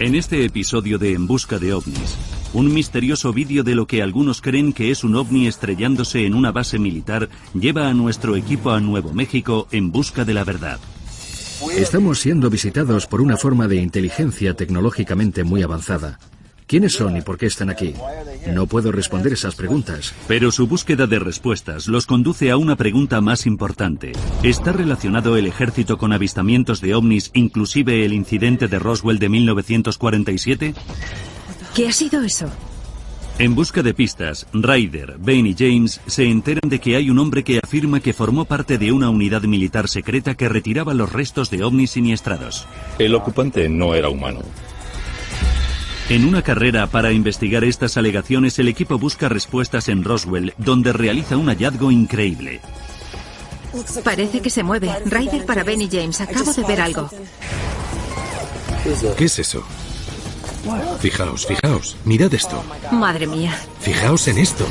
En este episodio de En Busca de OVNIs, un misterioso vídeo de lo que algunos creen que es un ovni estrellándose en una base militar lleva a nuestro equipo a Nuevo México en busca de la verdad. Estamos siendo visitados por una forma de inteligencia tecnológicamente muy avanzada. ¿Quiénes son y por qué están aquí? No puedo responder esas preguntas. Pero su búsqueda de respuestas los conduce a una pregunta más importante. ¿Está relacionado el ejército con avistamientos de ovnis, inclusive el incidente de Roswell de 1947? ¿Qué ha sido eso? En busca de pistas, Ryder, Ben y James se enteran de que hay un hombre que afirma que formó parte de una unidad militar secreta que retiraba los restos de ovnis siniestrados. El ocupante no era humano. En una carrera para investigar estas alegaciones, el equipo busca respuestas en Roswell, donde realiza un hallazgo increíble. Parece que se mueve. Ryder para Ben y James. Acabo de ver algo. ¿Qué es eso? Fijaos, fijaos. Mirad esto. Madre mía. Fijaos en esto.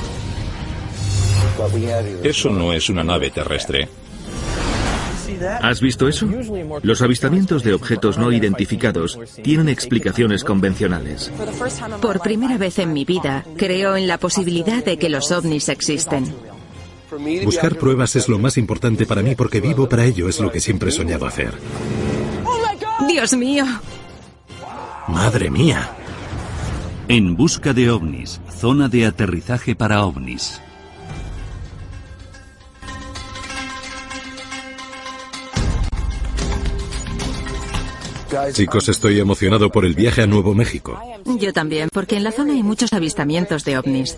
Eso no es una nave terrestre. ¿Has visto eso? Los avistamientos de objetos no identificados tienen explicaciones convencionales. Por primera vez en mi vida, creo en la posibilidad de que los ovnis existen. Buscar pruebas es lo más importante para mí porque vivo para ello, es lo que siempre he soñado hacer. Dios mío. Madre mía. En busca de ovnis, zona de aterrizaje para ovnis. Chicos, estoy emocionado por el viaje a Nuevo México. Yo también, porque en la zona hay muchos avistamientos de ovnis.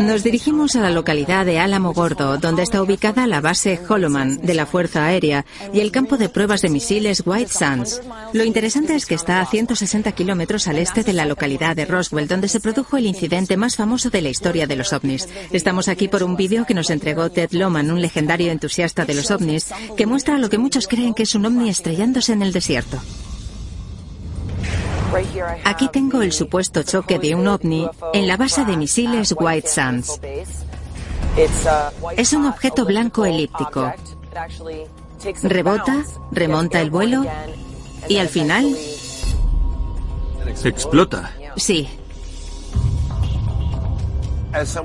Nos dirigimos a la localidad de Álamo Gordo, donde está ubicada la base Holloman de la Fuerza Aérea y el campo de pruebas de misiles White Sands. Lo interesante es que está a 160 kilómetros al este de la localidad de Roswell, donde se produjo el incidente más famoso de la historia de los ovnis. Estamos aquí por un vídeo que nos entregó Ted Loman, un legendario entusiasta de los ovnis, que muestra lo que muchos creen que es un ovni estrellándose en el desierto. Aquí tengo el supuesto choque de un ovni en la base de misiles White Sands. Es un objeto blanco elíptico. Rebota, remonta el vuelo y al final... Explota. Sí,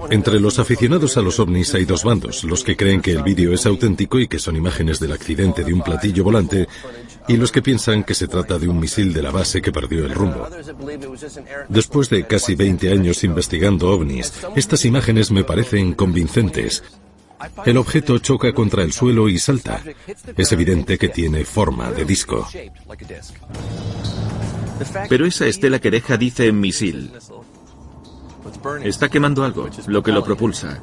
Entre los aficionados a los ovnis hay dos bandos, los que creen que el vídeo es auténtico y que son imágenes del accidente de un platillo volante, y los que piensan que se trata de un misil de la base que perdió el rumbo. Después de casi 20 años investigando ovnis, estas imágenes me parecen convincentes. El objeto choca contra el suelo y salta. Es evidente que tiene forma de disco. Pero esa estela que deja dice misil. Está quemando algo, lo que lo propulsa.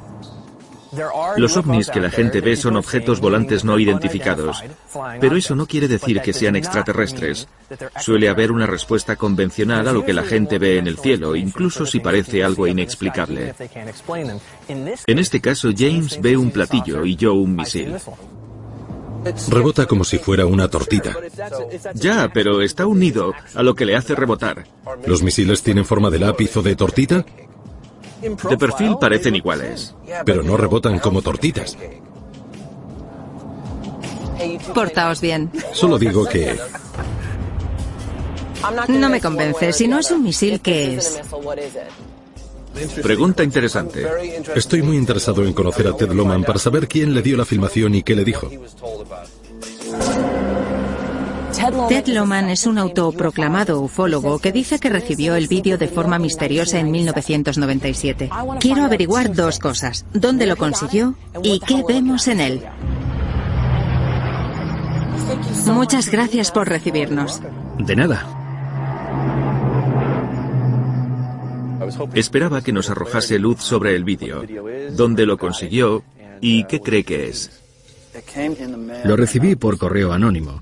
Los ovnis que la gente ve son objetos volantes no identificados, pero eso no quiere decir que sean extraterrestres. Suele haber una respuesta convencional a lo que la gente ve en el cielo, incluso si parece algo inexplicable. En este caso, James ve un platillo y yo un misil. Rebota como si fuera una tortita. Ya, pero está unido a lo que le hace rebotar. ¿Los misiles tienen forma de lápiz o de tortita? De perfil parecen iguales. Pero no rebotan como tortitas. portaos bien. Solo digo que No me convence. Si no es un misil, ¿qué es? Pregunta interesante. estoy muy interesado en conocer a Ted Loman para saber quién le dio la filmación y qué le dijo. Ted Loman es un autoproclamado ufólogo que dice que recibió el vídeo de forma misteriosa en 1997. Quiero averiguar dos cosas. ¿Dónde lo consiguió y qué vemos en él? Muchas gracias por recibirnos. De nada. Esperaba que nos arrojase luz sobre el vídeo, dónde lo consiguió y qué cree que es. Lo recibí por correo anónimo.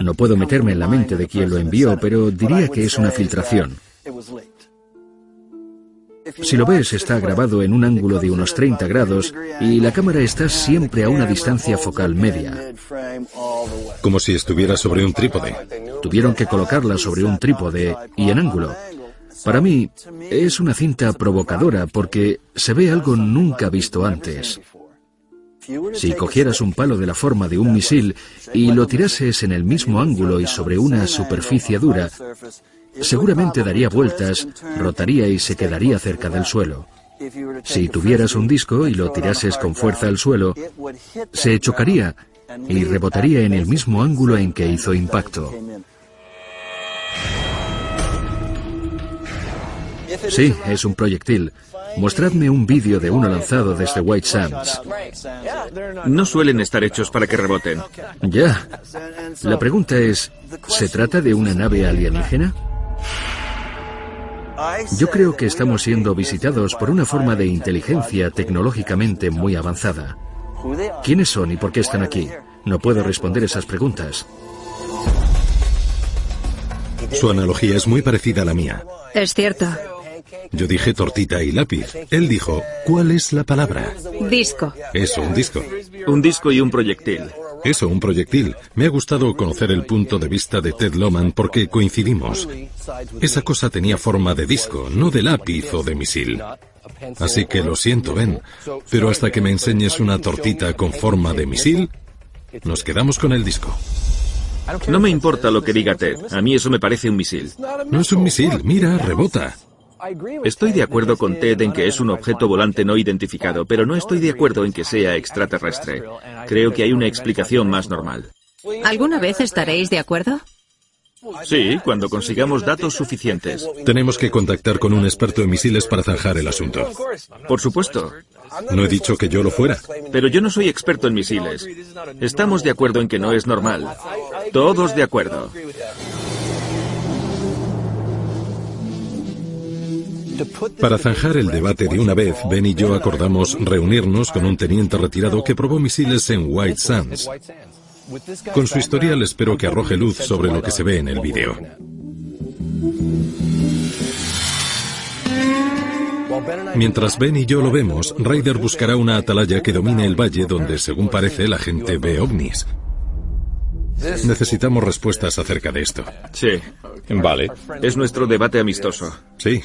No puedo meterme en la mente de quién lo envió, pero diría que es una filtración. Si lo ves, está grabado en un ángulo de unos 30 grados y la cámara está siempre a una distancia focal media. Como si estuviera sobre un trípode. Tuvieron que colocarla sobre un trípode y en ángulo. Para mí, es una cinta provocadora porque se ve algo nunca visto antes. Si cogieras un palo de la forma de un misil y lo tirases en el mismo ángulo y sobre una superficie dura, seguramente daría vueltas, rotaría y se quedaría cerca del suelo. Si tuvieras un disco y lo tirases con fuerza al suelo, se chocaría y rebotaría en el mismo ángulo en que hizo impacto. Sí, es un proyectil. Mostradme un vídeo de uno lanzado desde White Sands. No suelen estar hechos para que reboten. Ya. La pregunta es, ¿se trata de una nave alienígena? Yo creo que estamos siendo visitados por una forma de inteligencia tecnológicamente muy avanzada. ¿Quiénes son y por qué están aquí? No puedo responder esas preguntas. Su analogía es muy parecida a la mía. Es cierto. Yo dije tortita y lápiz. Él dijo, ¿cuál es la palabra? Disco. Eso, un disco. Un disco y un proyectil. Eso, un proyectil. Me ha gustado conocer el punto de vista de Ted Loman porque coincidimos. Esa cosa tenía forma de disco, no de lápiz o de misil. Así que lo siento, Ben, pero hasta que me enseñes una tortita con forma de misil, nos quedamos con el disco. No me importa lo que diga Ted, a mí eso me parece un misil. No es un misil, mira, rebota. Estoy de acuerdo con Ted en que es un objeto volante no identificado, pero no estoy de acuerdo en que sea extraterrestre. Creo que hay una explicación más normal. ¿Alguna vez estaréis de acuerdo? Sí, cuando consigamos datos suficientes. Tenemos que contactar con un experto en misiles para zanjar el asunto. Por supuesto. No he dicho que yo lo fuera. Pero yo no soy experto en misiles. Estamos de acuerdo en que no es normal. Todos de acuerdo. Para zanjar el debate de una vez, Ben y yo acordamos reunirnos con un teniente retirado que probó misiles en White Sands. Con su historial espero que arroje luz sobre lo que se ve en el vídeo. Mientras Ben y yo lo vemos, Ryder buscará una atalaya que domine el valle donde, según parece, la gente ve ovnis. Necesitamos respuestas acerca de esto. Sí. Vale. Es nuestro debate amistoso. Sí.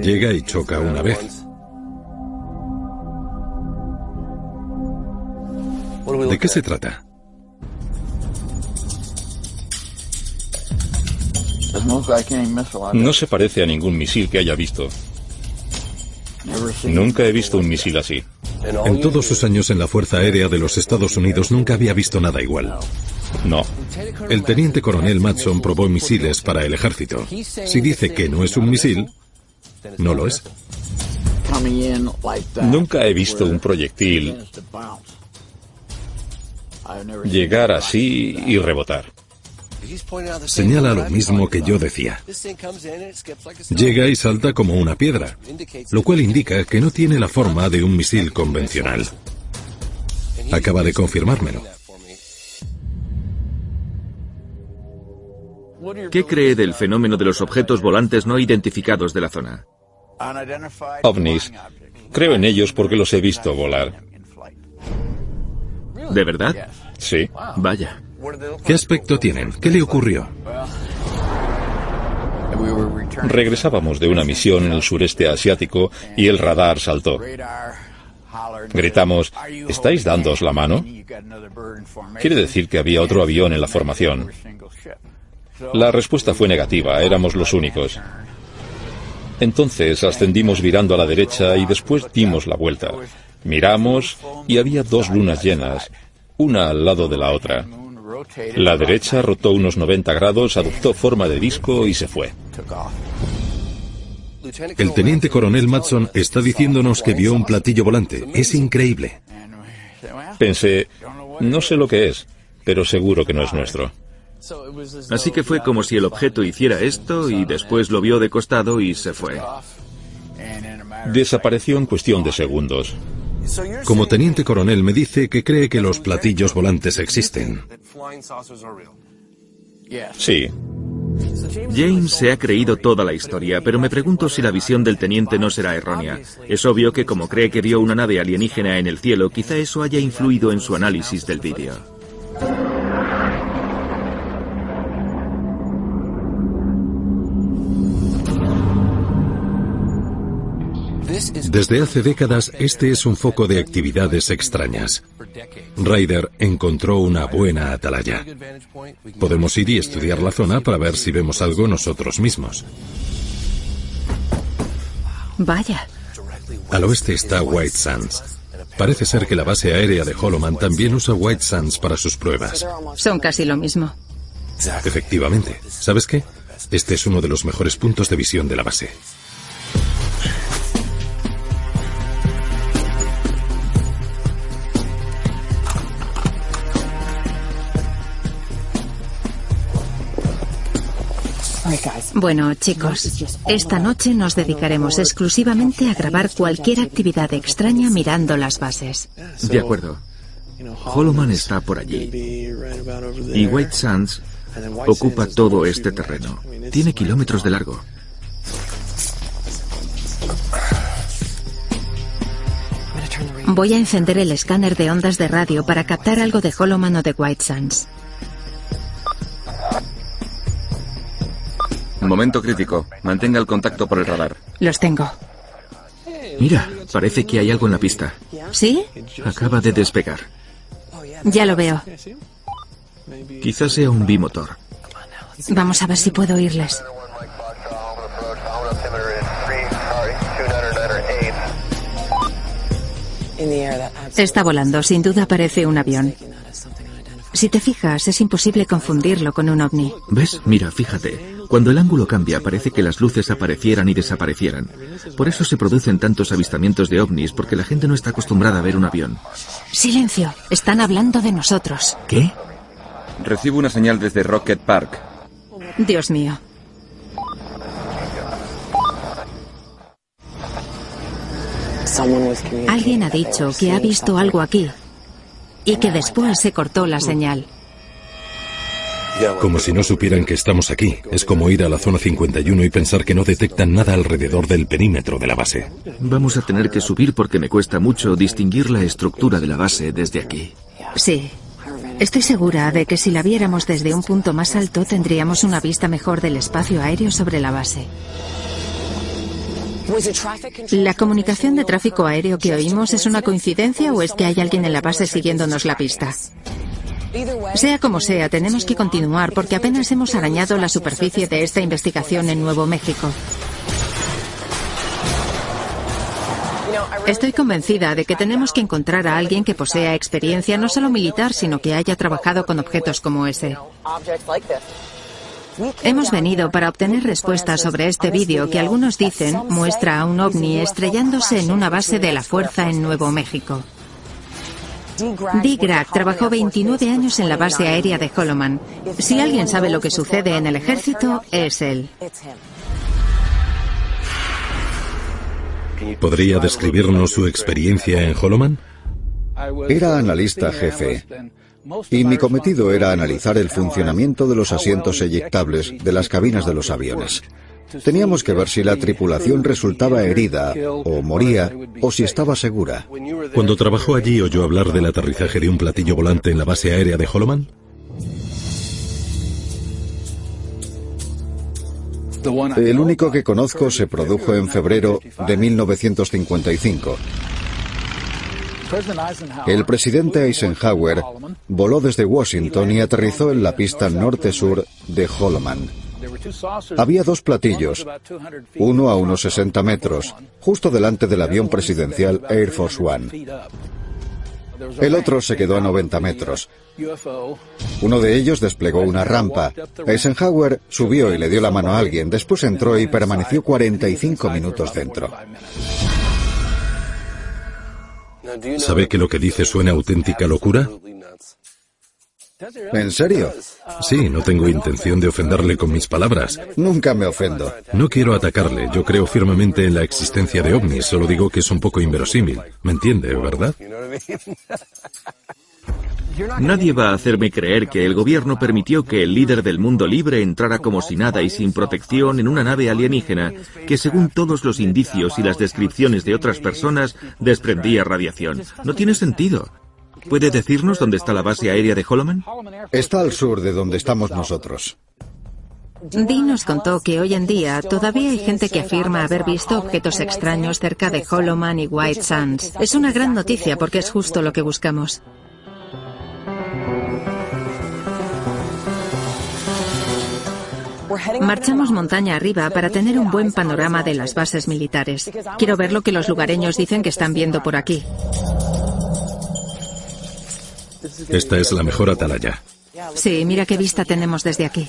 Llega y choca una vez. ¿De qué se trata? No se parece a ningún misil que haya visto. Nunca he visto un misil así. En todos sus años en la Fuerza Aérea de los Estados Unidos nunca había visto nada igual. No. El teniente coronel Matson probó misiles para el ejército. Si dice que no es un misil, no lo es. Nunca he visto un proyectil llegar así y rebotar. Señala lo mismo que yo decía. Llega y salta como una piedra, lo cual indica que no tiene la forma de un misil convencional. Acaba de confirmármelo. ¿Qué cree del fenómeno de los objetos volantes no identificados de la zona? OVNIs. Creo en ellos porque los he visto volar. ¿De verdad? Sí. Vaya. ¿Qué aspecto tienen? ¿Qué le ocurrió? Regresábamos de una misión en el sureste asiático y el radar saltó. Gritamos, ¿estáis dándos la mano? Quiere decir que había otro avión en la formación. La respuesta fue negativa, éramos los únicos. Entonces ascendimos virando a la derecha y después dimos la vuelta. Miramos y había dos lunas llenas, una al lado de la otra. La derecha rotó unos 90 grados, adoptó forma de disco y se fue. El teniente coronel Matson está diciéndonos que vio un platillo volante. Es increíble. Pensé, no sé lo que es, pero seguro que no es nuestro. Así que fue como si el objeto hiciera esto y después lo vio de costado y se fue. Desapareció en cuestión de segundos. Como teniente coronel me dice que cree que los platillos volantes existen. Sí. James se ha creído toda la historia, pero me pregunto si la visión del teniente no será errónea. Es obvio que como cree que vio una nave alienígena en el cielo, quizá eso haya influido en su análisis del vídeo. Desde hace décadas, este es un foco de actividades extrañas. Ryder encontró una buena atalaya. Podemos ir y estudiar la zona para ver si vemos algo nosotros mismos. Vaya. Al oeste está White Sands. Parece ser que la base aérea de Holoman también usa White Sands para sus pruebas. Son casi lo mismo. Efectivamente. ¿Sabes qué? Este es uno de los mejores puntos de visión de la base. Bueno, chicos, esta noche nos dedicaremos exclusivamente a grabar cualquier actividad extraña mirando las bases. De acuerdo. Holoman está por allí. Y White Sands ocupa todo este terreno. Tiene kilómetros de largo. Voy a encender el escáner de ondas de radio para captar algo de Holoman o de White Sands. Momento crítico. Mantenga el contacto por el radar. Los tengo. Mira, parece que hay algo en la pista. ¿Sí? Acaba de despegar. Ya lo veo. Quizás sea un bimotor. Vamos a ver si puedo oírles. Está volando, sin duda parece un avión. Si te fijas, es imposible confundirlo con un ovni. ¿Ves? Mira, fíjate. Cuando el ángulo cambia, parece que las luces aparecieran y desaparecieran. Por eso se producen tantos avistamientos de ovnis, porque la gente no está acostumbrada a ver un avión. Silencio, están hablando de nosotros. ¿Qué? Recibo una señal desde Rocket Park. Dios mío. Alguien ha dicho que ha visto algo aquí y que después se cortó la señal. Como si no supieran que estamos aquí. Es como ir a la zona 51 y pensar que no detectan nada alrededor del perímetro de la base. Vamos a tener que subir porque me cuesta mucho distinguir la estructura de la base desde aquí. Sí. Estoy segura de que si la viéramos desde un punto más alto tendríamos una vista mejor del espacio aéreo sobre la base. ¿La comunicación de tráfico aéreo que oímos es una coincidencia o es que hay alguien en la base siguiéndonos la pista? Sea como sea, tenemos que continuar porque apenas hemos arañado la superficie de esta investigación en Nuevo México. Estoy convencida de que tenemos que encontrar a alguien que posea experiencia no solo militar, sino que haya trabajado con objetos como ese. Hemos venido para obtener respuestas sobre este vídeo que algunos dicen muestra a un ovni estrellándose en una base de la fuerza en Nuevo México. Dee Grag trabajó 29 años en la base aérea de Holoman. Si alguien sabe lo que sucede en el ejército, es él. ¿Podría describirnos su experiencia en Holoman? Era analista jefe y mi cometido era analizar el funcionamiento de los asientos eyectables de las cabinas de los aviones. Teníamos que ver si la tripulación resultaba herida o moría o si estaba segura. Cuando trabajó allí oyó hablar del aterrizaje de un platillo volante en la base aérea de Holoman. El único que conozco se produjo en febrero de 1955. El presidente Eisenhower voló desde Washington y aterrizó en la pista norte-sur de Holoman. Había dos platillos, uno a unos 60 metros, justo delante del avión presidencial Air Force One. El otro se quedó a 90 metros. Uno de ellos desplegó una rampa. Eisenhower subió y le dio la mano a alguien, después entró y permaneció 45 minutos dentro. ¿Sabe que lo que dice suena auténtica locura? ¿En serio? Sí, no tengo intención de ofenderle con mis palabras. Nunca me ofendo. No quiero atacarle. Yo creo firmemente en la existencia de ovnis. Solo digo que es un poco inverosímil. ¿Me entiende, verdad? Nadie va a hacerme creer que el gobierno permitió que el líder del mundo libre entrara como si nada y sin protección en una nave alienígena que según todos los indicios y las descripciones de otras personas desprendía radiación. No tiene sentido. ¿Puede decirnos dónde está la base aérea de Holoman? Está al sur de donde estamos nosotros. Dee nos contó que hoy en día todavía hay gente que afirma haber visto objetos extraños cerca de Holloman y White Sands. Es una gran noticia porque es justo lo que buscamos. Marchamos montaña arriba para tener un buen panorama de las bases militares. Quiero ver lo que los lugareños dicen que están viendo por aquí. Esta es la mejor atalaya. Sí, mira qué vista tenemos desde aquí.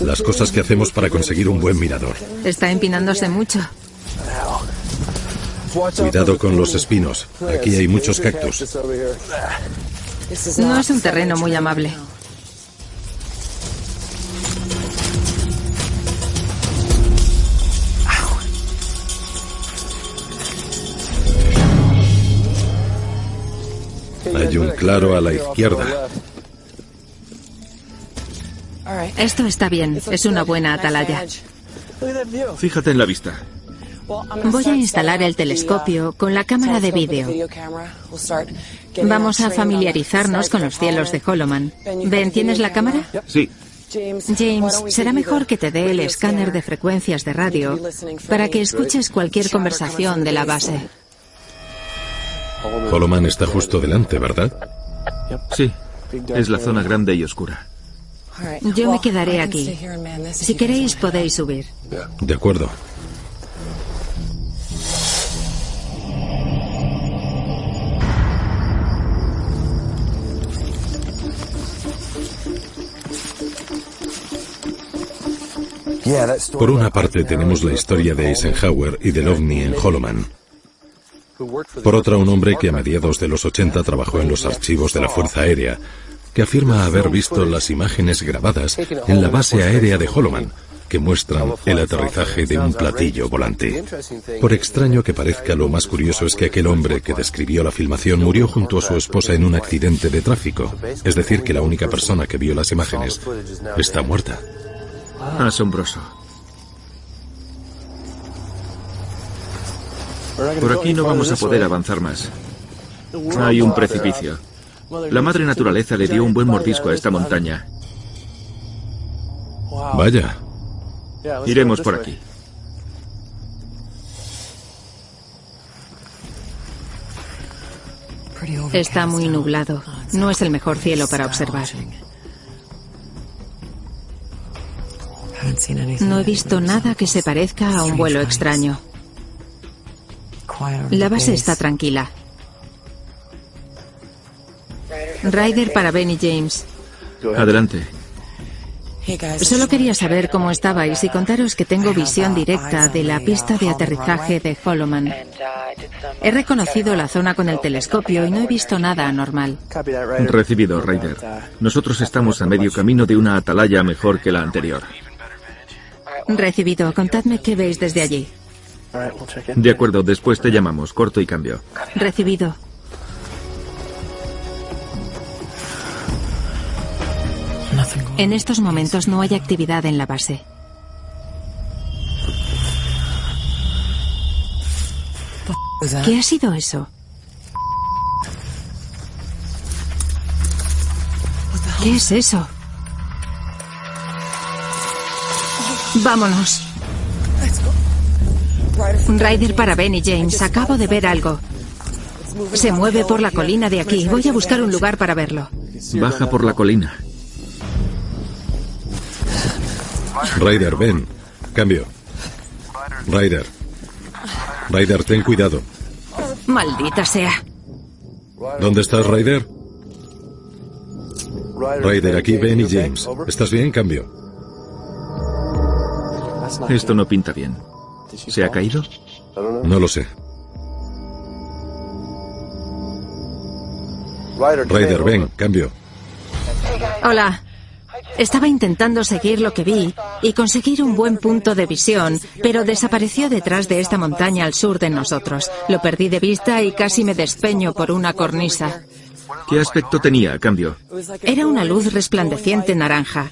Las cosas que hacemos para conseguir un buen mirador. Está empinándose mucho. Cuidado con los espinos. Aquí hay muchos cactus. No es un terreno muy amable. Hay un claro a la izquierda. Esto está bien, es una buena atalaya. Fíjate en la vista. Voy a instalar el telescopio con la cámara de vídeo. Vamos a familiarizarnos con los cielos de Holloman. Ben, ¿tienes la cámara? Sí. James, será mejor que te dé el escáner de frecuencias de radio para que escuches cualquier conversación de la base. Holloman está justo delante, ¿verdad? Sí. Es la zona grande y oscura. Yo me quedaré aquí. Si queréis podéis subir. De acuerdo. Por una parte tenemos la historia de Eisenhower y del ovni en Holloman. Por otra, un hombre que a mediados de los 80 trabajó en los archivos de la Fuerza Aérea, que afirma haber visto las imágenes grabadas en la base aérea de Holloman, que muestran el aterrizaje de un platillo volante. Por extraño que parezca, lo más curioso es que aquel hombre que describió la filmación murió junto a su esposa en un accidente de tráfico. Es decir, que la única persona que vio las imágenes está muerta. Asombroso. Por aquí no vamos a poder avanzar más. Hay un precipicio. La madre naturaleza le dio un buen mordisco a esta montaña. Vaya. Iremos por aquí. Está muy nublado. No es el mejor cielo para observar. No he visto nada que se parezca a un vuelo extraño. La base está tranquila. Ryder para Benny James. Adelante. Solo quería saber cómo estabais y contaros que tengo visión directa de la pista de aterrizaje de Holloman. He reconocido la zona con el telescopio y no he visto nada anormal. Recibido, Ryder. Nosotros estamos a medio camino de una atalaya mejor que la anterior. Recibido. Contadme qué veis desde allí. De acuerdo, después te llamamos. Corto y cambio. Recibido. En estos momentos no hay actividad en la base. ¿Qué ha sido eso? ¿Qué es eso? Vámonos. Ryder para Benny James. Acabo de ver algo. Se mueve por la colina de aquí. Voy a buscar un lugar para verlo. Baja por la colina. Ryder, ven. Cambio. Ryder. Ryder, ten cuidado. Maldita sea. ¿Dónde estás, Ryder? Ryder, aquí Ben y James. ¿Estás bien? Cambio. Esto no pinta bien. ¿Se ha caído? No lo sé. Ryder, ven, cambio. Hola. Estaba intentando seguir lo que vi y conseguir un buen punto de visión, pero desapareció detrás de esta montaña al sur de nosotros. Lo perdí de vista y casi me despeño por una cornisa. ¿Qué aspecto tenía a cambio? Era una luz resplandeciente naranja.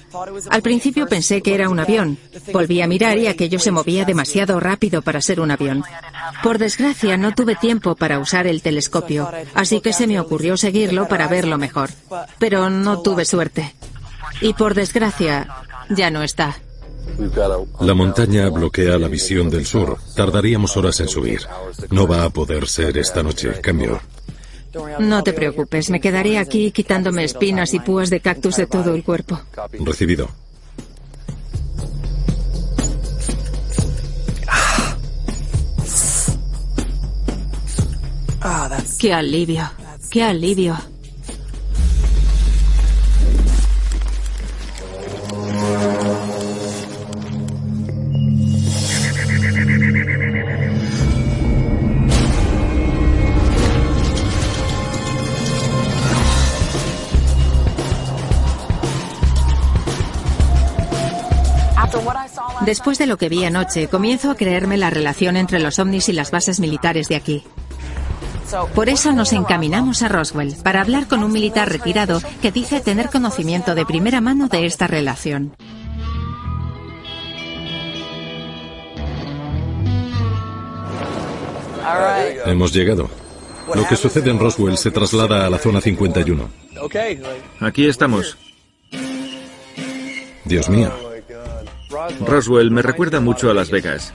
Al principio pensé que era un avión. Volví a mirar y aquello se movía demasiado rápido para ser un avión. Por desgracia no tuve tiempo para usar el telescopio, así que se me ocurrió seguirlo para verlo mejor. Pero no tuve suerte. Y por desgracia, ya no está. La montaña bloquea la visión del sur. Tardaríamos horas en subir. No va a poder ser esta noche. Cambio. No te preocupes, me quedaré aquí quitándome espinas y púas de cactus de todo el cuerpo. Recibido. Qué alivio, qué alivio. Después de lo que vi anoche, comienzo a creerme la relación entre los ovnis y las bases militares de aquí. Por eso nos encaminamos a Roswell, para hablar con un militar retirado que dice tener conocimiento de primera mano de esta relación. Hemos llegado. Lo que sucede en Roswell se traslada a la zona 51. Aquí estamos. Dios mío. Roswell me recuerda mucho a Las Vegas.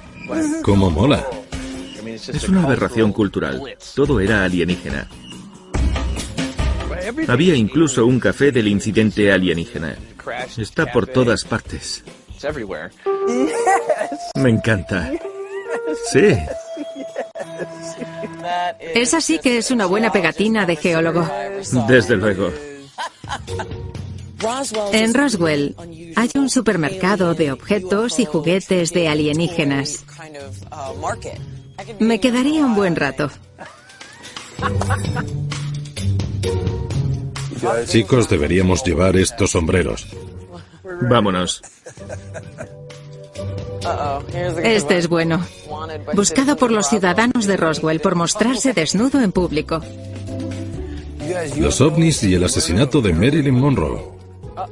¿Cómo mola? Es una aberración cultural. Todo era alienígena. Había incluso un café del incidente alienígena. Está por todas partes. Me encanta. Sí. Esa sí que es una buena pegatina de geólogo. Desde luego. En Roswell hay un supermercado de objetos y juguetes de alienígenas. Me quedaría un buen rato. Chicos, deberíamos llevar estos sombreros. Vámonos. Este es bueno. Buscado por los ciudadanos de Roswell por mostrarse desnudo en público. Los ovnis y el asesinato de Marilyn Monroe.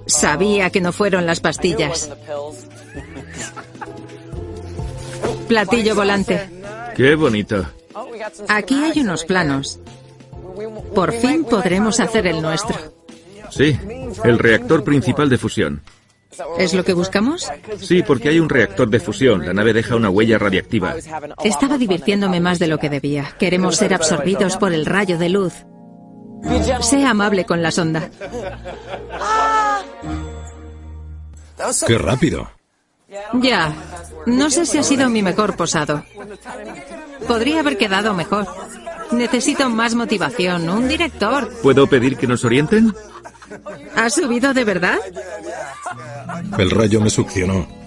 Sabía que no fueron las pastillas. Platillo volante. Qué bonito. Aquí hay unos planos. Por fin podremos hacer el nuestro. Sí, el reactor principal de fusión. ¿Es lo que buscamos? Sí, porque hay un reactor de fusión. La nave deja una huella radiactiva. Estaba divirtiéndome más de lo que debía. Queremos ser absorbidos por el rayo de luz. Sea amable con la sonda. ¡Qué rápido! Ya. No sé si ha sido mi mejor posado. Podría haber quedado mejor. Necesito más motivación, un director. ¿Puedo pedir que nos orienten? ¿Has subido de verdad? El rayo me succionó.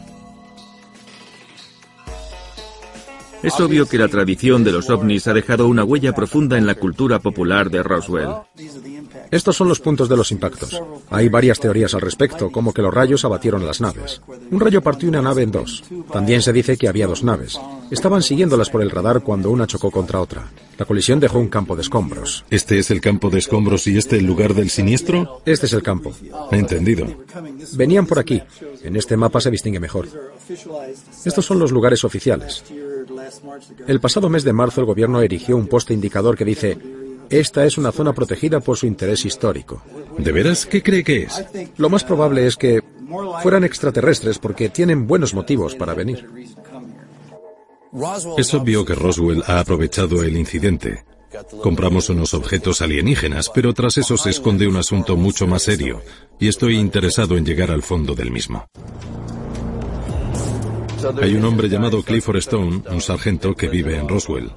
Es obvio que la tradición de los ovnis ha dejado una huella profunda en la cultura popular de Roswell. Estos son los puntos de los impactos. Hay varias teorías al respecto, como que los rayos abatieron las naves. Un rayo partió una nave en dos. También se dice que había dos naves. Estaban siguiéndolas por el radar cuando una chocó contra otra. La colisión dejó un campo de escombros. ¿Este es el campo de escombros y este el lugar del siniestro? Este es el campo. Entendido. Venían por aquí. En este mapa se distingue mejor. Estos son los lugares oficiales. El pasado mes de marzo el gobierno erigió un poste indicador que dice, esta es una zona protegida por su interés histórico. ¿De veras qué cree que es? Lo más probable es que fueran extraterrestres porque tienen buenos motivos para venir. Es obvio que Roswell ha aprovechado el incidente. Compramos unos objetos alienígenas, pero tras eso se esconde un asunto mucho más serio, y estoy interesado en llegar al fondo del mismo. Hay un hombre llamado Clifford Stone, un sargento que vive en Roswell.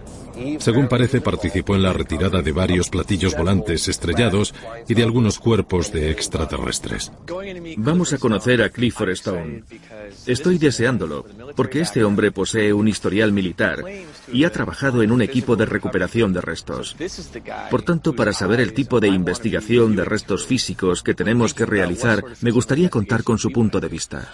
Según parece, participó en la retirada de varios platillos volantes estrellados y de algunos cuerpos de extraterrestres. Vamos a conocer a Clifford Stone. Estoy deseándolo, porque este hombre posee un historial militar y ha trabajado en un equipo de recuperación de restos. Por tanto, para saber el tipo de investigación de restos físicos que tenemos que realizar, me gustaría contar con su punto de vista.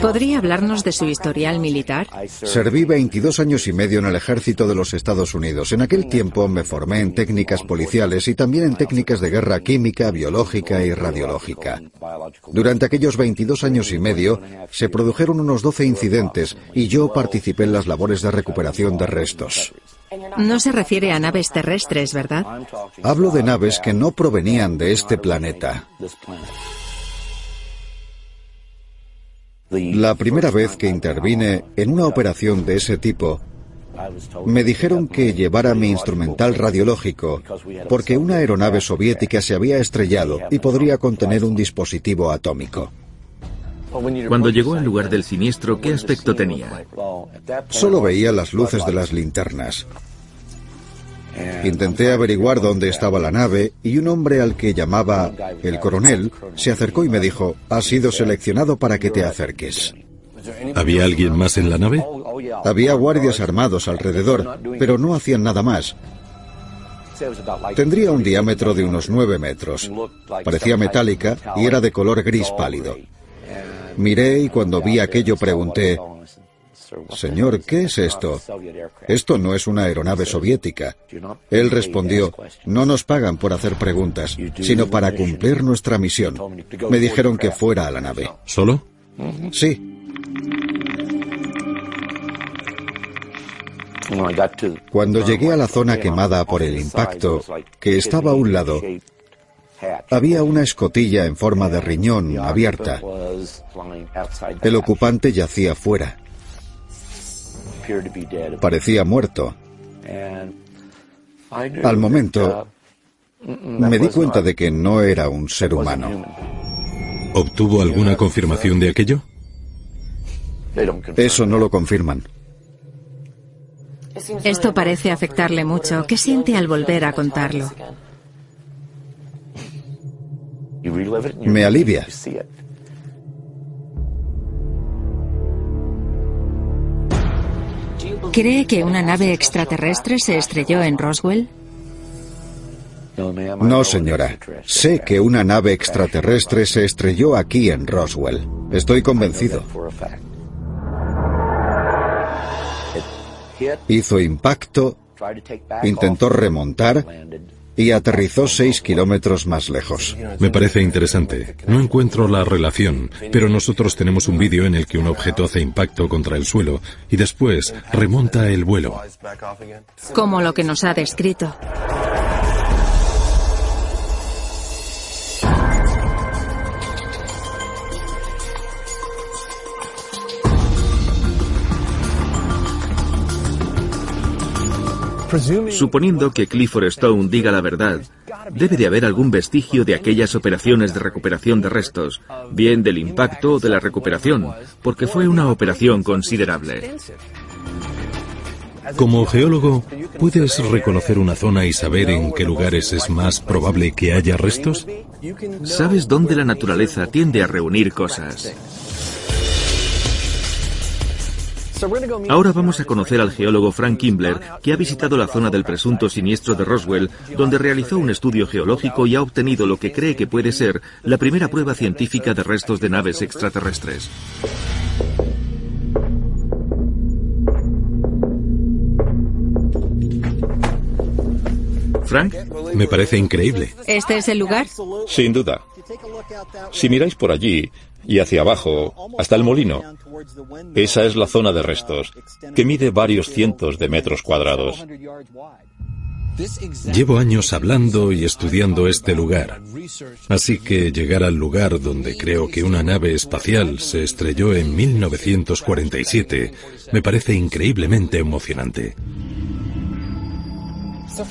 ¿Podría hablarnos de su historial militar? Serví 22 años y medio en el ejército de los Estados Unidos. En aquel tiempo me formé en técnicas policiales y también en técnicas de guerra química, biológica y radiológica. Durante aquellos 22 años y medio se produjeron unos 12 incidentes y yo participé en las labores de recuperación de restos. No se refiere a naves terrestres, ¿verdad? Hablo de naves que no provenían de este planeta. La primera vez que intervine en una operación de ese tipo, me dijeron que llevara mi instrumental radiológico porque una aeronave soviética se había estrellado y podría contener un dispositivo atómico. Cuando llegó al lugar del siniestro, ¿qué aspecto tenía? Solo veía las luces de las linternas. Intenté averiguar dónde estaba la nave y un hombre al que llamaba el coronel se acercó y me dijo, has sido seleccionado para que te acerques. ¿Había alguien más en la nave? Había guardias armados alrededor, pero no hacían nada más. Tendría un diámetro de unos nueve metros. Parecía metálica y era de color gris pálido. Miré y cuando vi aquello pregunté, Señor, ¿qué es esto? Esto no es una aeronave soviética. Él respondió, no nos pagan por hacer preguntas, sino para cumplir nuestra misión. Me dijeron que fuera a la nave. ¿Solo? Sí. Cuando llegué a la zona quemada por el impacto, que estaba a un lado, había una escotilla en forma de riñón abierta. El ocupante yacía fuera. Parecía muerto. Al momento, me di cuenta de que no era un ser humano. ¿Obtuvo alguna confirmación de aquello? Eso no lo confirman. Esto parece afectarle mucho. ¿Qué siente al volver a contarlo? Me alivia. ¿Cree que una nave extraterrestre se estrelló en Roswell? No, señora. Sé que una nave extraterrestre se estrelló aquí en Roswell. Estoy convencido. Hizo impacto, intentó remontar y aterrizó seis kilómetros más lejos. Me parece interesante. No encuentro la relación, pero nosotros tenemos un vídeo en el que un objeto hace impacto contra el suelo y después remonta el vuelo. Como lo que nos ha descrito. Suponiendo que Clifford Stone diga la verdad, debe de haber algún vestigio de aquellas operaciones de recuperación de restos, bien del impacto o de la recuperación, porque fue una operación considerable. Como geólogo, ¿puedes reconocer una zona y saber en qué lugares es más probable que haya restos? Sabes dónde la naturaleza tiende a reunir cosas. Ahora vamos a conocer al geólogo Frank Kimbler, que ha visitado la zona del presunto siniestro de Roswell, donde realizó un estudio geológico y ha obtenido lo que cree que puede ser la primera prueba científica de restos de naves extraterrestres. Frank, Me parece increíble. ¿Este es el lugar? Sin duda. Si miráis por allí y hacia abajo, hasta el molino, esa es la zona de restos, que mide varios cientos de metros cuadrados. Llevo años hablando y estudiando este lugar, así que llegar al lugar donde creo que una nave espacial se estrelló en 1947 me parece increíblemente emocionante.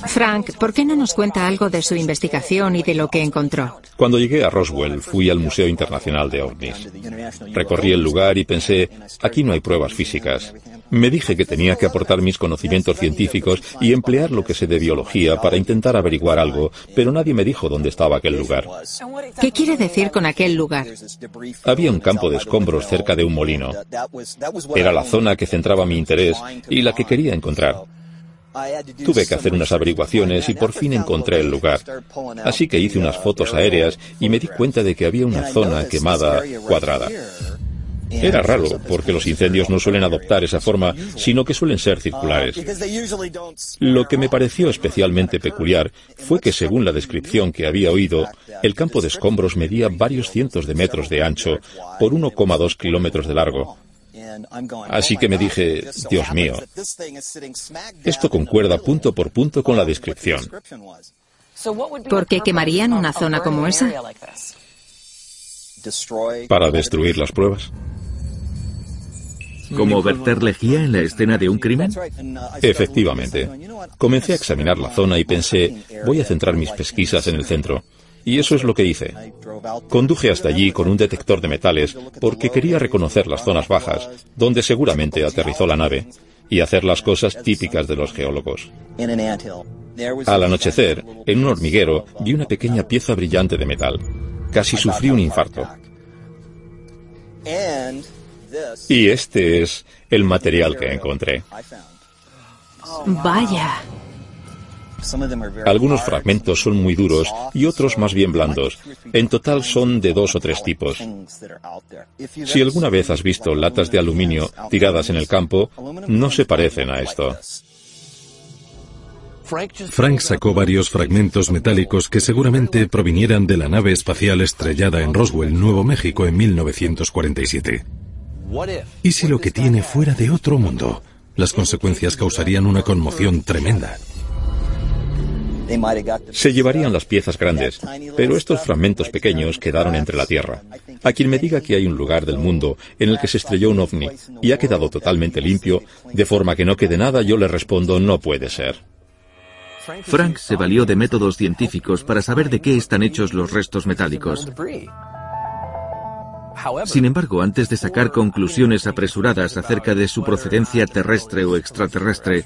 Frank, ¿por qué no nos cuenta algo de su investigación y de lo que encontró? Cuando llegué a Roswell fui al Museo Internacional de OVNIs. Recorrí el lugar y pensé, aquí no hay pruebas físicas. Me dije que tenía que aportar mis conocimientos científicos y emplear lo que sé de biología para intentar averiguar algo, pero nadie me dijo dónde estaba aquel lugar. ¿Qué quiere decir con aquel lugar? Había un campo de escombros cerca de un molino. Era la zona que centraba mi interés y la que quería encontrar. Tuve que hacer unas averiguaciones y por fin encontré el lugar. Así que hice unas fotos aéreas y me di cuenta de que había una zona quemada cuadrada. Era raro, porque los incendios no suelen adoptar esa forma, sino que suelen ser circulares. Lo que me pareció especialmente peculiar fue que, según la descripción que había oído, el campo de escombros medía varios cientos de metros de ancho por 1,2 kilómetros de largo, Así que me dije, Dios mío, esto concuerda punto por punto con la descripción. ¿Por qué quemarían una zona como esa? Para destruir las pruebas. ¿Como verter lejía en la escena de un crimen? Efectivamente. Comencé a examinar la zona y pensé, voy a centrar mis pesquisas en el centro. Y eso es lo que hice. Conduje hasta allí con un detector de metales porque quería reconocer las zonas bajas, donde seguramente aterrizó la nave, y hacer las cosas típicas de los geólogos. Al anochecer, en un hormiguero, vi una pequeña pieza brillante de metal. Casi sufrí un infarto. Y este es el material que encontré. Vaya. Algunos fragmentos son muy duros y otros más bien blandos. En total son de dos o tres tipos. Si alguna vez has visto latas de aluminio tiradas en el campo, no se parecen a esto. Frank sacó varios fragmentos metálicos que seguramente provinieran de la nave espacial estrellada en Roswell, Nuevo México, en 1947. ¿Y si lo que tiene fuera de otro mundo? Las consecuencias causarían una conmoción tremenda. Se llevarían las piezas grandes, pero estos fragmentos pequeños quedaron entre la Tierra. A quien me diga que hay un lugar del mundo en el que se estrelló un ovni y ha quedado totalmente limpio, de forma que no quede nada, yo le respondo no puede ser. Frank se valió de métodos científicos para saber de qué están hechos los restos metálicos. Sin embargo, antes de sacar conclusiones apresuradas acerca de su procedencia terrestre o extraterrestre,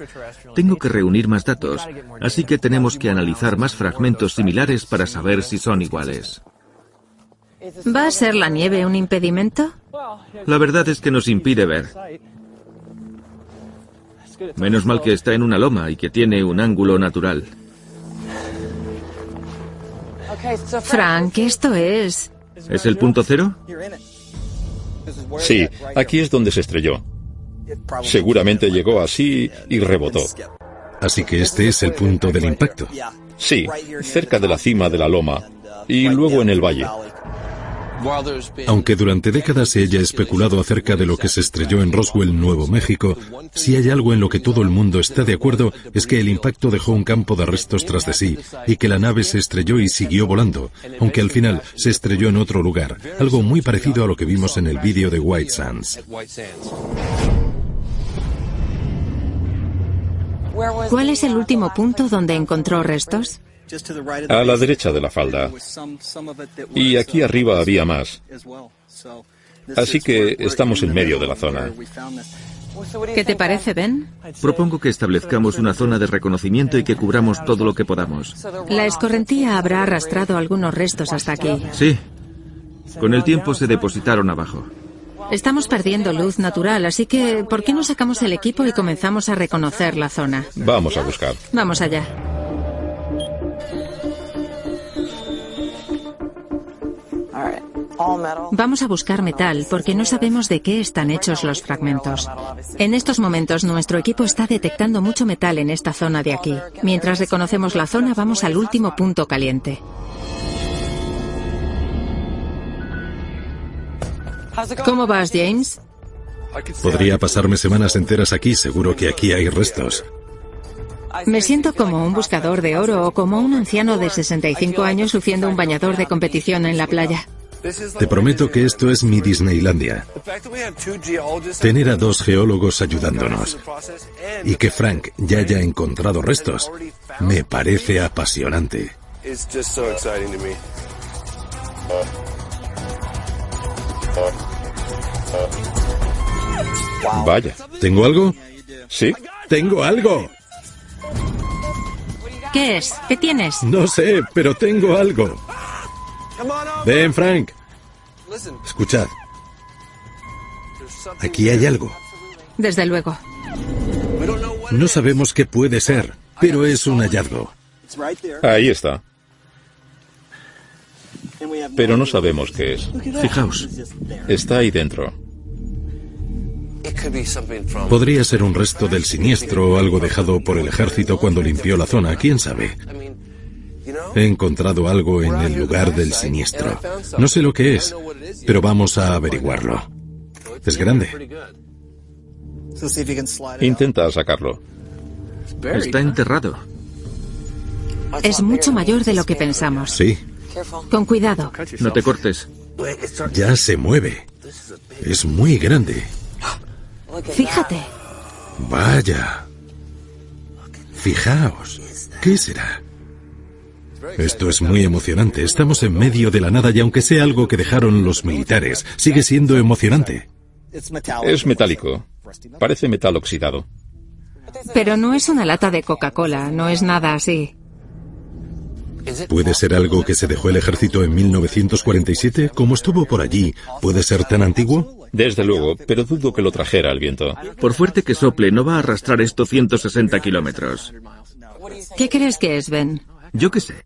tengo que reunir más datos, así que tenemos que analizar más fragmentos similares para saber si son iguales. ¿Va a ser la nieve un impedimento? La verdad es que nos impide ver. Menos mal que está en una loma y que tiene un ángulo natural. Frank, esto es... ¿Es el punto cero? Sí, aquí es donde se estrelló. Seguramente llegó así y rebotó. Así que este es el punto del impacto. Sí, cerca de la cima de la loma y luego en el valle. Aunque durante décadas se haya especulado acerca de lo que se estrelló en Roswell, Nuevo México, si hay algo en lo que todo el mundo está de acuerdo es que el impacto dejó un campo de restos tras de sí y que la nave se estrelló y siguió volando, aunque al final se estrelló en otro lugar, algo muy parecido a lo que vimos en el vídeo de White Sands. ¿Cuál es el último punto donde encontró restos? A la derecha de la falda. Y aquí arriba había más. Así que estamos en medio de la zona. ¿Qué te parece, Ben? Propongo que establezcamos una zona de reconocimiento y que cubramos todo lo que podamos. La escorrentía habrá arrastrado algunos restos hasta aquí. Sí. Con el tiempo se depositaron abajo. Estamos perdiendo luz natural, así que ¿por qué no sacamos el equipo y comenzamos a reconocer la zona? Vamos a buscar. Vamos allá. Vamos a buscar metal porque no sabemos de qué están hechos los fragmentos. En estos momentos nuestro equipo está detectando mucho metal en esta zona de aquí. Mientras reconocemos la zona vamos al último punto caliente. ¿Cómo vas, James? Podría pasarme semanas enteras aquí, seguro que aquí hay restos. Me siento como un buscador de oro o como un anciano de 65 años luciendo un bañador de competición en la playa. Te prometo que esto es mi Disneylandia. Tener a dos geólogos ayudándonos y que Frank ya haya encontrado restos me parece apasionante. Vaya. ¿Tengo algo? Sí. ¡Tengo algo! ¿Qué es? ¿Qué tienes? No sé, pero tengo algo. Ven, Frank. Escuchad. Aquí hay algo. Desde luego. No sabemos qué puede ser, pero es un hallazgo. Ahí está. Pero no sabemos qué es. Fijaos. Está ahí dentro. Podría ser un resto del siniestro o algo dejado por el ejército cuando limpió la zona, quién sabe. He encontrado algo en el lugar del siniestro. No sé lo que es, pero vamos a averiguarlo. Es grande. Intenta sacarlo. Está enterrado. Es mucho mayor de lo que pensamos. Sí. Con cuidado. No te cortes. Ya se mueve. Es muy grande. Fíjate. Vaya. Fijaos. ¿Qué será? Esto es muy emocionante. Estamos en medio de la nada y aunque sea algo que dejaron los militares, sigue siendo emocionante. Es metálico. Parece metal oxidado. Pero no es una lata de Coca-Cola, no es nada así. ¿Puede ser algo que se dejó el ejército en 1947? Como estuvo por allí, ¿puede ser tan antiguo? Desde luego, pero dudo que lo trajera el viento. Por fuerte que sople, no va a arrastrar esto 160 kilómetros. ¿Qué crees que es, Ben? Yo qué sé.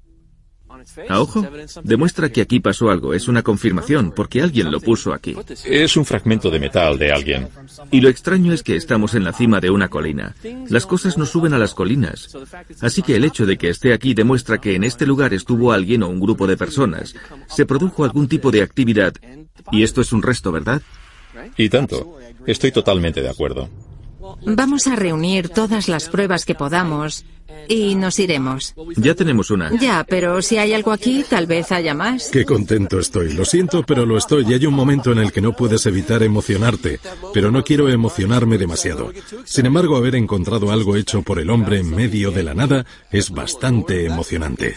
A ojo, demuestra que aquí pasó algo. Es una confirmación, porque alguien lo puso aquí. Es un fragmento de metal de alguien. Y lo extraño es que estamos en la cima de una colina. Las cosas no suben a las colinas. Así que el hecho de que esté aquí demuestra que en este lugar estuvo alguien o un grupo de personas. Se produjo algún tipo de actividad. Y esto es un resto, ¿verdad? Y tanto. Estoy totalmente de acuerdo. Vamos a reunir todas las pruebas que podamos y nos iremos. Ya tenemos una. Ya, pero si hay algo aquí, tal vez haya más. Qué contento estoy. Lo siento, pero lo estoy. Y hay un momento en el que no puedes evitar emocionarte. Pero no quiero emocionarme demasiado. Sin embargo, haber encontrado algo hecho por el hombre en medio de la nada es bastante emocionante.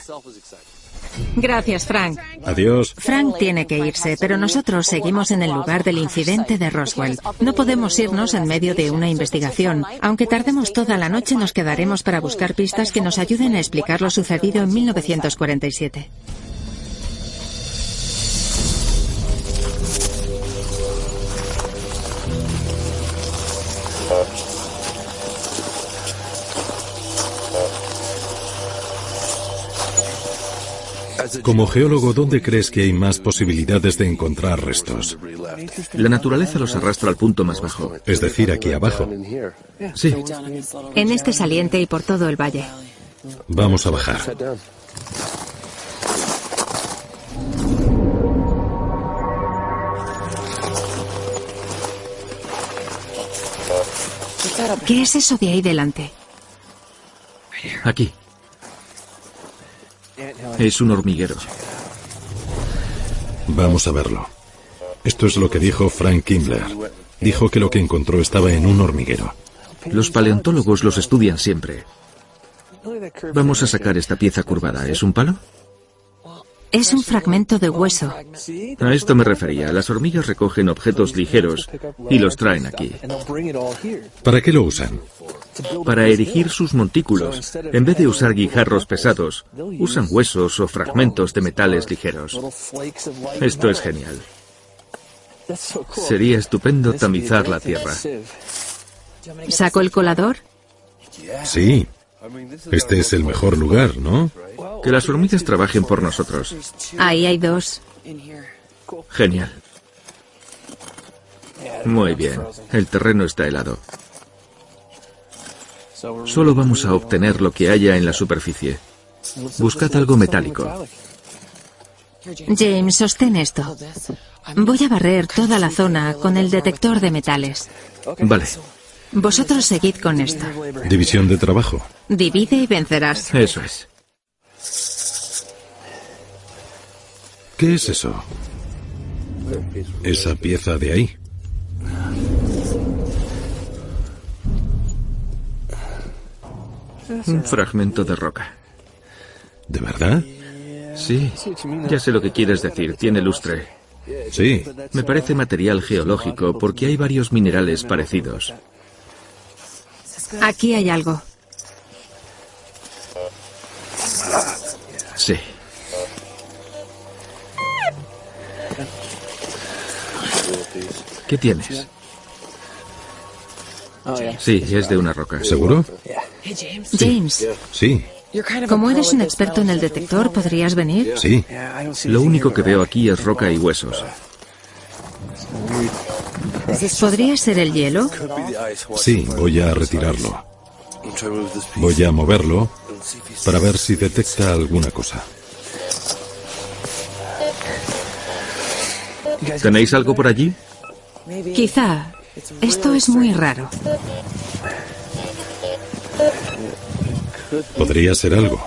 Gracias, Frank. Adiós. Frank tiene que irse, pero nosotros seguimos en el lugar del incidente de Roswell. No podemos irnos en medio de una investigación. Aunque tardemos toda la noche, nos quedaremos para buscar pistas que nos ayuden a explicar lo sucedido en 1947. Como geólogo, ¿dónde crees que hay más posibilidades de encontrar restos? La naturaleza los arrastra al punto más bajo. Es decir, aquí abajo. Sí. En este saliente y por todo el valle. Vamos a bajar. ¿Qué es eso de ahí delante? Aquí. Es un hormiguero. Vamos a verlo. Esto es lo que dijo Frank Kimbler. Dijo que lo que encontró estaba en un hormiguero. Los paleontólogos los estudian siempre. Vamos a sacar esta pieza curvada. ¿Es un palo? Es un fragmento de hueso. A esto me refería. Las hormigas recogen objetos ligeros y los traen aquí. ¿Para qué lo usan? Para erigir sus montículos. En vez de usar guijarros pesados, usan huesos o fragmentos de metales ligeros. Esto es genial. Sería estupendo tamizar la tierra. ¿Saco el colador? Sí. Este es el mejor lugar, ¿no? Que las hormigas trabajen por nosotros. Ahí hay dos. Genial. Muy bien. El terreno está helado. Solo vamos a obtener lo que haya en la superficie. Buscad algo metálico. James, sostén esto. Voy a barrer toda la zona con el detector de metales. Vale. Vosotros seguid con esto. División de trabajo. Divide y vencerás. Eso es. ¿Qué es eso? Esa pieza de ahí. Un fragmento de roca. ¿De verdad? Sí. Ya sé lo que quieres decir. Tiene lustre. Sí. Me parece material geológico porque hay varios minerales parecidos. Aquí hay algo. Sí. ¿Qué tienes? Sí, es de una roca. ¿Seguro? James, Sí. como eres un experto en el detector, ¿podrías venir? Sí. Lo único que veo aquí es roca y huesos. ¿Podría ser el hielo? Sí, voy a retirarlo. Voy a moverlo para ver si detecta alguna cosa. ¿Tenéis algo por allí? Quizá. Esto es muy raro. Podría ser algo.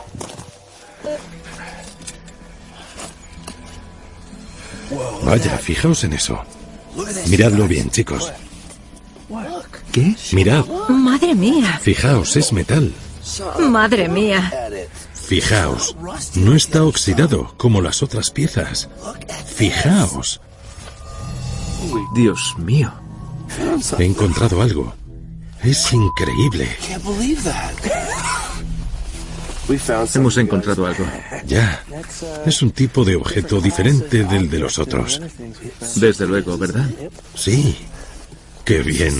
Vaya, fijaos en eso. Miradlo bien, chicos. ¿Qué? Mirad, Madre mía. fijaos, es metal. Madre mía. Fijaos, no está oxidado como las otras piezas. Fijaos, Dios mío. he encontrado algo. Es increíble. Hemos encontrado algo. Ya, es un tipo de objeto diferente del de los otros. Desde luego, ¿verdad? Sí, qué bien.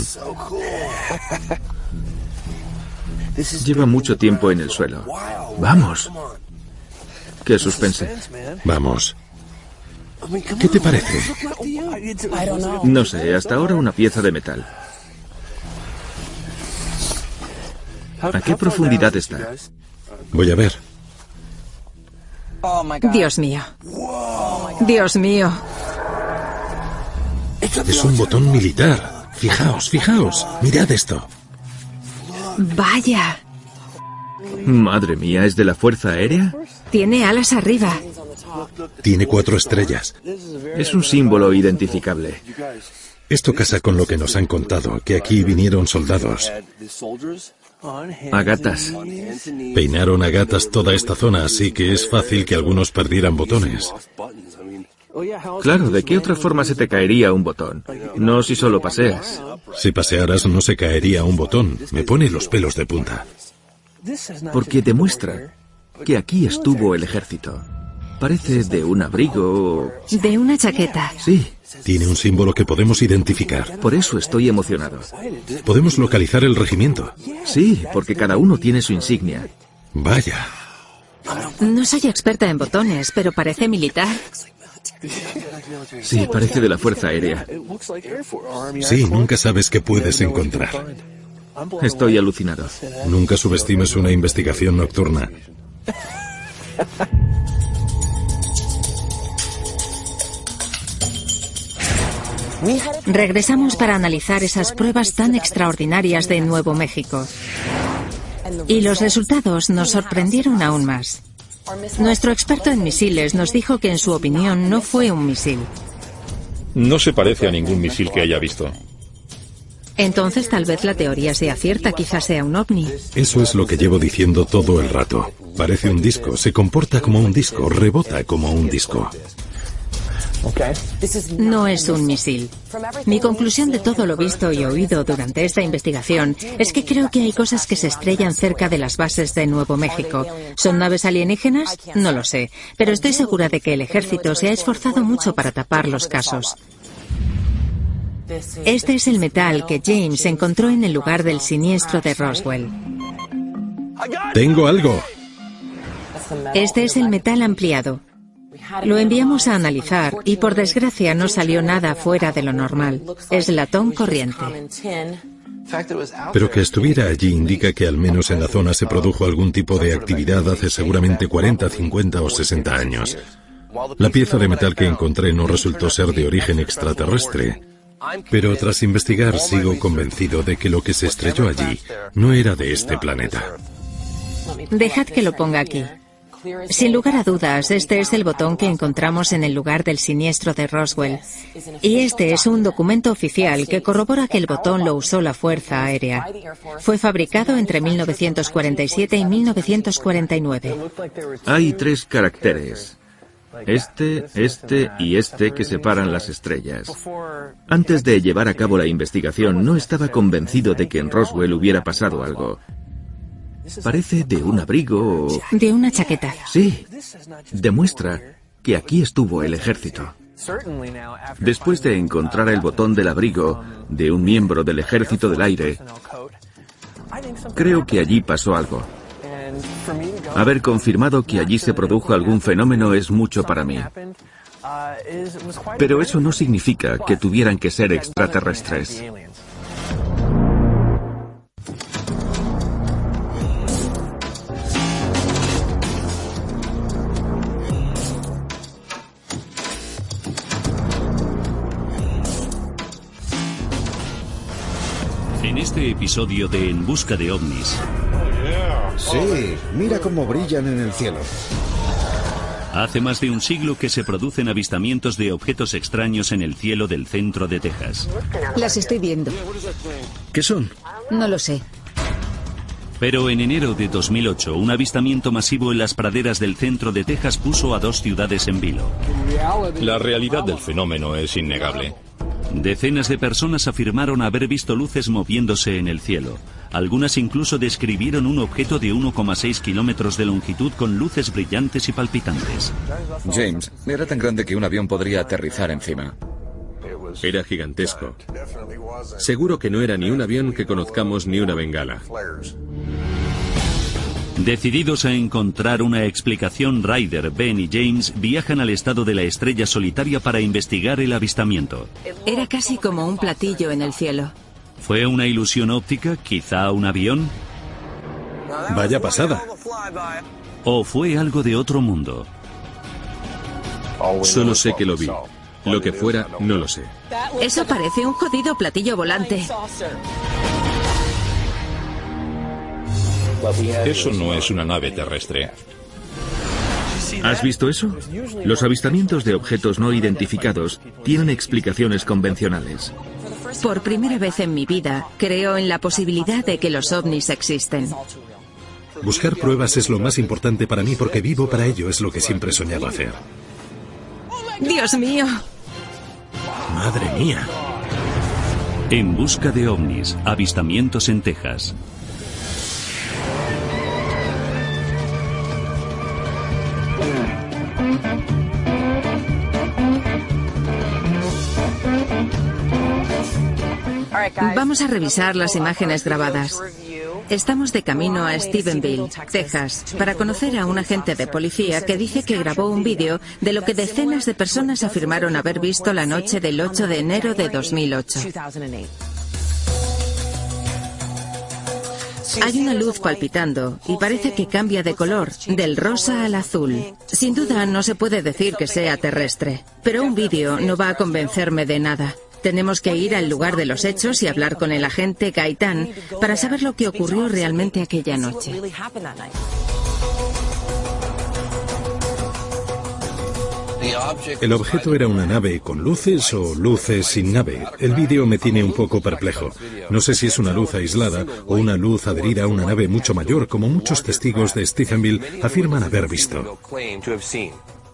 Lleva mucho tiempo en el suelo. Vamos. Qué suspense. Vamos. ¿Qué te parece? No sé, hasta ahora una pieza de metal. ¿A qué profundidad está? Voy a ver. Dios mío. Dios mío. Es un botón militar. Fijaos, fijaos. Mirad esto. Vaya. Madre mía, ¿es de la Fuerza Aérea? Tiene alas arriba. Tiene cuatro estrellas. Es un símbolo identificable. Esto casa con lo que nos han contado, que aquí vinieron soldados. A gatas. Peinaron a gatas toda esta zona, así que es fácil que algunos perdieran botones. Claro, ¿de qué otra forma se te caería un botón? No si solo paseas. Si pasearas no se caería un botón. Me pone los pelos de punta. Porque demuestra que aquí estuvo el ejército. Parece de un abrigo. De una chaqueta. Sí, Tiene un símbolo que podemos identificar. por eso estoy emocionado. Podemos localizar el regimiento. Sí, porque cada uno tiene su insignia. Vaya. No soy experta en botones, pero parece militar. Sí, parece de la Fuerza Aérea. Sí, nunca sabes qué puedes encontrar. Estoy alucinado. Nunca subestimes una investigación nocturna. Regresamos para analizar esas pruebas tan extraordinarias de Nuevo México. Y los resultados nos sorprendieron aún más. Nuestro experto en misiles nos dijo que en su opinión no fue un misil. No se parece a ningún misil que haya visto. Entonces tal vez la teoría sea cierta, quizás sea un ovni. Eso es lo que llevo diciendo todo el rato. Parece un disco, se comporta como un disco, rebota como un disco. No es un misil. Mi conclusión de todo lo visto y oído durante esta investigación es que creo que hay cosas que se estrellan cerca de las bases de Nuevo México. ¿Son naves alienígenas? No lo sé, pero estoy segura de que el ejército se ha esforzado mucho para tapar los casos. Este es el metal que James encontró en el lugar del siniestro de Roswell. Tengo algo. Este es el metal ampliado. Lo enviamos a analizar y por desgracia no salió nada fuera de lo normal. Es latón corriente. Pero que estuviera allí indica que al menos en la zona se produjo algún tipo de actividad hace seguramente 40, 50 o 60 años. La pieza de metal que encontré no resultó ser de origen extraterrestre. Pero tras investigar sigo convencido de que lo que se estrelló allí no era de este planeta. Dejad que lo ponga aquí. Sin lugar a dudas, este es el botón que encontramos en el lugar del siniestro de Roswell. Y este es un documento oficial que corrobora que el botón lo usó la Fuerza Aérea. Fue fabricado entre 1947 y 1949. Hay tres caracteres. Este, este y este que separan las estrellas. Antes de llevar a cabo la investigación no estaba convencido de que en Roswell hubiera pasado algo. Parece de un abrigo o... De una chaqueta. Sí, demuestra que aquí estuvo el ejército. Después de encontrar el botón del abrigo de un miembro del ejército del aire, creo que allí pasó algo. Haber confirmado que allí se produjo algún fenómeno es mucho para mí. Pero eso no significa que tuvieran que ser extraterrestres. Este episodio de En Busca de OVNIs. Sí, mira cómo brillan en el cielo. Hace más de un siglo que se producen avistamientos de objetos extraños en el cielo del centro de Texas. Las estoy viendo. ¿Qué son? No lo sé. Pero en enero de 2008, un avistamiento masivo en las praderas del centro de Texas puso a dos ciudades en vilo. La realidad del fenómeno es innegable. Decenas de personas afirmaron haber visto luces moviéndose en el cielo. Algunas incluso describieron un objeto de 1,6 kilómetros de longitud con luces brillantes y palpitantes. James, era tan grande que un avión podría aterrizar encima. Era gigantesco. Seguro que no era ni un avión que conozcamos ni una bengala. Decididos a encontrar una explicación, Ryder, Ben y James viajan al estado de la estrella solitaria para investigar el avistamiento. Era casi como un platillo en el cielo. ¿Fue una ilusión óptica, quizá un avión? Vaya pasada. ¿O fue algo de otro mundo? Solo sé que lo vi. Lo que fuera, no lo sé. Eso parece un jodido platillo volante. Eso no es una nave terrestre. ¿Has visto eso? Los avistamientos de objetos no identificados tienen explicaciones convencionales. Por primera vez en mi vida, creo en la posibilidad de que los ovnis existen. Buscar pruebas es lo más importante para mí porque vivo para ello, es lo que siempre soñaba hacer. Dios mío. Madre mía. En busca de ovnis, avistamientos en Texas. Vamos a revisar las imágenes grabadas. Estamos de camino a Stephenville, Texas, para conocer a un agente de policía que dice que grabó un vídeo de lo que decenas de personas afirmaron haber visto la noche del 8 de enero de 2008. Hay una luz palpitando y parece que cambia de color, del rosa al azul. Sin duda no se puede decir que sea terrestre, pero un vídeo no va a convencerme de nada. Tenemos que ir al lugar de los hechos y hablar con el agente Gaitán para saber lo que ocurrió realmente aquella noche. ¿El objeto era una nave con luces o luces sin nave? El vídeo me tiene un poco perplejo. No sé si es una luz aislada o una luz adherida a una nave mucho mayor, como muchos testigos de Stephenville afirman haber visto.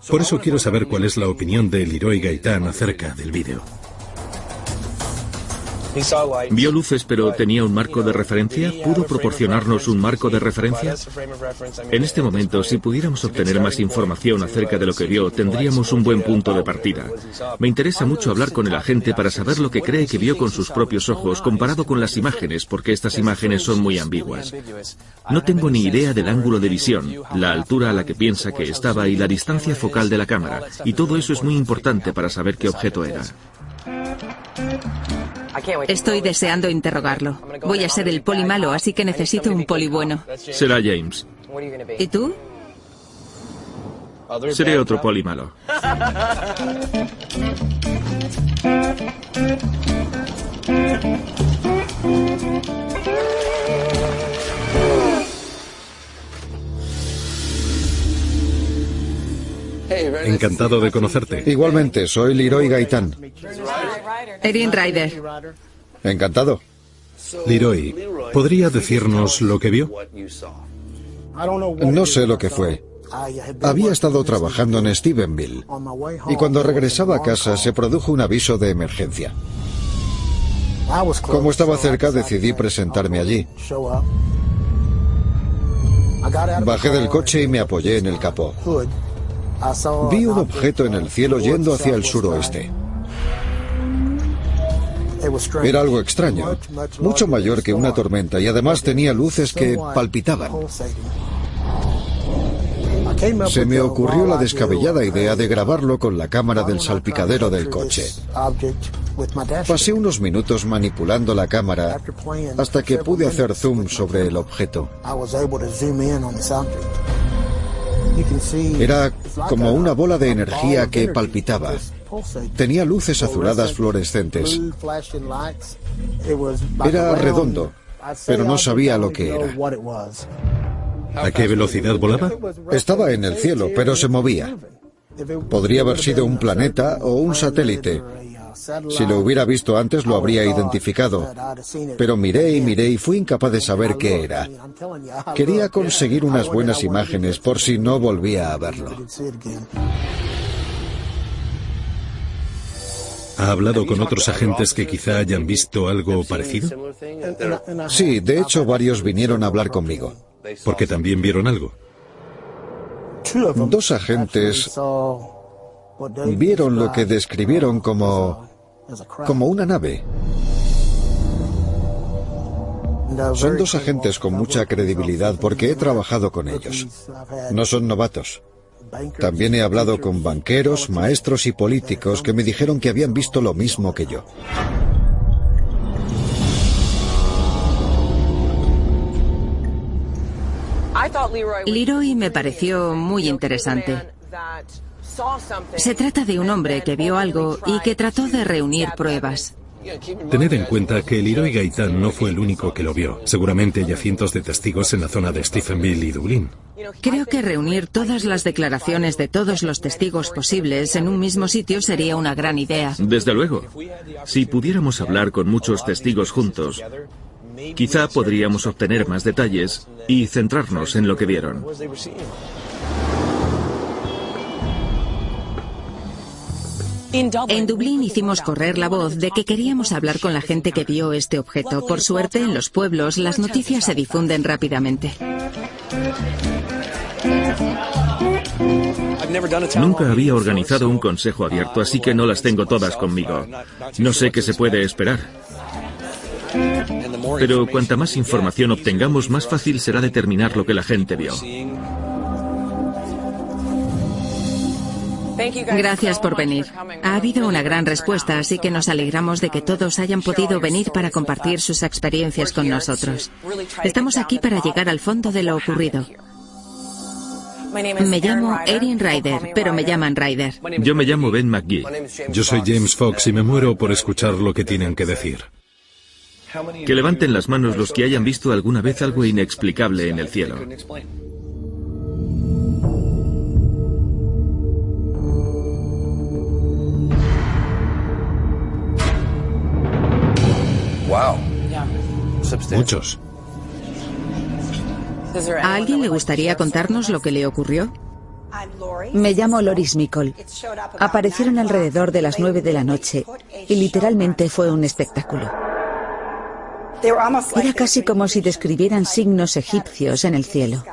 Por eso quiero saber cuál es la opinión de Leroy Gaitán acerca del vídeo. ¿Vio luces pero tenía un marco de referencia? ¿Pudo proporcionarnos un marco de referencia? En este momento, si pudiéramos obtener más información acerca de lo que vio, tendríamos un buen punto de partida. Me interesa mucho hablar con el agente para saber lo que cree que vio con sus propios ojos comparado con las imágenes, porque estas imágenes son muy ambiguas. No tengo ni idea del ángulo de visión, la altura a la que piensa que estaba y la distancia focal de la cámara, y todo eso es muy importante para saber qué objeto era. Estoy deseando interrogarlo. Voy a ser el poli malo, así que necesito un poli bueno. Será James. ¿Y tú? Seré otro poli malo. Encantado de conocerte. Igualmente, soy Leroy Gaitán. Erin Ryder. Encantado. Leroy, ¿podría decirnos lo que vio? No sé lo que fue. Había estado trabajando en Stephenville y cuando regresaba a casa se produjo un aviso de emergencia. Como estaba cerca decidí presentarme allí. Bajé del coche y me apoyé en el capó. Vi un objeto en el cielo yendo hacia el suroeste. Era algo extraño, mucho mayor que una tormenta y además tenía luces que palpitaban. Se me ocurrió la descabellada idea de grabarlo con la cámara del salpicadero del coche. Pasé unos minutos manipulando la cámara hasta que pude hacer zoom sobre el objeto. Era como una bola de energía que palpitaba Tenía luces azuladas fluorescentes. Era redondo, pero no sabía lo que era. ¿A qué velocidad volaba? Estaba en el cielo, pero se movía. Podría haber sido un planeta o un satélite. Si lo hubiera visto antes lo habría identificado. Pero miré y miré y fui incapaz de saber qué era. Quería conseguir unas buenas imágenes por si no volvía a verlo. ¿Ha hablado con otros agentes que quizá hayan visto algo parecido? Sí, de hecho varios vinieron a hablar conmigo. Porque también vieron algo. Dos agentes vieron lo que describieron como como una nave. Son dos agentes con mucha credibilidad porque he trabajado con ellos. No son novatos. También he hablado con banqueros, maestros y políticos que me dijeron que habían visto lo mismo que yo. Leroy me pareció muy interesante. Se trata de un hombre que vio algo y que trató de reunir pruebas. Tened en cuenta que Leroy Gaitán no fue el único que lo vio. Seguramente hay cientos de testigos en la zona de Stephenville y Dublín. Creo que reunir todas las declaraciones de todos los testigos posibles en un mismo sitio sería una gran idea. Desde luego. Si pudiéramos hablar con muchos testigos juntos, quizá podríamos obtener más detalles y centrarnos en lo que vieron. En Dublín hicimos correr la voz de que queríamos hablar con la gente que vio este objeto. Por suerte, en los pueblos las noticias se difunden rápidamente. Nunca había organizado un consejo abierto, así que no las tengo todas conmigo. No sé qué se puede esperar. Pero cuanta más información obtengamos, más fácil será determinar lo que la gente vio. Gracias por venir. Ha habido una gran respuesta, así que nos alegramos de que todos hayan podido venir para compartir sus experiencias con nosotros. Estamos aquí para llegar al fondo de lo ocurrido. Me llamo Erin Ryder, pero me llaman Ryder. Yo me llamo Ben McGee. Yo soy James Fox y me muero por escuchar lo que tienen que decir. Que levanten las manos los que hayan visto alguna vez algo inexplicable en el cielo. Muchos. ¿A alguien le gustaría contarnos lo que le ocurrió? Me llamo Loris Mikol. Aparecieron alrededor de las nueve de la noche y literalmente fue un espectáculo. Era casi como si describieran signos egipcios en el cielo.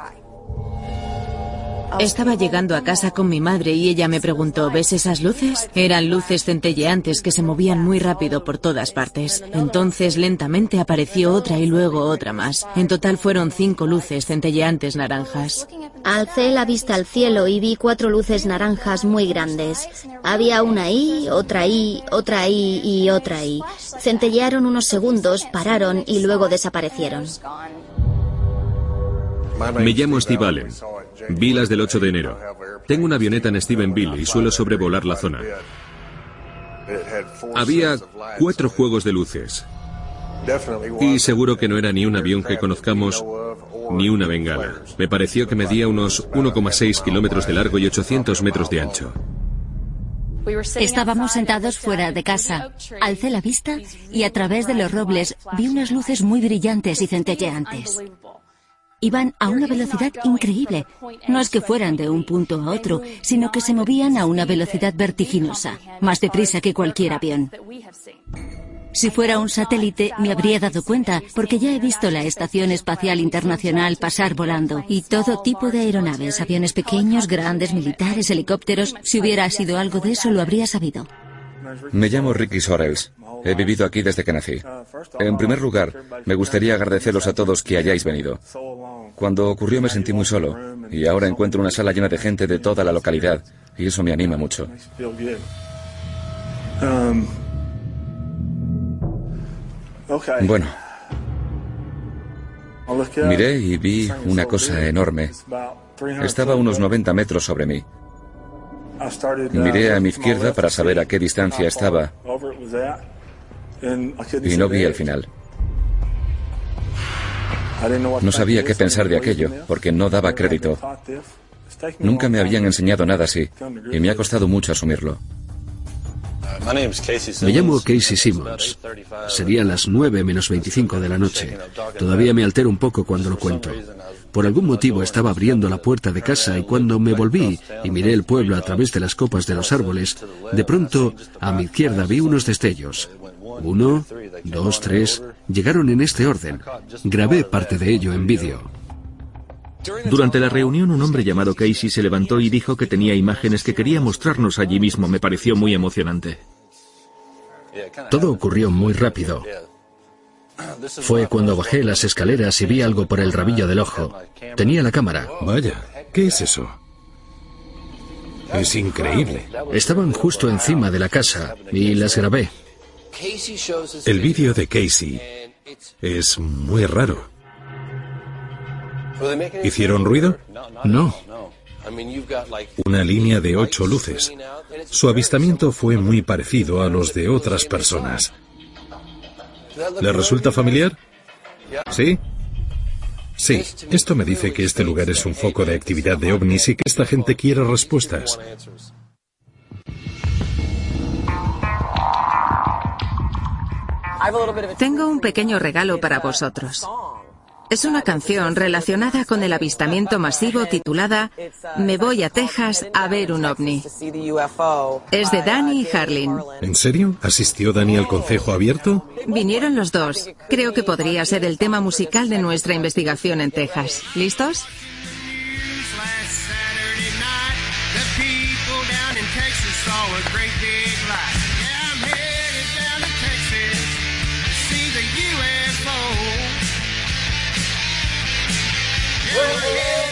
Estaba llegando a casa con mi madre y ella me preguntó, ¿ves esas luces? Eran luces centelleantes que se movían muy rápido por todas partes. Entonces lentamente apareció otra y luego otra más. En total fueron cinco luces centelleantes naranjas. Alcé la vista al cielo y vi cuatro luces naranjas muy grandes. Había una ahí, otra ahí, otra ahí y otra ahí. Centellearon unos segundos, pararon y luego desaparecieron. Me llamo Steve Allen. Vi las del 8 de enero. Tengo una avioneta en Stephenville y suelo sobrevolar la zona. Había cuatro juegos de luces. Y seguro que no era ni un avión que conozcamos ni una bengala. Me pareció que medía unos 1,6 kilómetros de largo y 800 metros de ancho. Estábamos sentados fuera de casa. Alcé la vista y a través de los robles vi unas luces muy brillantes y centelleantes. Iban a una velocidad increíble. No es que fueran de un punto a otro, sino que se movían a una velocidad vertiginosa, más deprisa que cualquier avión. Si fuera un satélite me habría dado cuenta, porque ya he visto la Estación Espacial Internacional pasar volando y todo tipo de aeronaves, aviones pequeños, grandes, militares, helicópteros. Si hubiera sido algo de eso, lo habría sabido. Me llamo Ricky Sorels. He vivido aquí desde que nací. En primer lugar, me gustaría agradeceros a todos que hayáis venido. Cuando ocurrió me sentí muy solo y ahora encuentro una sala llena de gente de toda la localidad y eso me anima mucho. Bueno, miré y vi una cosa enorme. Estaba a unos 90 metros sobre mí. Miré a mi izquierda para saber a qué distancia estaba y no vi el final. No sabía qué pensar de aquello, porque no daba crédito. Nunca me habían enseñado nada así, y me ha costado mucho asumirlo. Me llamo Casey Simmons. Serían las 9 menos 25 de la noche. Todavía me altero un poco cuando lo cuento. Por algún motivo estaba abriendo la puerta de casa y cuando me volví y miré el pueblo a través de las copas de los árboles, de pronto a mi izquierda vi unos destellos. Uno, dos, tres. Llegaron en este orden. Grabé parte de ello en vídeo. Durante la reunión un hombre llamado Casey se levantó y dijo que tenía imágenes que quería mostrarnos allí mismo. Me pareció muy emocionante. Todo ocurrió muy rápido. Fue cuando bajé las escaleras y vi algo por el rabillo del ojo. Tenía la cámara. Vaya, ¿qué es eso? Es increíble. Estaban justo encima de la casa y las grabé. El vídeo de Casey es muy raro. ¿Hicieron ruido? No. Una línea de ocho luces. Su avistamiento fue muy parecido a los de otras personas. ¿Le resulta familiar? ¿Sí? Sí, esto me dice que este lugar es un foco de actividad de ovnis y que esta gente quiere respuestas. Tengo un pequeño regalo para vosotros. Es una canción relacionada con el avistamiento masivo titulada Me voy a Texas a ver un ovni. Es de Danny y Harlin. ¿En serio? ¿Asistió Danny al consejo abierto? Vinieron los dos. Creo que podría ser el tema musical de nuestra investigación en Texas. ¿Listos?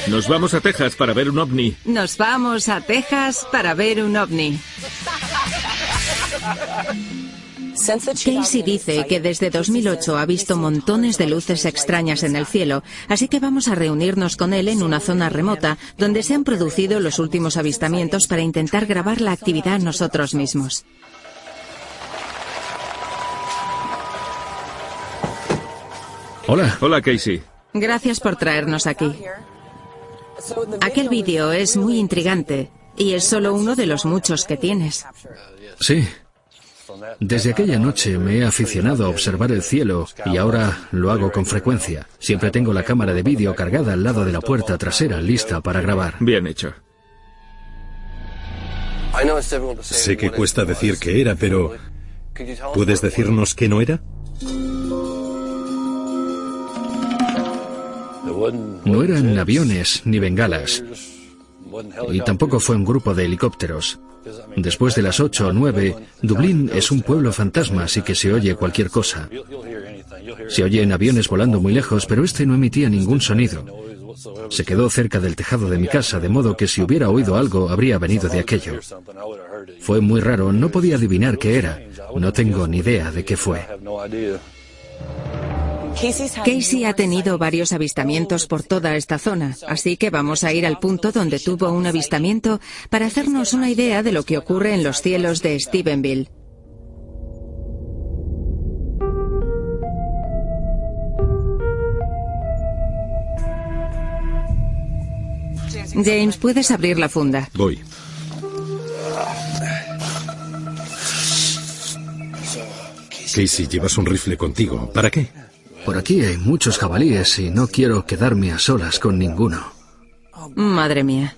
Nos vamos a Texas para ver un ovni. Nos vamos a Texas para ver un ovni. Casey dice que desde 2008 ha visto montones de luces extrañas en el cielo, así que vamos a reunirnos con él en una zona remota donde se han producido los últimos avistamientos para intentar grabar la actividad nosotros mismos. Hola. Hola, Casey. Gracias por traernos aquí. Aquel vídeo es muy intrigante y es solo uno de los muchos que tienes. Sí. Desde aquella noche me he aficionado a observar el cielo y ahora lo hago con frecuencia. Siempre tengo la cámara de vídeo cargada al lado de la puerta trasera lista para grabar. Bien hecho. Sé que cuesta decir que era, pero ¿puedes decirnos qué no era? No eran aviones ni bengalas. Y tampoco fue un grupo de helicópteros. Después de las 8 o 9, Dublín es un pueblo fantasma, así que se oye cualquier cosa. Se oyen aviones volando muy lejos, pero este no emitía ningún sonido. Se quedó cerca del tejado de mi casa, de modo que si hubiera oído algo, habría venido de aquello. Fue muy raro, no podía adivinar qué era. No tengo ni idea de qué fue. Casey ha tenido varios avistamientos por toda esta zona, así que vamos a ir al punto donde tuvo un avistamiento para hacernos una idea de lo que ocurre en los cielos de Stephenville. James, puedes abrir la funda. Voy. Casey, llevas un rifle contigo. ¿Para qué? Por aquí hay muchos jabalíes y no quiero quedarme a solas con ninguno. Madre mía.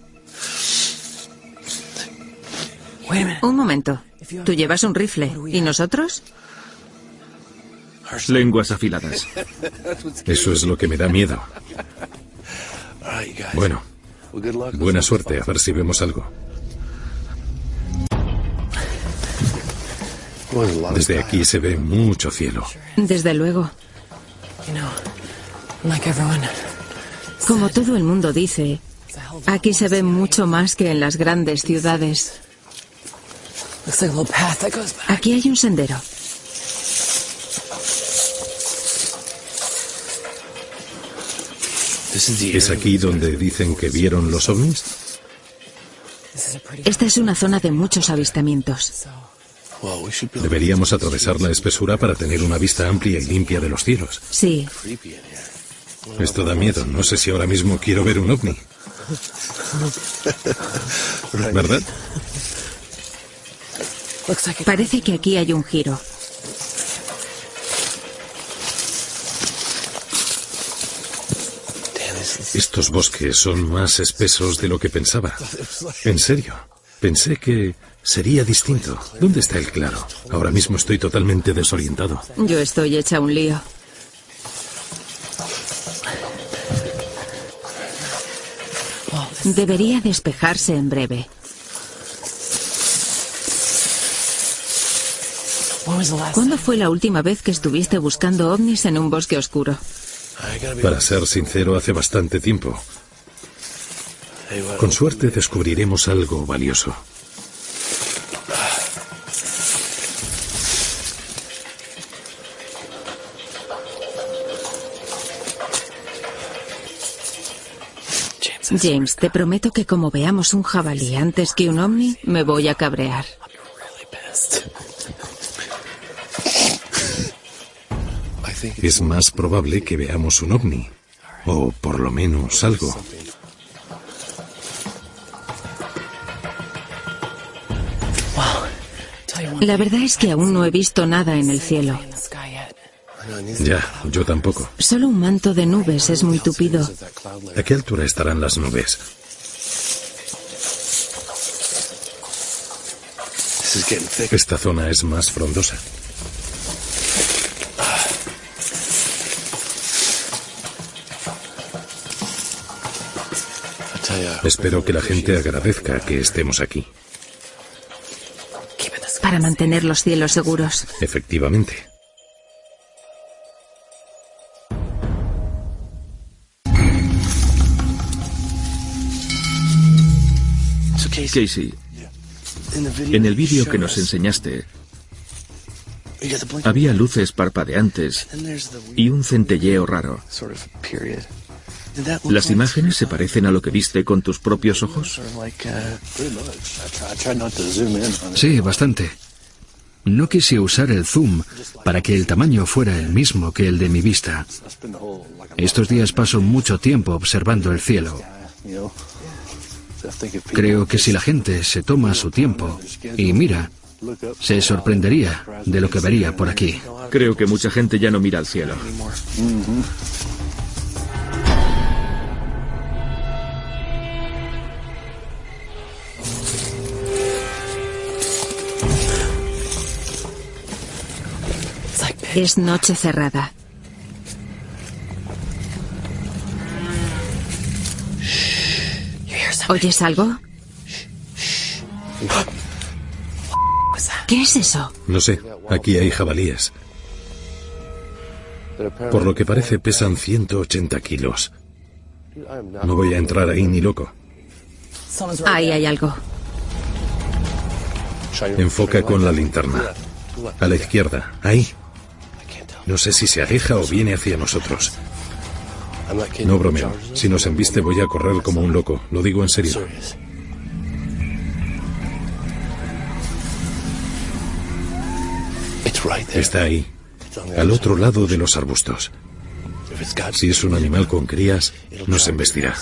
Un momento. Tú llevas un rifle. ¿Y nosotros? Lenguas afiladas. Eso es lo que me da miedo. Bueno, buena suerte, a ver si vemos algo. Desde aquí se ve mucho cielo. Desde luego. Como todo el mundo dice, aquí se ve mucho más que en las grandes ciudades. Aquí hay un sendero. ¿Es aquí donde dicen que vieron los ovnis? Esta es una zona de muchos avistamientos. Deberíamos atravesar la espesura para tener una vista amplia y limpia de los cielos. Sí. Esto da miedo. No sé si ahora mismo quiero ver un ovni. ¿Verdad? Parece que aquí hay un giro. Estos bosques son más espesos de lo que pensaba. En serio. Pensé que sería distinto. ¿Dónde está el claro? Ahora mismo estoy totalmente desorientado. Yo estoy hecha un lío. Debería despejarse en breve. ¿Cuándo fue la última vez que estuviste buscando ovnis en un bosque oscuro? Para ser sincero, hace bastante tiempo. Con suerte descubriremos algo valioso. James, te prometo que como veamos un jabalí antes que un ovni, me voy a cabrear. Es más probable que veamos un ovni. O por lo menos algo. La verdad es que aún no he visto nada en el cielo. Ya, yo tampoco. Solo un manto de nubes es muy tupido. ¿A qué altura estarán las nubes? Esta zona es más frondosa. Espero que la gente agradezca que estemos aquí. Para mantener los cielos seguros. Efectivamente. Casey, en el vídeo que nos enseñaste, había luces parpadeantes y un centelleo raro. ¿Las imágenes se parecen a lo que viste con tus propios ojos? Sí, bastante. No quise usar el zoom para que el tamaño fuera el mismo que el de mi vista. Estos días paso mucho tiempo observando el cielo. Creo que si la gente se toma su tiempo y mira, se sorprendería de lo que vería por aquí. Creo que mucha gente ya no mira al cielo. Es noche cerrada. ¿Oyes algo? ¿Qué es eso? No sé, aquí hay jabalíes. Por lo que parece pesan 180 kilos. No voy a entrar ahí ni loco. Ahí hay algo. Enfoca con la linterna. A la izquierda, ahí. No sé si se aleja o viene hacia nosotros. No bromeo. Si nos embiste voy a correr como un loco. Lo digo en serio. Está ahí, al otro lado de los arbustos. Si es un animal con crías, nos embestirá.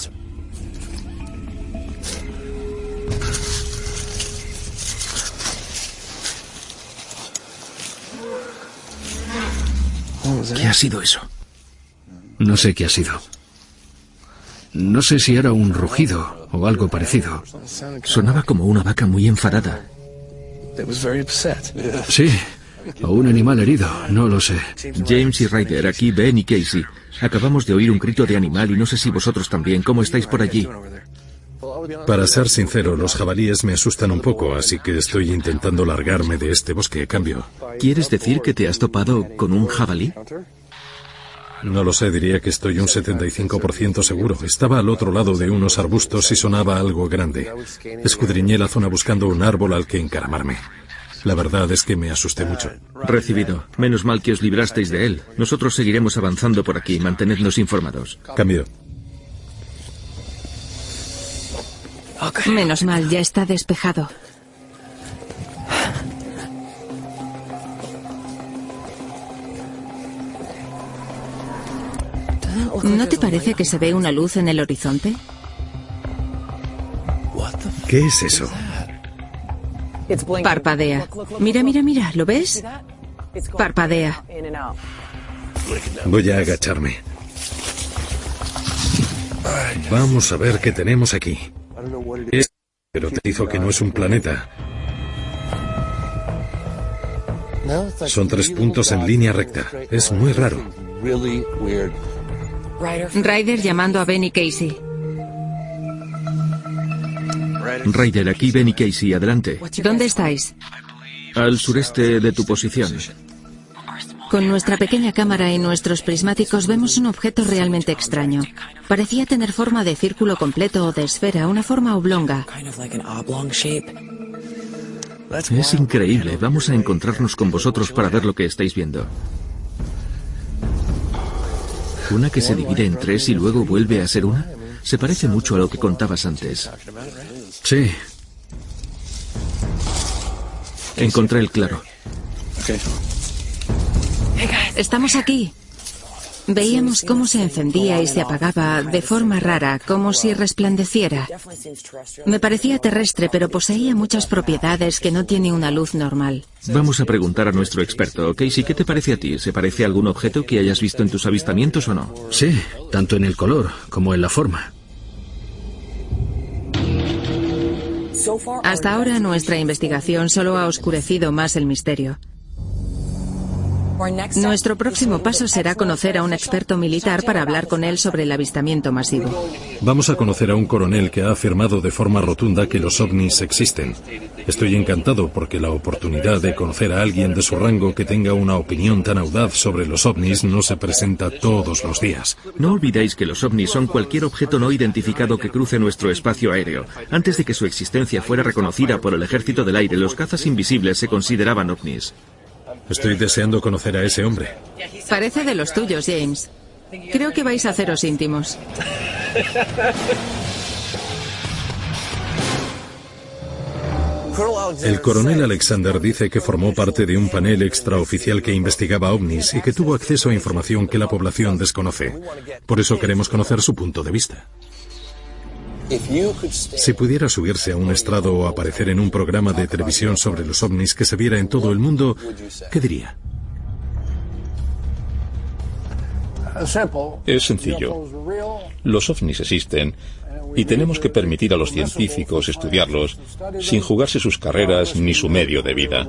¿Qué ha sido eso? No sé qué ha sido. No sé si era un rugido o algo parecido. Sonaba como una vaca muy enfadada. Sí, o un animal herido, no lo sé. James y Ryder, aquí Ben y Casey. Acabamos de oír un grito de animal y no sé si vosotros también. ¿Cómo estáis por allí? Para ser sincero, los jabalíes me asustan un poco, así que estoy intentando largarme de este bosque. Cambio. ¿Quieres decir que te has topado con un jabalí? No lo sé, diría que estoy un 75% seguro. Estaba al otro lado de unos arbustos y sonaba algo grande. Escudriñé la zona buscando un árbol al que encaramarme. La verdad es que me asusté mucho. Recibido. Menos mal que os librasteis de él. Nosotros seguiremos avanzando por aquí. Mantenednos informados. Cambio. Menos mal, ya está despejado. ¿No te parece que se ve una luz en el horizonte? ¿Qué es eso? Parpadea. Mira, mira, mira, ¿lo ves? Parpadea. Voy a agacharme. Vamos a ver qué tenemos aquí. Es pero te dijo que no es un planeta. Son tres puntos en línea recta. Es muy raro. Ryder llamando a Benny Casey. Ryder, aquí Benny Casey, adelante. ¿Dónde estáis? Al sureste de tu posición. Con nuestra pequeña cámara y nuestros prismáticos vemos un objeto realmente extraño. Parecía tener forma de círculo completo o de esfera, una forma oblonga. Es increíble. Vamos a encontrarnos con vosotros para ver lo que estáis viendo. ¿Una que se divide en tres y luego vuelve a ser una? Se parece mucho a lo que contabas antes. Sí. Encontré el claro. Estamos aquí. Veíamos cómo se encendía y se apagaba de forma rara, como si resplandeciera. Me parecía terrestre, pero poseía muchas propiedades que no tiene una luz normal. Vamos a preguntar a nuestro experto. Casey, ¿qué te parece a ti? ¿Se parece a algún objeto que hayas visto en tus avistamientos o no? Sí, tanto en el color como en la forma. Hasta ahora nuestra investigación solo ha oscurecido más el misterio. Nuestro próximo paso será conocer a un experto militar para hablar con él sobre el avistamiento masivo. Vamos a conocer a un coronel que ha afirmado de forma rotunda que los ovnis existen. Estoy encantado porque la oportunidad de conocer a alguien de su rango que tenga una opinión tan audaz sobre los ovnis no se presenta todos los días. No olvidéis que los ovnis son cualquier objeto no identificado que cruce nuestro espacio aéreo. Antes de que su existencia fuera reconocida por el ejército del aire, los cazas invisibles se consideraban ovnis. Estoy deseando conocer a ese hombre. Parece de los tuyos, James. Creo que vais a haceros íntimos. El coronel Alexander dice que formó parte de un panel extraoficial que investigaba ovnis y que tuvo acceso a información que la población desconoce. Por eso queremos conocer su punto de vista. Si pudiera subirse a un estrado o aparecer en un programa de televisión sobre los ovnis que se viera en todo el mundo, ¿qué diría? Es sencillo. Los ovnis existen y tenemos que permitir a los científicos estudiarlos sin jugarse sus carreras ni su medio de vida.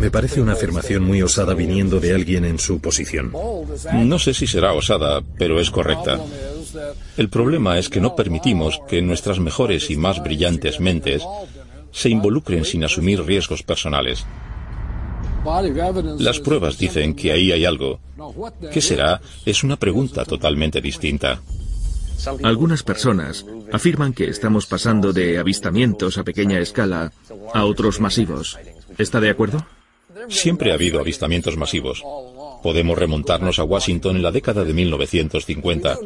Me parece una afirmación muy osada viniendo de alguien en su posición. No sé si será osada, pero es correcta. El problema es que no permitimos que nuestras mejores y más brillantes mentes se involucren sin asumir riesgos personales. Las pruebas dicen que ahí hay algo. ¿Qué será? Es una pregunta totalmente distinta. Algunas personas afirman que estamos pasando de avistamientos a pequeña escala a otros masivos. ¿Está de acuerdo? Siempre ha habido avistamientos masivos. Podemos remontarnos a Washington en la década de 1950.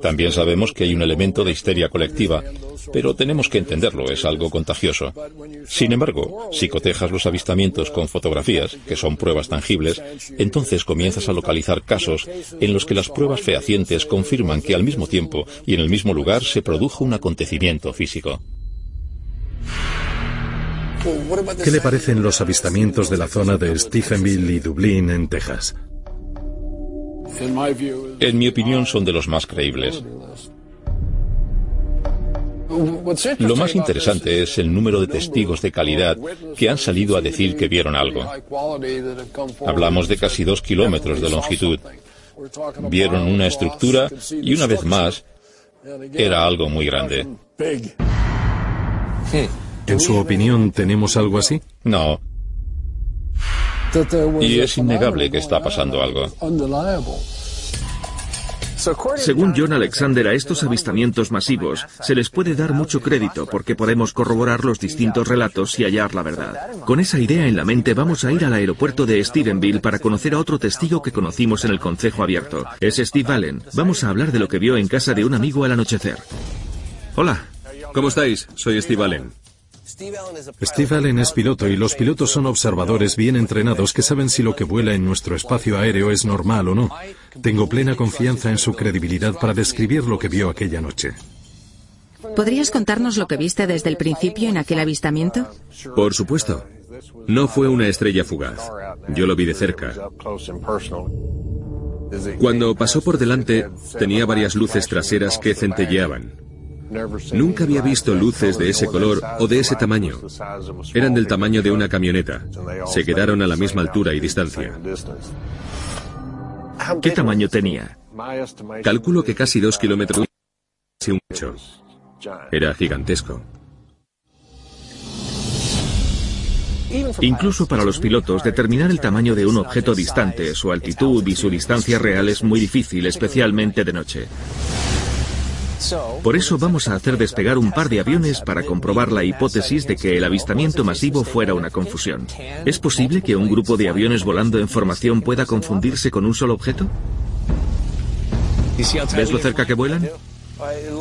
También sabemos que hay un elemento de histeria colectiva, pero tenemos que entenderlo, es algo contagioso. Sin embargo, si cotejas los avistamientos con fotografías, que son pruebas tangibles, entonces comienzas a localizar casos en los que las pruebas fehacientes confirman que al mismo tiempo y en el mismo lugar se produjo un acontecimiento físico. ¿Qué le parecen los avistamientos de la zona de Stephenville y Dublín en Texas? En mi opinión son de los más creíbles. Lo más interesante es el número de testigos de calidad que han salido a decir que vieron algo. Hablamos de casi dos kilómetros de longitud. Vieron una estructura y una vez más era algo muy grande. ¿En su opinión tenemos algo así? No. Y es innegable que está pasando algo. Según John Alexander, a estos avistamientos masivos se les puede dar mucho crédito porque podemos corroborar los distintos relatos y hallar la verdad. Con esa idea en la mente vamos a ir al aeropuerto de Stephenville para conocer a otro testigo que conocimos en el Consejo Abierto. Es Steve Allen. Vamos a hablar de lo que vio en casa de un amigo al anochecer. Hola. ¿Cómo estáis? Soy Steve Allen. Steve Allen es piloto y los pilotos son observadores bien entrenados que saben si lo que vuela en nuestro espacio aéreo es normal o no. Tengo plena confianza en su credibilidad para describir lo que vio aquella noche. ¿Podrías contarnos lo que viste desde el principio en aquel avistamiento? Por supuesto. No fue una estrella fugaz. Yo lo vi de cerca. Cuando pasó por delante, tenía varias luces traseras que centelleaban. Nunca había visto luces de ese color o de ese tamaño. Eran del tamaño de una camioneta. Se quedaron a la misma altura y distancia. ¿Qué tamaño tenía? Calculo que casi dos kilómetros y un. Era gigantesco. Incluso para los pilotos, determinar el tamaño de un objeto distante, su altitud y su distancia real es muy difícil, especialmente de noche. Por eso vamos a hacer despegar un par de aviones para comprobar la hipótesis de que el avistamiento masivo fuera una confusión. ¿Es posible que un grupo de aviones volando en formación pueda confundirse con un solo objeto? ¿Ves lo cerca que vuelan?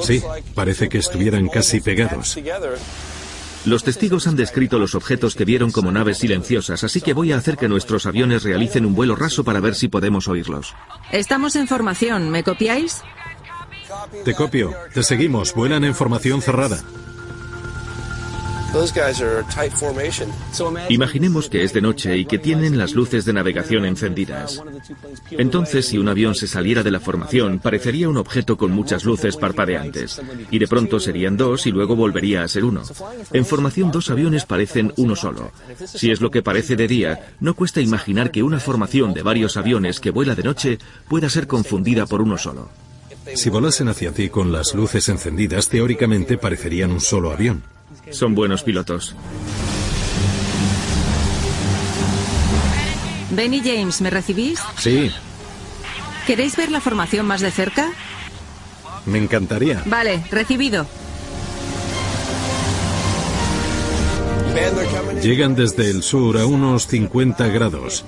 Sí, parece que estuvieran casi pegados. Los testigos han descrito los objetos que vieron como naves silenciosas, así que voy a hacer que nuestros aviones realicen un vuelo raso para ver si podemos oírlos. Estamos en formación, ¿me copiáis? Te copio. Te seguimos. Vuelan en formación cerrada. Imaginemos que es de noche y que tienen las luces de navegación encendidas. Entonces, si un avión se saliera de la formación, parecería un objeto con muchas luces parpadeantes. Y de pronto serían dos y luego volvería a ser uno. En formación dos aviones parecen uno solo. Si es lo que parece de día, no cuesta imaginar que una formación de varios aviones que vuela de noche pueda ser confundida por uno solo. Si volasen hacia ti con las luces encendidas, teóricamente parecerían un solo avión. Son buenos pilotos. Benny James, ¿me recibís? Sí. ¿Queréis ver la formación más de cerca? Me encantaría. Vale, recibido. Llegan desde el sur a unos 50 grados.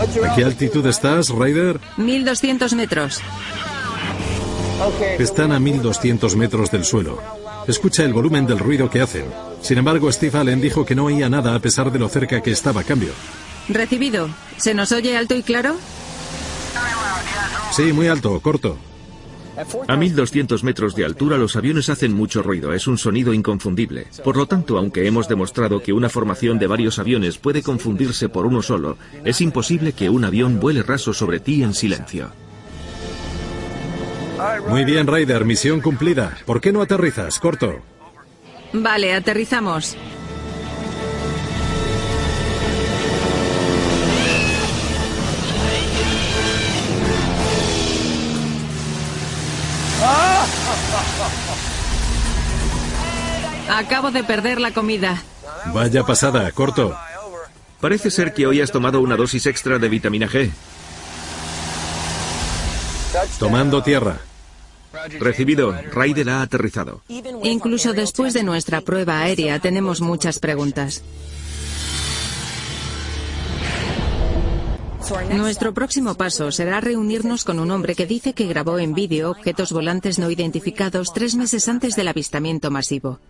¿A qué altitud estás, Ryder? 1200 metros. Están a 1200 metros del suelo. Escucha el volumen del ruido que hacen. Sin embargo, Steve Allen dijo que no oía nada a pesar de lo cerca que estaba a cambio. Recibido. ¿Se nos oye alto y claro? Sí, muy alto, corto. A 1200 metros de altura los aviones hacen mucho ruido, es un sonido inconfundible. Por lo tanto, aunque hemos demostrado que una formación de varios aviones puede confundirse por uno solo, es imposible que un avión vuele raso sobre ti en silencio. Muy bien, Ryder, misión cumplida. ¿Por qué no aterrizas? Corto. Vale, aterrizamos. Acabo de perder la comida. Vaya pasada, corto. Parece ser que hoy has tomado una dosis extra de vitamina G. Tomando tierra. Recibido. Ryder ha aterrizado. Incluso después de nuestra prueba aérea tenemos muchas preguntas. Nuestro próximo paso será reunirnos con un hombre que dice que grabó en vídeo objetos volantes no identificados tres meses antes del avistamiento masivo.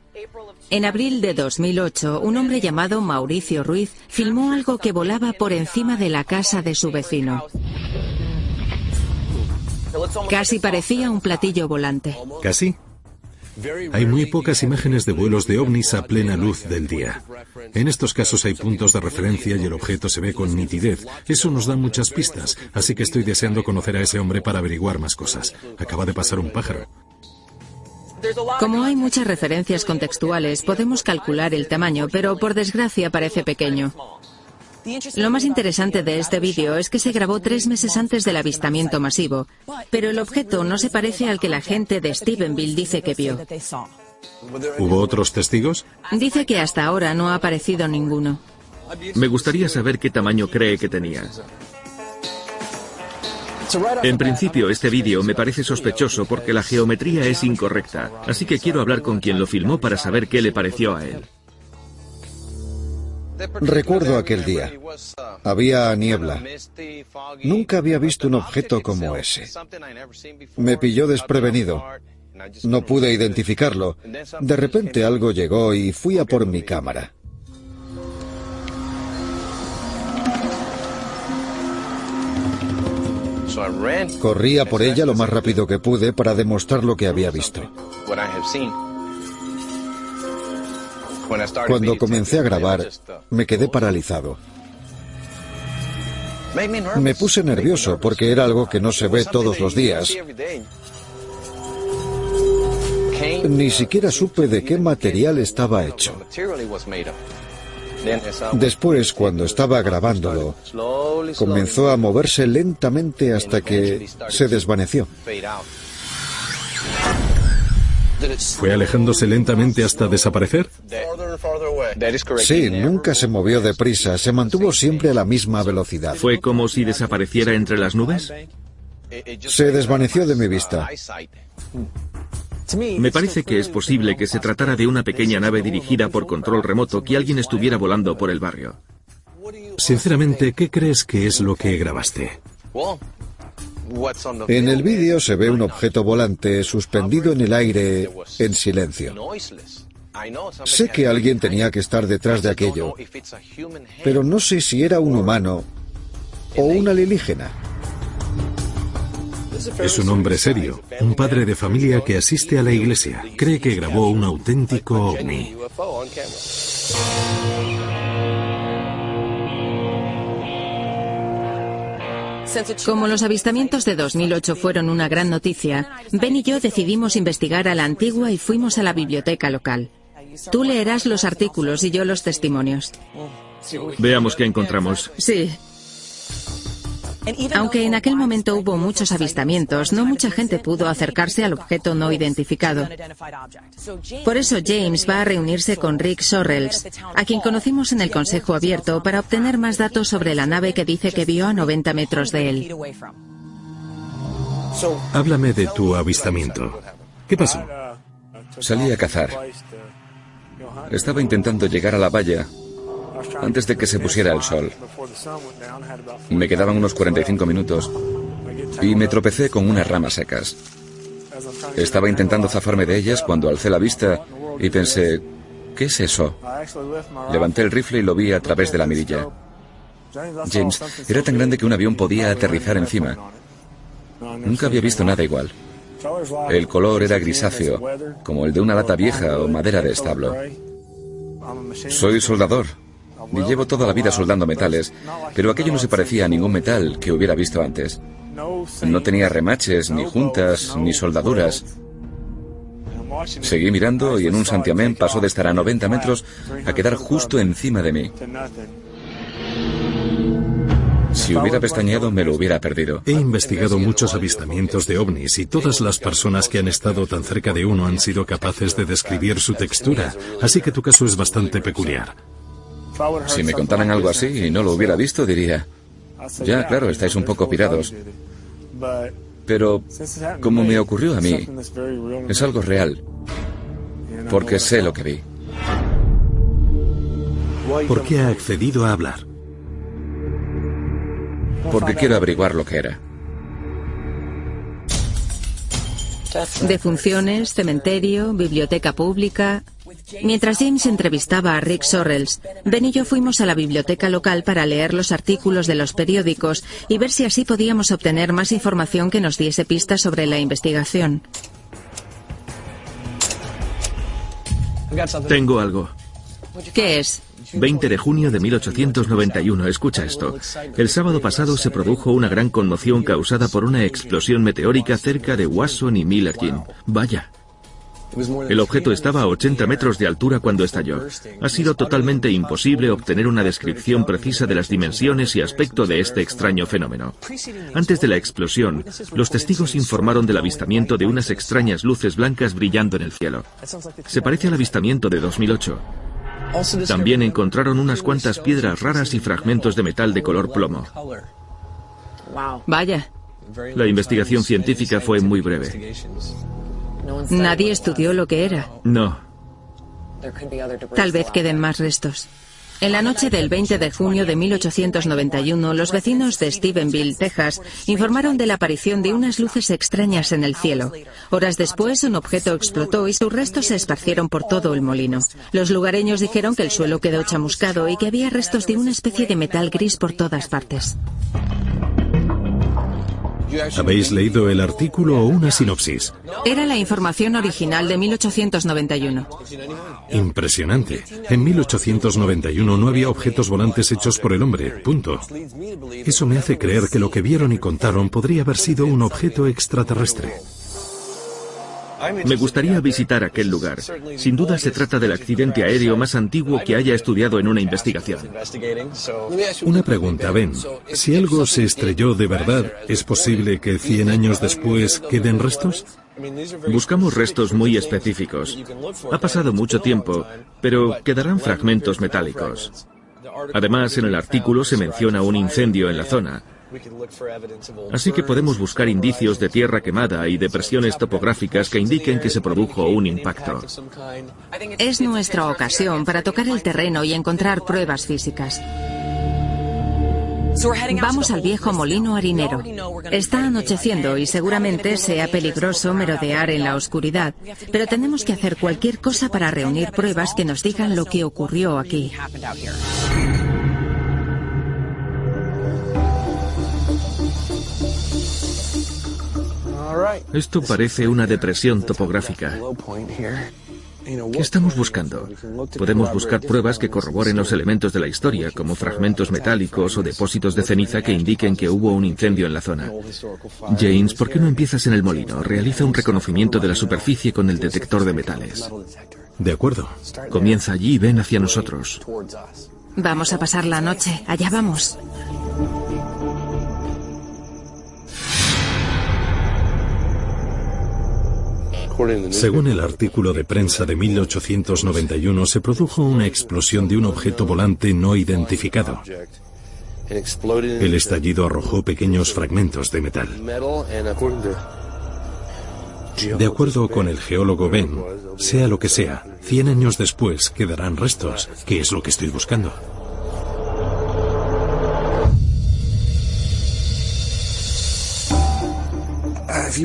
En abril de 2008, un hombre llamado Mauricio Ruiz filmó algo que volaba por encima de la casa de su vecino. Casi parecía un platillo volante. ¿Casi? Hay muy pocas imágenes de vuelos de ovnis a plena luz del día. En estos casos hay puntos de referencia y el objeto se ve con nitidez. Eso nos da muchas pistas, así que estoy deseando conocer a ese hombre para averiguar más cosas. Acaba de pasar un pájaro. Como hay muchas referencias contextuales, podemos calcular el tamaño, pero por desgracia parece pequeño. Lo más interesante de este vídeo es que se grabó tres meses antes del avistamiento masivo, pero el objeto no se parece al que la gente de Stephenville dice que vio. ¿Hubo otros testigos? Dice que hasta ahora no ha aparecido ninguno. Me gustaría saber qué tamaño cree que tenía. En principio, este vídeo me parece sospechoso porque la geometría es incorrecta, así que quiero hablar con quien lo filmó para saber qué le pareció a él. Recuerdo aquel día. Había niebla. Nunca había visto un objeto como ese. Me pilló desprevenido. No pude identificarlo. De repente algo llegó y fui a por mi cámara. Corría por ella lo más rápido que pude para demostrar lo que había visto. Cuando comencé a grabar, me quedé paralizado. Me puse nervioso porque era algo que no se ve todos los días. Ni siquiera supe de qué material estaba hecho. Después, cuando estaba grabándolo, comenzó a moverse lentamente hasta que se desvaneció. ¿Fue alejándose lentamente hasta desaparecer? Sí, nunca se movió deprisa, se mantuvo siempre a la misma velocidad. ¿Fue como si desapareciera entre las nubes? Se desvaneció de mi vista. Me parece que es posible que se tratara de una pequeña nave dirigida por control remoto que alguien estuviera volando por el barrio. Sinceramente, ¿qué crees que es lo que grabaste? En el vídeo se ve un objeto volante suspendido en el aire en silencio. Sé que alguien tenía que estar detrás de aquello, pero no sé si era un humano o un alienígena. Es un hombre serio, un padre de familia que asiste a la iglesia. Cree que grabó un auténtico ovni. Como los avistamientos de 2008 fueron una gran noticia, Ben y yo decidimos investigar a la antigua y fuimos a la biblioteca local. Tú leerás los artículos y yo los testimonios. Veamos qué encontramos. Sí. Aunque en aquel momento hubo muchos avistamientos, no mucha gente pudo acercarse al objeto no identificado. Por eso James va a reunirse con Rick Sorrells, a quien conocimos en el Consejo Abierto, para obtener más datos sobre la nave que dice que vio a 90 metros de él. Háblame de tu avistamiento. ¿Qué pasó? Salí a cazar. Estaba intentando llegar a la valla antes de que se pusiera el sol. Me quedaban unos 45 minutos y me tropecé con unas ramas secas. Estaba intentando zafarme de ellas cuando alcé la vista y pensé, ¿qué es eso? Levanté el rifle y lo vi a través de la mirilla. James, era tan grande que un avión podía aterrizar encima. Nunca había visto nada igual. El color era grisáceo, como el de una lata vieja o madera de establo. Soy soldador, y llevo toda la vida soldando metales, pero aquello no se parecía a ningún metal que hubiera visto antes. No tenía remaches, ni juntas, ni soldaduras. Seguí mirando y en un santiamén pasó de estar a 90 metros a quedar justo encima de mí. Si hubiera pestañeado me lo hubiera perdido. He investigado muchos avistamientos de ovnis y todas las personas que han estado tan cerca de uno han sido capaces de describir su textura, así que tu caso es bastante peculiar. Si me contaran algo así y no lo hubiera visto, diría, ya, claro, estáis un poco pirados. Pero, como me ocurrió a mí, es algo real, porque sé lo que vi. ¿Por qué ha accedido a hablar? Porque quiero averiguar lo que era. Defunciones, cementerio, biblioteca pública, Mientras James entrevistaba a Rick Sorrells, Ben y yo fuimos a la biblioteca local para leer los artículos de los periódicos y ver si así podíamos obtener más información que nos diese pistas sobre la investigación. Tengo algo. ¿Qué es? 20 de junio de 1891. Escucha esto. El sábado pasado se produjo una gran conmoción causada por una explosión meteórica cerca de Wasson y Millerton. Vaya. El objeto estaba a 80 metros de altura cuando estalló. Ha sido totalmente imposible obtener una descripción precisa de las dimensiones y aspecto de este extraño fenómeno. Antes de la explosión, los testigos informaron del avistamiento de unas extrañas luces blancas brillando en el cielo. Se parece al avistamiento de 2008. También encontraron unas cuantas piedras raras y fragmentos de metal de color plomo. Vaya. La investigación científica fue muy breve. Nadie estudió lo que era. No. Tal vez queden más restos. En la noche del 20 de junio de 1891, los vecinos de Stephenville, Texas, informaron de la aparición de unas luces extrañas en el cielo. Horas después, un objeto explotó y sus restos se esparcieron por todo el molino. Los lugareños dijeron que el suelo quedó chamuscado y que había restos de una especie de metal gris por todas partes. ¿Habéis leído el artículo o una sinopsis? Era la información original de 1891. Impresionante. En 1891 no había objetos volantes hechos por el hombre. Punto. Eso me hace creer que lo que vieron y contaron podría haber sido un objeto extraterrestre. Me gustaría visitar aquel lugar. Sin duda se trata del accidente aéreo más antiguo que haya estudiado en una investigación. Una pregunta, Ben. Si algo se estrelló de verdad, ¿es posible que 100 años después queden restos? Buscamos restos muy específicos. Ha pasado mucho tiempo, pero quedarán fragmentos metálicos. Además, en el artículo se menciona un incendio en la zona. Así que podemos buscar indicios de tierra quemada y depresiones topográficas que indiquen que se produjo un impacto. Es nuestra ocasión para tocar el terreno y encontrar pruebas físicas. Vamos al viejo molino harinero. Está anocheciendo y seguramente sea peligroso merodear en la oscuridad, pero tenemos que hacer cualquier cosa para reunir pruebas que nos digan lo que ocurrió aquí. Esto parece una depresión topográfica. ¿Qué estamos buscando? Podemos buscar pruebas que corroboren los elementos de la historia, como fragmentos metálicos o depósitos de ceniza que indiquen que hubo un incendio en la zona. James, ¿por qué no empiezas en el molino? Realiza un reconocimiento de la superficie con el detector de metales. De acuerdo. Comienza allí y ven hacia nosotros. Vamos a pasar la noche. Allá vamos. Según el artículo de prensa de 1891, se produjo una explosión de un objeto volante no identificado. El estallido arrojó pequeños fragmentos de metal. De acuerdo con el geólogo Ben, sea lo que sea, 100 años después quedarán restos, que es lo que estoy buscando.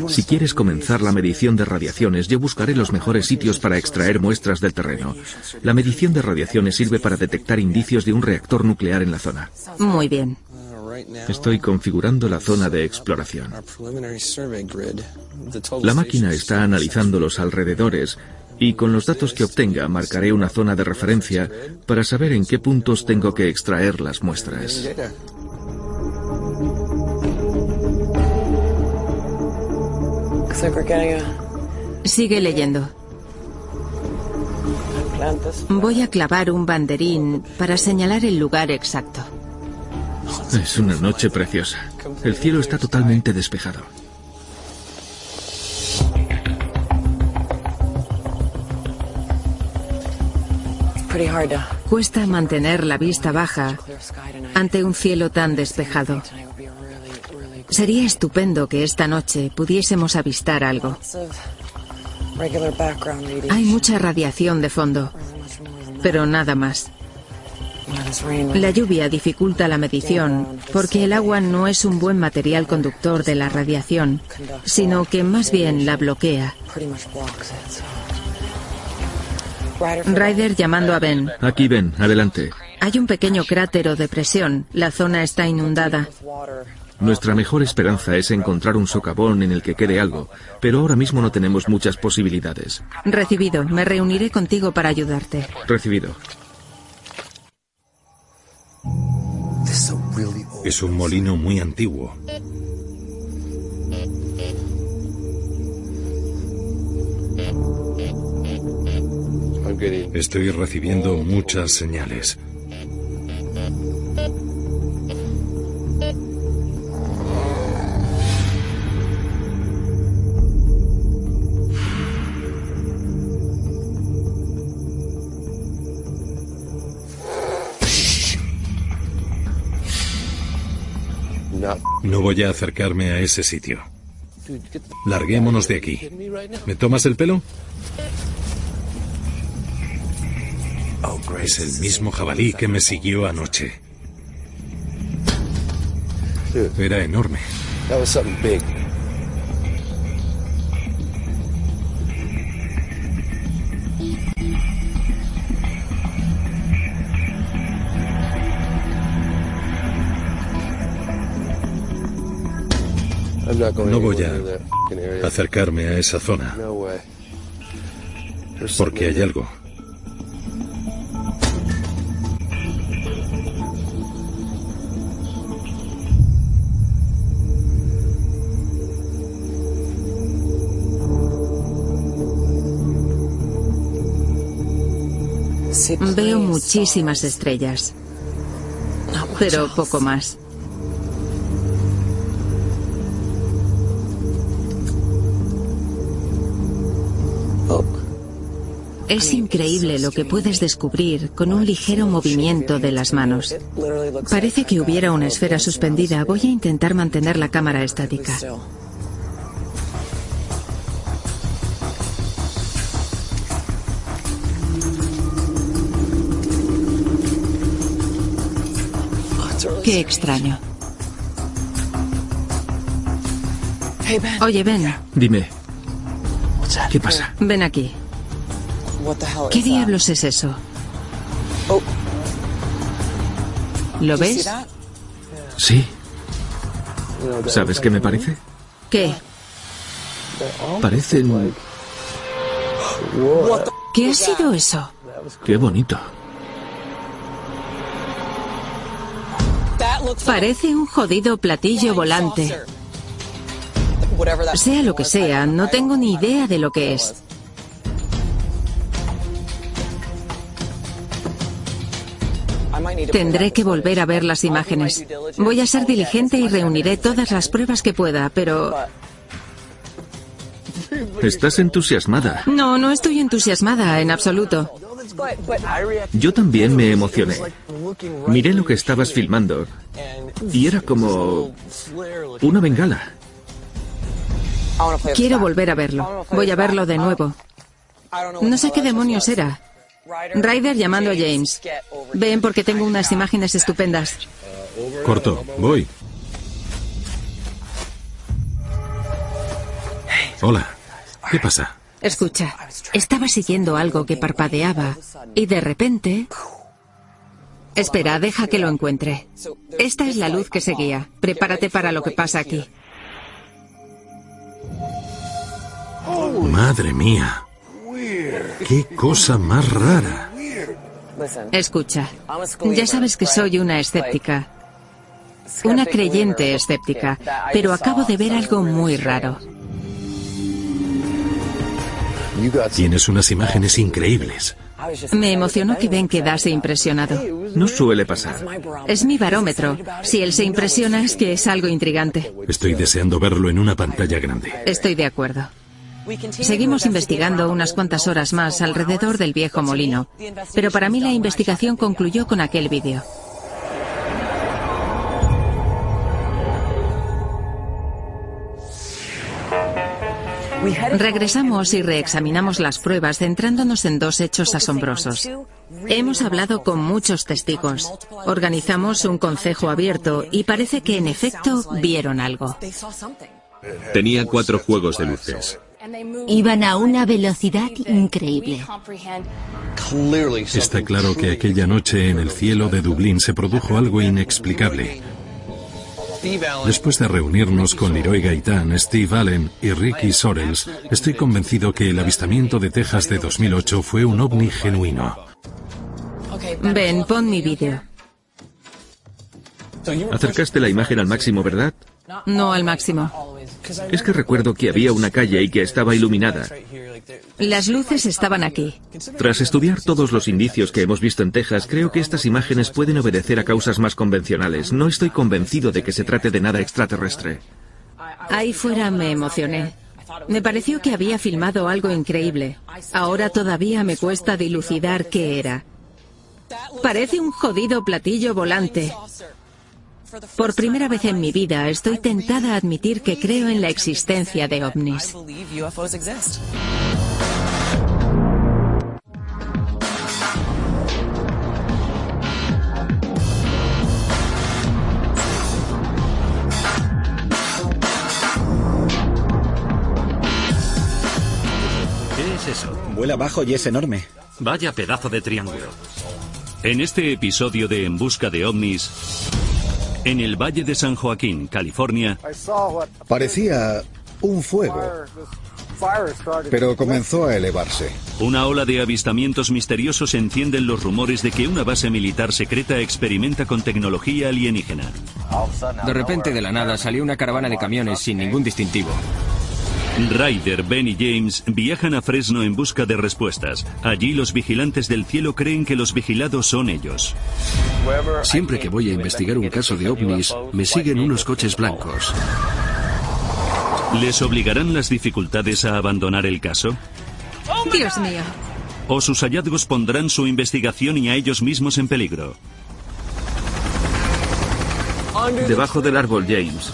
Si quieres comenzar la medición de radiaciones, yo buscaré los mejores sitios para extraer muestras del terreno. La medición de radiaciones sirve para detectar indicios de un reactor nuclear en la zona. Muy bien. Estoy configurando la zona de exploración. La máquina está analizando los alrededores y con los datos que obtenga marcaré una zona de referencia para saber en qué puntos tengo que extraer las muestras. Sigue leyendo. Voy a clavar un banderín para señalar el lugar exacto. Es una noche preciosa. El cielo está totalmente despejado. Cuesta mantener la vista baja ante un cielo tan despejado. Sería estupendo que esta noche pudiésemos avistar algo. Hay mucha radiación de fondo, pero nada más. La lluvia dificulta la medición porque el agua no es un buen material conductor de la radiación, sino que más bien la bloquea. Ryder llamando a Ben. Aquí Ben, adelante. Hay un pequeño cráter o depresión. La zona está inundada. Nuestra mejor esperanza es encontrar un socavón en el que quede algo, pero ahora mismo no tenemos muchas posibilidades. Recibido. Me reuniré contigo para ayudarte. Recibido. Es un molino muy antiguo. Estoy recibiendo muchas señales. No voy a acercarme a ese sitio. Larguémonos de aquí. ¿Me tomas el pelo? Es el mismo jabalí que me siguió anoche. Era enorme. No voy a acercarme a esa zona. Porque hay algo. Veo muchísimas estrellas, pero poco más. Es increíble lo que puedes descubrir con un ligero movimiento de las manos. Parece que hubiera una esfera suspendida. Voy a intentar mantener la cámara estática. Qué extraño. Oye, Ben. Dime. ¿Qué pasa? Ven aquí. ¿Qué diablos es eso? ¿Lo ves? Sí. ¿Sabes qué me parece? ¿Qué? Parecen... ¿Qué ha sido eso? Qué bonito. Parece un jodido platillo volante. Sea lo que sea, no tengo ni idea de lo que es. Tendré que volver a ver las imágenes. Voy a ser diligente y reuniré todas las pruebas que pueda, pero... Estás entusiasmada. No, no estoy entusiasmada en absoluto. Yo también me emocioné. Miré lo que estabas filmando y era como una bengala. Quiero volver a verlo. Voy a verlo de nuevo. No sé qué demonios era. Ryder llamando a James. Ven porque tengo unas imágenes estupendas. Corto, voy. Hola, ¿qué pasa? Escucha, estaba siguiendo algo que parpadeaba y de repente... Espera, deja que lo encuentre. Esta es la luz que seguía. Prepárate para lo que pasa aquí. Madre mía. ¡Qué cosa más rara! Escucha, ya sabes que soy una escéptica. Una creyente escéptica, pero acabo de ver algo muy raro. Tienes unas imágenes increíbles. Me emocionó que Ben quedase impresionado. No suele pasar. Es mi barómetro. Si él se impresiona es que es algo intrigante. Estoy deseando verlo en una pantalla grande. Estoy de acuerdo. Seguimos investigando unas cuantas horas más alrededor del viejo molino, pero para mí la investigación concluyó con aquel vídeo. Regresamos y reexaminamos las pruebas centrándonos en dos hechos asombrosos. Hemos hablado con muchos testigos, organizamos un consejo abierto y parece que en efecto vieron algo. Tenía cuatro juegos de luces. Iban a una velocidad increíble. Está claro que aquella noche en el cielo de Dublín se produjo algo inexplicable. Después de reunirnos con Leroy Gaitán, Steve Allen y Ricky Sorrells, estoy convencido que el avistamiento de Texas de 2008 fue un ovni genuino. Ven, pon mi vídeo. Acercaste la imagen al máximo, ¿verdad? No al máximo. Es que recuerdo que había una calle y que estaba iluminada. Las luces estaban aquí. Tras estudiar todos los indicios que hemos visto en Texas, creo que estas imágenes pueden obedecer a causas más convencionales. No estoy convencido de que se trate de nada extraterrestre. Ahí fuera me emocioné. Me pareció que había filmado algo increíble. Ahora todavía me cuesta dilucidar qué era. Parece un jodido platillo volante. Por primera vez en mi vida estoy tentada a admitir que creo en la existencia de ovnis. ¿Qué es eso? Vuela abajo y es enorme. Vaya pedazo de triángulo. En este episodio de En Busca de OVNIs, en el Valle de San Joaquín, California, Parecía un fuego, pero comenzó a elevarse. una ola de avistamientos misteriosos encienden los rumores de que una base militar secreta experimenta con tecnología alienígena. De repente, de la nada, salió una caravana de camiones sin ningún distintivo. Ryder, Ben y James viajan a Fresno en busca de respuestas. Allí los vigilantes del cielo creen que los vigilados son ellos. Siempre que voy a investigar un caso de ovnis, me siguen unos coches blancos. ¿Les obligarán las dificultades a abandonar el caso? Dios mío. ¿O sus hallazgos pondrán su investigación y a ellos mismos en peligro? Debajo del árbol, James.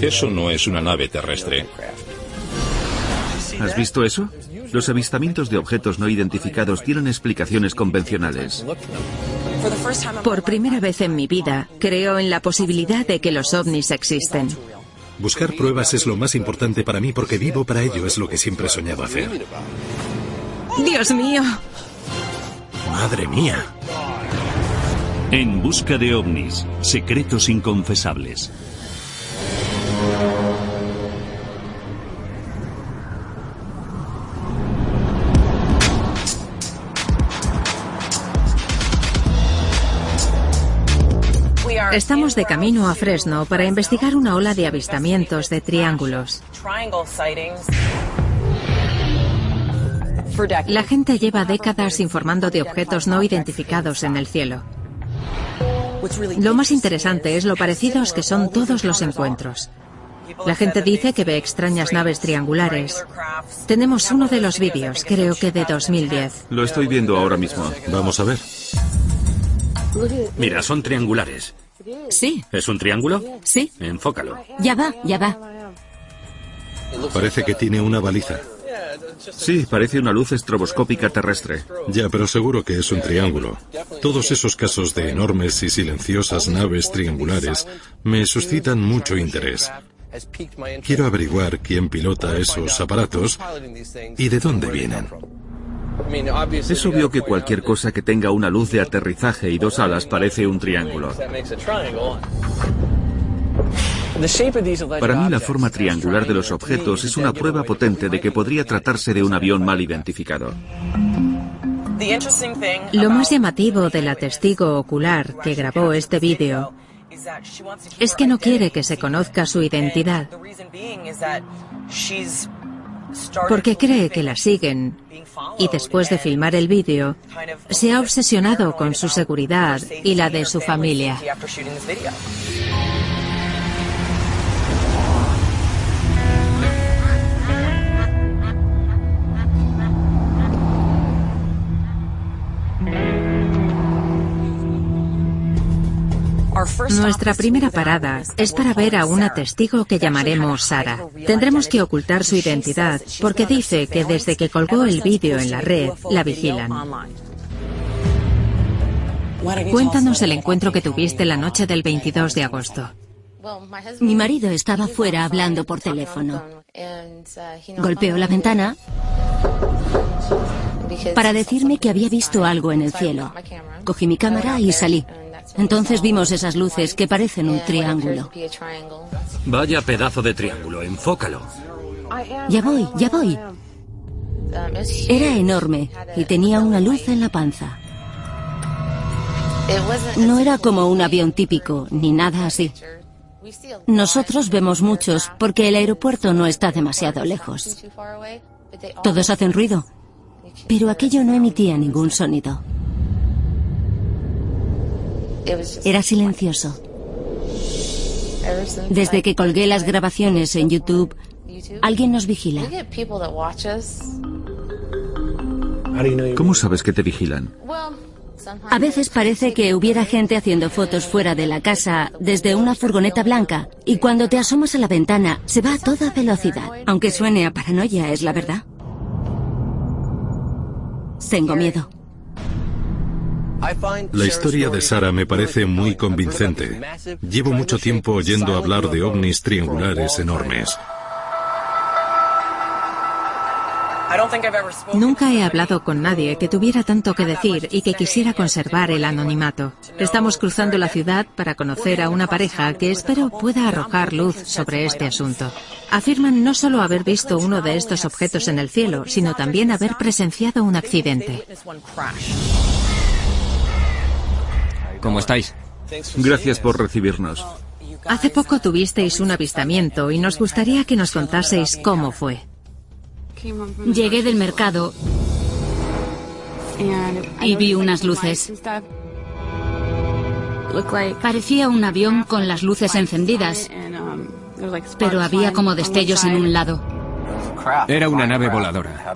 Eso no es una nave terrestre. ¿Has visto eso? Los avistamientos de objetos no identificados tienen explicaciones convencionales. Por primera vez en mi vida, creo en la posibilidad de que los ovnis existen. Buscar pruebas es lo más importante para mí porque vivo para ello, es lo que siempre he soñado hacer. Dios mío. Madre mía. En busca de ovnis, secretos inconfesables. Estamos de camino a Fresno para investigar una ola de avistamientos de triángulos. La gente lleva décadas informando de objetos no identificados en el cielo. Lo más interesante es lo parecidos que son todos los encuentros. La gente dice que ve extrañas naves triangulares. Tenemos uno de los vídeos, creo que de 2010. Lo estoy viendo ahora mismo. Vamos a ver. Mira, son triangulares. Sí, ¿Es un triángulo? sí. Enfócalo. Ya va, ya va. Parece que tiene una baliza. Sí, parece una luz estroboscópica terrestre. Ya, pero seguro que es un triángulo. Todos esos casos de enormes y silenciosas naves triangulares me suscitan mucho interés. Quiero averiguar quién pilota esos aparatos y de dónde vienen. Es obvio que cualquier cosa que tenga una luz de aterrizaje y dos alas parece un triángulo. Para mí la forma triangular de los objetos es una prueba potente de que podría tratarse de un avión mal identificado. Lo más llamativo de la testigo ocular que grabó este vídeo es que no quiere que se conozca su identidad, porque cree que la siguen y después de filmar el vídeo se ha obsesionado con su seguridad y la de su familia. Nuestra primera parada es para ver a una testigo que llamaremos Sara. Tendremos que ocultar su identidad porque dice que desde que colgó el vídeo en la red la vigilan. Cuéntanos el encuentro que tuviste la noche del 22 de agosto. Mi marido estaba fuera hablando por teléfono. Golpeó la ventana para decirme que había visto algo en el cielo. Cogí mi cámara y salí. Entonces vimos esas luces que parecen un triángulo. Vaya pedazo de triángulo, enfócalo. Ya voy, ya voy. Era enorme y tenía una luz en la panza. No era como un avión típico, ni nada así. Nosotros vemos muchos porque el aeropuerto no está demasiado lejos. Todos hacen ruido, pero aquello no emitía ningún sonido. Era silencioso. Desde que colgué las grabaciones en YouTube, alguien nos vigila. ¿Cómo sabes que te vigilan? A veces parece que hubiera gente haciendo fotos fuera de la casa desde una furgoneta blanca y cuando te asomas a la ventana se va a toda velocidad. Aunque suene a paranoia, es la verdad. Tengo miedo. La historia de Sara me parece muy convincente. Llevo mucho tiempo oyendo hablar de ovnis triangulares enormes. Nunca he hablado con nadie que tuviera tanto que decir y que quisiera conservar el anonimato. Estamos cruzando la ciudad para conocer a una pareja que espero pueda arrojar luz sobre este asunto. Afirman no solo haber visto uno de estos objetos en el cielo, sino también haber presenciado un accidente. ¿Cómo estáis? Gracias por recibirnos. Hace poco tuvisteis un avistamiento y nos gustaría que nos contaseis cómo fue. Llegué del mercado y vi unas luces. Parecía un avión con las luces encendidas, pero había como destellos en un lado. Era una nave voladora.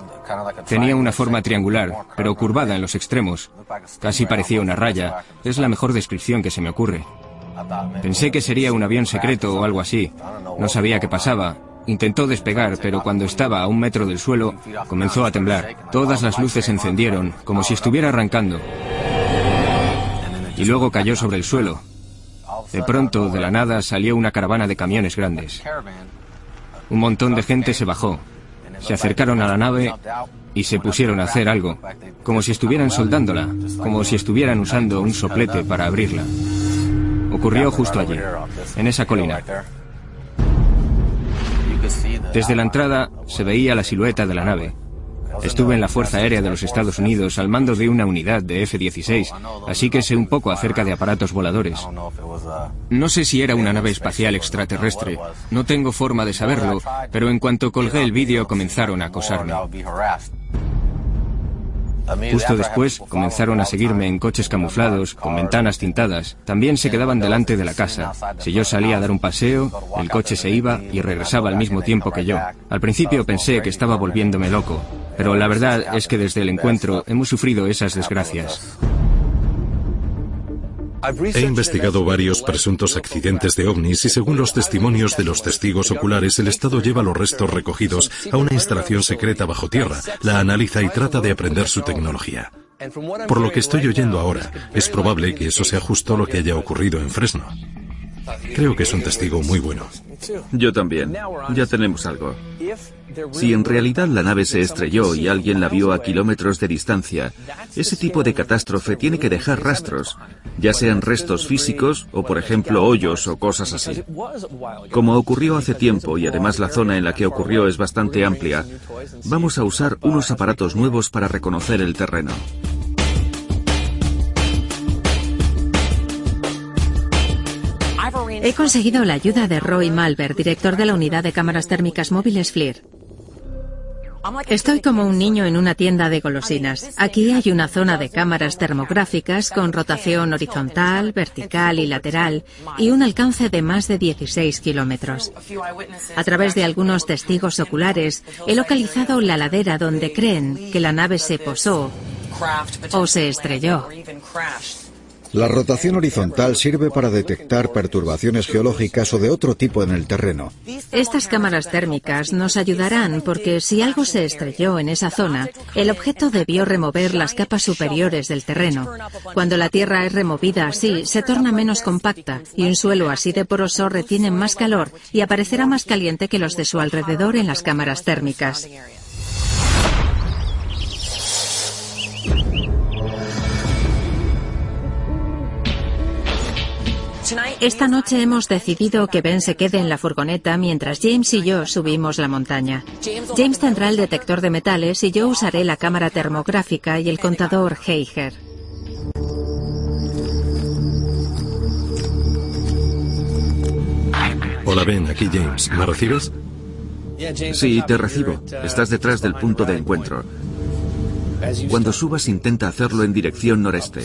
Tenía una forma triangular, pero curvada en los extremos. Casi parecía una raya. Es la mejor descripción que se me ocurre. Pensé que sería un avión secreto o algo así. No sabía qué pasaba, Intentó despegar, pero cuando estaba a un metro del suelo, comenzó a temblar. Todas las luces se encendieron, como si estuviera arrancando. Y luego cayó sobre el suelo. De pronto, de la nada, salió una caravana de camiones grandes. Un montón de gente se bajó. Se acercaron a la nave y se pusieron a hacer algo, como si estuvieran soldándola, como si estuvieran usando un soplete para abrirla. Ocurrió justo allí, en esa colina. Desde la entrada se veía la silueta de la nave. Estuve en la Fuerza Aérea de los Estados Unidos al mando de una unidad de F-16, así que sé un poco acerca de aparatos voladores. No sé si era una nave espacial extraterrestre, no tengo forma de saberlo, pero en cuanto colgué el vídeo comenzaron a acosarme. Justo después comenzaron a seguirme en coches camuflados, con ventanas tintadas. También se quedaban delante de la casa. Si yo salía a dar un paseo, el coche se iba y regresaba al mismo tiempo que yo. Al principio pensé que estaba volviéndome loco, pero la verdad es que desde el encuentro hemos sufrido esas desgracias. He investigado varios presuntos accidentes de ovnis y según los testimonios de los testigos oculares, el Estado lleva los restos recogidos a una instalación secreta bajo tierra, la analiza y trata de aprender su tecnología. Por lo que estoy oyendo ahora, es probable que eso sea justo lo que haya ocurrido en Fresno. Creo que es un testigo muy bueno. Yo también. Ya tenemos algo. Si en realidad la nave se estrelló y alguien la vio a kilómetros de distancia, ese tipo de catástrofe tiene que dejar rastros, ya sean restos físicos o, por ejemplo, hoyos o cosas así. Como ocurrió hace tiempo y además la zona en la que ocurrió es bastante amplia, vamos a usar unos aparatos nuevos para reconocer el terreno. He conseguido la ayuda de Roy Malver, director de la unidad de cámaras térmicas móviles FLIR. Estoy como un niño en una tienda de golosinas. Aquí hay una zona de cámaras termográficas con rotación horizontal, vertical y lateral y un alcance de más de 16 kilómetros. A través de algunos testigos oculares he localizado la ladera donde creen que la nave se posó o se estrelló. La rotación horizontal sirve para detectar perturbaciones geológicas o de otro tipo en el terreno. Estas cámaras térmicas nos ayudarán porque si algo se estrelló en esa zona, el objeto debió remover las capas superiores del terreno. Cuando la Tierra es removida así, se torna menos compacta y un suelo así de poroso retiene más calor y aparecerá más caliente que los de su alrededor en las cámaras térmicas. Esta noche hemos decidido que Ben se quede en la furgoneta mientras James y yo subimos la montaña. James tendrá el detector de metales y yo usaré la cámara termográfica y el contador Heiger. Hola Ben, aquí James. ¿Me recibes? Sí, te recibo. Estás detrás del punto de encuentro. Cuando subas intenta hacerlo en dirección noreste.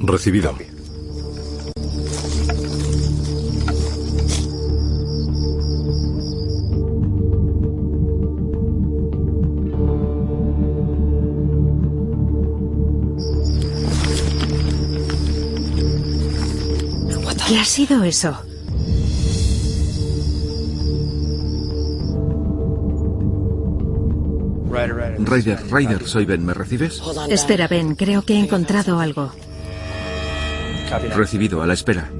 Recibido. ¿Qué ha sido eso? Ryder, Ryder, soy Ben, ¿me recibes? Espera, Ben, creo que he encontrado algo. Recibido, a la espera.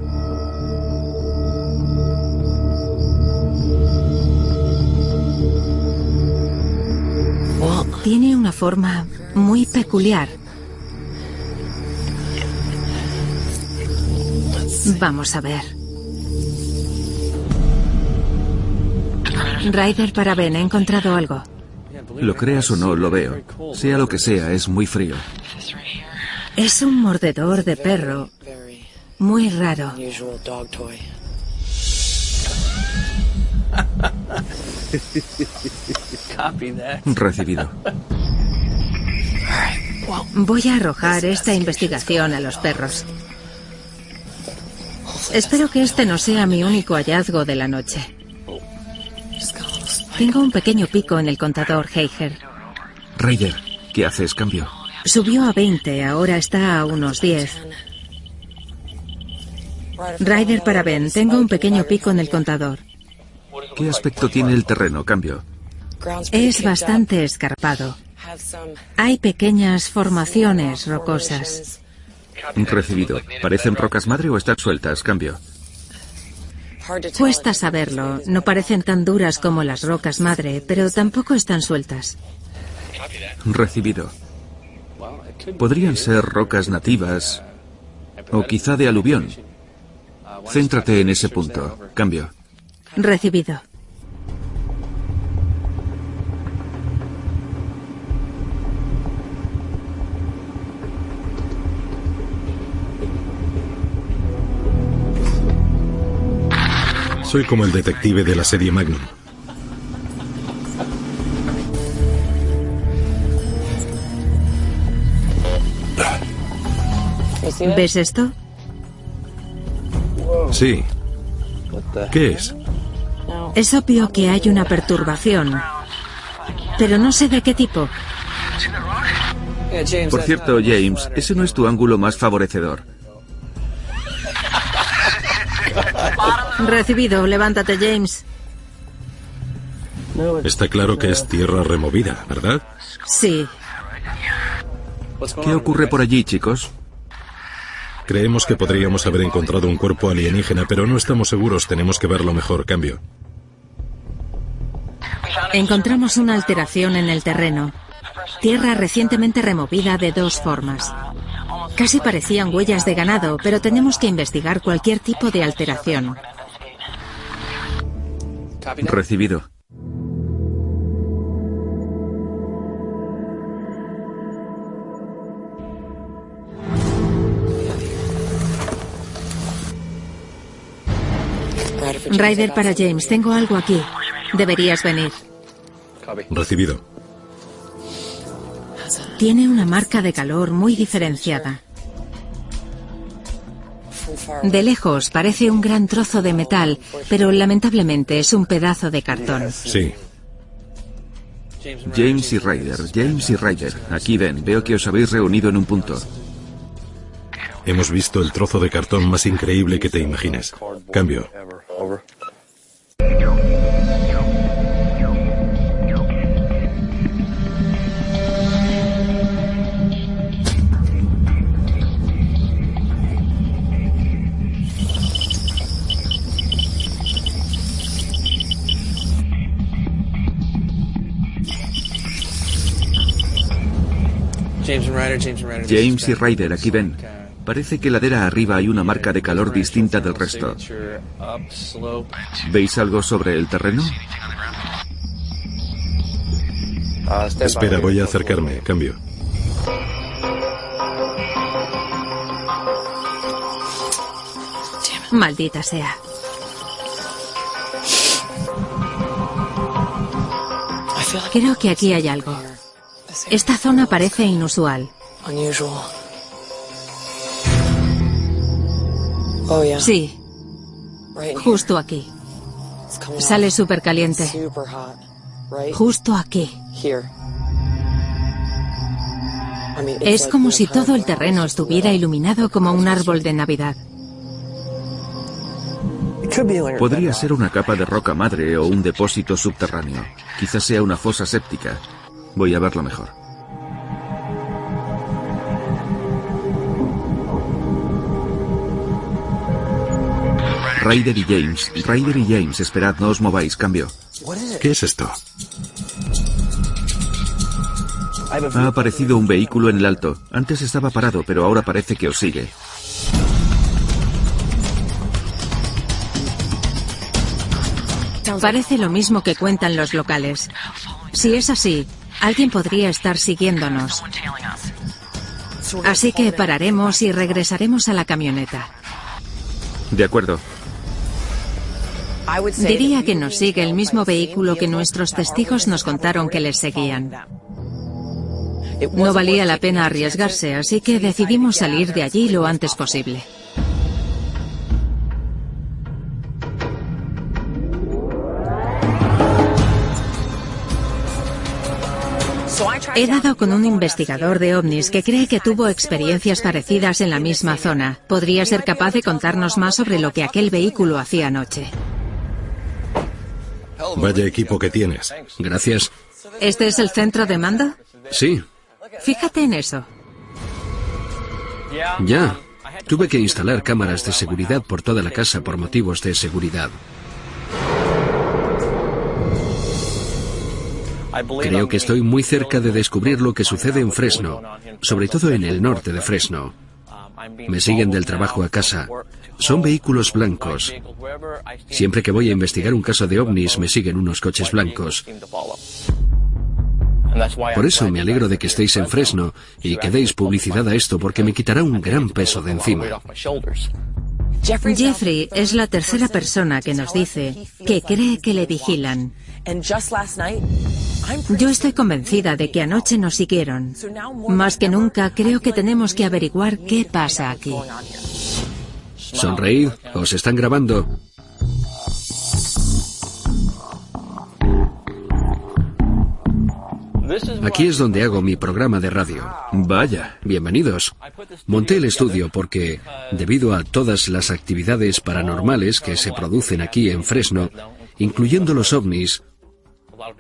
Tiene una forma muy peculiar. Vamos a ver. Ryder para Ben, he encontrado algo. Lo creas o no, lo veo. Sea lo que sea, es muy frío. Es un mordedor de perro. Muy raro. Recibido. Voy a arrojar esta investigación a los perros. Espero que este no sea mi único hallazgo de la noche. Tengo un pequeño pico en el contador Heiger. Ryder, ¿qué haces? Cambio. Subió a 20, ahora está a unos 10. Ryder para Ben, tengo un pequeño pico en el contador. ¿Qué aspecto tiene el terreno? Cambio. Es bastante escarpado. Hay pequeñas formaciones rocosas. Recibido. ¿Parecen rocas madre o están sueltas? Cambio. Cuesta saberlo. No parecen tan duras como las rocas madre, pero tampoco están sueltas. Recibido. Podrían ser rocas nativas o quizá de aluvión. Céntrate en ese punto. Cambio. Recibido. Soy como el detective de la serie Magnum. ¿Ves esto? Sí. ¿Qué es? Es obvio que hay una perturbación, pero no sé de qué tipo. Por cierto, James, ese no es tu ángulo más favorecedor. Recibido, levántate, James. Está claro que es tierra removida, ¿verdad? Sí. ¿Qué ocurre por allí, chicos? Creemos que podríamos haber encontrado un cuerpo alienígena, pero no estamos seguros. Tenemos que verlo mejor. Cambio. Encontramos una alteración en el terreno. Tierra recientemente removida de dos formas. Casi parecían huellas de ganado, pero tenemos que investigar cualquier tipo de alteración. Recibido. Ryder para James, tengo algo aquí. Deberías venir. Recibido. Tiene una marca de calor muy diferenciada. De lejos parece un gran trozo de metal, pero lamentablemente es un pedazo de cartón. Sí. James y Ryder, James y Ryder. Aquí ven, veo que os habéis reunido en un punto. Hemos visto el trozo de cartón más increíble que te imagines. Cambio. James y Ryder, aquí ven. Parece que ladera arriba hay una marca de calor distinta del resto. ¿Veis algo sobre el terreno? Espera, voy a acercarme. Cambio. Maldita sea. Creo que aquí hay algo. Esta zona parece inusual. Sí. Justo aquí. Sale súper caliente. Justo aquí. Es como si todo el terreno estuviera iluminado como un árbol de Navidad. Podría ser una capa de roca madre o un depósito subterráneo. Quizás sea una fosa séptica. Voy a verlo mejor. Ryder y James. Ryder y James, esperad, no os mováis, cambio. ¿Qué es esto? Ha aparecido un vehículo en el alto. Antes estaba parado, pero ahora parece que os sigue. Parece lo mismo que cuentan los locales. Si es así, alguien podría estar siguiéndonos. Así que pararemos y regresaremos a la camioneta. De acuerdo. Diría que nos sigue el mismo vehículo que nuestros testigos nos contaron que les seguían. No valía la pena arriesgarse, así que decidimos salir de allí lo antes posible. He dado con un investigador de ovnis que cree que tuvo experiencias parecidas en la misma zona. Podría ser capaz de contarnos más sobre lo que aquel vehículo hacía anoche. Vaya equipo que tienes. Gracias. ¿Este es el centro de mando? Sí. Fíjate en eso. Ya. Tuve que instalar cámaras de seguridad por toda la casa por motivos de seguridad. Creo que estoy muy cerca de descubrir lo que sucede en Fresno, sobre todo en el norte de Fresno. Me siguen del trabajo a casa. Son vehículos blancos. Siempre que voy a investigar un caso de ovnis me siguen unos coches blancos. Por eso me alegro de que estéis en Fresno y que deis publicidad a esto porque me quitará un gran peso de encima. Jeffrey es la tercera persona que nos dice que cree que le vigilan. Yo estoy convencida de que anoche nos siguieron. Más que nunca creo que tenemos que averiguar qué pasa aquí. Sonreíd, os están grabando. Aquí es donde hago mi programa de radio. Vaya. Bienvenidos. Monté el estudio porque, debido a todas las actividades paranormales que se producen aquí en Fresno, incluyendo los ovnis,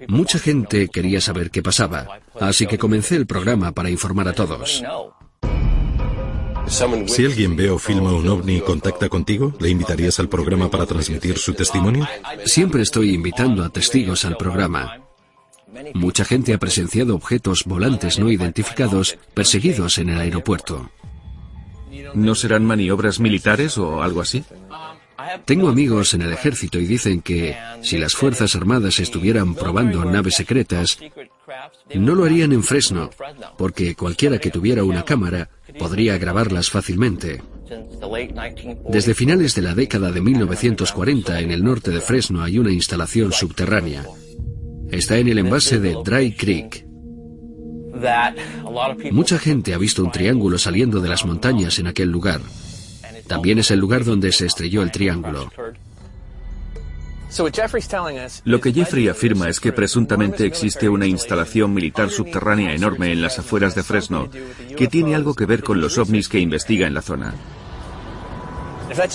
mucha gente quería saber qué pasaba. Así que comencé el programa para informar a todos. Si alguien ve o filma un ovni y contacta contigo, ¿le invitarías al programa para transmitir su testimonio? Siempre estoy invitando a testigos al programa. Mucha gente ha presenciado objetos volantes no identificados perseguidos en el aeropuerto. ¿No serán maniobras militares o algo así? Tengo amigos en el ejército y dicen que si las Fuerzas Armadas estuvieran probando naves secretas, no lo harían en Fresno, porque cualquiera que tuviera una cámara podría grabarlas fácilmente. Desde finales de la década de 1940 en el norte de Fresno hay una instalación subterránea. Está en el envase de Dry Creek. Mucha gente ha visto un triángulo saliendo de las montañas en aquel lugar. También es el lugar donde se estrelló el triángulo. Lo que Jeffrey afirma es que presuntamente existe una instalación militar subterránea enorme en las afueras de Fresno que tiene algo que ver con los ovnis que investiga en la zona.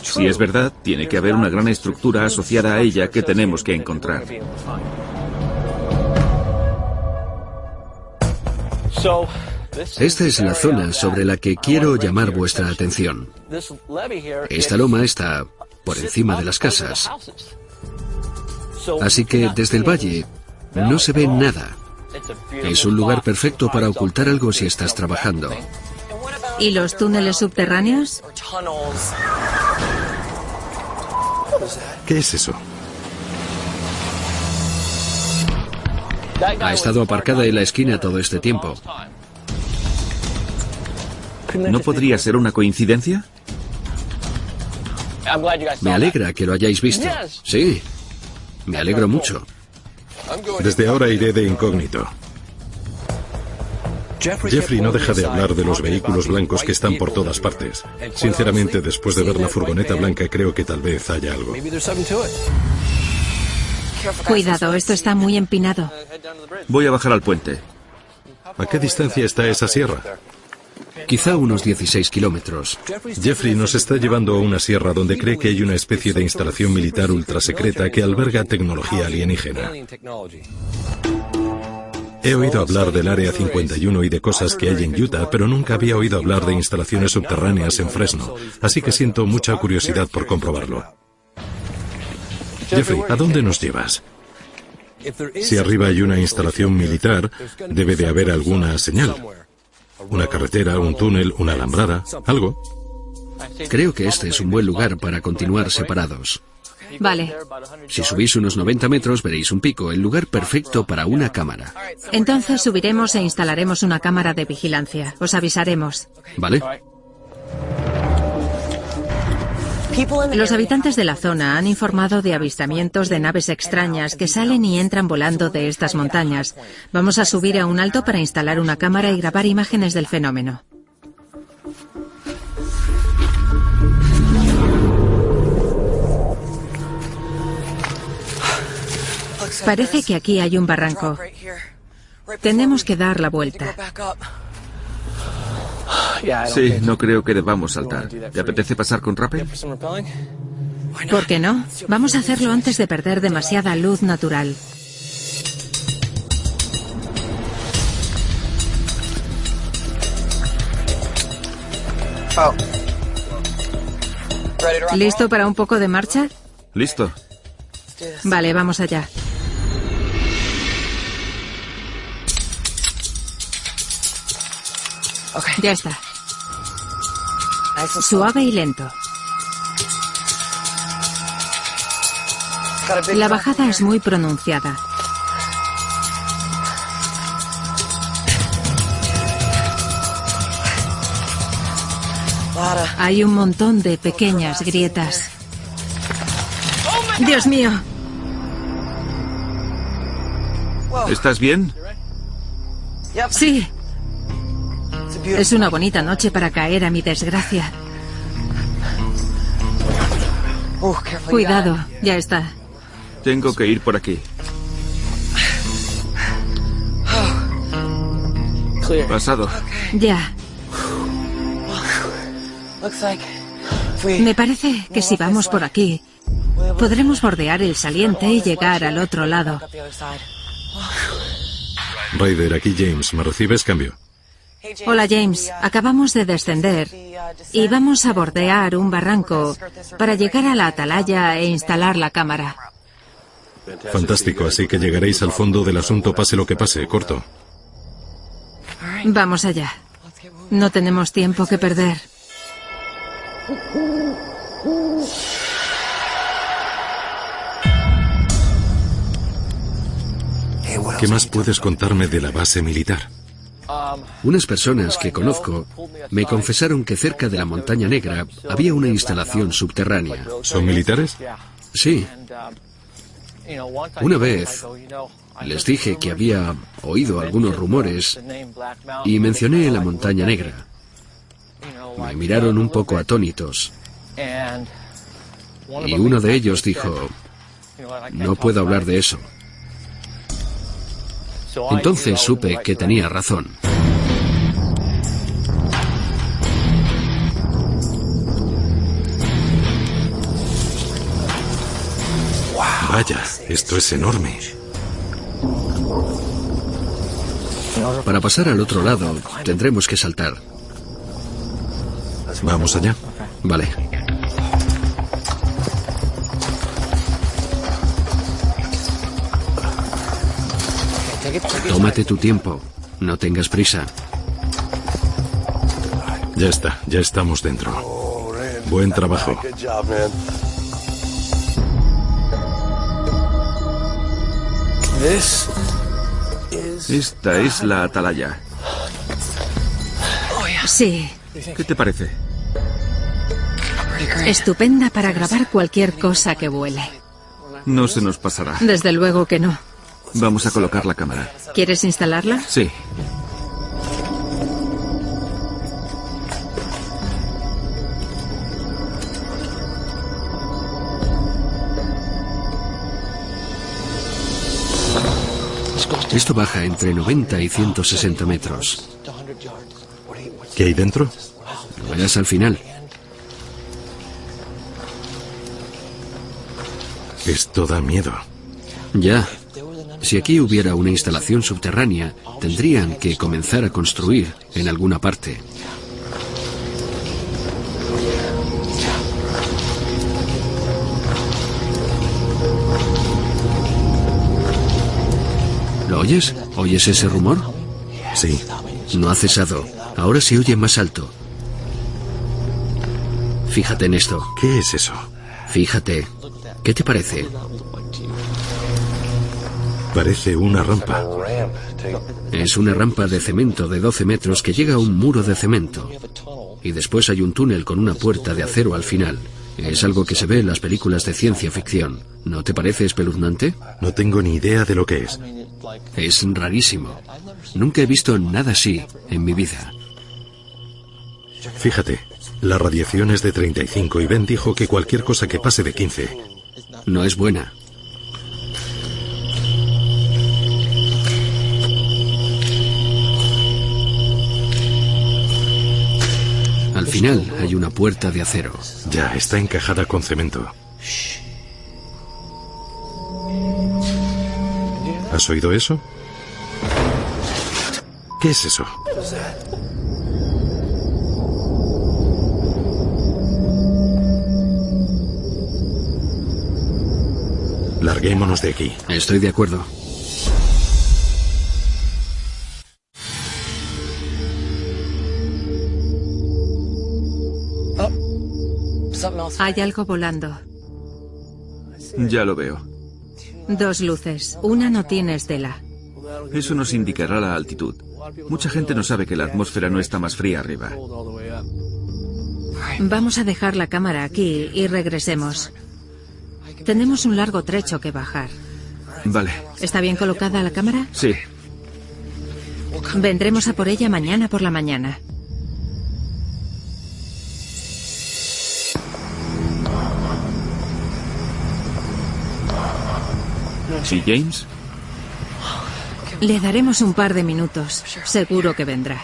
Si es verdad, tiene que haber una gran estructura asociada a ella que tenemos que encontrar. Esta es la zona sobre la que quiero llamar vuestra atención. Esta loma está por encima de las casas. Así que desde el valle no se ve nada. Es un lugar perfecto para ocultar algo si estás trabajando. ¿Y los túneles subterráneos? ¿Qué es eso? Ha estado aparcada en la esquina todo este tiempo. ¿No podría ser una coincidencia? Me alegra que lo hayáis visto. Sí, me alegro mucho. Desde ahora iré de incógnito. Jeffrey no deja de hablar de los vehículos blancos que están por todas partes. Sinceramente, después de ver la furgoneta blanca, creo que tal vez haya algo. Cuidado, esto está muy empinado. Voy a bajar al puente. ¿A qué distancia está esa sierra? Quizá unos 16 kilómetros. Jeffrey nos está llevando a una sierra donde cree que hay una especie de instalación militar ultrasecreta que alberga tecnología alienígena. He oído hablar del Área 51 y de cosas que hay en Utah, pero nunca había oído hablar de instalaciones subterráneas en Fresno, así que siento mucha curiosidad por comprobarlo. Jeffrey, ¿a dónde nos llevas? Si arriba hay una instalación militar, debe de haber alguna señal. Una carretera, un túnel, una alambrada, algo. Creo que este es un buen lugar para continuar separados. Vale. Si subís unos 90 metros veréis un pico, el lugar perfecto para una cámara. Entonces subiremos e instalaremos una cámara de vigilancia. Os avisaremos. ¿Vale? Los habitantes de la zona han informado de avistamientos de naves extrañas que salen y entran volando de estas montañas. Vamos a subir a un alto para instalar una cámara y grabar imágenes del fenómeno. Parece que aquí hay un barranco. Tenemos que dar la vuelta. Sí, no creo que debamos saltar. ¿Te apetece pasar con rappel? ¿Por qué no? Vamos a hacerlo antes de perder demasiada luz natural. ¿Listo para un poco de marcha? Listo. Vale, vamos allá. Ya está. Suave y lento. La bajada es muy pronunciada. Hay un montón de pequeñas grietas. Dios mío. ¿Estás bien? Sí. Es una bonita noche para caer a mi desgracia. Cuidado, ya está. Tengo que ir por aquí. Pasado. Ya. Me parece que si vamos por aquí, podremos bordear el saliente y llegar al otro lado. Ryder, aquí James. ¿Me recibes cambio? Hola James, acabamos de descender y vamos a bordear un barranco para llegar a la atalaya e instalar la cámara. Fantástico, así que llegaréis al fondo del asunto pase lo que pase, corto. Vamos allá. No tenemos tiempo que perder. ¿Qué más puedes contarme de la base militar? Unas personas que conozco me confesaron que cerca de la Montaña Negra había una instalación subterránea. ¿Son militares? Sí. Una vez les dije que había oído algunos rumores y mencioné la Montaña Negra. Me miraron un poco atónitos. Y uno de ellos dijo, no puedo hablar de eso. Entonces supe que tenía razón. Vaya, esto es enorme. Para pasar al otro lado, tendremos que saltar. Vamos allá. Vale. Tómate tu tiempo. No tengas prisa. Ya está, ya estamos dentro. Buen trabajo. Esta es la atalaya. Sí. ¿Qué te parece? Estupenda para grabar cualquier cosa que vuele. No se nos pasará. Desde luego que no. Vamos a colocar la cámara. ¿Quieres instalarla? Sí. Esto baja entre 90 y 160 metros. ¿Qué hay dentro? Lo verás al final. Esto da miedo. Ya. Si aquí hubiera una instalación subterránea, tendrían que comenzar a construir en alguna parte. ¿Lo oyes? ¿Oyes ese rumor? Sí. No ha cesado. Ahora se oye más alto. Fíjate en esto. ¿Qué es eso? Fíjate. ¿Qué te parece? Parece una rampa. Es una rampa de cemento de 12 metros que llega a un muro de cemento. Y después hay un túnel con una puerta de acero al final. Es algo que se ve en las películas de ciencia ficción. ¿No te parece espeluznante? No tengo ni idea de lo que es. Es rarísimo. Nunca he visto nada así en mi vida. Fíjate, la radiación es de 35 y Ben dijo que cualquier cosa que pase de 15 no es buena. Al final hay una puerta de acero. Ya, está encajada con cemento. ¿Has oído eso? ¿Qué es eso? Larguémonos de aquí. Estoy de acuerdo. Hay algo volando. Ya lo veo. Dos luces. Una no tiene estela. Eso nos indicará la altitud. Mucha gente no sabe que la atmósfera no está más fría arriba. Vamos a dejar la cámara aquí y regresemos. Tenemos un largo trecho que bajar. Vale. ¿Está bien colocada la cámara? Sí. Vendremos a por ella mañana por la mañana. ¿Y James? Le daremos un par de minutos. Seguro que vendrá.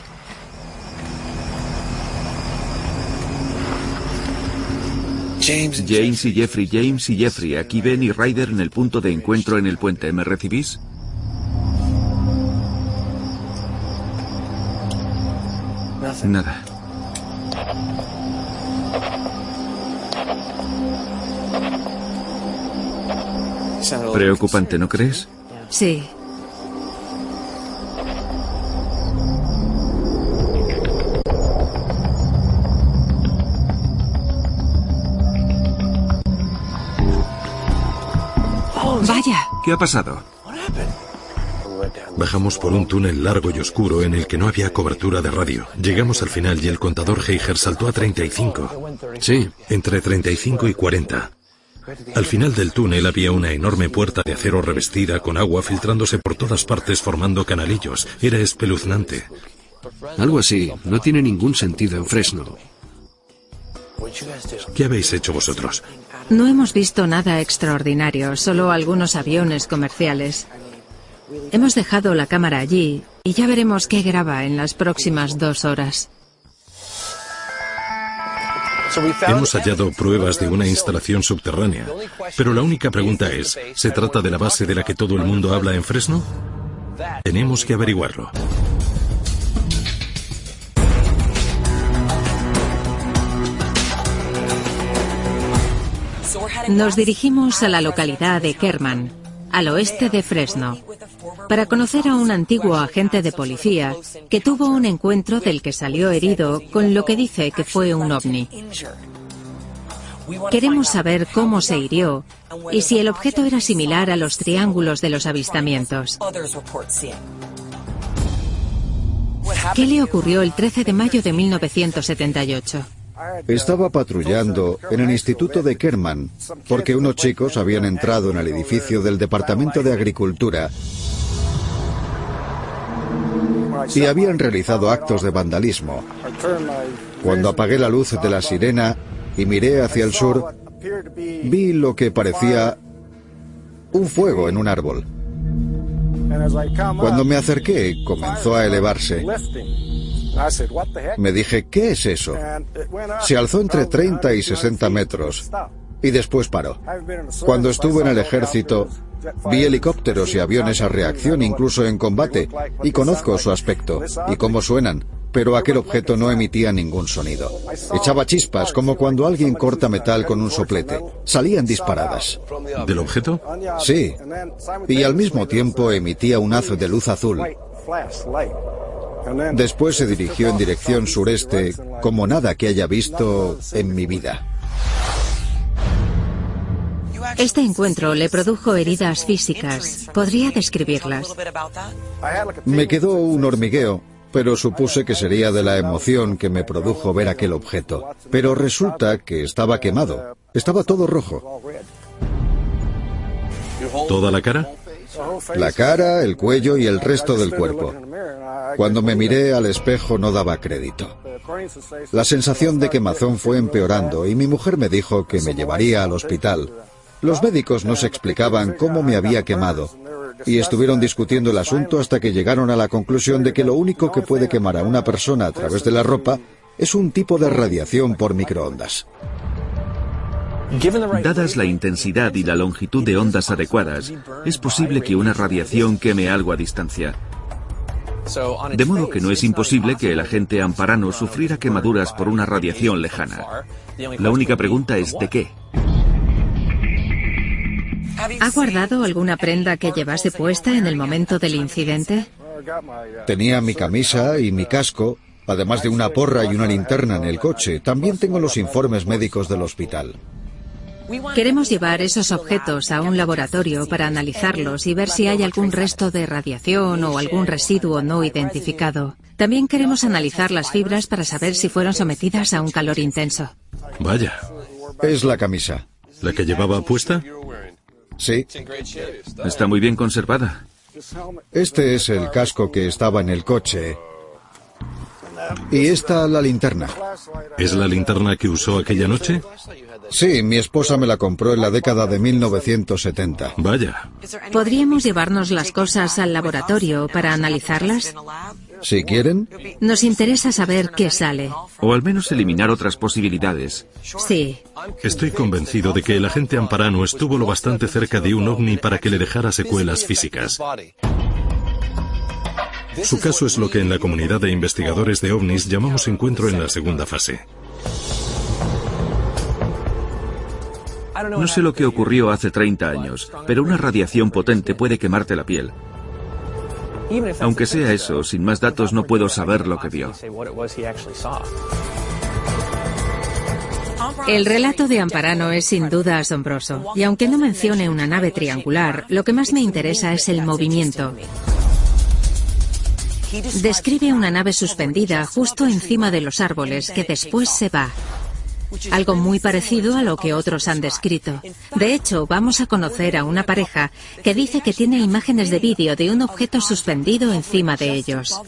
James, James y Jeffrey, James y Jeffrey. Aquí Ben y Ryder en el punto de encuentro en el puente. ¿Me recibís? Nada. Preocupante, ¿no crees? Sí. Vaya. ¿Qué ha pasado? Bajamos por un túnel largo y oscuro en el que no había cobertura de radio. Llegamos al final y el contador Heiger saltó a 35. Sí. Entre 35 y 40. Al final del túnel había una enorme puerta de acero revestida con agua filtrándose por todas partes formando canalillos. Era espeluznante. Algo así. No tiene ningún sentido en Fresno. ¿Qué habéis hecho vosotros? No hemos visto nada extraordinario, solo algunos aviones comerciales. Hemos dejado la cámara allí y ya veremos qué graba en las próximas dos horas. Hemos hallado pruebas de una instalación subterránea, pero la única pregunta es, ¿se trata de la base de la que todo el mundo habla en Fresno? Tenemos que averiguarlo. Nos dirigimos a la localidad de Kerman, al oeste de Fresno, para conocer a un antiguo agente de policía que tuvo un encuentro del que salió herido con lo que dice que fue un ovni. Queremos saber cómo se hirió y si el objeto era similar a los triángulos de los avistamientos. ¿Qué le ocurrió el 13 de mayo de 1978? Estaba patrullando en el Instituto de Kerman porque unos chicos habían entrado en el edificio del Departamento de Agricultura y habían realizado actos de vandalismo. Cuando apagué la luz de la sirena y miré hacia el sur, vi lo que parecía un fuego en un árbol. Cuando me acerqué, comenzó a elevarse. Me dije, ¿qué es eso? Se alzó entre 30 y 60 metros y después paró. Cuando estuve en el ejército, vi helicópteros y aviones a reacción incluso en combate y conozco su aspecto y cómo suenan pero aquel objeto no emitía ningún sonido. Echaba chispas como cuando alguien corta metal con un soplete. Salían disparadas. ¿Del objeto? Sí. Y al mismo tiempo emitía un haz de luz azul. Después se dirigió en dirección sureste como nada que haya visto en mi vida. Este encuentro le produjo heridas físicas. ¿Podría describirlas? Me quedó un hormigueo pero supuse que sería de la emoción que me produjo ver aquel objeto. Pero resulta que estaba quemado. Estaba todo rojo. ¿Toda la cara? La cara, el cuello y el resto del cuerpo. Cuando me miré al espejo no daba crédito. La sensación de quemazón fue empeorando y mi mujer me dijo que me llevaría al hospital. Los médicos no se explicaban cómo me había quemado, y estuvieron discutiendo el asunto hasta que llegaron a la conclusión de que lo único que puede quemar a una persona a través de la ropa es un tipo de radiación por microondas. Dadas la intensidad y la longitud de ondas adecuadas, es posible que una radiación queme algo a distancia. De modo que no es imposible que el agente amparano sufriera quemaduras por una radiación lejana. La única pregunta es ¿de qué? ¿Ha guardado alguna prenda que llevase puesta en el momento del incidente? Tenía mi camisa y mi casco, además de una porra y una linterna en el coche. También tengo los informes médicos del hospital. Queremos llevar esos objetos a un laboratorio para analizarlos y ver si hay algún resto de radiación o algún residuo no identificado. También queremos analizar las fibras para saber si fueron sometidas a un calor intenso. Vaya. Es la camisa. ¿La que llevaba puesta? Sí. Está muy bien conservada. Este es el casco que estaba en el coche. Y esta la linterna. ¿Es la linterna que usó aquella noche? Sí, mi esposa me la compró en la década de 1970. Vaya. ¿Podríamos llevarnos las cosas al laboratorio para analizarlas? Si quieren. Nos interesa saber qué sale. O al menos eliminar otras posibilidades. Sí. Estoy convencido de que el agente Amparano estuvo lo bastante cerca de un ovni para que le dejara secuelas físicas. Su caso es lo que en la comunidad de investigadores de ovnis llamamos encuentro en la segunda fase. No sé lo que ocurrió hace 30 años, pero una radiación potente puede quemarte la piel. Aunque sea eso, sin más datos no puedo saber lo que vio. El relato de Amparano es sin duda asombroso, y aunque no mencione una nave triangular, lo que más me interesa es el movimiento. Describe una nave suspendida justo encima de los árboles que después se va. Algo muy parecido a lo que otros han descrito. De hecho, vamos a conocer a una pareja que dice que tiene imágenes de vídeo de un objeto suspendido encima de ellos.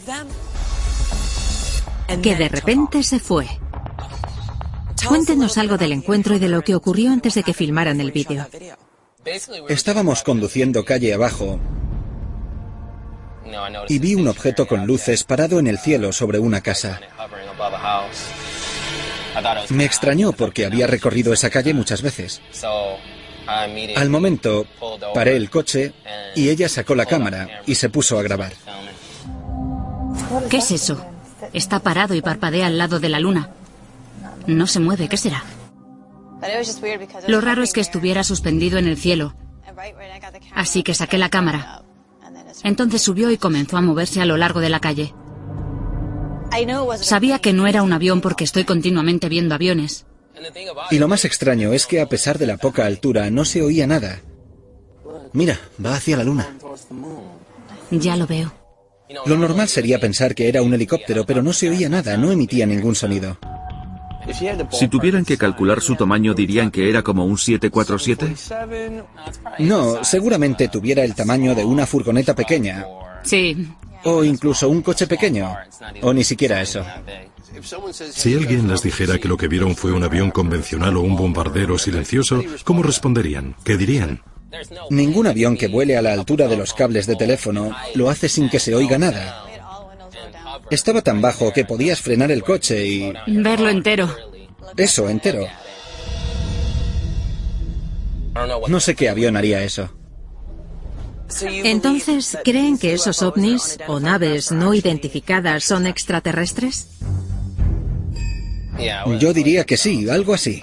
Que de repente se fue. Cuéntenos algo del encuentro y de lo que ocurrió antes de que filmaran el vídeo. Estábamos conduciendo calle abajo y vi un objeto con luces parado en el cielo sobre una casa. Me extrañó porque había recorrido esa calle muchas veces. Al momento, paré el coche y ella sacó la cámara y se puso a grabar. ¿Qué es eso? Está parado y parpadea al lado de la luna. No se mueve, ¿qué será? Lo raro es que estuviera suspendido en el cielo. Así que saqué la cámara. Entonces subió y comenzó a moverse a lo largo de la calle. Sabía que no era un avión porque estoy continuamente viendo aviones. Y lo más extraño es que a pesar de la poca altura no se oía nada. Mira, va hacia la luna. Ya lo veo. Lo normal sería pensar que era un helicóptero, pero no se oía nada, no emitía ningún sonido. Si tuvieran que calcular su tamaño, dirían que era como un 747. No, seguramente tuviera el tamaño de una furgoneta pequeña. Sí, o incluso un coche pequeño, o ni siquiera eso. Si alguien les dijera que lo que vieron fue un avión convencional o un bombardero silencioso, ¿cómo responderían? ¿Qué dirían? Ningún avión que vuele a la altura de los cables de teléfono lo hace sin que se oiga nada. Estaba tan bajo que podías frenar el coche y... Verlo entero. Eso, entero. No sé qué avión haría eso. Entonces, ¿creen que esos ovnis o naves no identificadas son extraterrestres? Yo diría que sí, algo así.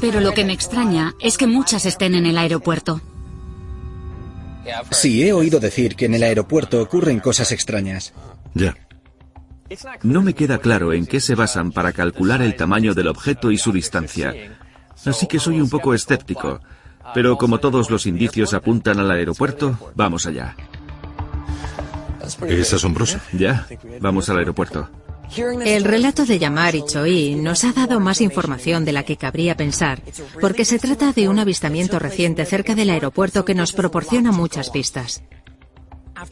Pero lo que me extraña es que muchas estén en el aeropuerto. Sí, he oído decir que en el aeropuerto ocurren cosas extrañas. Ya. No me queda claro en qué se basan para calcular el tamaño del objeto y su distancia. Así que soy un poco escéptico. Pero como todos los indicios apuntan al aeropuerto, vamos allá. Es asombroso. Ya, vamos al aeropuerto. El relato de Yamar y Choi nos ha dado más información de la que cabría pensar, porque se trata de un avistamiento reciente cerca del aeropuerto que nos proporciona muchas pistas.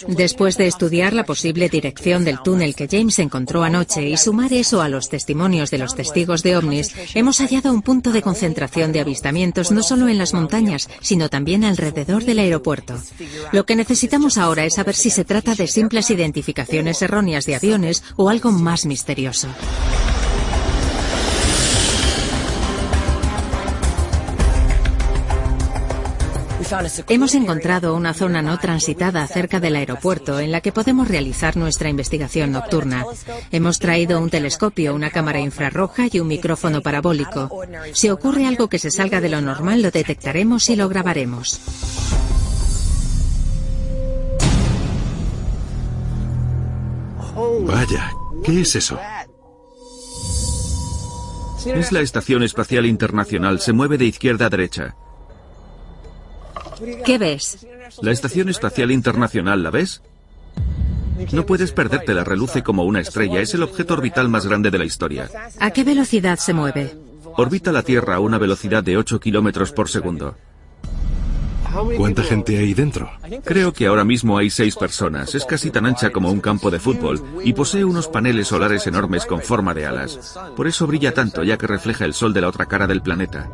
Después de estudiar la posible dirección del túnel que James encontró anoche y sumar eso a los testimonios de los testigos de ovnis, hemos hallado un punto de concentración de avistamientos no solo en las montañas, sino también alrededor del aeropuerto. Lo que necesitamos ahora es saber si se trata de simples identificaciones erróneas de aviones o algo más misterioso. Hemos encontrado una zona no transitada cerca del aeropuerto en la que podemos realizar nuestra investigación nocturna. Hemos traído un telescopio, una cámara infrarroja y un micrófono parabólico. Si ocurre algo que se salga de lo normal, lo detectaremos y lo grabaremos. Vaya, ¿qué es eso? Es la Estación Espacial Internacional. Se mueve de izquierda a derecha. ¿Qué ves? La Estación Espacial Internacional, ¿la ves? No puedes perdértela, reluce como una estrella. Es el objeto orbital más grande de la historia. ¿A qué velocidad se mueve? Orbita la Tierra a una velocidad de 8 kilómetros por segundo. ¿Cuánta gente hay dentro? Creo que ahora mismo hay seis personas. Es casi tan ancha como un campo de fútbol y posee unos paneles solares enormes con forma de alas. Por eso brilla tanto, ya que refleja el sol de la otra cara del planeta.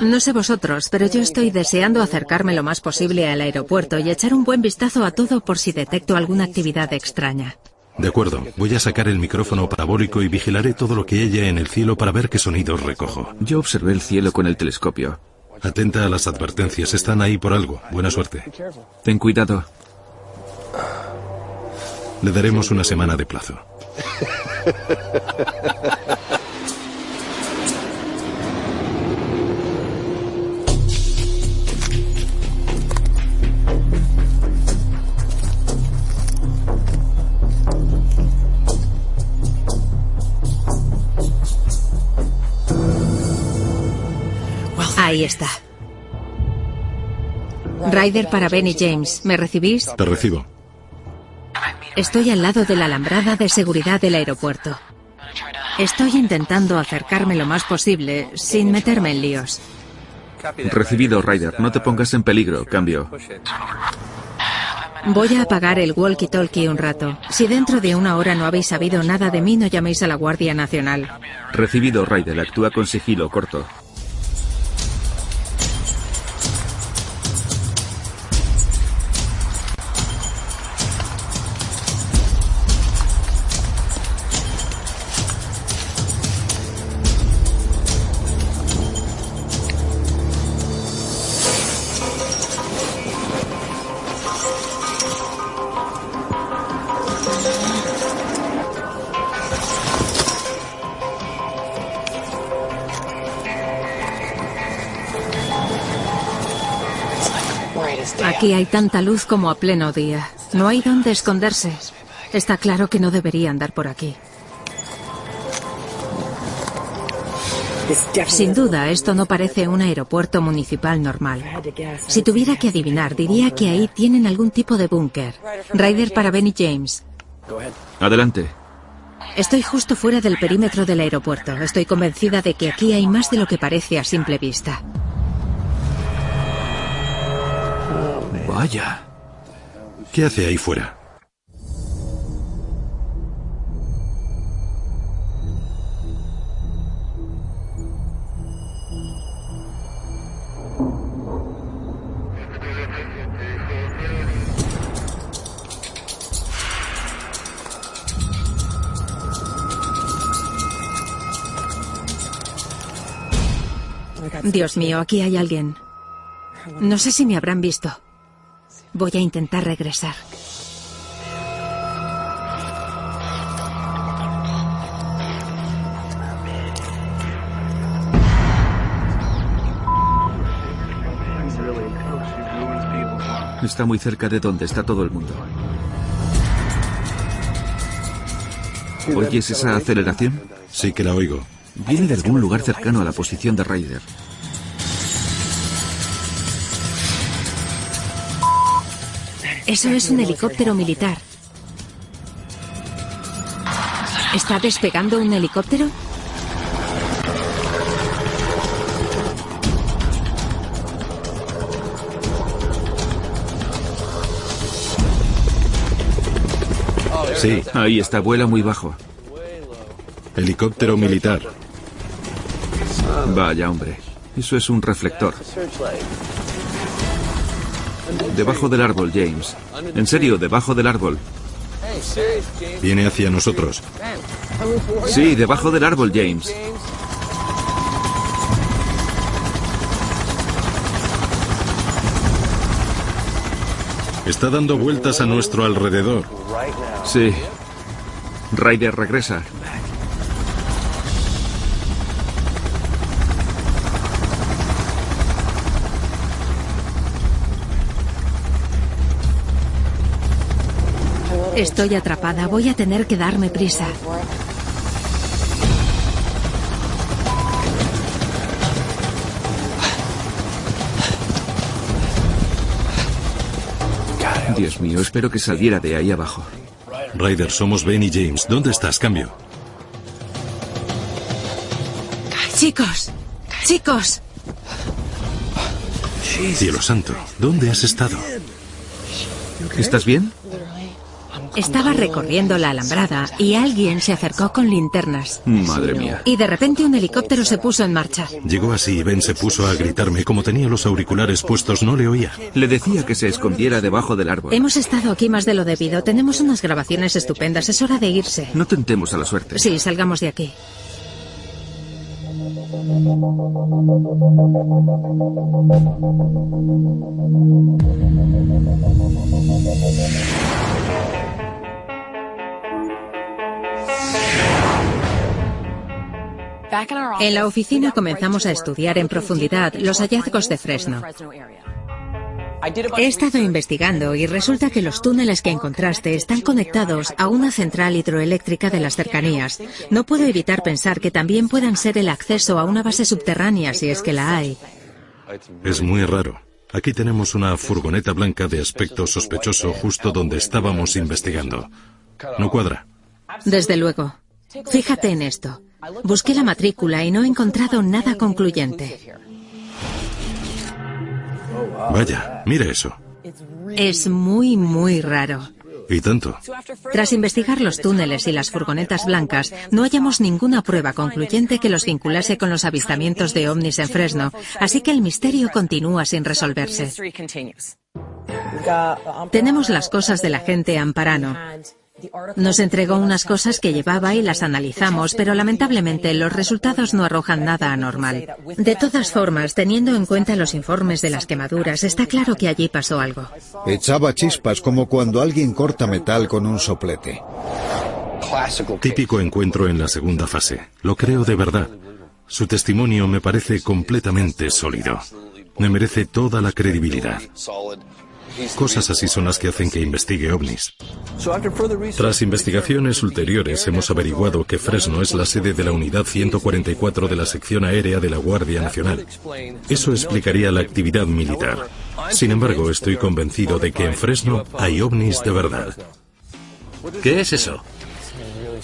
No sé vosotros, pero yo estoy deseando acercarme lo más posible al aeropuerto y echar un buen vistazo a todo por si detecto alguna actividad extraña. De acuerdo, voy a sacar el micrófono parabólico y vigilaré todo lo que haya en el cielo para ver qué sonidos recojo. Yo observé el cielo con el telescopio. Atenta a las advertencias, están ahí por algo. Buena suerte. Ten cuidado. Le daremos una semana de plazo. Ahí está. Ryder para Benny James, ¿me recibís? Te recibo. Estoy al lado de la alambrada de seguridad del aeropuerto. Estoy intentando acercarme lo más posible sin meterme en líos. Recibido, Ryder. No te pongas en peligro. Cambio. Voy a apagar el walkie-talkie un rato. Si dentro de una hora no habéis sabido nada de mí, no llaméis a la Guardia Nacional. Recibido, Ryder. Actúa con sigilo corto. Tanta luz como a pleno día. No hay dónde esconderse. Está claro que no debería andar por aquí. Sin duda, esto no parece un aeropuerto municipal normal. Si tuviera que adivinar, diría que ahí tienen algún tipo de búnker. Ryder para Benny James. Adelante. Estoy justo fuera del perímetro del aeropuerto. Estoy convencida de que aquí hay más de lo que parece a simple vista. Vaya. ¿Qué hace ahí fuera? Dios mío, aquí hay alguien. No sé si me habrán visto. Voy a intentar regresar. Está muy cerca de donde está todo el mundo. ¿Oyes esa aceleración? Sí que la oigo. Viene de algún lugar cercano a la posición de Ryder. Eso es un helicóptero militar. ¿Está despegando un helicóptero? Sí. Ahí está, vuela muy bajo. Helicóptero militar. Vaya, hombre. Eso es un reflector. Debajo del árbol, James. En serio, debajo del árbol. Viene hacia nosotros. Sí, debajo del árbol, James. Está dando vueltas a nuestro alrededor. Sí. Ryder regresa. Estoy atrapada, voy a tener que darme prisa. Dios mío, espero que saliera de ahí abajo. Ryder, somos Ben y James. ¿Dónde estás? Cambio. Chicos, chicos. Cielo santo, ¿dónde has estado? ¿Estás bien? Estaba recorriendo la alambrada y alguien se acercó con linternas. Madre mía. Y de repente un helicóptero se puso en marcha. Llegó así y Ben se puso a gritarme. Como tenía los auriculares puestos, no le oía. Le decía que se escondiera debajo del árbol. Hemos estado aquí más de lo debido. Tenemos unas grabaciones estupendas. Es hora de irse. No tentemos a la suerte. Sí, salgamos de aquí. En la oficina comenzamos a estudiar en profundidad los hallazgos de Fresno. He estado investigando y resulta que los túneles que encontraste están conectados a una central hidroeléctrica de las cercanías. No puedo evitar pensar que también puedan ser el acceso a una base subterránea si es que la hay. Es muy raro. Aquí tenemos una furgoneta blanca de aspecto sospechoso justo donde estábamos investigando. No cuadra. Desde luego. Fíjate en esto. Busqué la matrícula y no he encontrado nada concluyente. Vaya, mira eso. Es muy, muy raro. ¿Y tanto? Tras investigar los túneles y las furgonetas blancas, no hallamos ninguna prueba concluyente que los vinculase con los avistamientos de ovnis en Fresno, así que el misterio continúa sin resolverse. Tenemos las cosas de la gente amparano. Nos entregó unas cosas que llevaba y las analizamos, pero lamentablemente los resultados no arrojan nada anormal. De todas formas, teniendo en cuenta los informes de las quemaduras, está claro que allí pasó algo. Echaba chispas como cuando alguien corta metal con un soplete. Típico encuentro en la segunda fase. Lo creo de verdad. Su testimonio me parece completamente sólido. Me merece toda la credibilidad. Cosas así son las que hacen que investigue ovnis. Tras investigaciones ulteriores hemos averiguado que Fresno es la sede de la Unidad 144 de la Sección Aérea de la Guardia Nacional. Eso explicaría la actividad militar. Sin embargo, estoy convencido de que en Fresno hay ovnis de verdad. ¿Qué es eso?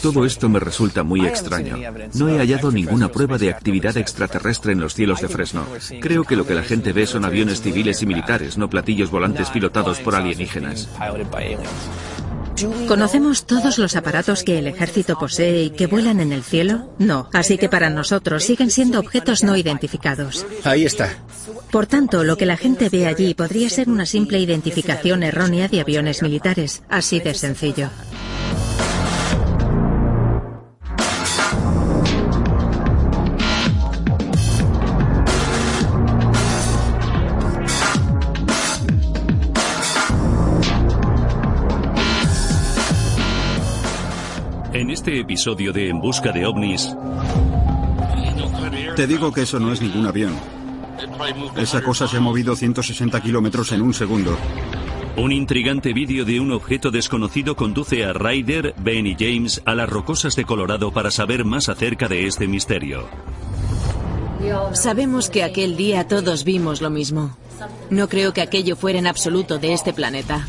Todo esto me resulta muy extraño. No he hallado ninguna prueba de actividad extraterrestre en los cielos de Fresno. Creo que lo que la gente ve son aviones civiles y militares, no platillos volantes pilotados por alienígenas. ¿Conocemos todos los aparatos que el ejército posee y que vuelan en el cielo? No, así que para nosotros siguen siendo objetos no identificados. Ahí está. Por tanto, lo que la gente ve allí podría ser una simple identificación errónea de aviones militares, así de sencillo. Episodio de En Busca de OVNIs. Te digo que eso no es ningún avión. Esa cosa se ha movido 160 kilómetros en un segundo. Un intrigante vídeo de un objeto desconocido conduce a Ryder, Ben y James a las rocosas de Colorado para saber más acerca de este misterio. Sabemos que aquel día todos vimos lo mismo. No creo que aquello fuera en absoluto de este planeta.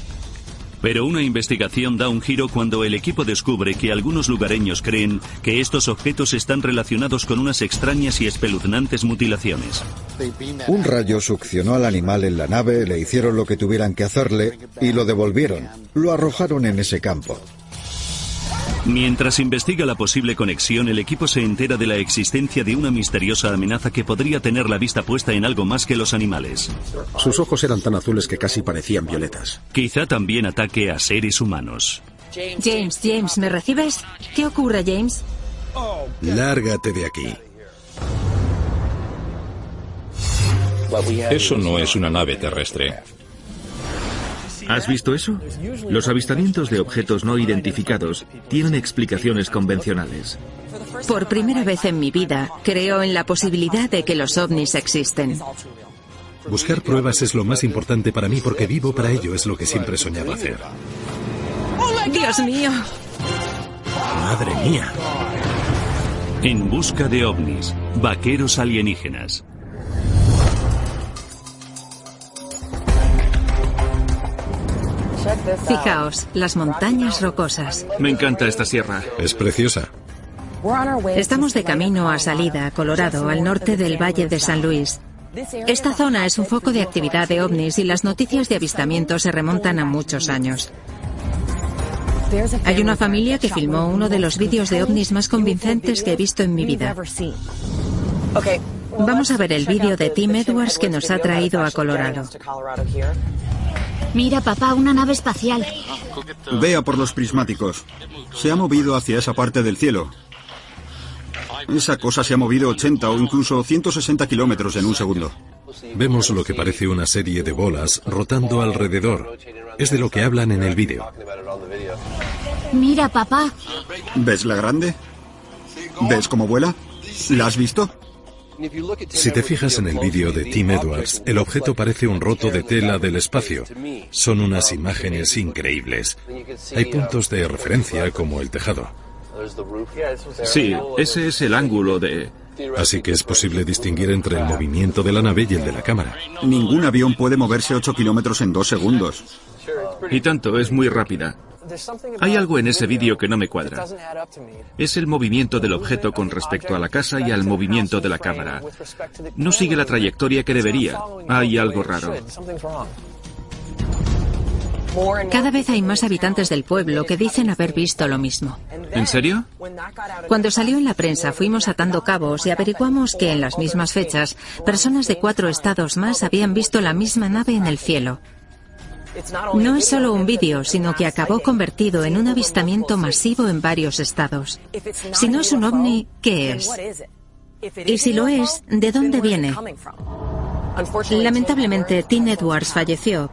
Pero una investigación da un giro cuando el equipo descubre que algunos lugareños creen que estos objetos están relacionados con unas extrañas y espeluznantes mutilaciones. Un rayo succionó al animal en la nave, le hicieron lo que tuvieran que hacerle y lo devolvieron. Lo arrojaron en ese campo. Mientras investiga la posible conexión, el equipo se entera de la existencia de una misteriosa amenaza que podría tener la vista puesta en algo más que los animales. Sus ojos eran tan azules que casi parecían violetas. Quizá también ataque a seres humanos. James, James, ¿me recibes? ¿Qué ocurre, James? Lárgate de aquí. Eso no es una nave terrestre. ¿Has visto eso? Los avistamientos de objetos no identificados tienen explicaciones convencionales. Por primera vez en mi vida, creo en la posibilidad de que los ovnis existen. Buscar pruebas es lo más importante para mí porque vivo para ello, es lo que siempre soñaba hacer. Dios mío. Madre mía. En busca de ovnis, vaqueros alienígenas. Fijaos, las montañas rocosas. Me encanta esta sierra. Es preciosa. Estamos de camino a Salida, Colorado, al norte del Valle de San Luis. Esta zona es un foco de actividad de ovnis y las noticias de avistamiento se remontan a muchos años. Hay una familia que filmó uno de los vídeos de ovnis más convincentes que he visto en mi vida. Vamos a ver el vídeo de Tim Edwards que nos ha traído a Colorado. Mira, papá, una nave espacial. Vea por los prismáticos. Se ha movido hacia esa parte del cielo. Esa cosa se ha movido 80 o incluso 160 kilómetros en un segundo. Vemos lo que parece una serie de bolas rotando alrededor. Es de lo que hablan en el vídeo. Mira, papá. ¿Ves la grande? ¿Ves cómo vuela? ¿La has visto? Si te fijas en el vídeo de Tim Edwards, el objeto parece un roto de tela del espacio. Son unas imágenes increíbles. Hay puntos de referencia como el tejado. Sí, ese es el ángulo de... Así que es posible distinguir entre el movimiento de la nave y el de la cámara. Ningún avión puede moverse 8 kilómetros en dos segundos. Y tanto, es muy rápida. Hay algo en ese vídeo que no me cuadra. Es el movimiento del objeto con respecto a la casa y al movimiento de la cámara. No sigue la trayectoria que debería. Hay algo raro. Cada vez hay más habitantes del pueblo que dicen haber visto lo mismo. ¿En serio? Cuando salió en la prensa fuimos atando cabos y averiguamos que en las mismas fechas personas de cuatro estados más habían visto la misma nave en el cielo. No es solo un vídeo, sino que acabó convertido en un avistamiento masivo en varios estados. Si no es un ovni, ¿qué es? Y si lo es, ¿de dónde viene? Lamentablemente, Tim Edwards falleció,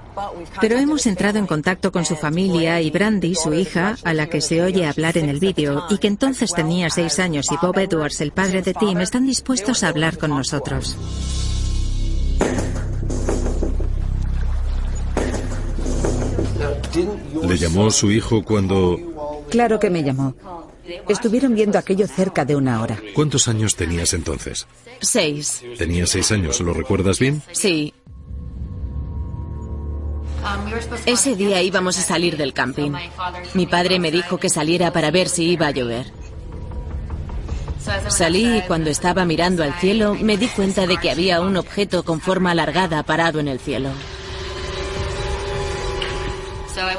pero hemos entrado en contacto con su familia y Brandy, su hija, a la que se oye hablar en el vídeo, y que entonces tenía seis años, y Bob Edwards, el padre de Tim, están dispuestos a hablar con nosotros. ¿Le llamó su hijo cuando... Claro que me llamó. Estuvieron viendo aquello cerca de una hora. ¿Cuántos años tenías entonces? Seis. Tenía seis años, ¿lo recuerdas bien? Sí. Ese día íbamos a salir del camping. Mi padre me dijo que saliera para ver si iba a llover. Salí y cuando estaba mirando al cielo me di cuenta de que había un objeto con forma alargada parado en el cielo.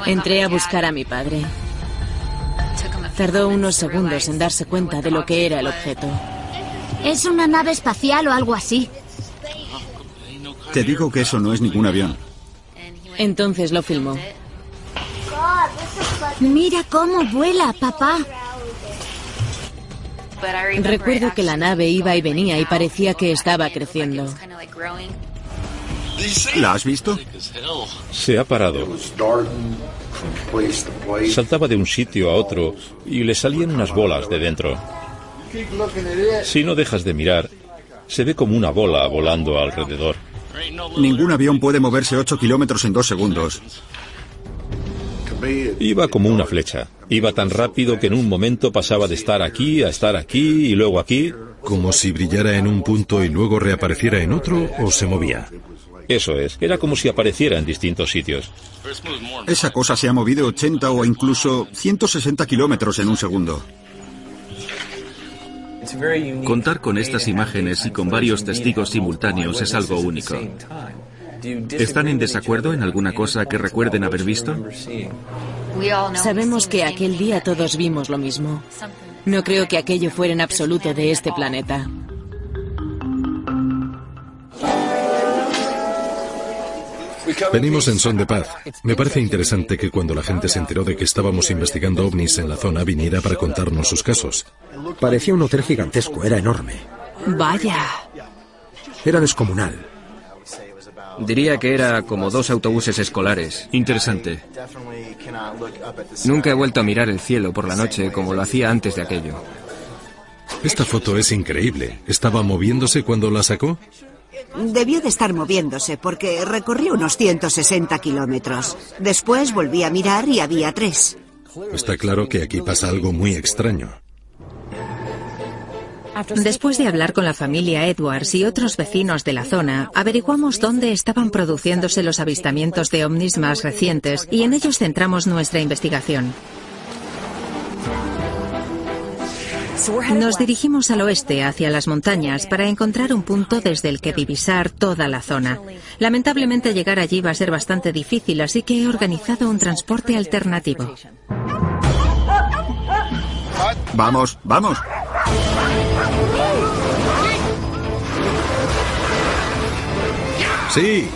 Entré a buscar a mi padre. Tardó unos segundos en darse cuenta de lo que era el objeto. Es una nave espacial o algo así. Te digo que eso no es ningún avión. Entonces lo filmó. Mira cómo vuela, papá. Recuerdo que la nave iba y venía y parecía que estaba creciendo. ¿La has visto? Se ha parado. Saltaba de un sitio a otro y le salían unas bolas de dentro. Si no dejas de mirar, se ve como una bola volando alrededor. Ningún avión puede moverse 8 kilómetros en dos segundos. Iba como una flecha. Iba tan rápido que en un momento pasaba de estar aquí a estar aquí y luego aquí. Como si brillara en un punto y luego reapareciera en otro o se movía. Eso es, era como si apareciera en distintos sitios. Esa cosa se ha movido 80 o incluso 160 kilómetros en un segundo. Contar con estas imágenes y con varios testigos simultáneos es algo único. ¿Están en desacuerdo en alguna cosa que recuerden haber visto? Sabemos que aquel día todos vimos lo mismo. No creo que aquello fuera en absoluto de este planeta. Venimos en son de paz. Me parece interesante que cuando la gente se enteró de que estábamos investigando ovnis en la zona viniera para contarnos sus casos. Parecía un hotel gigantesco, era enorme. Vaya. Era descomunal. Diría que era como dos autobuses escolares. Interesante. Nunca he vuelto a mirar el cielo por la noche como lo hacía antes de aquello. Esta foto es increíble. ¿Estaba moviéndose cuando la sacó? Debió de estar moviéndose porque recorrió unos 160 kilómetros. Después volví a mirar y había tres. Está claro que aquí pasa algo muy extraño. Después de hablar con la familia Edwards y otros vecinos de la zona, averiguamos dónde estaban produciéndose los avistamientos de ovnis más recientes y en ellos centramos nuestra investigación. Nos dirigimos al oeste, hacia las montañas, para encontrar un punto desde el que divisar toda la zona. Lamentablemente llegar allí va a ser bastante difícil, así que he organizado un transporte alternativo. Vamos, vamos. Sí.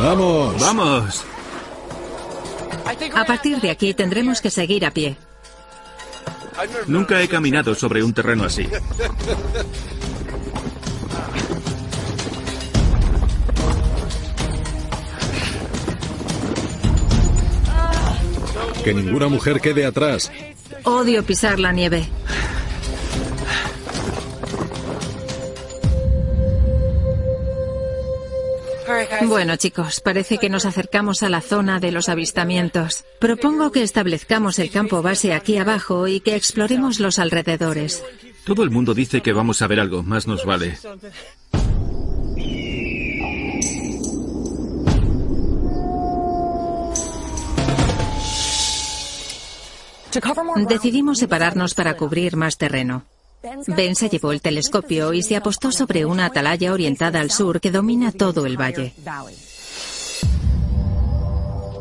Vamos. Vamos. A partir de aquí tendremos que seguir a pie. Nunca he caminado sobre un terreno así. Que ninguna mujer quede atrás. Odio pisar la nieve. Bueno, chicos, parece que nos acercamos a la zona de los avistamientos. Propongo que establezcamos el campo base aquí abajo y que exploremos los alrededores. Todo el mundo dice que vamos a ver algo, más nos vale. Decidimos separarnos para cubrir más terreno. Ben se llevó el telescopio y se apostó sobre una atalaya orientada al sur que domina todo el valle.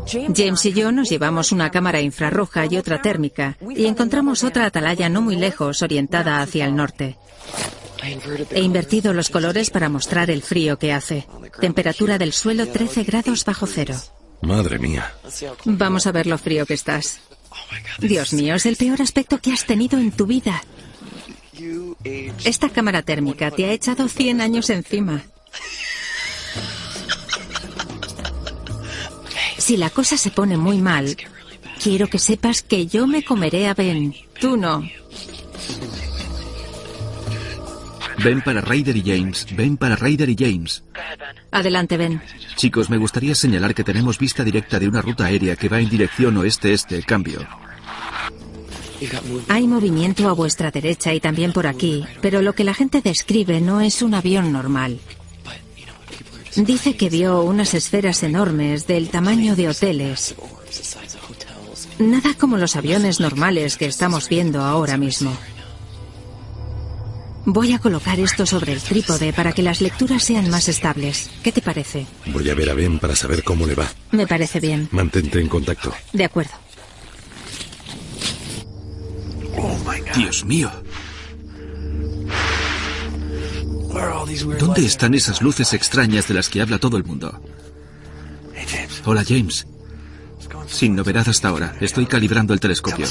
James y yo nos llevamos una cámara infrarroja y otra térmica y encontramos otra atalaya no muy lejos orientada hacia el norte. He invertido los colores para mostrar el frío que hace. Temperatura del suelo 13 grados bajo cero. Madre mía. Vamos a ver lo frío que estás. Dios mío, es el peor aspecto que has tenido en tu vida. Esta cámara térmica te ha echado 100 años encima. Si la cosa se pone muy mal, quiero que sepas que yo me comeré a Ben. Tú no. Ven para Ryder y James. Ven para Ryder y James. Adelante, Ben. Chicos, me gustaría señalar que tenemos vista directa de una ruta aérea que va en dirección oeste-este. Cambio. Hay movimiento a vuestra derecha y también por aquí, pero lo que la gente describe no es un avión normal. Dice que vio unas esferas enormes del tamaño de hoteles. Nada como los aviones normales que estamos viendo ahora mismo. Voy a colocar esto sobre el trípode para que las lecturas sean más estables. ¿Qué te parece? Voy a ver a Ben para saber cómo le va. Me parece bien. Mantente en contacto. De acuerdo. Dios mío. ¿Dónde están esas luces extrañas de las que habla todo el mundo? Hola, James. Sin novedad hasta ahora. Estoy calibrando el telescopio.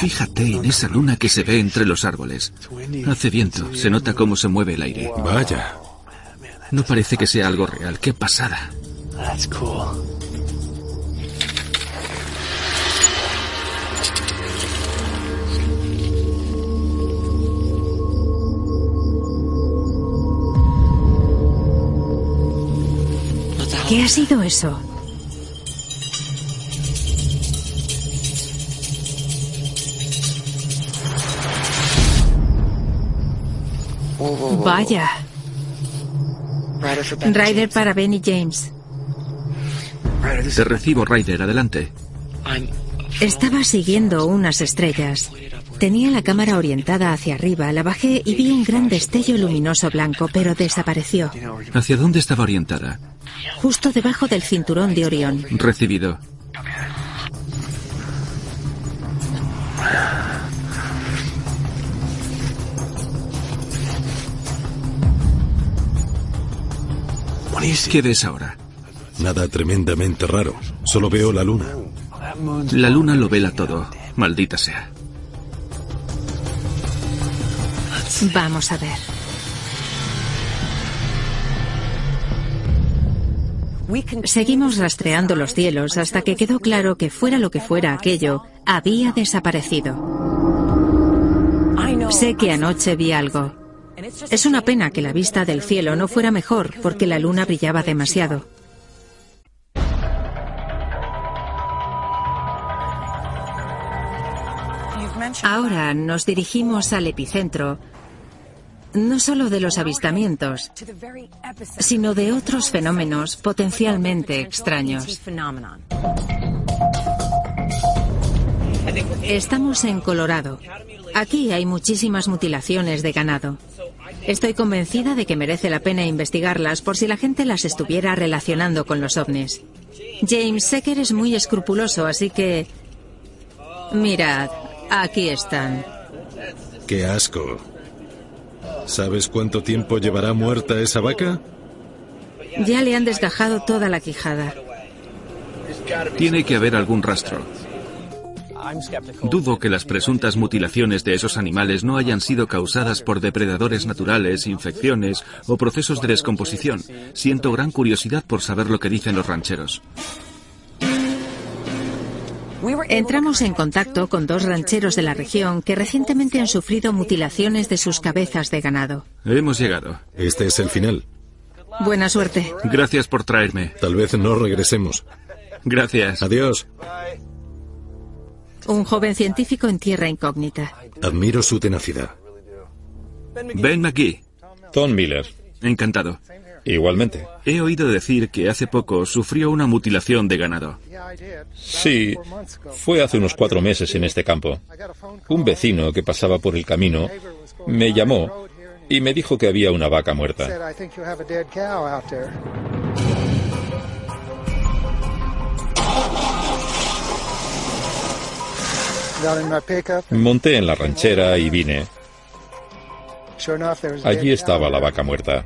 Fíjate en esa luna que se ve entre los árboles. Hace viento, se nota cómo se mueve el aire. Vaya. No parece que sea algo real. ¡Qué pasada! ¿Qué ha sido eso? Vaya. Ryder para Benny James. Te recibo, Ryder. Adelante. Estaba siguiendo unas estrellas. Tenía la cámara orientada hacia arriba, la bajé y vi un gran destello luminoso blanco, pero desapareció. ¿Hacia dónde estaba orientada? Justo debajo del cinturón de Orión. Recibido. ¿Qué ves ahora? Nada tremendamente raro. Solo veo la luna. La luna lo vela todo. Maldita sea. Vamos a ver. Seguimos rastreando los cielos hasta que quedó claro que fuera lo que fuera aquello, había desaparecido. Sé que anoche vi algo. Es una pena que la vista del cielo no fuera mejor porque la luna brillaba demasiado. Ahora nos dirigimos al epicentro, no solo de los avistamientos, sino de otros fenómenos potencialmente extraños. Estamos en Colorado. Aquí hay muchísimas mutilaciones de ganado. Estoy convencida de que merece la pena investigarlas por si la gente las estuviera relacionando con los ovnis. James, sé que eres muy escrupuloso, así que... Mirad, aquí están. ¡Qué asco! ¿Sabes cuánto tiempo llevará muerta esa vaca? Ya le han desgajado toda la quijada. Tiene que haber algún rastro. Dudo que las presuntas mutilaciones de esos animales no hayan sido causadas por depredadores naturales, infecciones o procesos de descomposición. Siento gran curiosidad por saber lo que dicen los rancheros. Entramos en contacto con dos rancheros de la región que recientemente han sufrido mutilaciones de sus cabezas de ganado. Hemos llegado. Este es el final. Buena suerte. Gracias por traerme. Tal vez no regresemos. Gracias. Adiós. Un joven científico en tierra incógnita. Admiro su tenacidad. Ben McGee. Tom Miller. Encantado. Igualmente. He oído decir que hace poco sufrió una mutilación de ganado. Sí, fue hace unos cuatro meses en este campo. Un vecino que pasaba por el camino me llamó y me dijo que había una vaca muerta. Monté en la ranchera y vine. Allí estaba la vaca muerta.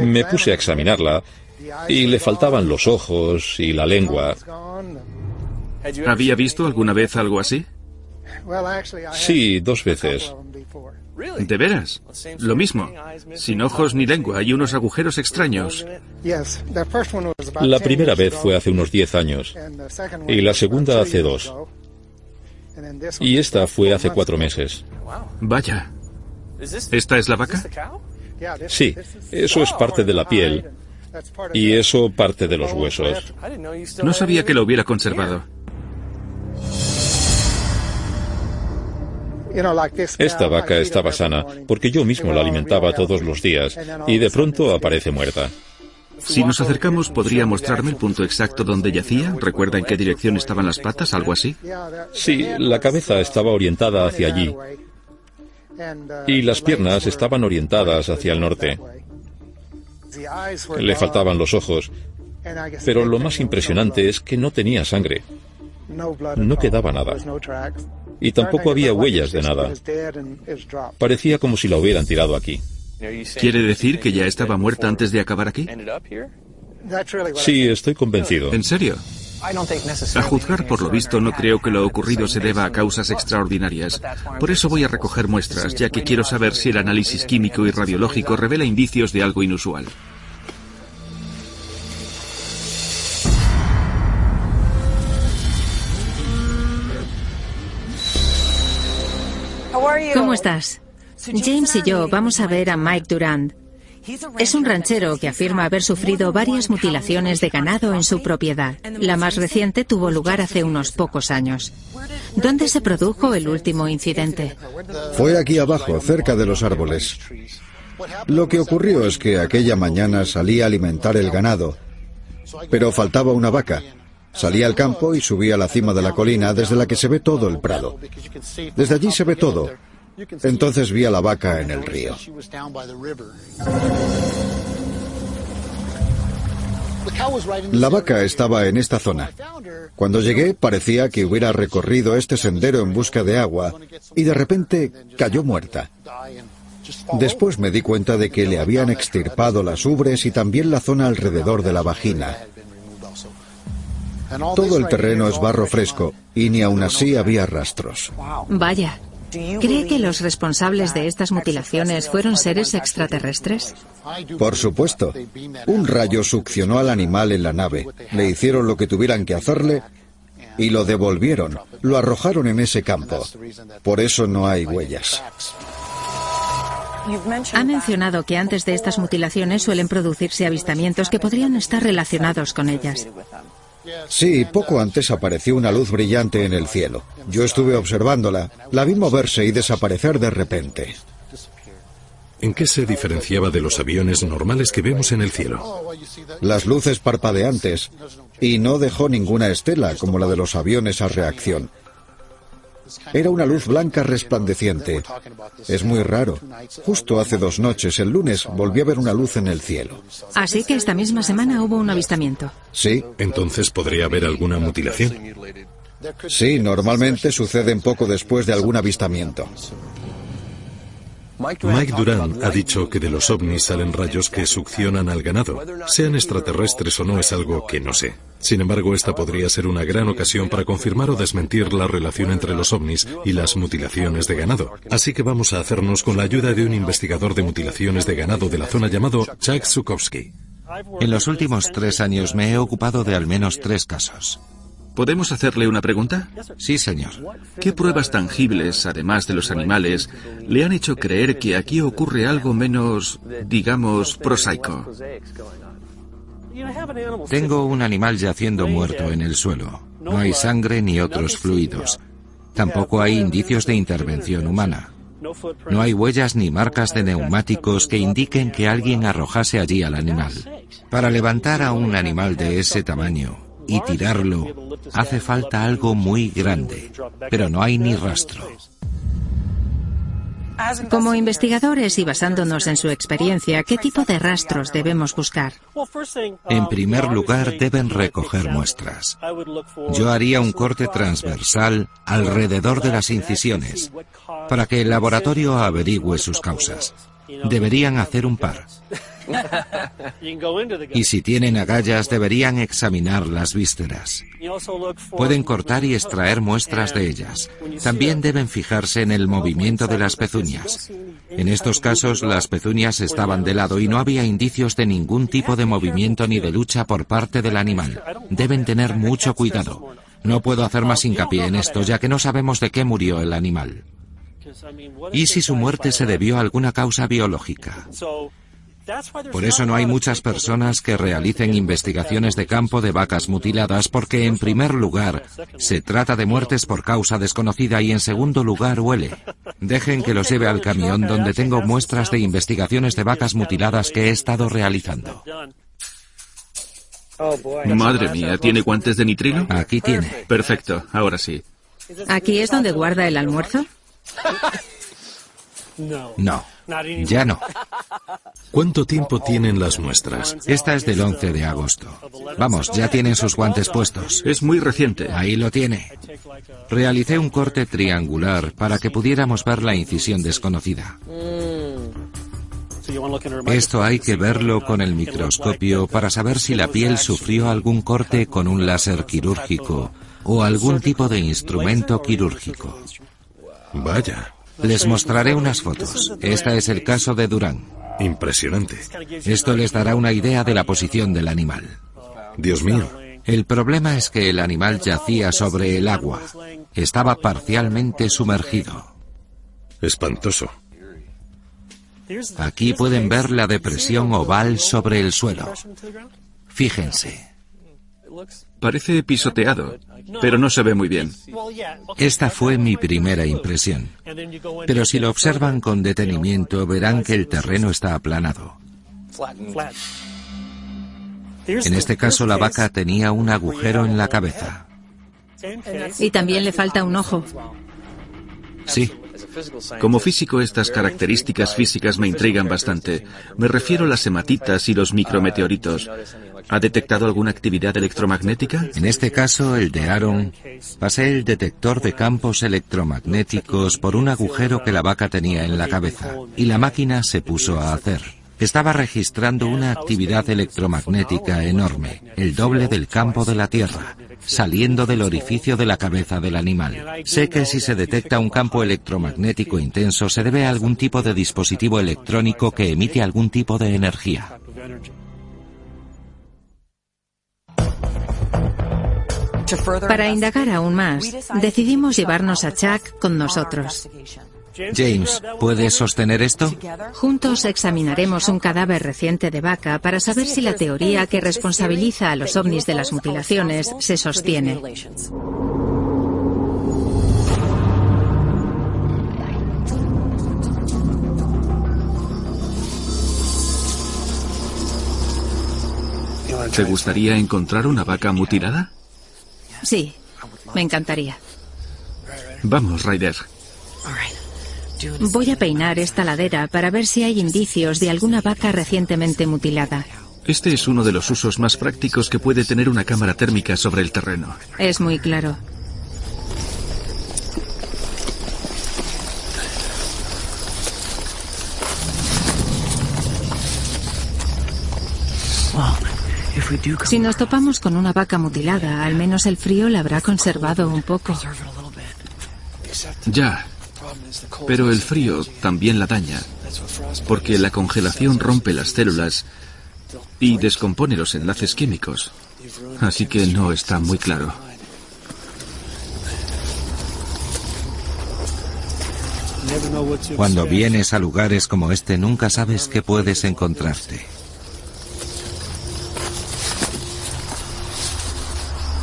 Me puse a examinarla y le faltaban los ojos y la lengua. ¿Había visto alguna vez algo así? Sí, dos veces. ¿De veras? Lo mismo. Sin ojos ni lengua y unos agujeros extraños. La primera vez fue hace unos diez años y la segunda hace dos. Y esta fue hace cuatro meses. Vaya. ¿Esta es la vaca? Sí, eso es parte de la piel y eso parte de los huesos. No sabía que lo hubiera conservado. Esta vaca estaba sana porque yo mismo la alimentaba todos los días y de pronto aparece muerta. Si nos acercamos, ¿podría mostrarme el punto exacto donde yacía? ¿Recuerda en qué dirección estaban las patas? ¿Algo así? Sí, la cabeza estaba orientada hacia allí y las piernas estaban orientadas hacia el norte. Le faltaban los ojos, pero lo más impresionante es que no tenía sangre. No quedaba nada. Y tampoco había huellas de nada. Parecía como si la hubieran tirado aquí. ¿Quiere decir que ya estaba muerta antes de acabar aquí? Sí, estoy convencido. ¿En serio? A juzgar por lo visto, no creo que lo ocurrido se deba a causas extraordinarias. Por eso voy a recoger muestras, ya que quiero saber si el análisis químico y radiológico revela indicios de algo inusual. ¿Cómo estás? James y yo vamos a ver a Mike Durand. Es un ranchero que afirma haber sufrido varias mutilaciones de ganado en su propiedad. La más reciente tuvo lugar hace unos pocos años. ¿Dónde se produjo el último incidente? Fue aquí abajo, cerca de los árboles. Lo que ocurrió es que aquella mañana salí a alimentar el ganado, pero faltaba una vaca. Salí al campo y subí a la cima de la colina desde la que se ve todo el prado. Desde allí se ve todo, entonces vi a la vaca en el río. La vaca estaba en esta zona. Cuando llegué parecía que hubiera recorrido este sendero en busca de agua y de repente cayó muerta. Después me di cuenta de que le habían extirpado las ubres y también la zona alrededor de la vagina. Todo el terreno es barro fresco y ni aún así había rastros. Vaya. ¿Cree que los responsables de estas mutilaciones fueron seres extraterrestres? Por supuesto. Un rayo succionó al animal en la nave, le hicieron lo que tuvieran que hacerle y lo devolvieron, lo arrojaron en ese campo. Por eso no hay huellas. Ha mencionado que antes de estas mutilaciones suelen producirse avistamientos que podrían estar relacionados con ellas. Sí, poco antes apareció una luz brillante en el cielo. Yo estuve observándola, la vi moverse y desaparecer de repente. ¿En qué se diferenciaba de los aviones normales que vemos en el cielo? Las luces parpadeantes, y no dejó ninguna estela como la de los aviones a reacción. Era una luz blanca resplandeciente. Es muy raro. Justo hace dos noches, el lunes, volví a ver una luz en el cielo. Así que esta misma semana hubo un avistamiento. Sí. Entonces podría haber alguna mutilación. Sí, normalmente suceden poco después de algún avistamiento. Mike Duran ha dicho que de los ovnis salen rayos que succionan al ganado. Sean extraterrestres o no es algo que no sé. Sin embargo, esta podría ser una gran ocasión para confirmar o desmentir la relación entre los ovnis y las mutilaciones de ganado. Así que vamos a hacernos con la ayuda de un investigador de mutilaciones de ganado de la zona llamado Chuck Zukowski. En los últimos tres años me he ocupado de al menos tres casos. ¿Podemos hacerle una pregunta? Sí, señor. ¿Qué pruebas tangibles, además de los animales, le han hecho creer que aquí ocurre algo menos, digamos, prosaico? Tengo un animal yaciendo muerto en el suelo. No hay sangre ni otros fluidos. Tampoco hay indicios de intervención humana. No hay huellas ni marcas de neumáticos que indiquen que alguien arrojase allí al animal. Para levantar a un animal de ese tamaño, y tirarlo, hace falta algo muy grande, pero no hay ni rastro. Como investigadores y basándonos en su experiencia, ¿qué tipo de rastros debemos buscar? En primer lugar, deben recoger muestras. Yo haría un corte transversal alrededor de las incisiones para que el laboratorio averigüe sus causas. Deberían hacer un par. Y si tienen agallas deberían examinar las vísceras. Pueden cortar y extraer muestras de ellas. También deben fijarse en el movimiento de las pezuñas. En estos casos las pezuñas estaban de lado y no había indicios de ningún tipo de movimiento ni de lucha por parte del animal. Deben tener mucho cuidado. No puedo hacer más hincapié en esto ya que no sabemos de qué murió el animal. ¿Y si su muerte se debió a alguna causa biológica? Por eso no hay muchas personas que realicen investigaciones de campo de vacas mutiladas porque en primer lugar se trata de muertes por causa desconocida y en segundo lugar huele. Dejen que los lleve al camión donde tengo muestras de investigaciones de vacas mutiladas que he estado realizando. Madre mía, ¿tiene guantes de nitrilo? Aquí tiene. Perfecto, ahora sí. ¿Aquí es donde guarda el almuerzo? No, ya no. ¿Cuánto tiempo tienen las muestras? Esta es del 11 de agosto. Vamos, ya tienen sus guantes puestos. Es muy reciente. Ahí lo tiene. Realicé un corte triangular para que pudiéramos ver la incisión desconocida. Esto hay que verlo con el microscopio para saber si la piel sufrió algún corte con un láser quirúrgico o algún tipo de instrumento quirúrgico. Vaya. Les mostraré unas fotos. Este es el caso de Durán. Impresionante. Esto les dará una idea de la posición del animal. Dios mío. El problema es que el animal yacía sobre el agua. Estaba parcialmente sumergido. Espantoso. Aquí pueden ver la depresión oval sobre el suelo. Fíjense. Parece pisoteado, pero no se ve muy bien. Esta fue mi primera impresión. Pero si lo observan con detenimiento verán que el terreno está aplanado. En este caso la vaca tenía un agujero en la cabeza. Y también le falta un ojo. Sí. Como físico estas características físicas me intrigan bastante. Me refiero a las hematitas y los micrometeoritos. ¿Ha detectado alguna actividad electromagnética? En este caso, el de Aaron, pasé el detector de campos electromagnéticos por un agujero que la vaca tenía en la cabeza y la máquina se puso a hacer. Estaba registrando una actividad electromagnética enorme, el doble del campo de la Tierra, saliendo del orificio de la cabeza del animal. Sé que si se detecta un campo electromagnético intenso se debe a algún tipo de dispositivo electrónico que emite algún tipo de energía. Para indagar aún más, decidimos llevarnos a Chuck con nosotros. James, ¿puedes sostener esto? Juntos examinaremos un cadáver reciente de vaca para saber si la teoría que responsabiliza a los ovnis de las mutilaciones se sostiene. ¿Te gustaría encontrar una vaca mutilada? Sí, me encantaría. Vamos, Ryder. Voy a peinar esta ladera para ver si hay indicios de alguna vaca recientemente mutilada. Este es uno de los usos más prácticos que puede tener una cámara térmica sobre el terreno. Es muy claro. Si nos topamos con una vaca mutilada, al menos el frío la habrá conservado un poco. Ya, pero el frío también la daña, porque la congelación rompe las células y descompone los enlaces químicos. Así que no está muy claro. Cuando vienes a lugares como este nunca sabes qué puedes encontrarte.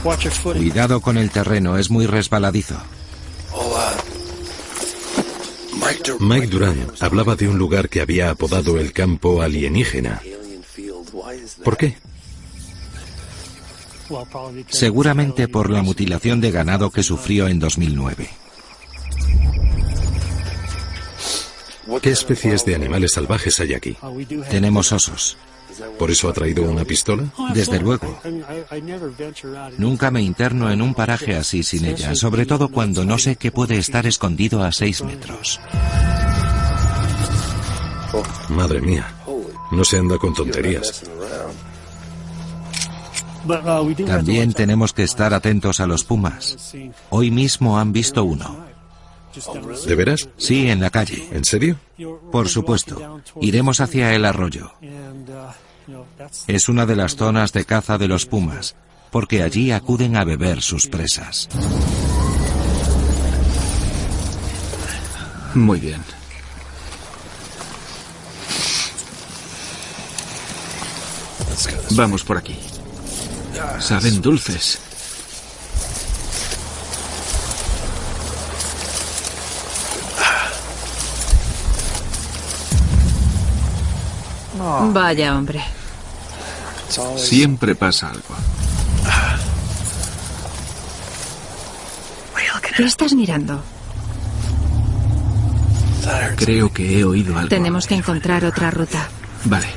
Cuidado con el terreno, es muy resbaladizo. Mike Duran hablaba de un lugar que había apodado el campo alienígena. ¿Por qué? Seguramente por la mutilación de ganado que sufrió en 2009. ¿Qué especies de animales salvajes hay aquí? Tenemos osos. ¿Por eso ha traído una pistola? Desde luego. Nunca me interno en un paraje así sin ella, sobre todo cuando no sé qué puede estar escondido a seis metros. Madre mía, no se anda con tonterías. También tenemos que estar atentos a los pumas. Hoy mismo han visto uno. ¿De veras? Sí, en la calle. ¿En serio? Por supuesto. Iremos hacia el arroyo. Es una de las zonas de caza de los pumas, porque allí acuden a beber sus presas. Muy bien. Vamos por aquí. Saben dulces. Vaya hombre. Siempre pasa algo. ¿Qué estás mirando? Creo que he oído algo. Tenemos que encontrar otra ruta. Vale.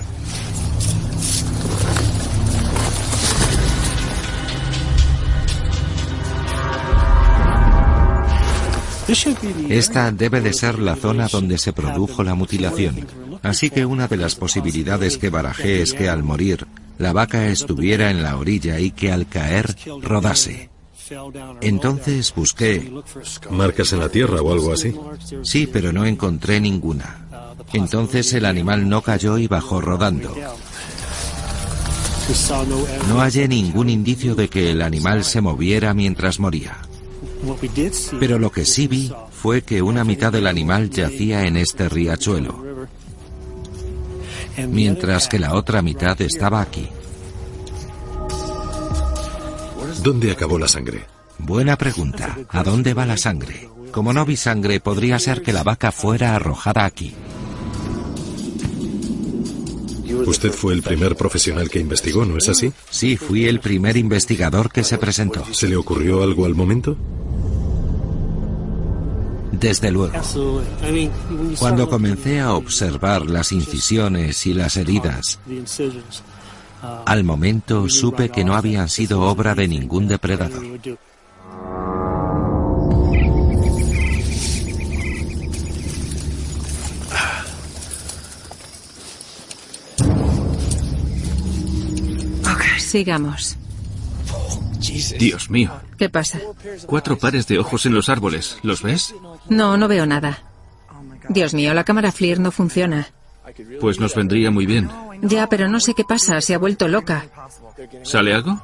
Esta debe de ser la zona donde se produjo la mutilación. Así que una de las posibilidades que barajé es que al morir, la vaca estuviera en la orilla y que al caer rodase. Entonces busqué... ¿Marcas en la tierra o algo así? Sí, pero no encontré ninguna. Entonces el animal no cayó y bajó rodando. No hallé ningún indicio de que el animal se moviera mientras moría. Pero lo que sí vi fue que una mitad del animal yacía en este riachuelo, mientras que la otra mitad estaba aquí. ¿Dónde acabó la sangre? Buena pregunta. ¿A dónde va la sangre? Como no vi sangre, podría ser que la vaca fuera arrojada aquí. Usted fue el primer profesional que investigó, ¿no es así? Sí, fui el primer investigador que se presentó. ¿Se le ocurrió algo al momento? Desde luego. Cuando comencé a observar las incisiones y las heridas, al momento supe que no habían sido obra de ningún depredador. Sigamos. Dios mío. ¿Qué pasa? Cuatro pares de ojos en los árboles. ¿Los ves? No, no veo nada. Dios mío, la cámara FLIR no funciona. Pues nos vendría muy bien. Ya, pero no sé qué pasa. Se ha vuelto loca. ¿Sale algo?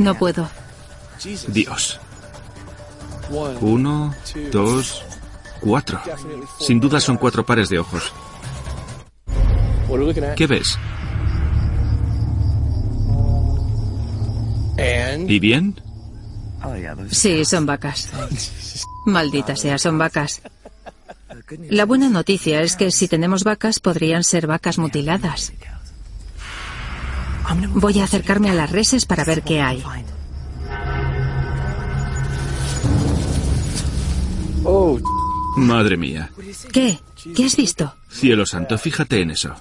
No puedo. Dios. Uno, dos, cuatro. Sin duda son cuatro pares de ojos. ¿Qué ves? ¿Y bien? Sí, son vacas. Maldita sea, son vacas. La buena noticia es que si tenemos vacas podrían ser vacas mutiladas. Voy a acercarme a las reses para ver qué hay. Madre mía. ¿Qué? ¿Qué has visto? Cielo santo, fíjate en eso.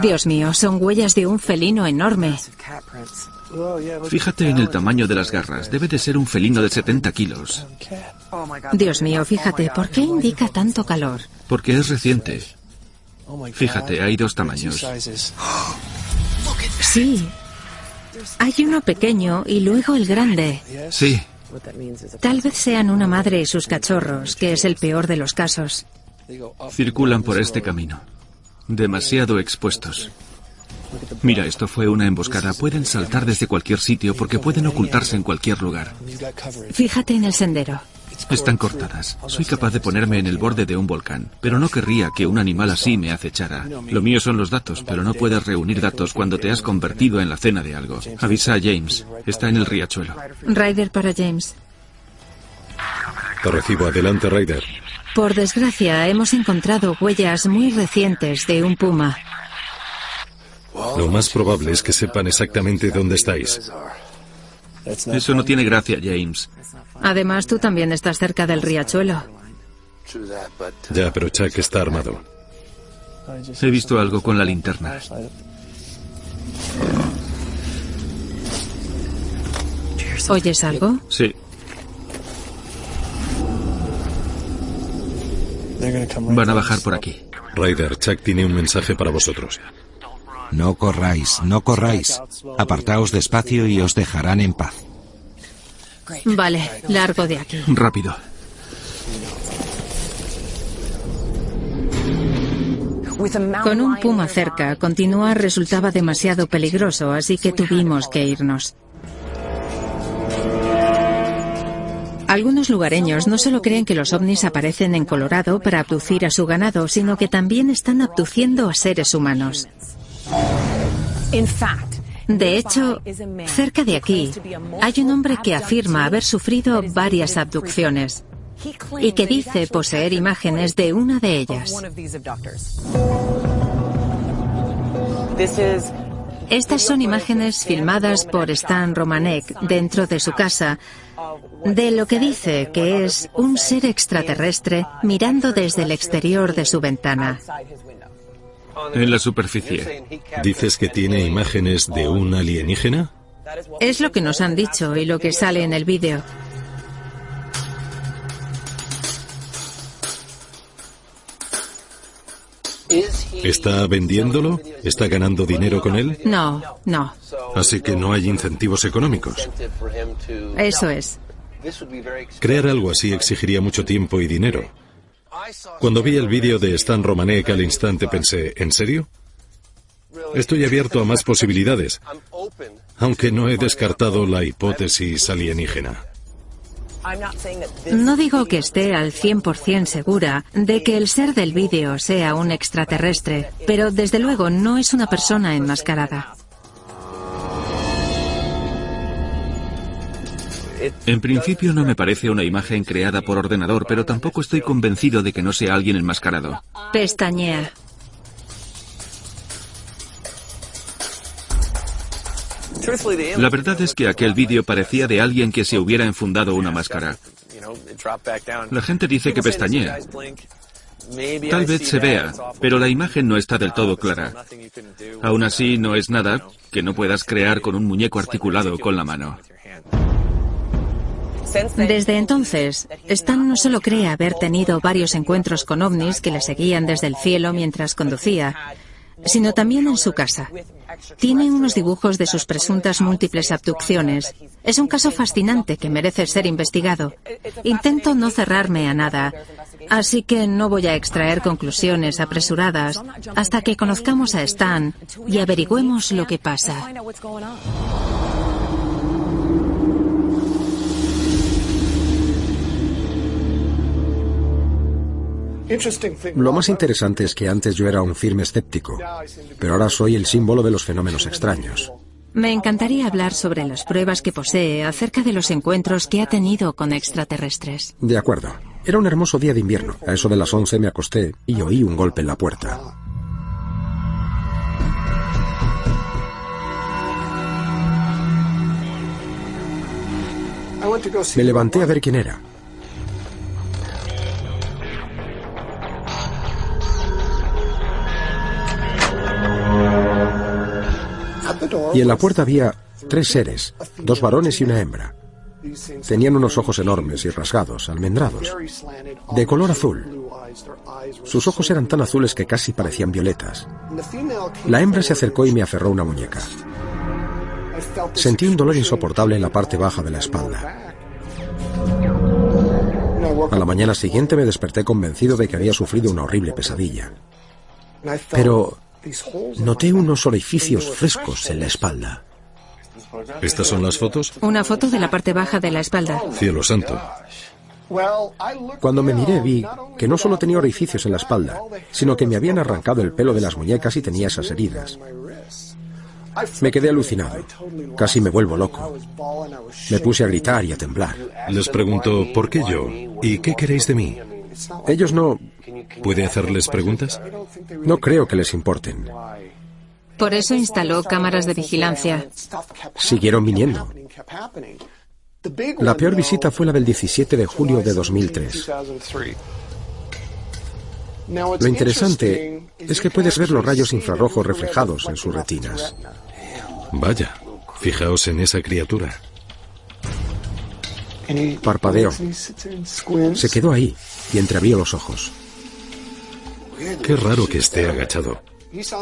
Dios mío, son huellas de un felino enorme. Fíjate en el tamaño de las garras. Debe de ser un felino de 70 kilos. Dios mío, fíjate, ¿por qué indica tanto calor? Porque es reciente. Fíjate, hay dos tamaños. Sí. Hay uno pequeño y luego el grande. Sí. Tal vez sean una madre y sus cachorros, que es el peor de los casos. Circulan por este camino. Demasiado expuestos. Mira, esto fue una emboscada. Pueden saltar desde cualquier sitio porque pueden ocultarse en cualquier lugar. Fíjate en el sendero. Están cortadas. Soy capaz de ponerme en el borde de un volcán, pero no querría que un animal así me acechara. Lo mío son los datos, pero no puedes reunir datos cuando te has convertido en la cena de algo. Avisa a James. Está en el riachuelo. Ryder para James. Te recibo. Adelante, Ryder. Por desgracia, hemos encontrado huellas muy recientes de un puma. Lo más probable es que sepan exactamente dónde estáis. Eso no tiene gracia, James. Además, tú también estás cerca del riachuelo. Ya, pero Chuck está armado. He visto algo con la linterna. ¿Oyes algo? Sí. Van a bajar por aquí. Ryder, Chuck tiene un mensaje para vosotros. No corráis, no corráis. Apartaos despacio y os dejarán en paz. Vale, largo de aquí. Rápido. Con un puma cerca, continuar resultaba demasiado peligroso, así que tuvimos que irnos. Algunos lugareños no solo creen que los ovnis aparecen en Colorado para abducir a su ganado, sino que también están abduciendo a seres humanos. De hecho, cerca de aquí hay un hombre que afirma haber sufrido varias abducciones y que dice poseer imágenes de una de ellas. Estas son imágenes filmadas por Stan Romanek dentro de su casa de lo que dice que es un ser extraterrestre mirando desde el exterior de su ventana en la superficie. ¿Dices que tiene imágenes de un alienígena? Es lo que nos han dicho y lo que sale en el vídeo. ¿Está vendiéndolo? ¿Está ganando dinero con él? No, no. Así que no hay incentivos económicos. Eso es. Crear algo así exigiría mucho tiempo y dinero. Cuando vi el vídeo de Stan Romanek al instante pensé, ¿en serio? Estoy abierto a más posibilidades, aunque no he descartado la hipótesis alienígena. No digo que esté al 100% segura de que el ser del vídeo sea un extraterrestre, pero desde luego no es una persona enmascarada. En principio no me parece una imagen creada por ordenador, pero tampoco estoy convencido de que no sea alguien enmascarado. Pestañea. La verdad es que aquel vídeo parecía de alguien que se hubiera enfundado una máscara. La gente dice que pestañea. Tal vez se vea, pero la imagen no está del todo clara. Aún así, no es nada que no puedas crear con un muñeco articulado con la mano. Desde entonces, Stan no solo cree haber tenido varios encuentros con ovnis que le seguían desde el cielo mientras conducía, sino también en su casa. Tiene unos dibujos de sus presuntas múltiples abducciones. Es un caso fascinante que merece ser investigado. Intento no cerrarme a nada, así que no voy a extraer conclusiones apresuradas hasta que conozcamos a Stan y averigüemos lo que pasa. Lo más interesante es que antes yo era un firme escéptico, pero ahora soy el símbolo de los fenómenos extraños. Me encantaría hablar sobre las pruebas que posee acerca de los encuentros que ha tenido con extraterrestres. De acuerdo. Era un hermoso día de invierno. A eso de las 11 me acosté y oí un golpe en la puerta. Me levanté a ver quién era. Y en la puerta había tres seres, dos varones y una hembra. Tenían unos ojos enormes y rasgados, almendrados, de color azul. Sus ojos eran tan azules que casi parecían violetas. La hembra se acercó y me aferró una muñeca. Sentí un dolor insoportable en la parte baja de la espalda. A la mañana siguiente me desperté convencido de que había sufrido una horrible pesadilla. Pero Noté unos orificios frescos en la espalda. ¿Estas son las fotos? Una foto de la parte baja de la espalda. Cielo santo. Cuando me miré vi que no solo tenía orificios en la espalda, sino que me habían arrancado el pelo de las muñecas y tenía esas heridas. Me quedé alucinado. Casi me vuelvo loco. Me puse a gritar y a temblar. Les pregunto, ¿por qué yo? ¿Y qué queréis de mí? Ellos no... ¿Puede hacerles preguntas? No creo que les importen. Por eso instaló cámaras de vigilancia. Siguieron viniendo. La peor visita fue la del 17 de julio de 2003. Lo interesante es que puedes ver los rayos infrarrojos reflejados en sus retinas. Vaya, fijaos en esa criatura. Parpadeó. Se quedó ahí y entreabrió los ojos. Qué raro que esté agachado.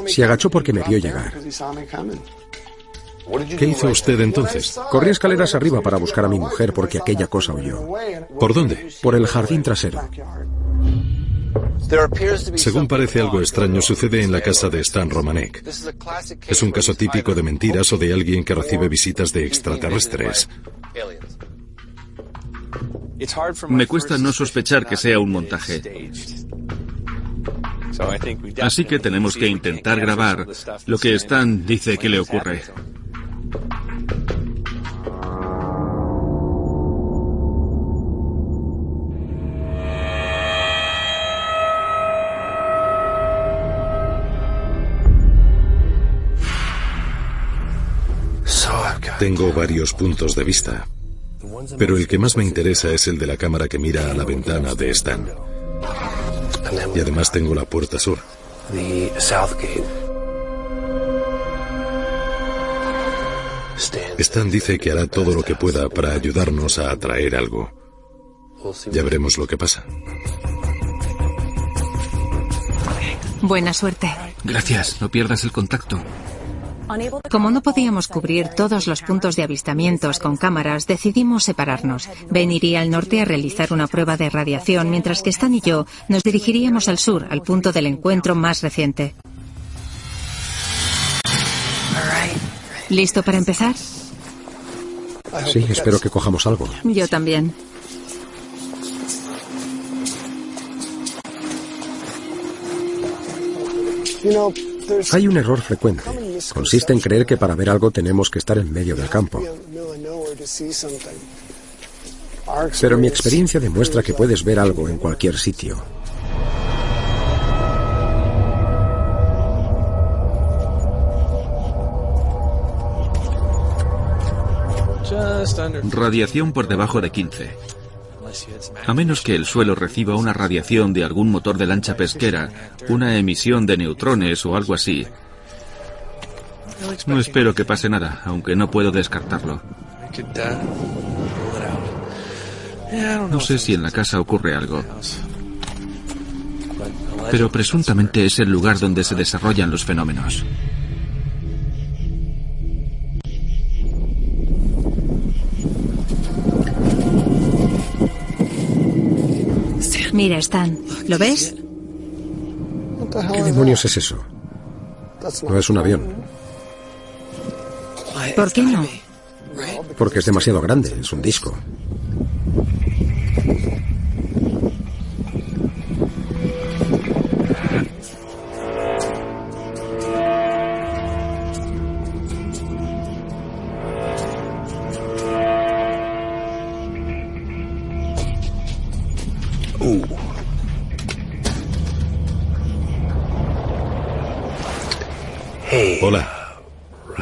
Se agachó porque me vio llegar. ¿Qué hizo usted entonces? Corrí escaleras arriba para buscar a mi mujer porque aquella cosa huyó. ¿Por dónde? Por el jardín trasero. Según parece algo extraño sucede en la casa de Stan Romanek. Es un caso típico de mentiras o de alguien que recibe visitas de extraterrestres. Me cuesta no sospechar que sea un montaje. Así que tenemos que intentar grabar lo que Stan dice que le ocurre. Tengo varios puntos de vista, pero el que más me interesa es el de la cámara que mira a la ventana de Stan. Y además tengo la puerta sur. Stan dice que hará todo lo que pueda para ayudarnos a atraer algo. Ya veremos lo que pasa. Buena suerte. Gracias, no pierdas el contacto. Como no podíamos cubrir todos los puntos de avistamientos con cámaras, decidimos separarnos. Ben iría al norte a realizar una prueba de radiación, mientras que Stan y yo nos dirigiríamos al sur, al punto del encuentro más reciente. ¿Listo para empezar? Sí, espero que cojamos algo. Yo también. Hay un error frecuente. Consiste en creer que para ver algo tenemos que estar en medio del campo. Pero mi experiencia demuestra que puedes ver algo en cualquier sitio. Radiación por debajo de 15. A menos que el suelo reciba una radiación de algún motor de lancha pesquera, una emisión de neutrones o algo así. No espero que pase nada, aunque no puedo descartarlo. No sé si en la casa ocurre algo. Pero presuntamente es el lugar donde se desarrollan los fenómenos. Mira, Stan, ¿lo ves? ¿Qué demonios es eso? No es un avión. ¿Por qué no? Porque es demasiado grande, es un disco.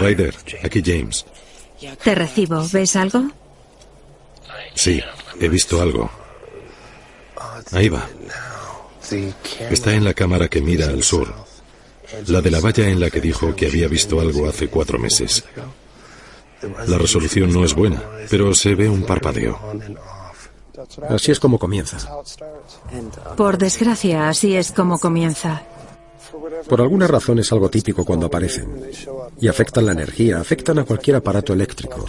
Ryder, aquí James. Te recibo. ¿Ves algo? Sí, he visto algo. Ahí va. Está en la cámara que mira al sur. La de la valla en la que dijo que había visto algo hace cuatro meses. La resolución no es buena, pero se ve un parpadeo. Así es como comienza. Por desgracia, así es como comienza. Por alguna razón es algo típico cuando aparecen. Y afectan la energía, afectan a cualquier aparato eléctrico.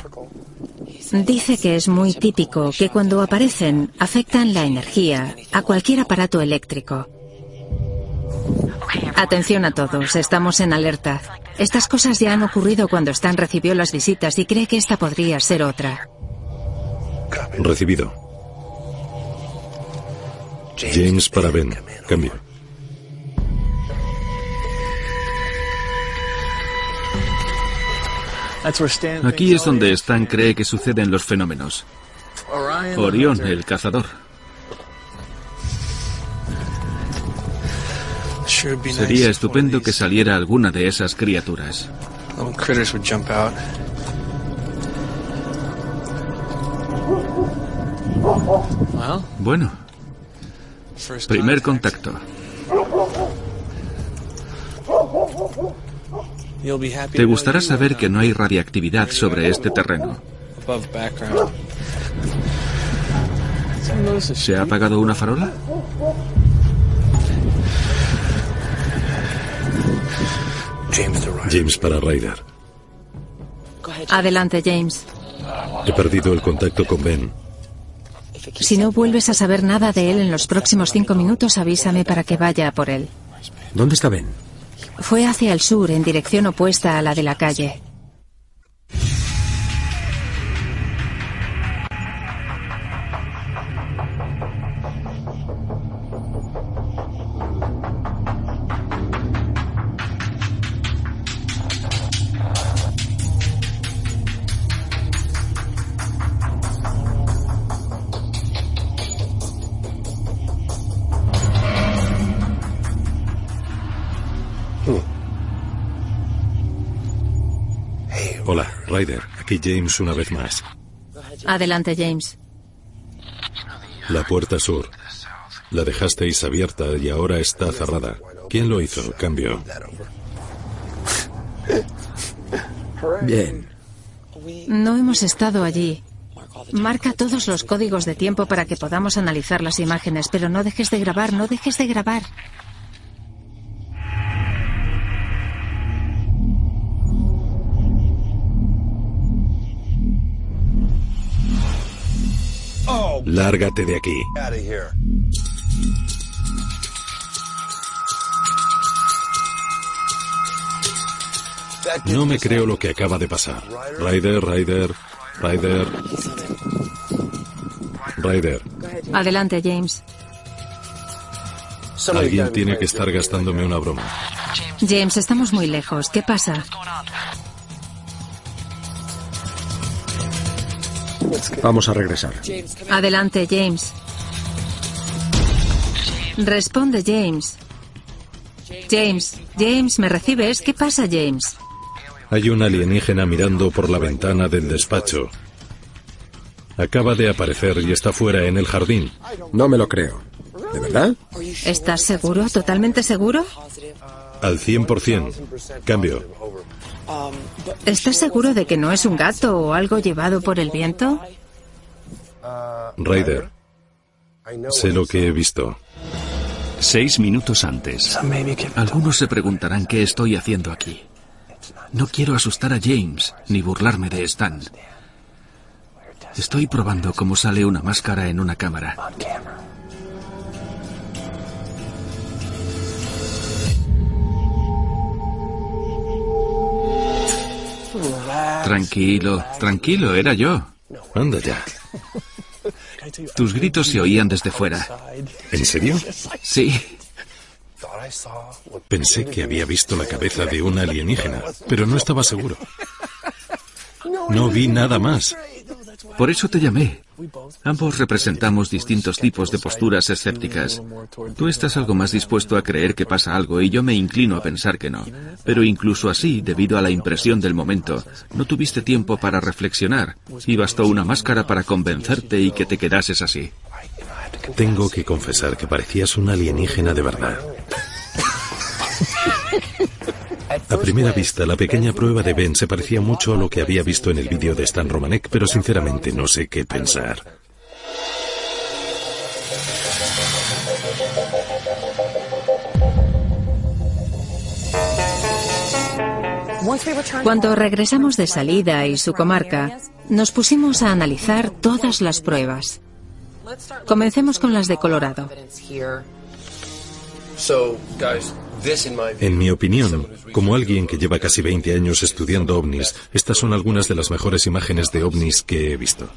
Dice que es muy típico que cuando aparecen afectan la energía a cualquier aparato eléctrico. Atención a todos, estamos en alerta. Estas cosas ya han ocurrido cuando Stan recibió las visitas y cree que esta podría ser otra. Recibido. James para Ben. Cambio. Aquí es donde Stan cree que suceden los fenómenos. Orión, el cazador. Sería estupendo que saliera alguna de esas criaturas. Bueno, primer contacto. Te gustará saber que no hay radiactividad sobre este terreno. ¿Se ha apagado una farola? James para Ryder. Adelante, James. He perdido el contacto con Ben. Si no vuelves a saber nada de él en los próximos cinco minutos, avísame para que vaya a por él. ¿Dónde está Ben? Fue hacia el sur, en dirección opuesta a la de la calle. Ryder. Aquí James una vez más. Adelante, James. La puerta sur. La dejasteis abierta y ahora está cerrada. ¿Quién lo hizo? Cambio. Bien. No hemos estado allí. Marca todos los códigos de tiempo para que podamos analizar las imágenes, pero no dejes de grabar, no dejes de grabar. Lárgate de aquí. No me creo lo que acaba de pasar. Ryder, Ryder, Ryder. Ryder. Adelante, James. Alguien tiene que estar gastándome una broma. James, estamos muy lejos. ¿Qué pasa? Vamos a regresar. Adelante, James. Responde, James. James, James, ¿me recibes? ¿Qué pasa, James? Hay un alienígena mirando por la ventana del despacho. Acaba de aparecer y está fuera en el jardín. No me lo creo. ¿De verdad? ¿Estás seguro? ¿Totalmente seguro? Al 100%. Cambio. ¿Estás seguro de que no es un gato o algo llevado por el viento? Ryder, sé lo que he visto. Seis minutos antes. Algunos se preguntarán qué estoy haciendo aquí. No quiero asustar a James ni burlarme de Stan. Estoy probando cómo sale una máscara en una cámara. Tranquilo, tranquilo, era yo. Anda ya. Tus gritos se oían desde fuera. ¿En serio? Sí. Pensé que había visto la cabeza de un alienígena, pero no estaba seguro. No vi nada más. Por eso te llamé. Ambos representamos distintos tipos de posturas escépticas. Tú estás algo más dispuesto a creer que pasa algo y yo me inclino a pensar que no. Pero incluso así, debido a la impresión del momento, no tuviste tiempo para reflexionar y bastó una máscara para convencerte y que te quedases así. Tengo que confesar que parecías un alienígena de verdad. A primera vista, la pequeña prueba de Ben se parecía mucho a lo que había visto en el vídeo de Stan Romanek, pero sinceramente no sé qué pensar. Cuando regresamos de salida y su comarca, nos pusimos a analizar todas las pruebas. Comencemos con las de Colorado. En mi opinión, como alguien que lleva casi 20 años estudiando ovnis, estas son algunas de las mejores imágenes de ovnis que he visto.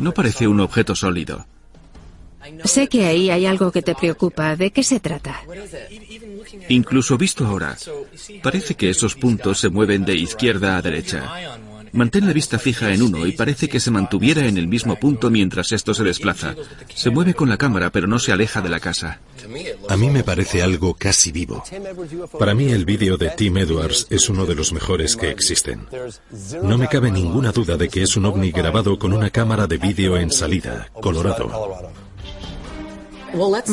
No parece un objeto sólido. Sé que ahí hay algo que te preocupa. ¿De qué se trata? Incluso visto ahora, parece que esos puntos se mueven de izquierda a derecha. Mantén la vista fija en uno y parece que se mantuviera en el mismo punto mientras esto se desplaza. Se mueve con la cámara pero no se aleja de la casa. A mí me parece algo casi vivo. Para mí el vídeo de Tim Edwards es uno de los mejores que existen. No me cabe ninguna duda de que es un ovni grabado con una cámara de vídeo en salida, Colorado.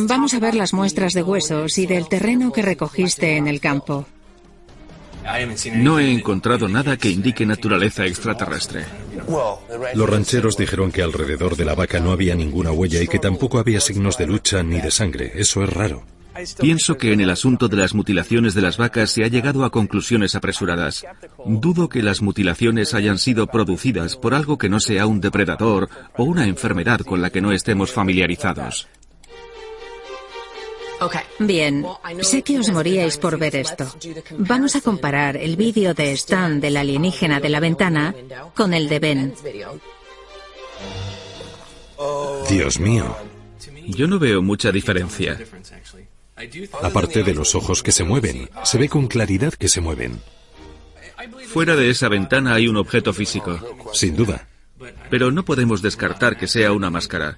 Vamos a ver las muestras de huesos y del terreno que recogiste en el campo. No he encontrado nada que indique naturaleza extraterrestre. Los rancheros dijeron que alrededor de la vaca no había ninguna huella y que tampoco había signos de lucha ni de sangre. Eso es raro. Pienso que en el asunto de las mutilaciones de las vacas se ha llegado a conclusiones apresuradas. Dudo que las mutilaciones hayan sido producidas por algo que no sea un depredador o una enfermedad con la que no estemos familiarizados. Bien, sé que os moríais por ver esto. Vamos a comparar el vídeo de Stan del alienígena de la ventana con el de Ben. Dios mío. Yo no veo mucha diferencia. Aparte de los ojos que se mueven, se ve con claridad que se mueven. Fuera de esa ventana hay un objeto físico. Sin duda. Pero no podemos descartar que sea una máscara.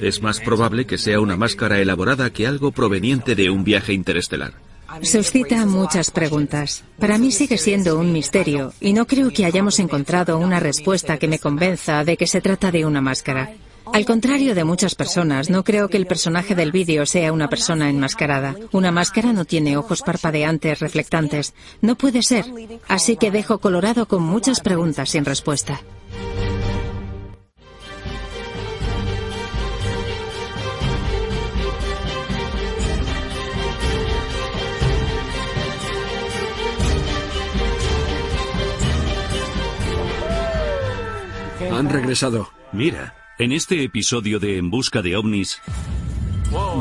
Es más probable que sea una máscara elaborada que algo proveniente de un viaje interestelar. Suscita muchas preguntas. Para mí sigue siendo un misterio y no creo que hayamos encontrado una respuesta que me convenza de que se trata de una máscara. Al contrario de muchas personas, no creo que el personaje del vídeo sea una persona enmascarada. Una máscara no tiene ojos parpadeantes, reflectantes. No puede ser. Así que dejo Colorado con muchas preguntas sin respuesta. Han regresado. Mira. En este episodio de En Busca de OVNIs,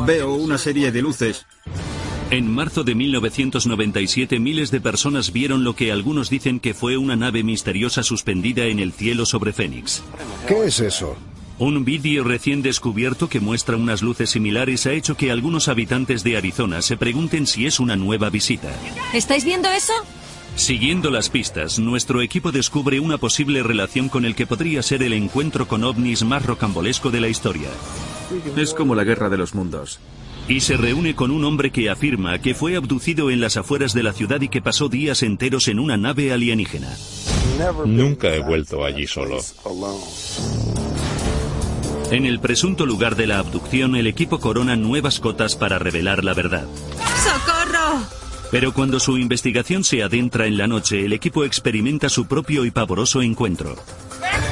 veo una serie de luces. En marzo de 1997 miles de personas vieron lo que algunos dicen que fue una nave misteriosa suspendida en el cielo sobre Phoenix. ¿Qué es eso? Un vídeo recién descubierto que muestra unas luces similares ha hecho que algunos habitantes de Arizona se pregunten si es una nueva visita. ¿Estáis viendo eso? Siguiendo las pistas, nuestro equipo descubre una posible relación con el que podría ser el encuentro con ovnis más rocambolesco de la historia. Es como la guerra de los mundos y se reúne con un hombre que afirma que fue abducido en las afueras de la ciudad y que pasó días enteros en una nave alienígena. Nunca he vuelto allí solo. En el presunto lugar de la abducción, el equipo corona nuevas cotas para revelar la verdad. ¡Socorro! Pero cuando su investigación se adentra en la noche, el equipo experimenta su propio y pavoroso encuentro.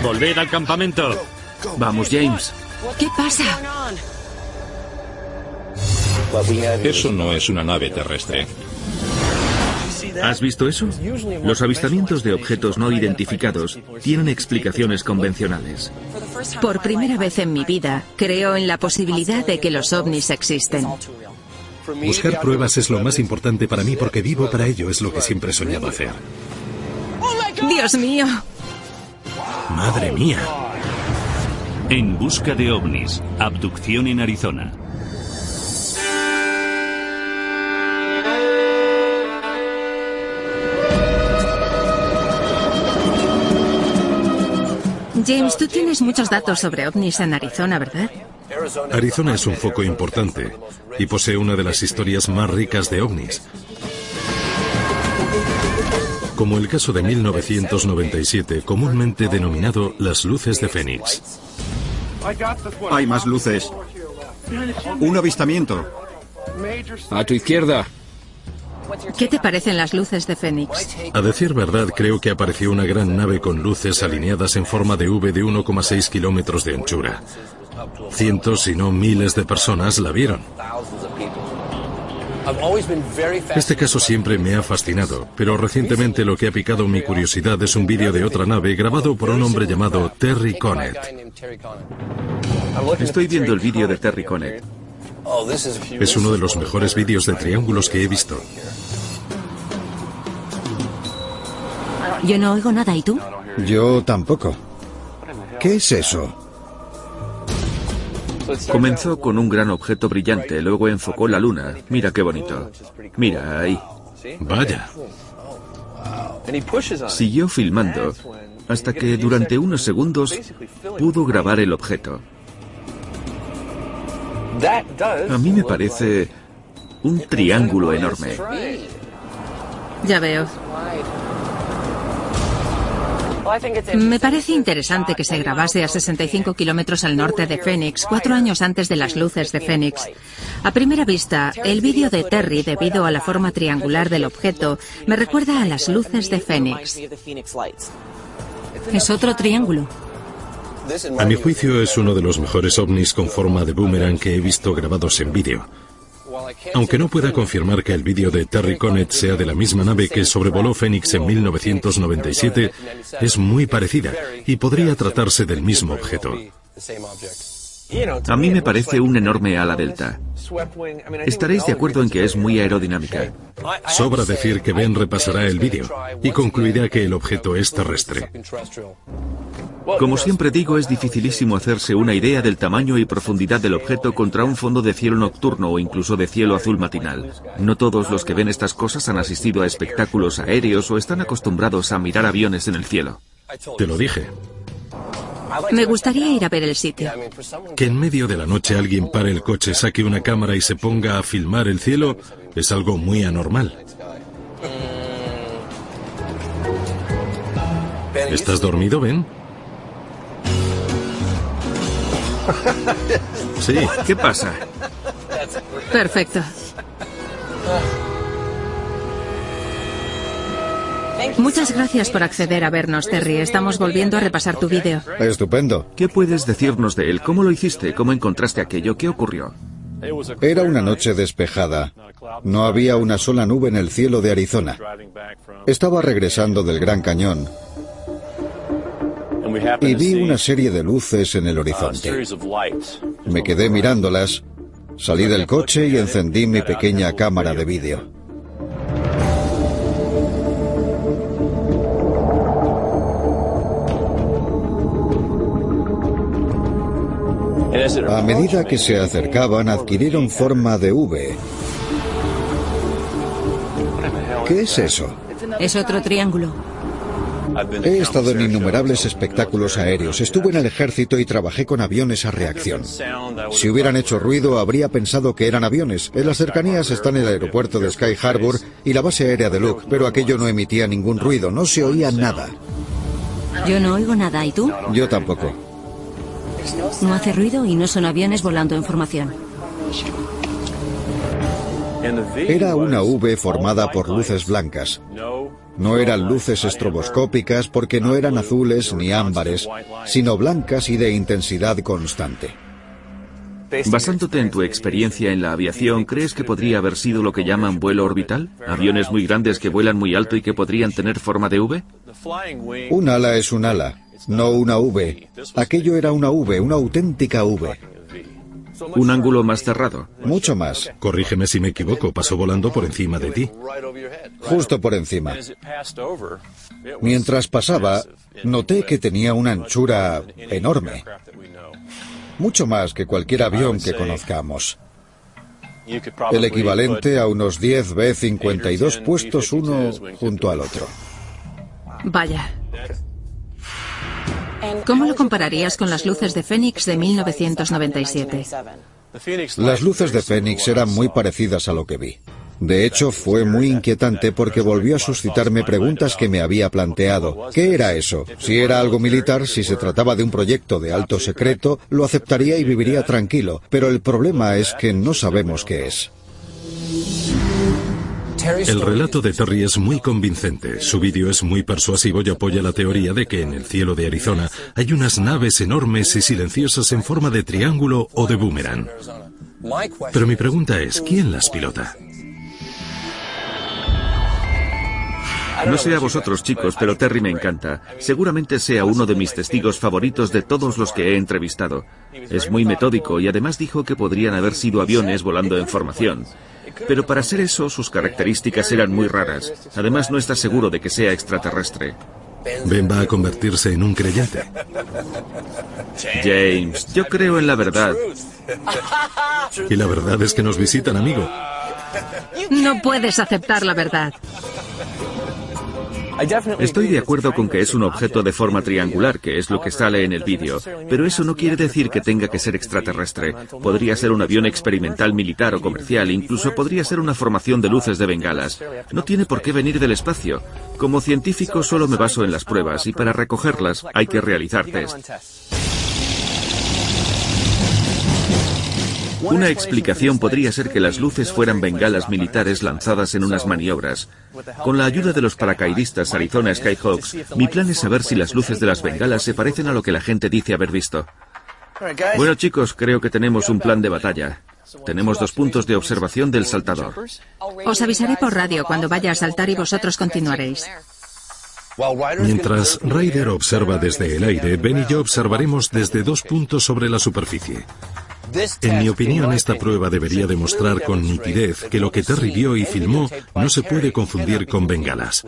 ¡Volved al campamento! Vamos, James. ¿Qué pasa? Eso no es una nave terrestre. ¿Has visto eso? Los avistamientos de objetos no identificados tienen explicaciones convencionales. Por primera vez en mi vida, creo en la posibilidad de que los ovnis existen. Buscar pruebas es lo más importante para mí porque vivo para ello, es lo que siempre he soñado hacer. Dios mío. Madre mía. En busca de ovnis, abducción en Arizona. James, tú tienes muchos datos sobre ovnis en Arizona, ¿verdad? Arizona es un foco importante y posee una de las historias más ricas de ovnis. Como el caso de 1997, comúnmente denominado las luces de Fénix. Hay más luces. Un avistamiento. A tu izquierda. ¿Qué te parecen las luces de Fénix? A decir verdad, creo que apareció una gran nave con luces alineadas en forma de V de 1,6 kilómetros de anchura. Cientos, si no miles de personas la vieron. Este caso siempre me ha fascinado, pero recientemente lo que ha picado mi curiosidad es un vídeo de otra nave grabado por un hombre llamado Terry Connet. Estoy viendo el vídeo de Terry Connet. Es uno de los mejores vídeos de triángulos que he visto. Yo no oigo nada, ¿y tú? Yo tampoco. ¿Qué es eso? Comenzó con un gran objeto brillante, luego enfocó la luna. Mira qué bonito. Mira ahí. Vaya. Siguió filmando hasta que durante unos segundos pudo grabar el objeto. A mí me parece un triángulo enorme. Ya veo. Me parece interesante que se grabase a 65 kilómetros al norte de Phoenix, cuatro años antes de las luces de Phoenix. A primera vista, el vídeo de Terry, debido a la forma triangular del objeto, me recuerda a las luces de Phoenix. Es otro triángulo. A mi juicio es uno de los mejores ovnis con forma de boomerang que he visto grabados en vídeo. Aunque no pueda confirmar que el vídeo de Terry Connet sea de la misma nave que sobrevoló Phoenix en 1997, es muy parecida y podría tratarse del mismo objeto. A mí me parece un enorme ala delta. Estaréis de acuerdo en que es muy aerodinámica. Sobra decir que Ben repasará el vídeo y concluirá que el objeto es terrestre. Como siempre digo, es dificilísimo hacerse una idea del tamaño y profundidad del objeto contra un fondo de cielo nocturno o incluso de cielo azul matinal. No todos los que ven estas cosas han asistido a espectáculos aéreos o están acostumbrados a mirar aviones en el cielo. Te lo dije. Me gustaría ir a ver el sitio. Que en medio de la noche alguien pare el coche, saque una cámara y se ponga a filmar el cielo es algo muy anormal. ¿Estás dormido, Ben? Sí, ¿qué pasa? Perfecto. Muchas gracias por acceder a vernos, Terry. Estamos volviendo a repasar tu vídeo. Estupendo. ¿Qué puedes decirnos de él? ¿Cómo lo hiciste? ¿Cómo encontraste aquello? ¿Qué ocurrió? Era una noche despejada. No había una sola nube en el cielo de Arizona. Estaba regresando del Gran Cañón y vi una serie de luces en el horizonte. Me quedé mirándolas, salí del coche y encendí mi pequeña cámara de vídeo. A medida que se acercaban, adquirieron forma de V. ¿Qué es eso? Es otro triángulo. He estado en innumerables espectáculos aéreos. Estuve en el ejército y trabajé con aviones a reacción. Si hubieran hecho ruido, habría pensado que eran aviones. En las cercanías están el aeropuerto de Sky Harbor y la base aérea de Luke, pero aquello no emitía ningún ruido, no se oía nada. Yo no oigo nada, ¿y tú? Yo tampoco. No hace ruido y no son aviones volando en formación. Era una V formada por luces blancas. No eran luces estroboscópicas porque no eran azules ni ámbares, sino blancas y de intensidad constante. Basándote en tu experiencia en la aviación, ¿crees que podría haber sido lo que llaman vuelo orbital? ¿Aviones muy grandes que vuelan muy alto y que podrían tener forma de V? Un ala es un ala, no una V. Aquello era una V, una auténtica V. Un ángulo más cerrado. Mucho más. Corrígeme si me equivoco, pasó volando por encima de ti. Justo por encima. Mientras pasaba, noté que tenía una anchura enorme. Mucho más que cualquier avión que conozcamos. El equivalente a unos 10 B-52 puestos uno junto al otro. Vaya. ¿Cómo lo compararías con las luces de Fénix de 1997? Las luces de Fénix eran muy parecidas a lo que vi. De hecho, fue muy inquietante porque volvió a suscitarme preguntas que me había planteado. ¿Qué era eso? Si era algo militar, si se trataba de un proyecto de alto secreto, lo aceptaría y viviría tranquilo. Pero el problema es que no sabemos qué es. El relato de Terry es muy convincente. Su vídeo es muy persuasivo y apoya la teoría de que en el cielo de Arizona hay unas naves enormes y silenciosas en forma de triángulo o de boomerang. Pero mi pregunta es, ¿quién las pilota? No sé a vosotros chicos, pero Terry me encanta. Seguramente sea uno de mis testigos favoritos de todos los que he entrevistado. Es muy metódico y además dijo que podrían haber sido aviones volando en formación. Pero para ser eso, sus características eran muy raras. Además, no está seguro de que sea extraterrestre. Ben va a convertirse en un creyente. James, yo creo en la verdad. Y la verdad es que nos visitan, amigo. No puedes aceptar la verdad. Estoy de acuerdo con que es un objeto de forma triangular, que es lo que sale en el vídeo, pero eso no quiere decir que tenga que ser extraterrestre. Podría ser un avión experimental militar o comercial, incluso podría ser una formación de luces de bengalas. No tiene por qué venir del espacio. Como científico solo me baso en las pruebas y para recogerlas hay que realizar test. Una explicación podría ser que las luces fueran bengalas militares lanzadas en unas maniobras. Con la ayuda de los paracaidistas Arizona Skyhawks, mi plan es saber si las luces de las bengalas se parecen a lo que la gente dice haber visto. Bueno chicos, creo que tenemos un plan de batalla. Tenemos dos puntos de observación del saltador. Os avisaré por radio cuando vaya a saltar y vosotros continuaréis. Mientras Ryder observa desde el aire, Ben y yo observaremos desde dos puntos sobre la superficie. En mi opinión, esta prueba debería demostrar con nitidez que lo que Terry vio y filmó no se puede confundir con bengalas.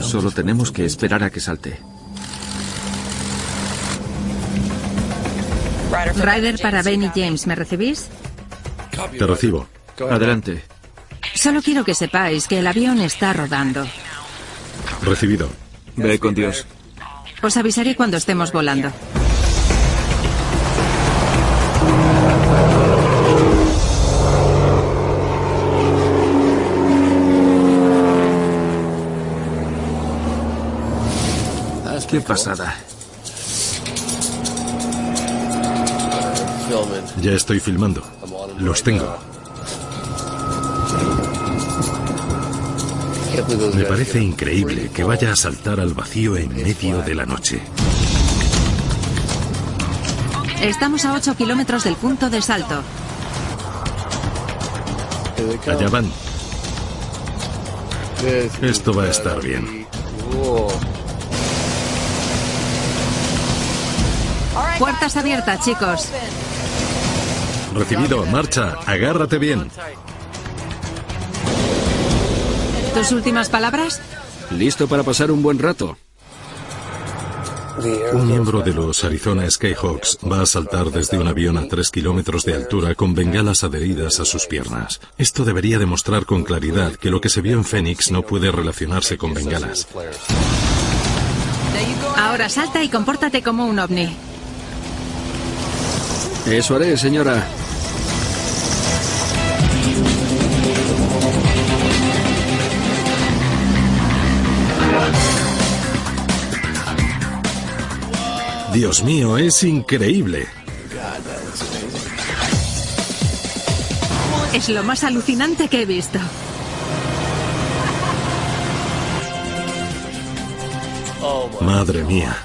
Solo tenemos que esperar a que salte. Ryder para Ben y James, ¿me recibís? Te recibo. Adelante. Solo quiero que sepáis que el avión está rodando. Recibido. Ve con Dios. Os avisaré cuando estemos volando. Qué pasada. Ya estoy filmando. Los tengo. Me parece increíble que vaya a saltar al vacío en medio de la noche. Estamos a 8 kilómetros del punto de salto. Allá van. Esto va a estar bien. Puertas abiertas, chicos. Recibido, marcha, agárrate bien. ¿Tus últimas palabras? Listo para pasar un buen rato. Un miembro de los Arizona Skyhawks va a saltar desde un avión a 3 kilómetros de altura con bengalas adheridas a sus piernas. Esto debería demostrar con claridad que lo que se vio en Phoenix no puede relacionarse con bengalas. Ahora salta y compórtate como un ovni. Eso haré, señora. Dios mío, es increíble. Es lo más alucinante que he visto. Madre mía.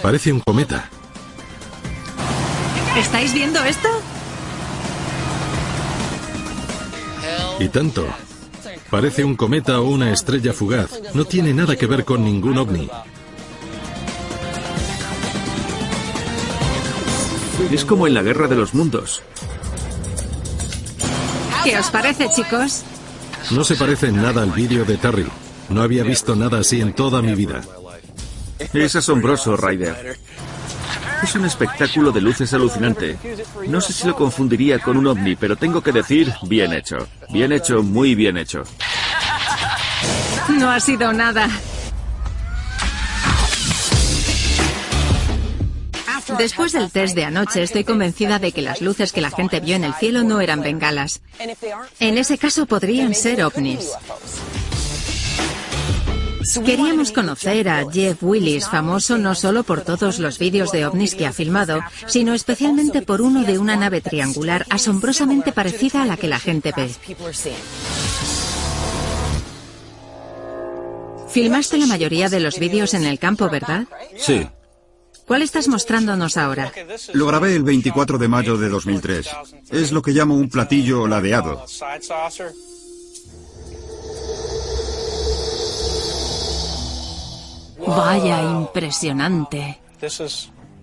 Parece un cometa. ¿Estáis viendo esto? Y tanto. Parece un cometa o una estrella fugaz. No tiene nada que ver con ningún ovni. Es como en la Guerra de los Mundos. ¿Qué os parece, chicos? No se parece en nada al vídeo de Terry. No había visto nada así en toda mi vida. Es asombroso, Ryder. Es un espectáculo de luces alucinante. No sé si lo confundiría con un ovni, pero tengo que decir, bien hecho. Bien hecho, muy bien hecho. No ha sido nada. Después del test de anoche estoy convencida de que las luces que la gente vio en el cielo no eran bengalas. En ese caso podrían ser ovnis. Queríamos conocer a Jeff Willis, famoso no solo por todos los vídeos de ovnis que ha filmado, sino especialmente por uno de una nave triangular asombrosamente parecida a la que la gente ve. Filmaste la mayoría de los vídeos en el campo, ¿verdad? Sí. ¿Cuál estás mostrándonos ahora? Lo grabé el 24 de mayo de 2003. Es lo que llamo un platillo ladeado. Vaya, impresionante.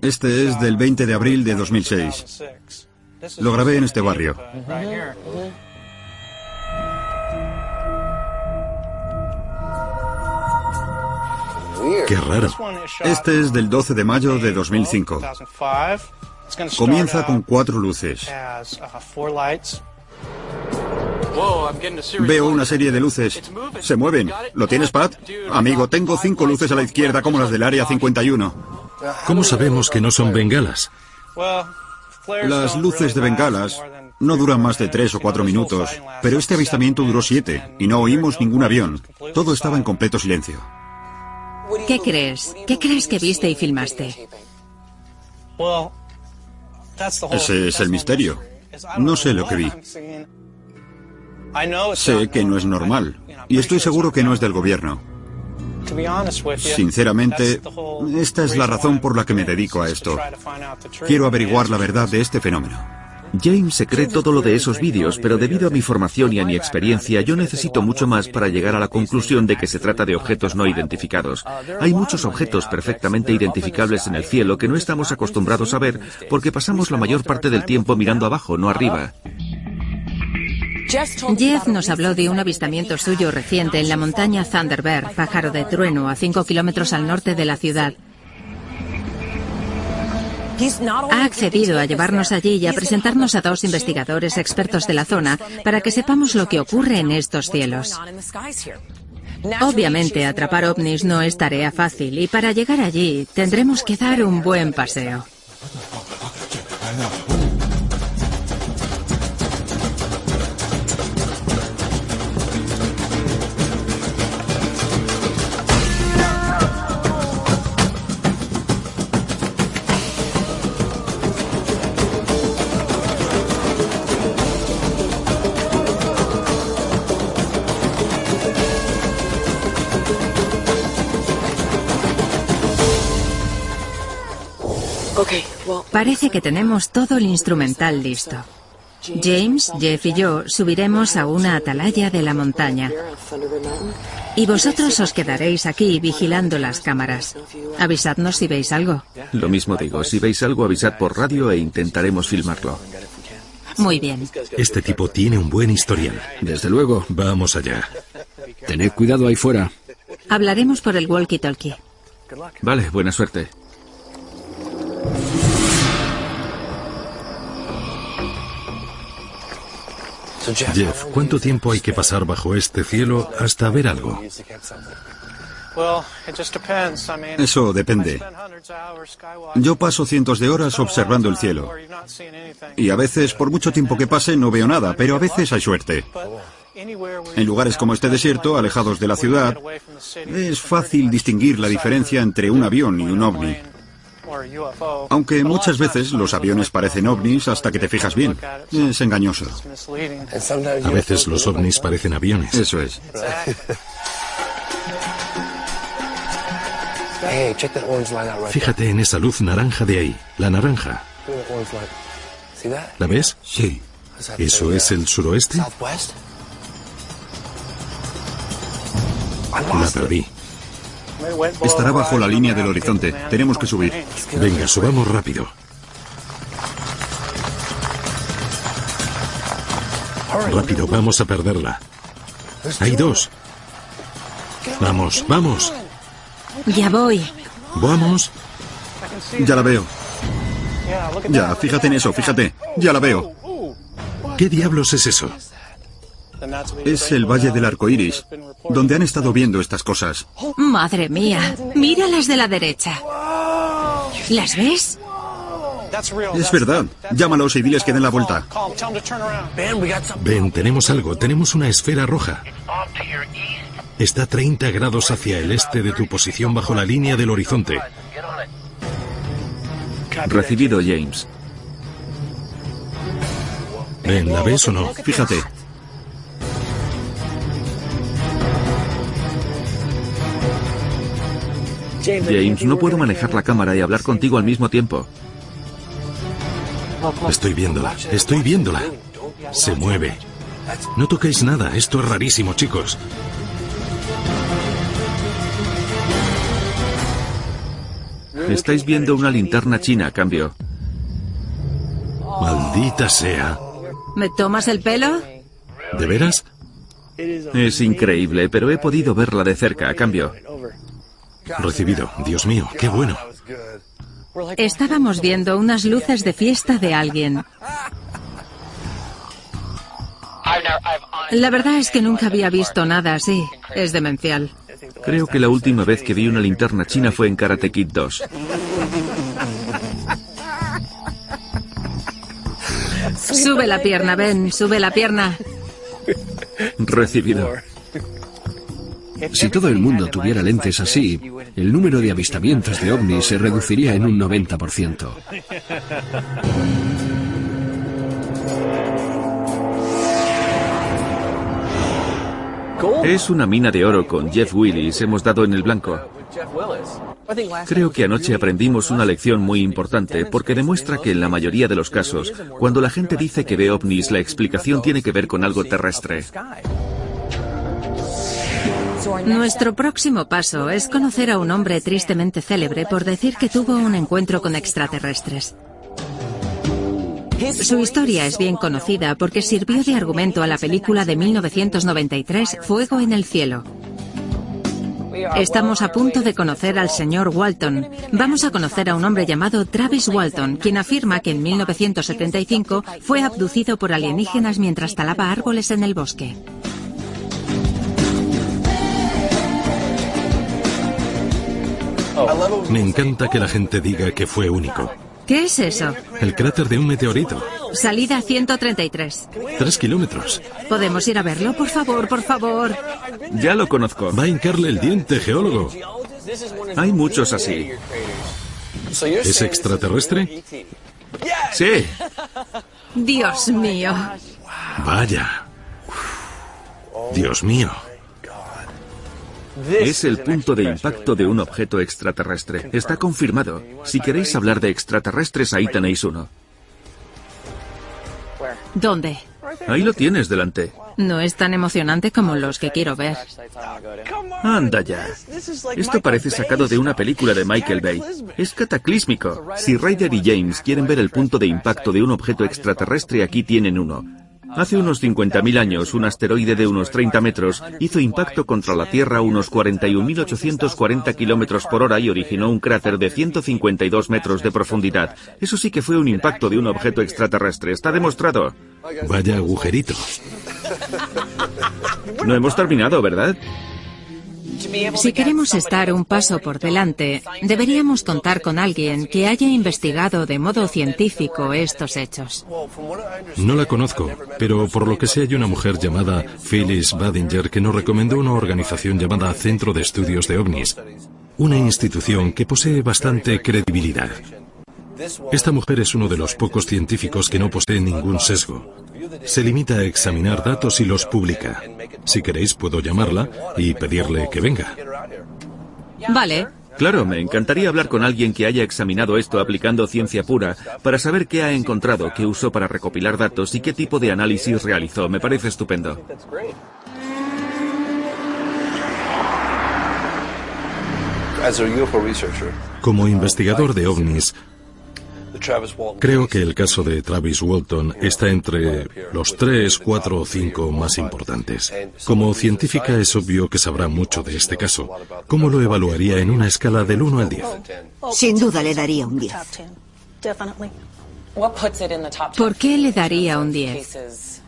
Este es del 20 de abril de 2006. Lo grabé en este barrio. Qué raro. Este es del 12 de mayo de 2005. Comienza con cuatro luces. Veo una serie de luces. Se mueven. ¿Lo tienes, Pat? Amigo, tengo cinco luces a la izquierda como las del área 51. ¿Cómo sabemos que no son bengalas? Las luces de bengalas no duran más de tres o cuatro minutos, pero este avistamiento duró siete y no oímos ningún avión. Todo estaba en completo silencio. ¿Qué crees? ¿Qué crees que viste y filmaste? Ese es el misterio. No sé lo que vi. Sé que no es normal y estoy seguro que no es del gobierno. Sinceramente, esta es la razón por la que me dedico a esto. Quiero averiguar la verdad de este fenómeno. James se cree todo lo de esos vídeos, pero debido a mi formación y a mi experiencia, yo necesito mucho más para llegar a la conclusión de que se trata de objetos no identificados. Hay muchos objetos perfectamente identificables en el cielo que no estamos acostumbrados a ver porque pasamos la mayor parte del tiempo mirando abajo, no arriba. Jeff nos habló de un avistamiento suyo reciente en la montaña Thunderbird, pájaro de trueno, a 5 kilómetros al norte de la ciudad. Ha accedido a llevarnos allí y a presentarnos a dos investigadores expertos de la zona para que sepamos lo que ocurre en estos cielos. Obviamente, atrapar ovnis no es tarea fácil y para llegar allí tendremos que dar un buen paseo. Parece que tenemos todo el instrumental listo. James, Jeff y yo subiremos a una atalaya de la montaña. Y vosotros os quedaréis aquí vigilando las cámaras. Avisadnos si veis algo. Lo mismo digo, si veis algo avisad por radio e intentaremos filmarlo. Muy bien. Este tipo tiene un buen historial. Desde luego. Vamos allá. Tened cuidado ahí fuera. Hablaremos por el walkie-talkie. Vale, buena suerte. Jeff, ¿cuánto tiempo hay que pasar bajo este cielo hasta ver algo? Eso depende. Yo paso cientos de horas observando el cielo. Y a veces, por mucho tiempo que pase, no veo nada, pero a veces hay suerte. En lugares como este desierto, alejados de la ciudad, es fácil distinguir la diferencia entre un avión y un ovni. Aunque muchas veces los aviones parecen ovnis hasta que te fijas bien. Es engañoso. A veces los ovnis parecen aviones. Eso es. Fíjate en esa luz naranja de ahí, la naranja. ¿La ves? Sí. ¿Eso es el suroeste? La perdí. Estará bajo la línea del horizonte. Tenemos que subir. Venga, subamos rápido. Rápido, vamos a perderla. Hay dos. Vamos, vamos. Ya voy. Vamos. Ya la veo. Ya, fíjate en eso, fíjate. Ya la veo. ¿Qué diablos es eso? Es el Valle del Arco Iris, donde han estado viendo estas cosas. Madre mía, mira las de la derecha. ¿Las ves? Es verdad. Llámalos y diles que den la vuelta. Ven, tenemos algo. Tenemos una esfera roja. Está a 30 grados hacia el este de tu posición bajo la línea del horizonte. Recibido, James. Ven, ¿la ves o no? Fíjate. James, no puedo manejar la cámara y hablar contigo al mismo tiempo. Estoy viéndola, estoy viéndola. Se mueve. No toquéis nada, esto es rarísimo, chicos. Estáis viendo una linterna china, a cambio. Maldita sea. ¿Me tomas el pelo? ¿De veras? Es increíble, pero he podido verla de cerca, a cambio. Recibido. Dios mío, qué bueno. Estábamos viendo unas luces de fiesta de alguien. La verdad es que nunca había visto nada así. Es demencial. Creo que la última vez que vi una linterna china fue en Karate Kid 2. Sube la pierna, Ben, sube la pierna. Recibido. Si todo el mundo tuviera lentes así, el número de avistamientos de ovnis se reduciría en un 90%. Es una mina de oro con Jeff Willis. Hemos dado en el blanco. Creo que anoche aprendimos una lección muy importante porque demuestra que en la mayoría de los casos, cuando la gente dice que ve ovnis, la explicación tiene que ver con algo terrestre. Nuestro próximo paso es conocer a un hombre tristemente célebre por decir que tuvo un encuentro con extraterrestres. Su historia es bien conocida porque sirvió de argumento a la película de 1993 Fuego en el cielo. Estamos a punto de conocer al señor Walton. Vamos a conocer a un hombre llamado Travis Walton, quien afirma que en 1975 fue abducido por alienígenas mientras talaba árboles en el bosque. Me encanta que la gente diga que fue único. ¿Qué es eso? El cráter de un meteorito. Salida 133. Tres kilómetros. ¿Podemos ir a verlo? Por favor, por favor. Ya lo conozco. Va a hincarle el diente, geólogo. Hay muchos así. ¿Es extraterrestre? Sí. Dios mío. Vaya. Dios mío. Es el punto de impacto de un objeto extraterrestre. Está confirmado. Si queréis hablar de extraterrestres, ahí tenéis uno. ¿Dónde? Ahí lo tienes delante. No es tan emocionante como los que quiero ver. Anda ya. Esto parece sacado de una película de Michael Bay. Es cataclísmico. Si Ryder y James quieren ver el punto de impacto de un objeto extraterrestre, aquí tienen uno. Hace unos 50.000 años, un asteroide de unos 30 metros hizo impacto contra la Tierra a unos 41.840 kilómetros por hora y originó un cráter de 152 metros de profundidad. Eso sí que fue un impacto de un objeto extraterrestre. Está demostrado. Vaya agujerito. No hemos terminado, ¿verdad? Si queremos estar un paso por delante, deberíamos contar con alguien que haya investigado de modo científico estos hechos. No la conozco, pero por lo que sé hay una mujer llamada Phyllis Badinger que nos recomendó una organización llamada Centro de Estudios de OVNIs, una institución que posee bastante credibilidad. Esta mujer es uno de los pocos científicos que no posee ningún sesgo. Se limita a examinar datos y los publica. Si queréis, puedo llamarla y pedirle que venga. Vale. Claro, me encantaría hablar con alguien que haya examinado esto aplicando ciencia pura para saber qué ha encontrado, qué usó para recopilar datos y qué tipo de análisis realizó. Me parece estupendo. Como investigador de ovnis, Creo que el caso de Travis Walton está entre los tres, cuatro o cinco más importantes. Como científica es obvio que sabrá mucho de este caso. ¿Cómo lo evaluaría en una escala del 1 al 10? Sin duda le daría un 10. ¿Por qué le daría un 10?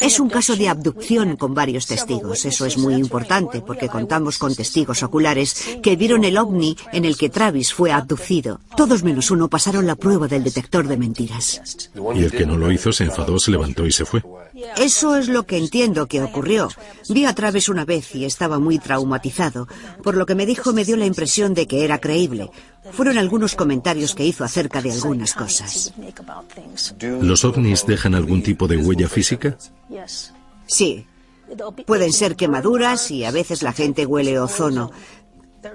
Es un caso de abducción con varios testigos. Eso es muy importante porque contamos con testigos oculares que vieron el ovni en el que Travis fue abducido. Todos menos uno pasaron la prueba del detector de mentiras. Y el que no lo hizo se enfadó, se levantó y se fue. Eso es lo que entiendo que ocurrió. Vi a Travis una vez y estaba muy traumatizado. Por lo que me dijo me dio la impresión de que era creíble. Fueron algunos comentarios que hizo acerca de algunas cosas. ¿Los ovnis dejan algún tipo de huella física? Sí. Pueden ser quemaduras y a veces la gente huele ozono.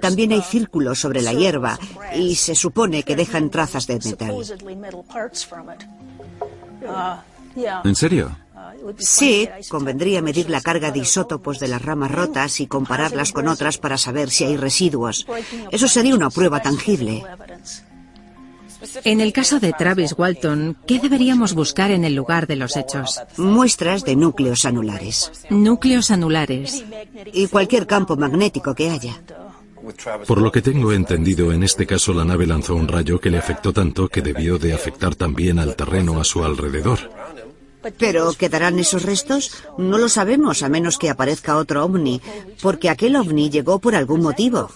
También hay círculos sobre la hierba y se supone que dejan trazas de metal. ¿En serio? Sí, convendría medir la carga de isótopos de las ramas rotas y compararlas con otras para saber si hay residuos. Eso sería una prueba tangible. En el caso de Travis Walton, ¿qué deberíamos buscar en el lugar de los hechos? Muestras de núcleos anulares. Núcleos anulares. Y cualquier campo magnético que haya. Por lo que tengo entendido, en este caso la nave lanzó un rayo que le afectó tanto que debió de afectar también al terreno a su alrededor. ¿Pero quedarán esos restos? No lo sabemos a menos que aparezca otro ovni, porque aquel ovni llegó por algún motivo.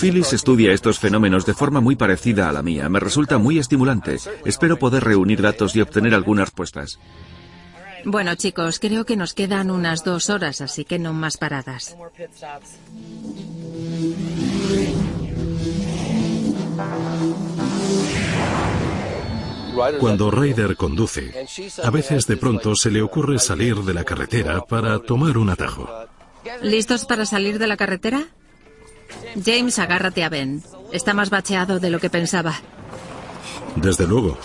Phyllis estudia estos fenómenos de forma muy parecida a la mía. Me resulta muy estimulante. Espero poder reunir datos y obtener algunas respuestas. Bueno, chicos, creo que nos quedan unas dos horas, así que no más paradas. Cuando Ryder conduce, a veces de pronto se le ocurre salir de la carretera para tomar un atajo. ¿Listos para salir de la carretera? James, agárrate a Ben. Está más bacheado de lo que pensaba. Desde luego.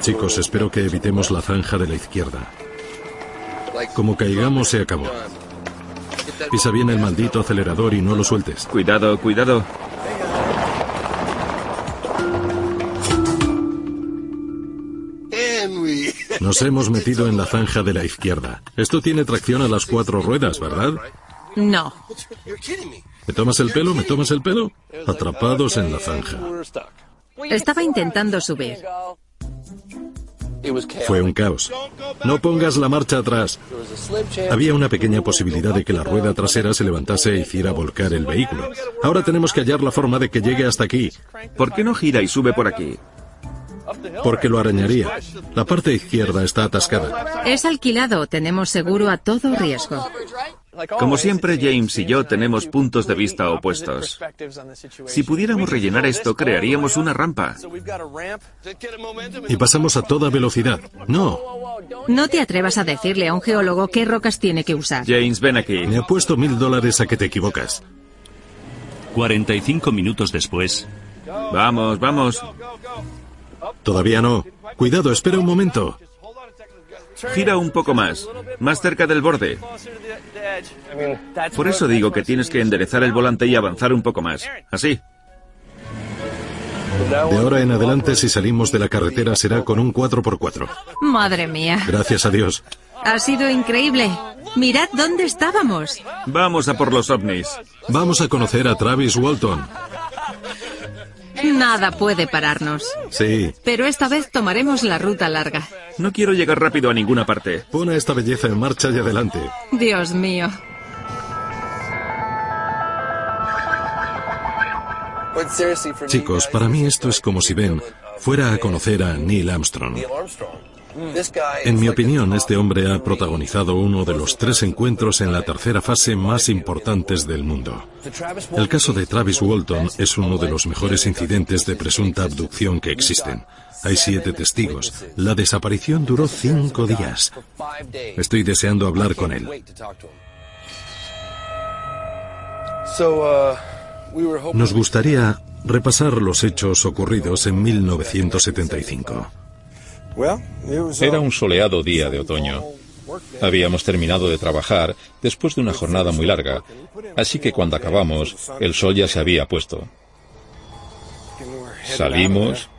Chicos, espero que evitemos la zanja de la izquierda. Como caigamos, se acabó. Pisa bien el maldito acelerador y no lo sueltes. Cuidado, cuidado. Nos hemos metido en la zanja de la izquierda. Esto tiene tracción a las cuatro ruedas, ¿verdad? No. ¿Me tomas el pelo? ¿Me tomas el pelo? Atrapados en la zanja. Estaba intentando subir. Fue un caos. No pongas la marcha atrás. Había una pequeña posibilidad de que la rueda trasera se levantase e hiciera volcar el vehículo. Ahora tenemos que hallar la forma de que llegue hasta aquí. ¿Por qué no gira y sube por aquí? Porque lo arañaría. La parte izquierda está atascada. Es alquilado. Tenemos seguro a todo riesgo. Como siempre, James y yo tenemos puntos de vista opuestos. Si pudiéramos rellenar esto, crearíamos una rampa. Y pasamos a toda velocidad. No. No te atrevas a decirle a un geólogo qué rocas tiene que usar. James, ven aquí. Me apuesto mil dólares a que te equivocas. 45 minutos después. Vamos, vamos. Todavía no. Cuidado, espera un momento. Gira un poco más, más cerca del borde. Por eso digo que tienes que enderezar el volante y avanzar un poco más. Así. De ahora en adelante, si salimos de la carretera, será con un 4x4. Madre mía. Gracias a Dios. Ha sido increíble. Mirad dónde estábamos. Vamos a por los ovnis. Vamos a conocer a Travis Walton. Nada puede pararnos. Sí. Pero esta vez tomaremos la ruta larga. No quiero llegar rápido a ninguna parte. Pon a esta belleza en marcha y adelante. Dios mío. Chicos, para mí esto es como si Ben fuera a conocer a Neil Armstrong. En mi opinión, este hombre ha protagonizado uno de los tres encuentros en la tercera fase más importantes del mundo. El caso de Travis Walton es uno de los mejores incidentes de presunta abducción que existen. Hay siete testigos. La desaparición duró cinco días. Estoy deseando hablar con él. Nos gustaría repasar los hechos ocurridos en 1975. Era un soleado día de otoño. Habíamos terminado de trabajar después de una jornada muy larga, así que cuando acabamos, el sol ya se había puesto. Salimos,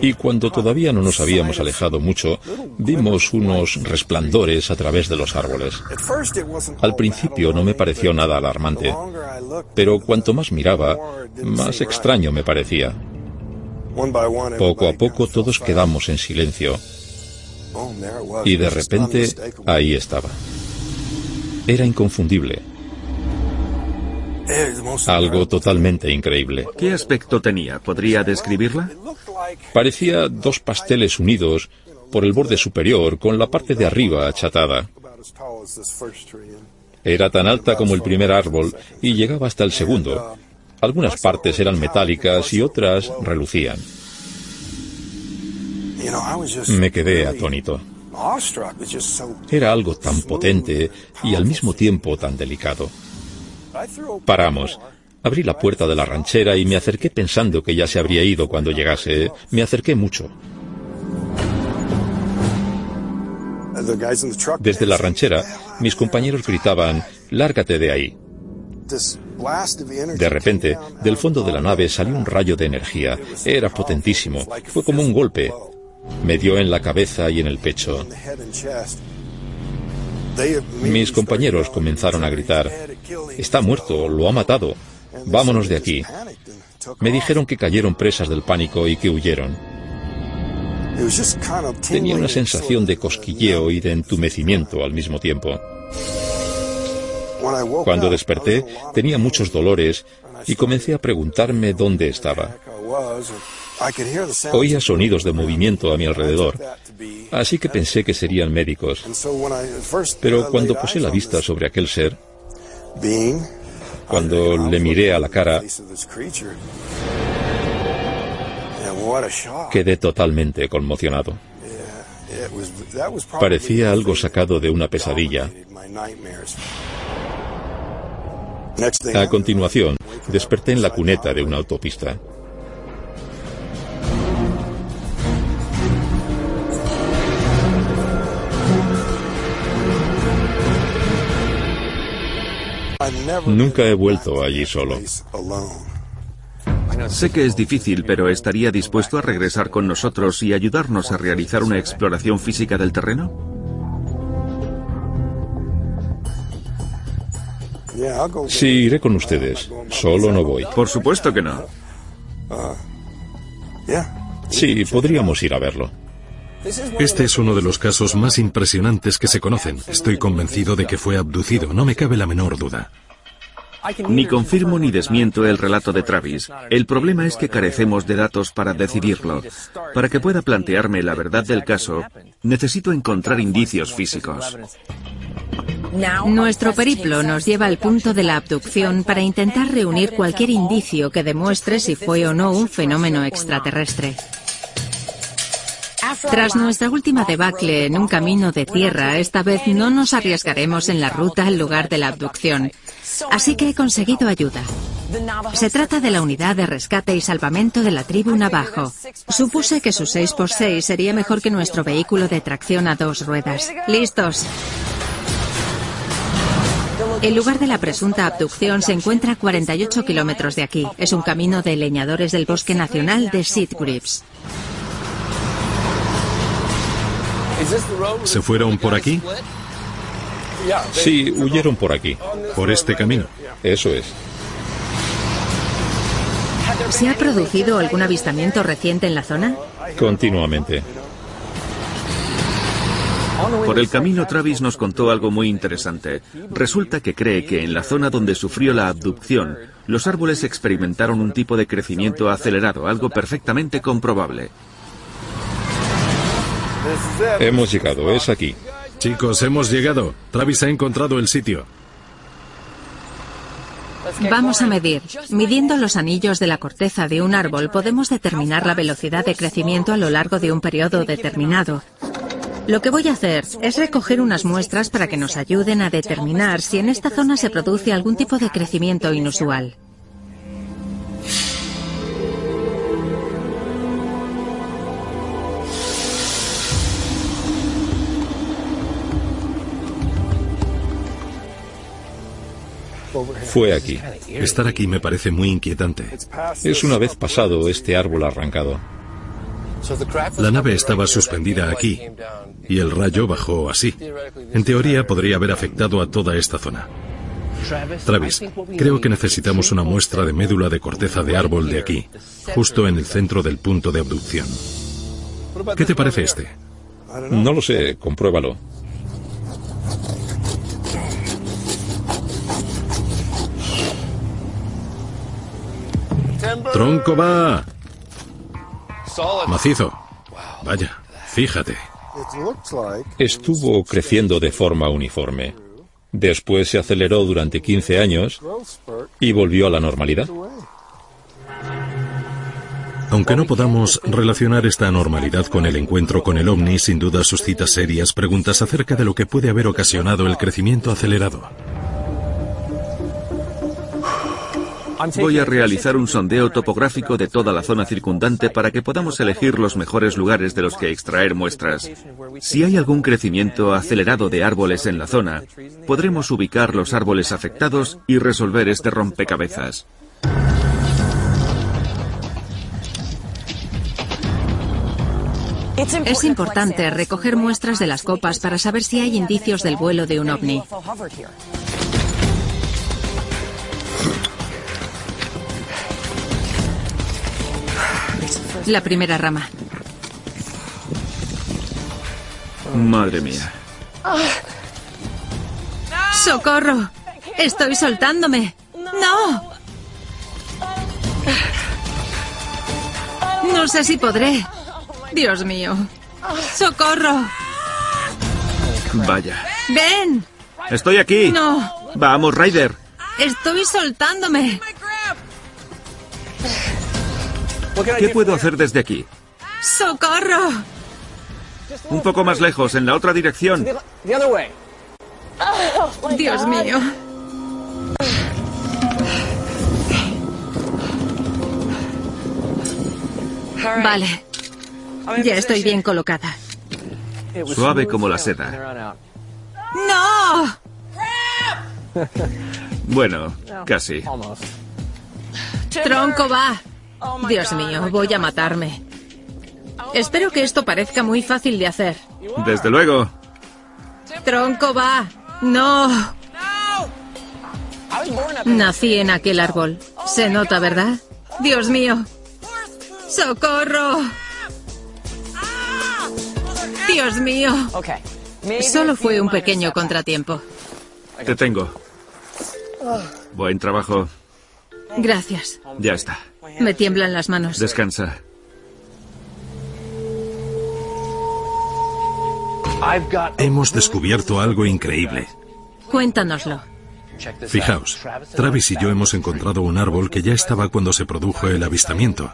Y cuando todavía no nos habíamos alejado mucho, vimos unos resplandores a través de los árboles. Al principio no me pareció nada alarmante, pero cuanto más miraba, más extraño me parecía. Poco a poco todos quedamos en silencio. Y de repente, ahí estaba. Era inconfundible. Algo totalmente increíble. ¿Qué aspecto tenía? ¿Podría describirla? Parecía dos pasteles unidos por el borde superior con la parte de arriba achatada. Era tan alta como el primer árbol y llegaba hasta el segundo. Algunas partes eran metálicas y otras relucían. Me quedé atónito. Era algo tan potente y al mismo tiempo tan delicado. Paramos. Abrí la puerta de la ranchera y me acerqué pensando que ya se habría ido cuando llegase. Me acerqué mucho. Desde la ranchera, mis compañeros gritaban, lárgate de ahí. De repente, del fondo de la nave salió un rayo de energía. Era potentísimo. Fue como un golpe. Me dio en la cabeza y en el pecho. Mis compañeros comenzaron a gritar, está muerto, lo ha matado, vámonos de aquí. Me dijeron que cayeron presas del pánico y que huyeron. Tenía una sensación de cosquilleo y de entumecimiento al mismo tiempo. Cuando desperté, tenía muchos dolores y comencé a preguntarme dónde estaba. Oía sonidos de movimiento a mi alrededor, así que pensé que serían médicos. Pero cuando puse la vista sobre aquel ser, cuando le miré a la cara, quedé totalmente conmocionado. Parecía algo sacado de una pesadilla. A continuación, desperté en la cuneta de una autopista. Nunca he vuelto allí solo. Sé que es difícil, pero ¿estaría dispuesto a regresar con nosotros y ayudarnos a realizar una exploración física del terreno? Sí, iré con ustedes. Solo no voy. Por supuesto que no. Sí, podríamos ir a verlo. Este es uno de los casos más impresionantes que se conocen. Estoy convencido de que fue abducido, no me cabe la menor duda. Ni confirmo ni desmiento el relato de Travis. El problema es que carecemos de datos para decidirlo. Para que pueda plantearme la verdad del caso, necesito encontrar indicios físicos. Nuestro periplo nos lleva al punto de la abducción para intentar reunir cualquier indicio que demuestre si fue o no un fenómeno extraterrestre. Tras nuestra última debacle en un camino de tierra, esta vez no nos arriesgaremos en la ruta al lugar de la abducción. Así que he conseguido ayuda. Se trata de la unidad de rescate y salvamento de la tribu Navajo. Supuse que su 6x6 sería mejor que nuestro vehículo de tracción a dos ruedas. ¿Listos? El lugar de la presunta abducción se encuentra a 48 kilómetros de aquí. Es un camino de leñadores del Bosque Nacional de Sitgreaves. ¿Se fueron por aquí? Sí, huyeron por aquí. Por este camino. Eso es. ¿Se ha producido algún avistamiento reciente en la zona? Continuamente. Por el camino, Travis nos contó algo muy interesante. Resulta que cree que en la zona donde sufrió la abducción, los árboles experimentaron un tipo de crecimiento acelerado, algo perfectamente comprobable. Hemos llegado, es aquí. Chicos, hemos llegado. Travis ha encontrado el sitio. Vamos a medir. Midiendo los anillos de la corteza de un árbol podemos determinar la velocidad de crecimiento a lo largo de un periodo determinado. Lo que voy a hacer es recoger unas muestras para que nos ayuden a determinar si en esta zona se produce algún tipo de crecimiento inusual. Fue aquí. Estar aquí me parece muy inquietante. Es una vez pasado este árbol arrancado. La nave estaba suspendida aquí y el rayo bajó así. En teoría podría haber afectado a toda esta zona. Travis, creo que necesitamos una muestra de médula de corteza de árbol de aquí, justo en el centro del punto de abducción. ¿Qué te parece este? No lo sé, compruébalo. Tronco va. Macizo. Vaya, fíjate. Estuvo creciendo de forma uniforme. Después se aceleró durante 15 años y volvió a la normalidad. Aunque no podamos relacionar esta anormalidad con el encuentro con el ovni, sin duda suscita serias preguntas acerca de lo que puede haber ocasionado el crecimiento acelerado. Voy a realizar un sondeo topográfico de toda la zona circundante para que podamos elegir los mejores lugares de los que extraer muestras. Si hay algún crecimiento acelerado de árboles en la zona, podremos ubicar los árboles afectados y resolver este rompecabezas. Es importante recoger muestras de las copas para saber si hay indicios del vuelo de un ovni. La primera rama. Madre mía. ¡Socorro! Estoy soltándome. ¡No! No sé si podré. Dios mío. ¡Socorro! Vaya. ¡Ven! Estoy aquí. No. Vamos, Ryder. Estoy soltándome. ¿Qué puedo hacer desde aquí? ¡Socorro! Un poco más lejos, en la otra dirección. Dios mío. Vale. Ya estoy bien colocada. Suave como la seda. ¡No! Bueno, casi. Tronco va. Dios mío, voy a matarme. Espero que esto parezca muy fácil de hacer. Desde luego. Tronco va. No. Nací en aquel árbol. Se nota, ¿verdad? Dios mío. ¡Socorro! Dios mío. Solo fue un pequeño contratiempo. Te tengo. Buen trabajo. Gracias. Ya está. Me tiemblan las manos. Descansa. Hemos descubierto algo increíble. Cuéntanoslo. Fijaos, Travis y yo hemos encontrado un árbol que ya estaba cuando se produjo el avistamiento.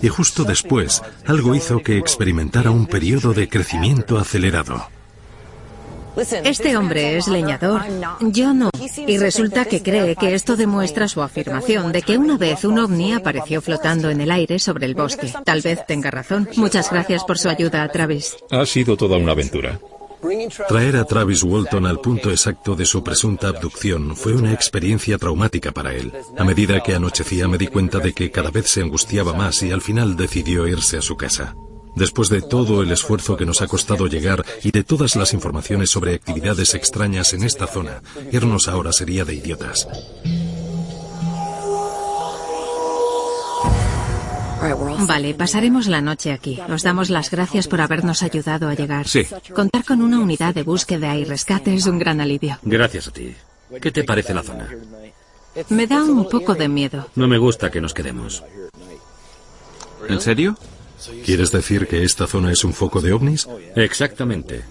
Y justo después, algo hizo que experimentara un periodo de crecimiento acelerado. Este hombre es leñador, yo no. Y resulta que cree que esto demuestra su afirmación de que una vez un ovni apareció flotando en el aire sobre el bosque. Tal vez tenga razón. Muchas gracias por su ayuda, Travis. Ha sido toda una aventura. Traer a Travis Walton al punto exacto de su presunta abducción fue una experiencia traumática para él. A medida que anochecía me di cuenta de que cada vez se angustiaba más y al final decidió irse a su casa. Después de todo el esfuerzo que nos ha costado llegar y de todas las informaciones sobre actividades extrañas en esta zona, irnos ahora sería de idiotas. Vale, pasaremos la noche aquí. Os damos las gracias por habernos ayudado a llegar. Sí. Contar con una unidad de búsqueda y rescate es un gran alivio. Gracias a ti. ¿Qué te parece la zona? Me da un poco de miedo. No me gusta que nos quedemos. ¿En serio? ¿Quieres decir que esta zona es un foco de ovnis? Exactamente.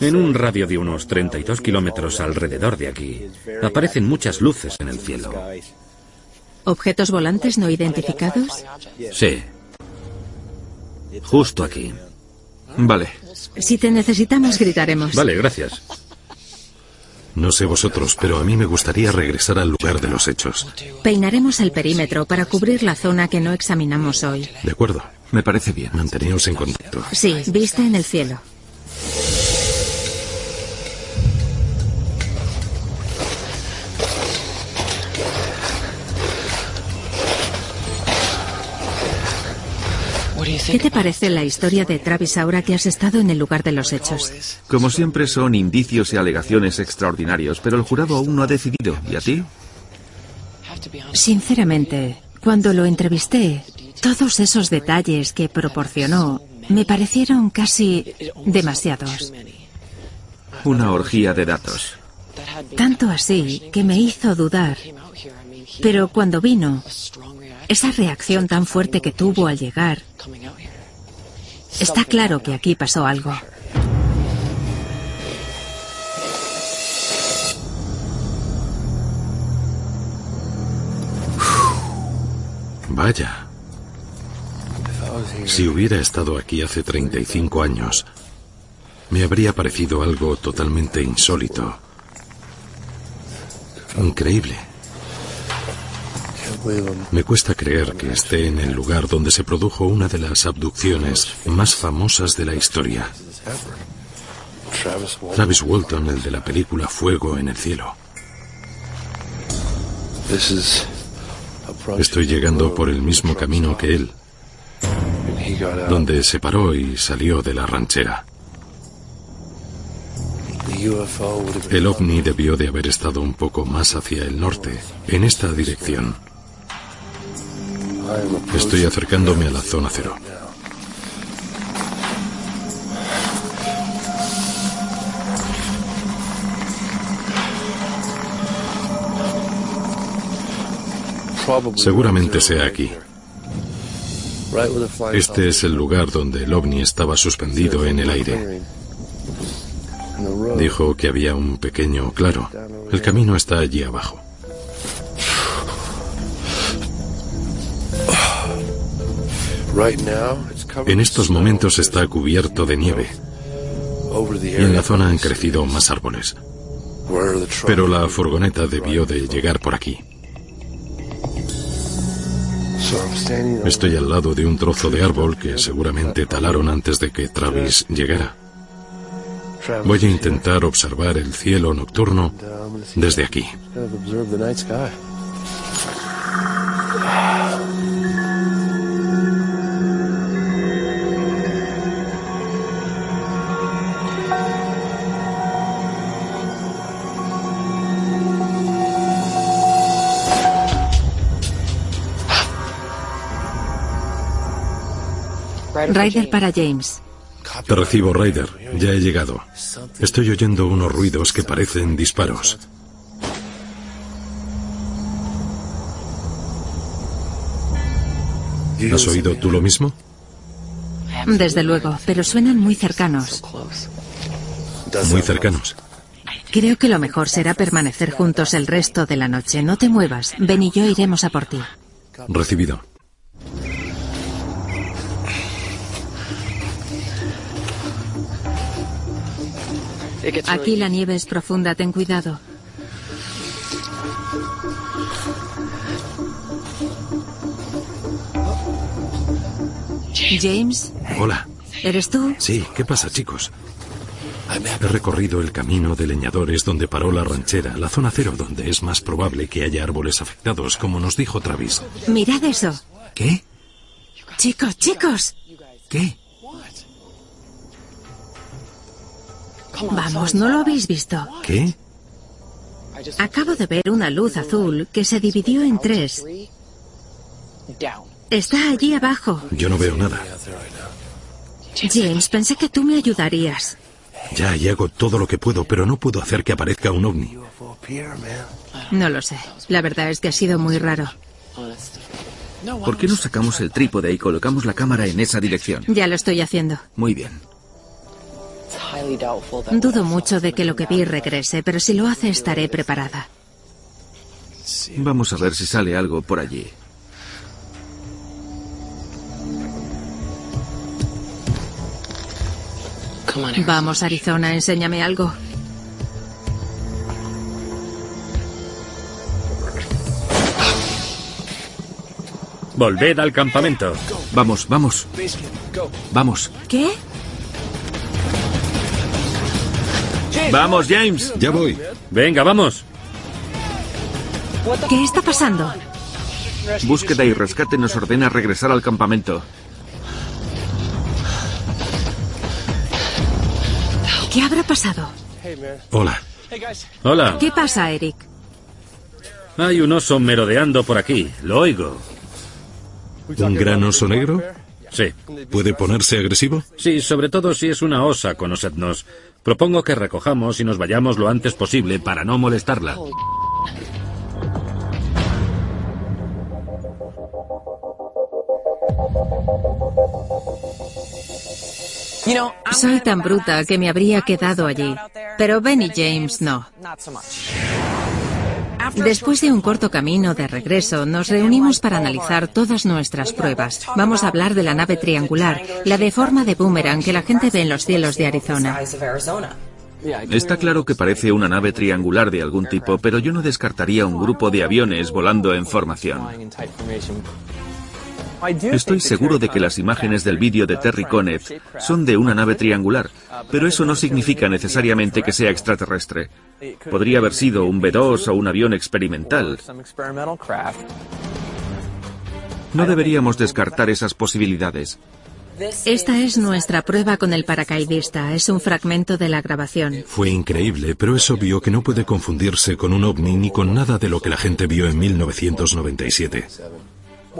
En un radio de unos 32 kilómetros alrededor de aquí, aparecen muchas luces en el cielo. ¿Objetos volantes no identificados? Sí. Justo aquí. Vale. Si te necesitamos, gritaremos. Vale, gracias. No sé vosotros, pero a mí me gustaría regresar al lugar de los hechos. Peinaremos el perímetro para cubrir la zona que no examinamos hoy. De acuerdo. Me parece bien. Manteneos en contacto. Sí, vista en el cielo. ¿Qué te parece la historia de Travis ahora que has estado en el lugar de los hechos? Como siempre son indicios y alegaciones extraordinarios, pero el jurado aún no ha decidido. ¿Y a ti? Sinceramente, cuando lo entrevisté, todos esos detalles que proporcionó me parecieron casi demasiados. Una orgía de datos. Tanto así que me hizo dudar. Pero cuando vino, esa reacción tan fuerte que tuvo al llegar, está claro que aquí pasó algo. Vaya. Si hubiera estado aquí hace 35 años, me habría parecido algo totalmente insólito. Increíble. Me cuesta creer que esté en el lugar donde se produjo una de las abducciones más famosas de la historia. Travis Walton, el de la película Fuego en el cielo. Estoy llegando por el mismo camino que él, donde se paró y salió de la ranchera. El ovni debió de haber estado un poco más hacia el norte, en esta dirección. Estoy acercándome a la zona cero. Seguramente sea aquí. Este es el lugar donde el ovni estaba suspendido en el aire. Dijo que había un pequeño claro. El camino está allí abajo. En estos momentos está cubierto de nieve. Y en la zona han crecido más árboles. Pero la furgoneta debió de llegar por aquí. Estoy al lado de un trozo de árbol que seguramente talaron antes de que Travis llegara. Voy a intentar observar el cielo nocturno desde aquí. Ryder para James. Te recibo, Ryder. Ya he llegado. Estoy oyendo unos ruidos que parecen disparos. ¿Has oído tú lo mismo? Desde luego, pero suenan muy cercanos. Muy cercanos. Creo que lo mejor será permanecer juntos el resto de la noche. No te muevas. Ben y yo iremos a por ti. Recibido. Aquí la nieve es profunda, ten cuidado. James, Hola. ¿eres tú? Sí, ¿qué pasa, chicos? He recorrido el camino de leñadores donde paró la ranchera, la zona cero donde es más probable que haya árboles afectados, como nos dijo Travis. Mirad eso. ¿Qué? Chicos, chicos. ¿Qué? Vamos, ¿no lo habéis visto? ¿Qué? Acabo de ver una luz azul que se dividió en tres. Está allí abajo. Yo no veo nada. James, pensé que tú me ayudarías. Ya, y hago todo lo que puedo, pero no puedo hacer que aparezca un ovni. No lo sé. La verdad es que ha sido muy raro. ¿Por qué no sacamos el trípode y colocamos la cámara en esa dirección? Ya lo estoy haciendo. Muy bien. Dudo mucho de que lo que vi regrese, pero si lo hace estaré preparada. Vamos a ver si sale algo por allí. Vamos, Arizona, enséñame algo. Volved al campamento. Vamos, vamos. Vamos. ¿Qué? Vamos, James. Ya voy. Venga, vamos. ¿Qué está pasando? Búsqueda y rescate nos ordena regresar al campamento. ¿Qué habrá pasado? Hola. Hola. ¿Qué pasa, Eric? Hay un oso merodeando por aquí. Lo oigo. ¿Un gran oso negro? Sí. ¿Puede ponerse agresivo? Sí, sobre todo si es una osa, conocednos. Propongo que recojamos y nos vayamos lo antes posible para no molestarla. Soy tan bruta que me habría quedado allí. Pero Ben y James no. Después de un corto camino de regreso, nos reunimos para analizar todas nuestras pruebas. Vamos a hablar de la nave triangular, la de forma de boomerang que la gente ve en los cielos de Arizona. Está claro que parece una nave triangular de algún tipo, pero yo no descartaría un grupo de aviones volando en formación. Estoy seguro de que las imágenes del vídeo de Terry Conniff son de una nave triangular, pero eso no significa necesariamente que sea extraterrestre. Podría haber sido un B-2 o un avión experimental. No deberíamos descartar esas posibilidades. Esta es nuestra prueba con el paracaidista. Es un fragmento de la grabación. Fue increíble, pero es obvio que no puede confundirse con un ovni ni con nada de lo que la gente vio en 1997.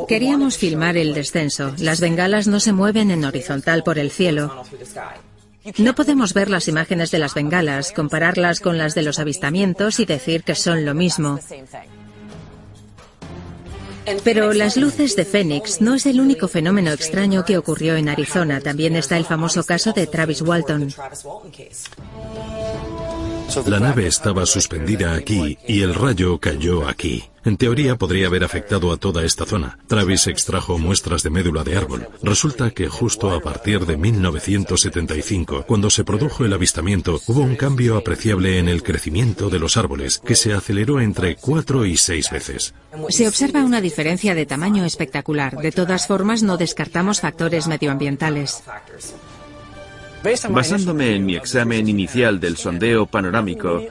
Queríamos filmar el descenso. Las bengalas no se mueven en horizontal por el cielo. No podemos ver las imágenes de las bengalas, compararlas con las de los avistamientos y decir que son lo mismo. Pero las luces de Phoenix no es el único fenómeno extraño que ocurrió en Arizona. También está el famoso caso de Travis Walton. La nave estaba suspendida aquí y el rayo cayó aquí. En teoría podría haber afectado a toda esta zona. Travis extrajo muestras de médula de árbol. Resulta que justo a partir de 1975, cuando se produjo el avistamiento, hubo un cambio apreciable en el crecimiento de los árboles, que se aceleró entre cuatro y seis veces. Se observa una diferencia de tamaño espectacular. De todas formas, no descartamos factores medioambientales. Basándome en mi examen inicial del sondeo panorámico,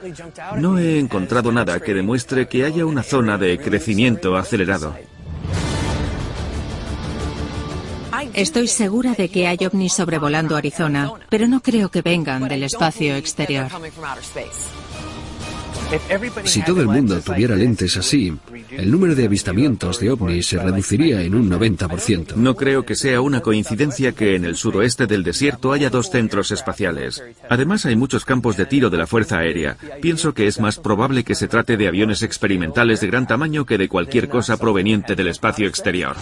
no he encontrado nada que demuestre que haya una zona de crecimiento acelerado. Estoy segura de que hay ovnis sobrevolando Arizona, pero no creo que vengan del espacio exterior. Si todo el mundo tuviera lentes así, el número de avistamientos de ovnis se reduciría en un 90%. No creo que sea una coincidencia que en el suroeste del desierto haya dos centros espaciales. Además, hay muchos campos de tiro de la Fuerza Aérea. Pienso que es más probable que se trate de aviones experimentales de gran tamaño que de cualquier cosa proveniente del espacio exterior.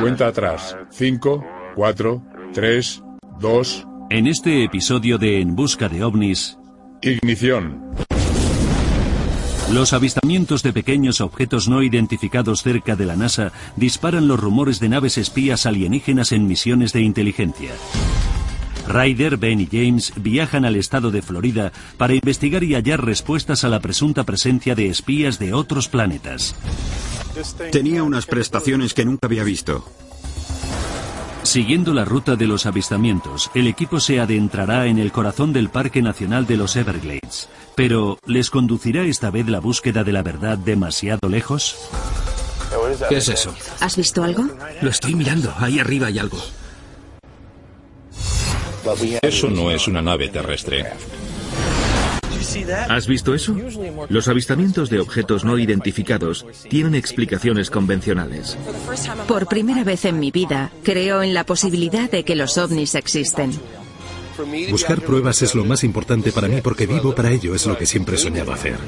Cuenta atrás. 5, 4, 3, 2. En este episodio de En Busca de OVNIs. Ignición. Los avistamientos de pequeños objetos no identificados cerca de la NASA disparan los rumores de naves espías alienígenas en misiones de inteligencia. Ryder, Ben y James viajan al estado de Florida para investigar y hallar respuestas a la presunta presencia de espías de otros planetas. Tenía unas prestaciones que nunca había visto. Siguiendo la ruta de los avistamientos, el equipo se adentrará en el corazón del Parque Nacional de los Everglades. Pero, ¿les conducirá esta vez la búsqueda de la verdad demasiado lejos? ¿Qué es eso? ¿Has visto algo? Lo estoy mirando. Ahí arriba hay algo. Eso no es una nave terrestre. ¿Has visto eso? Los avistamientos de objetos no identificados tienen explicaciones convencionales. Por primera vez en mi vida, creo en la posibilidad de que los ovnis existen. Buscar pruebas es lo más importante para mí porque vivo para ello, es lo que siempre he soñado hacer.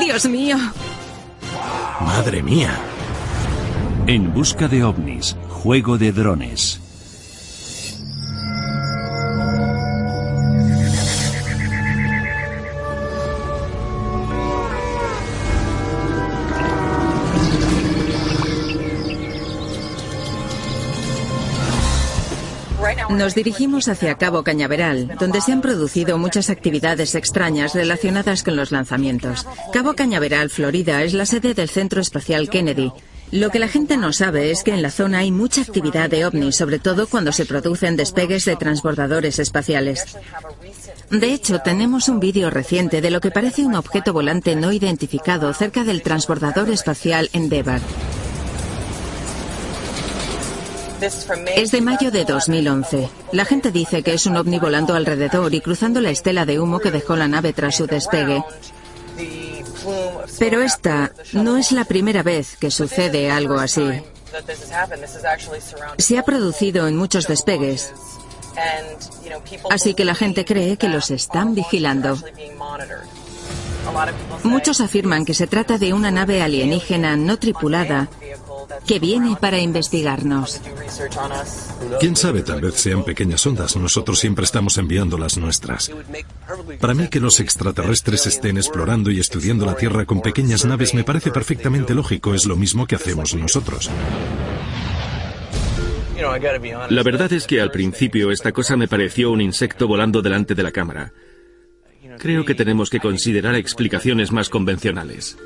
Dios mío. Madre mía. En busca de ovnis, juego de drones. Nos dirigimos hacia Cabo Cañaveral, donde se han producido muchas actividades extrañas relacionadas con los lanzamientos. Cabo Cañaveral, Florida, es la sede del Centro Espacial Kennedy. Lo que la gente no sabe es que en la zona hay mucha actividad de ovnis, sobre todo cuando se producen despegues de transbordadores espaciales. De hecho, tenemos un vídeo reciente de lo que parece un objeto volante no identificado cerca del transbordador espacial Endeavour. Es de mayo de 2011. La gente dice que es un ovni volando alrededor y cruzando la estela de humo que dejó la nave tras su despegue. Pero esta no es la primera vez que sucede algo así. Se ha producido en muchos despegues. Así que la gente cree que los están vigilando. Muchos afirman que se trata de una nave alienígena no tripulada que viene para investigarnos. Quién sabe, tal vez sean pequeñas ondas. Nosotros siempre estamos enviando las nuestras. Para mí que los extraterrestres estén explorando y estudiando la Tierra con pequeñas naves me parece perfectamente lógico. Es lo mismo que hacemos nosotros. La verdad es que al principio esta cosa me pareció un insecto volando delante de la cámara. Creo que tenemos que considerar explicaciones más convencionales.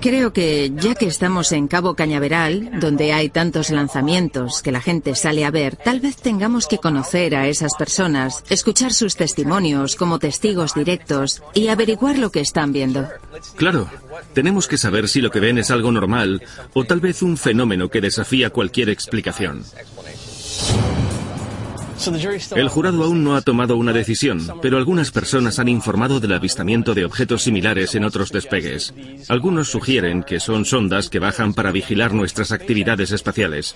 Creo que ya que estamos en Cabo Cañaveral, donde hay tantos lanzamientos que la gente sale a ver, tal vez tengamos que conocer a esas personas, escuchar sus testimonios como testigos directos y averiguar lo que están viendo. Claro, tenemos que saber si lo que ven es algo normal o tal vez un fenómeno que desafía cualquier explicación. El jurado aún no ha tomado una decisión, pero algunas personas han informado del avistamiento de objetos similares en otros despegues. Algunos sugieren que son sondas que bajan para vigilar nuestras actividades espaciales.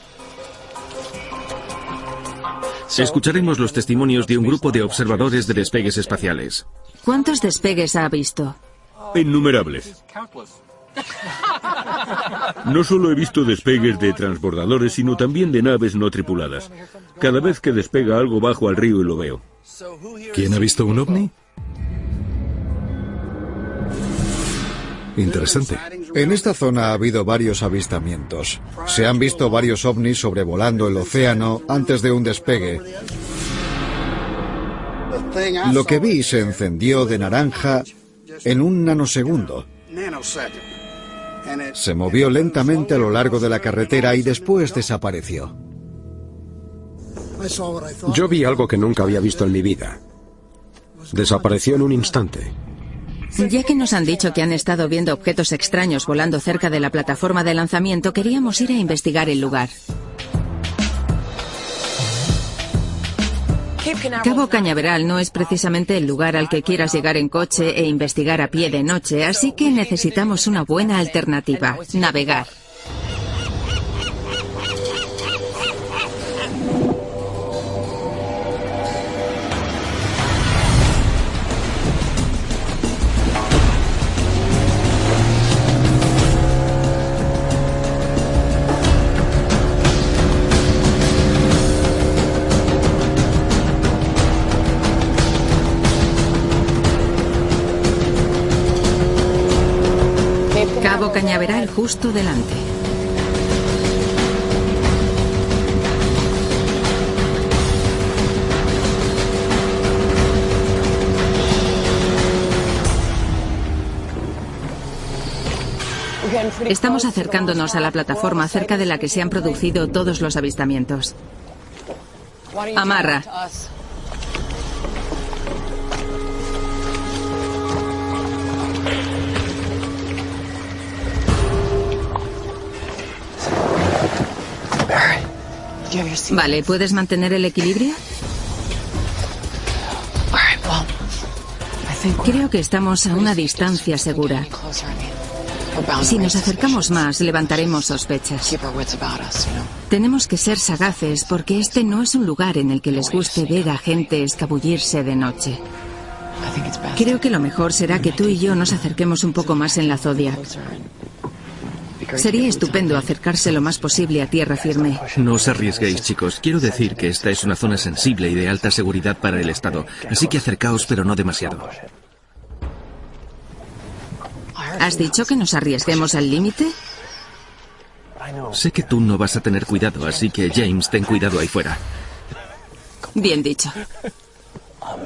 Escucharemos los testimonios de un grupo de observadores de despegues espaciales. ¿Cuántos despegues ha visto? Innumerables. No solo he visto despegues de transbordadores, sino también de naves no tripuladas. Cada vez que despega algo bajo al río y lo veo. ¿Quién ha visto un ovni? Interesante. En esta zona ha habido varios avistamientos. Se han visto varios ovnis sobrevolando el océano antes de un despegue. Lo que vi se encendió de naranja en un nanosegundo. Se movió lentamente a lo largo de la carretera y después desapareció. Yo vi algo que nunca había visto en mi vida. Desapareció en un instante. Ya que nos han dicho que han estado viendo objetos extraños volando cerca de la plataforma de lanzamiento, queríamos ir a investigar el lugar. Cabo Cañaveral no es precisamente el lugar al que quieras llegar en coche e investigar a pie de noche, así que necesitamos una buena alternativa, navegar. Justo delante. Estamos acercándonos a la plataforma cerca de la que se han producido todos los avistamientos. Amarra. Vale, ¿puedes mantener el equilibrio? Creo que estamos a una distancia segura. Si nos acercamos más, levantaremos sospechas. Tenemos que ser sagaces porque este no es un lugar en el que les guste ver a gente escabullirse de noche. Creo que lo mejor será que tú y yo nos acerquemos un poco más en la Zodiac. Sería estupendo acercarse lo más posible a tierra firme. No os arriesguéis, chicos. Quiero decir que esta es una zona sensible y de alta seguridad para el Estado. Así que acercaos, pero no demasiado. ¿Has dicho que nos arriesguemos al límite? Sé que tú no vas a tener cuidado, así que James, ten cuidado ahí fuera. Bien dicho.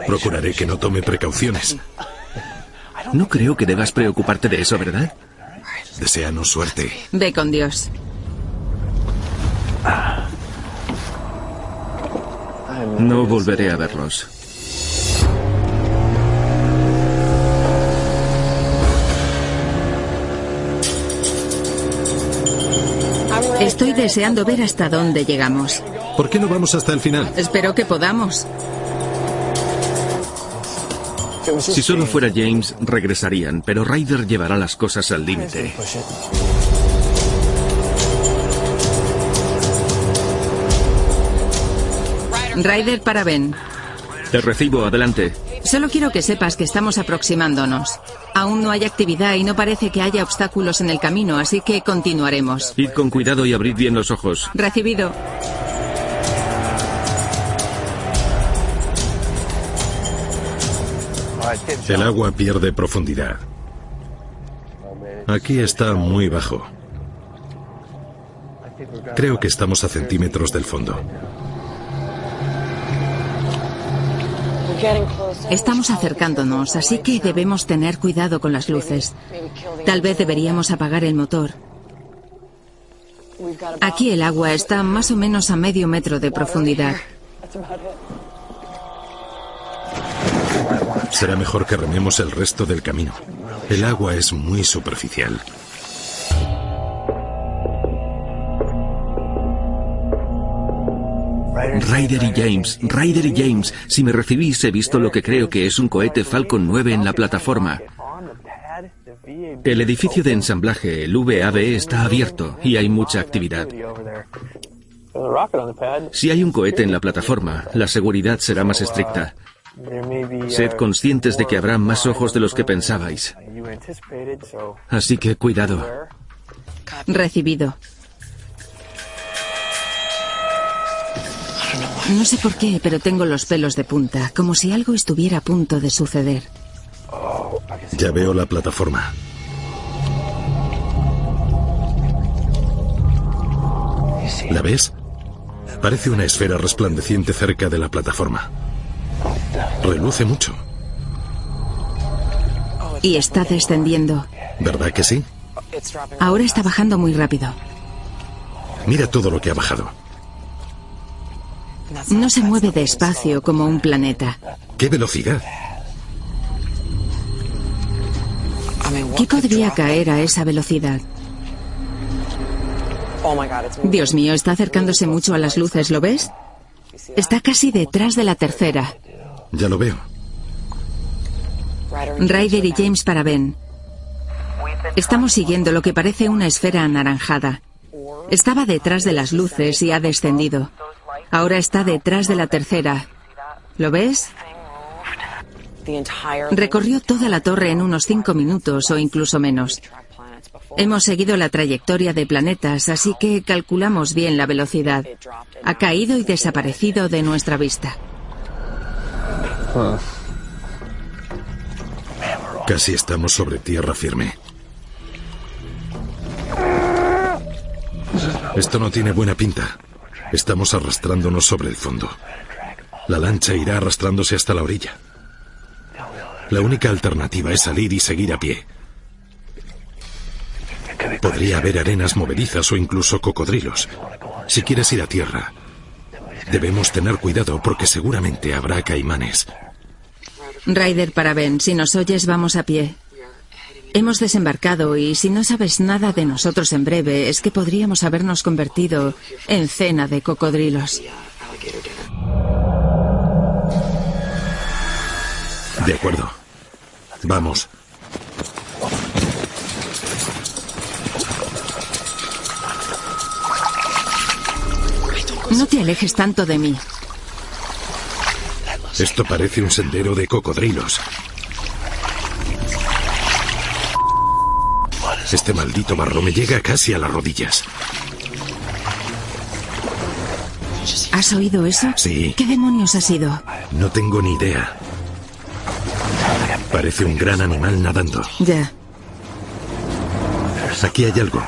Procuraré que no tome precauciones. No creo que debas preocuparte de eso, ¿verdad? Deseanos suerte. Ve con Dios. No volveré a verlos. Estoy deseando ver hasta dónde llegamos. ¿Por qué no vamos hasta el final? Espero que podamos. Si solo fuera James, regresarían, pero Ryder llevará las cosas al límite. Ryder para Ben. Te recibo, adelante. Solo quiero que sepas que estamos aproximándonos. Aún no hay actividad y no parece que haya obstáculos en el camino, así que continuaremos. Id con cuidado y abrid bien los ojos. Recibido. El agua pierde profundidad. Aquí está muy bajo. Creo que estamos a centímetros del fondo. Estamos acercándonos, así que debemos tener cuidado con las luces. Tal vez deberíamos apagar el motor. Aquí el agua está más o menos a medio metro de profundidad. Será mejor que rememos el resto del camino. El agua es muy superficial. Ryder y James, Ryder y James, si me recibís he visto lo que creo que es un cohete Falcon 9 en la plataforma. El edificio de ensamblaje, el VAB, está abierto y hay mucha actividad. Si hay un cohete en la plataforma, la seguridad será más estricta. Sed conscientes de que habrá más ojos de los que pensabais. Así que cuidado. Recibido. No sé por qué, pero tengo los pelos de punta, como si algo estuviera a punto de suceder. Ya veo la plataforma. ¿La ves? Parece una esfera resplandeciente cerca de la plataforma. Reluce mucho. Y está descendiendo. ¿Verdad que sí? Ahora está bajando muy rápido. Mira todo lo que ha bajado. No se mueve despacio como un planeta. ¿Qué velocidad? ¿Qué podría caer a esa velocidad? Dios mío, está acercándose mucho a las luces, ¿lo ves? Está casi detrás de la tercera. Ya lo veo. Ryder y James para Ben. Estamos siguiendo lo que parece una esfera anaranjada. Estaba detrás de las luces y ha descendido. Ahora está detrás de la tercera. ¿Lo ves? Recorrió toda la torre en unos cinco minutos o incluso menos. Hemos seguido la trayectoria de planetas, así que calculamos bien la velocidad. Ha caído y desaparecido de nuestra vista. Casi estamos sobre tierra firme. Esto no tiene buena pinta. Estamos arrastrándonos sobre el fondo. La lancha irá arrastrándose hasta la orilla. La única alternativa es salir y seguir a pie. Podría haber arenas movedizas o incluso cocodrilos. Si quieres ir a tierra, debemos tener cuidado porque seguramente habrá caimanes. Ryder para Ben, si nos oyes, vamos a pie. Hemos desembarcado y si no sabes nada de nosotros en breve, es que podríamos habernos convertido en cena de cocodrilos. De acuerdo. Vamos. No te alejes tanto de mí. Esto parece un sendero de cocodrilos. Este maldito barro me llega casi a las rodillas. ¿Has oído eso? Sí. ¿Qué demonios ha sido? No tengo ni idea. Parece un gran animal nadando. Ya. Aquí hay algo.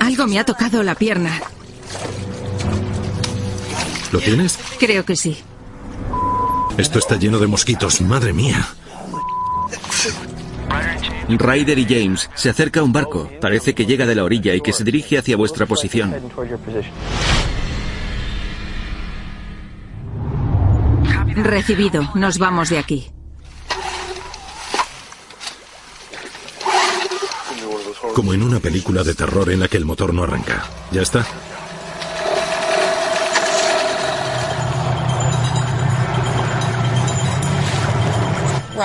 Algo me ha tocado la pierna. ¿Lo tienes? Creo que sí. Esto está lleno de mosquitos, madre mía. Ryder y James se acerca a un barco. Parece que llega de la orilla y que se dirige hacia vuestra posición. Recibido. Nos vamos de aquí. Como en una película de terror en la que el motor no arranca. ¿Ya está?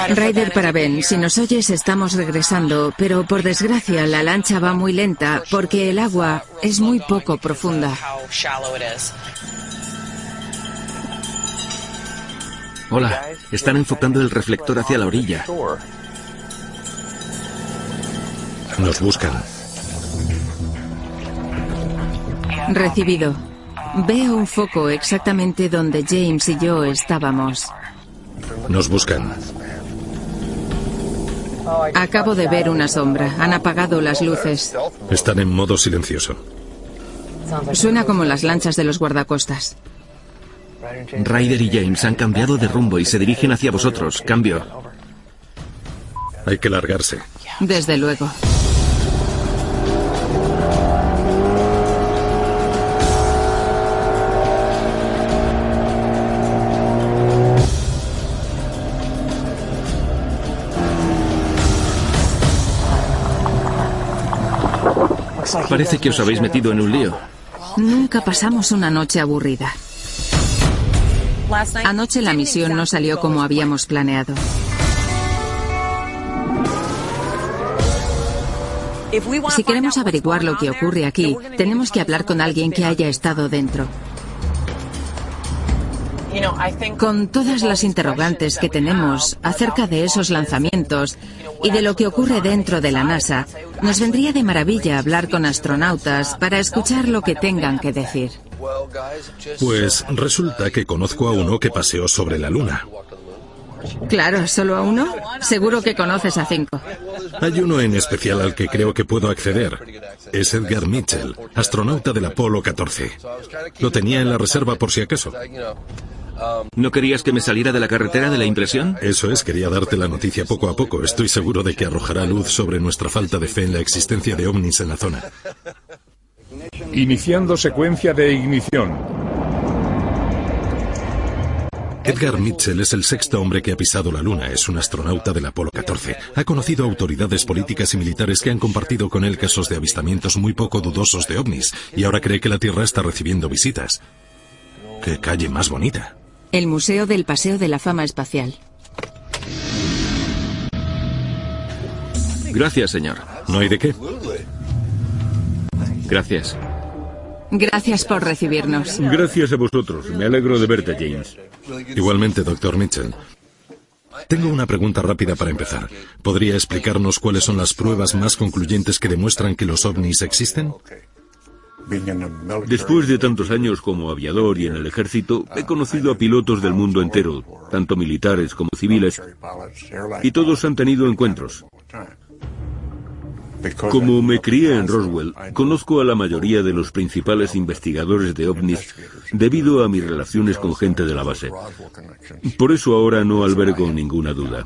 Ryder para Ben, si nos oyes estamos regresando, pero por desgracia la lancha va muy lenta porque el agua es muy poco profunda. Hola, están enfocando el reflector hacia la orilla. Nos buscan. Recibido. Veo un foco exactamente donde James y yo estábamos. Nos buscan. Acabo de ver una sombra. Han apagado las luces. Están en modo silencioso. Suena como las lanchas de los guardacostas. Ryder y James han cambiado de rumbo y se dirigen hacia vosotros. Cambio. Hay que largarse. Desde luego. Parece que os habéis metido en un lío. Nunca pasamos una noche aburrida. Anoche la misión no salió como habíamos planeado. Si queremos averiguar lo que ocurre aquí, tenemos que hablar con alguien que haya estado dentro. Con todas las interrogantes que tenemos acerca de esos lanzamientos y de lo que ocurre dentro de la NASA, nos vendría de maravilla hablar con astronautas para escuchar lo que tengan que decir. Pues resulta que conozco a uno que paseó sobre la Luna. Claro, ¿solo a uno? Seguro que conoces a cinco. Hay uno en especial al que creo que puedo acceder. Es Edgar Mitchell, astronauta del Apolo 14. Lo tenía en la reserva por si acaso. ¿No querías que me saliera de la carretera de la impresión? Eso es, quería darte la noticia poco a poco. Estoy seguro de que arrojará luz sobre nuestra falta de fe en la existencia de ovnis en la zona. Iniciando secuencia de ignición. Edgar Mitchell es el sexto hombre que ha pisado la Luna. Es un astronauta del Apolo 14. Ha conocido autoridades políticas y militares que han compartido con él casos de avistamientos muy poco dudosos de ovnis y ahora cree que la Tierra está recibiendo visitas. ¡Qué calle más bonita! El Museo del Paseo de la Fama Espacial. Gracias, señor. No hay de qué. Gracias. Gracias por recibirnos. Gracias a vosotros. Me alegro de verte, James. Igualmente, doctor Mitchell. Tengo una pregunta rápida para empezar. ¿Podría explicarnos cuáles son las pruebas más concluyentes que demuestran que los ovnis existen? Después de tantos años como aviador y en el ejército, he conocido a pilotos del mundo entero, tanto militares como civiles, y todos han tenido encuentros. Como me crié en Roswell, conozco a la mayoría de los principales investigadores de ovnis debido a mis relaciones con gente de la base. Por eso ahora no albergo ninguna duda.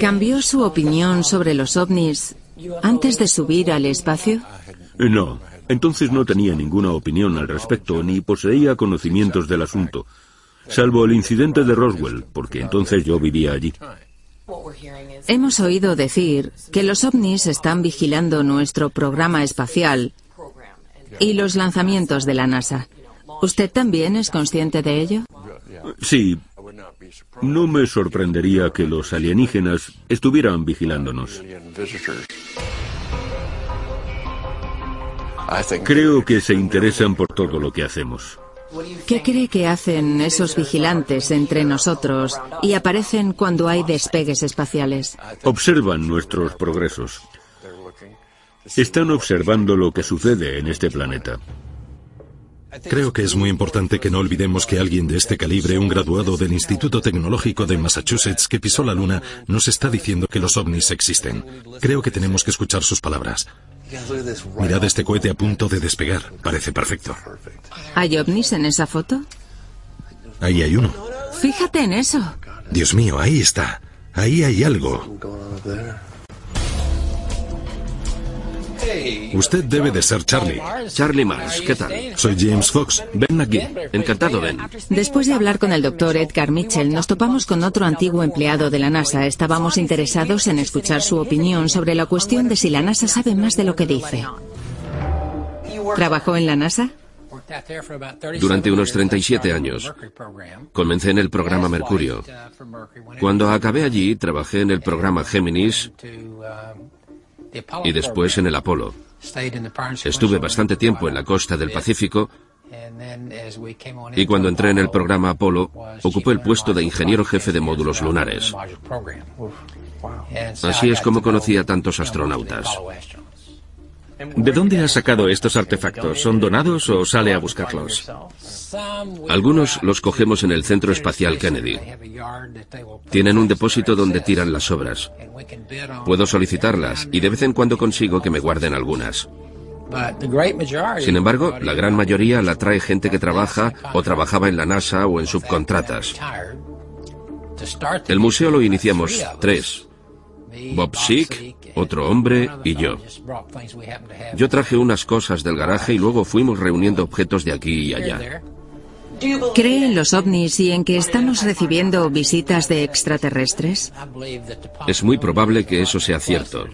¿Cambió su opinión sobre los ovnis antes de subir al espacio? No, entonces no tenía ninguna opinión al respecto ni poseía conocimientos del asunto, salvo el incidente de Roswell, porque entonces yo vivía allí. Hemos oído decir que los ovnis están vigilando nuestro programa espacial y los lanzamientos de la NASA. ¿Usted también es consciente de ello? Sí. No me sorprendería que los alienígenas estuvieran vigilándonos. Creo que se interesan por todo lo que hacemos. ¿Qué cree que hacen esos vigilantes entre nosotros y aparecen cuando hay despegues espaciales? Observan nuestros progresos. Están observando lo que sucede en este planeta. Creo que es muy importante que no olvidemos que alguien de este calibre, un graduado del Instituto Tecnológico de Massachusetts que pisó la Luna, nos está diciendo que los ovnis existen. Creo que tenemos que escuchar sus palabras. Mirad este cohete a punto de despegar. Parece perfecto. ¿Hay ovnis en esa foto? Ahí hay uno. Fíjate en eso. Dios mío, ahí está. Ahí hay algo. Usted debe de ser Charlie. Charlie Mars, ¿qué tal? Soy James Fox. Ven aquí. Encantado, Ben. Después de hablar con el doctor Edgar Mitchell, nos topamos con otro antiguo empleado de la NASA. Estábamos interesados en escuchar su opinión sobre la cuestión de si la NASA sabe más de lo que dice. ¿Trabajó en la NASA? Durante unos 37 años. Comencé en el programa Mercurio. Cuando acabé allí, trabajé en el programa Géminis y después en el Apolo. Estuve bastante tiempo en la costa del Pacífico y cuando entré en el programa Apolo ocupé el puesto de ingeniero jefe de módulos lunares. Así es como conocí a tantos astronautas. ¿De dónde has sacado estos artefactos? ¿Son donados o sale a buscarlos? Algunos los cogemos en el Centro Espacial Kennedy. Tienen un depósito donde tiran las obras. Puedo solicitarlas y de vez en cuando consigo que me guarden algunas. Sin embargo, la gran mayoría la trae gente que trabaja o trabajaba en la NASA o en subcontratas. El museo lo iniciamos tres. Bob Sick, otro hombre y yo. Yo traje unas cosas del garaje y luego fuimos reuniendo objetos de aquí y allá. ¿Cree en los ovnis y en que estamos recibiendo visitas de extraterrestres? Es muy probable que eso sea cierto.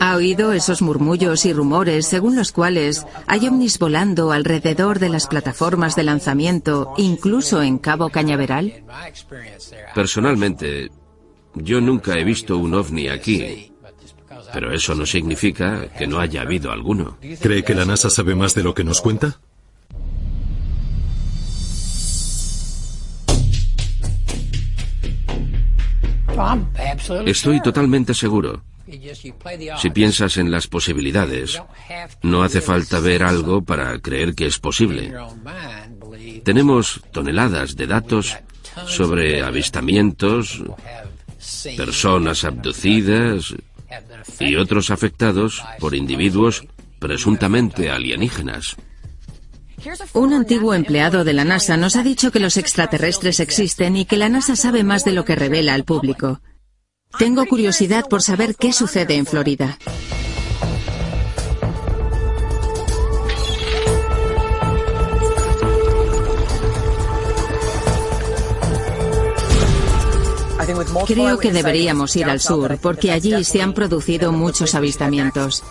¿Ha oído esos murmullos y rumores según los cuales hay ovnis volando alrededor de las plataformas de lanzamiento, incluso en Cabo Cañaveral? Personalmente, yo nunca he visto un ovni aquí, pero eso no significa que no haya habido alguno. ¿Cree que la NASA sabe más de lo que nos cuenta? Estoy totalmente seguro. Si piensas en las posibilidades, no hace falta ver algo para creer que es posible. Tenemos toneladas de datos sobre avistamientos, personas abducidas y otros afectados por individuos presuntamente alienígenas. Un antiguo empleado de la NASA nos ha dicho que los extraterrestres existen y que la NASA sabe más de lo que revela al público. Tengo curiosidad por saber qué sucede en Florida. Creo que deberíamos ir al sur, porque allí se han producido muchos avistamientos.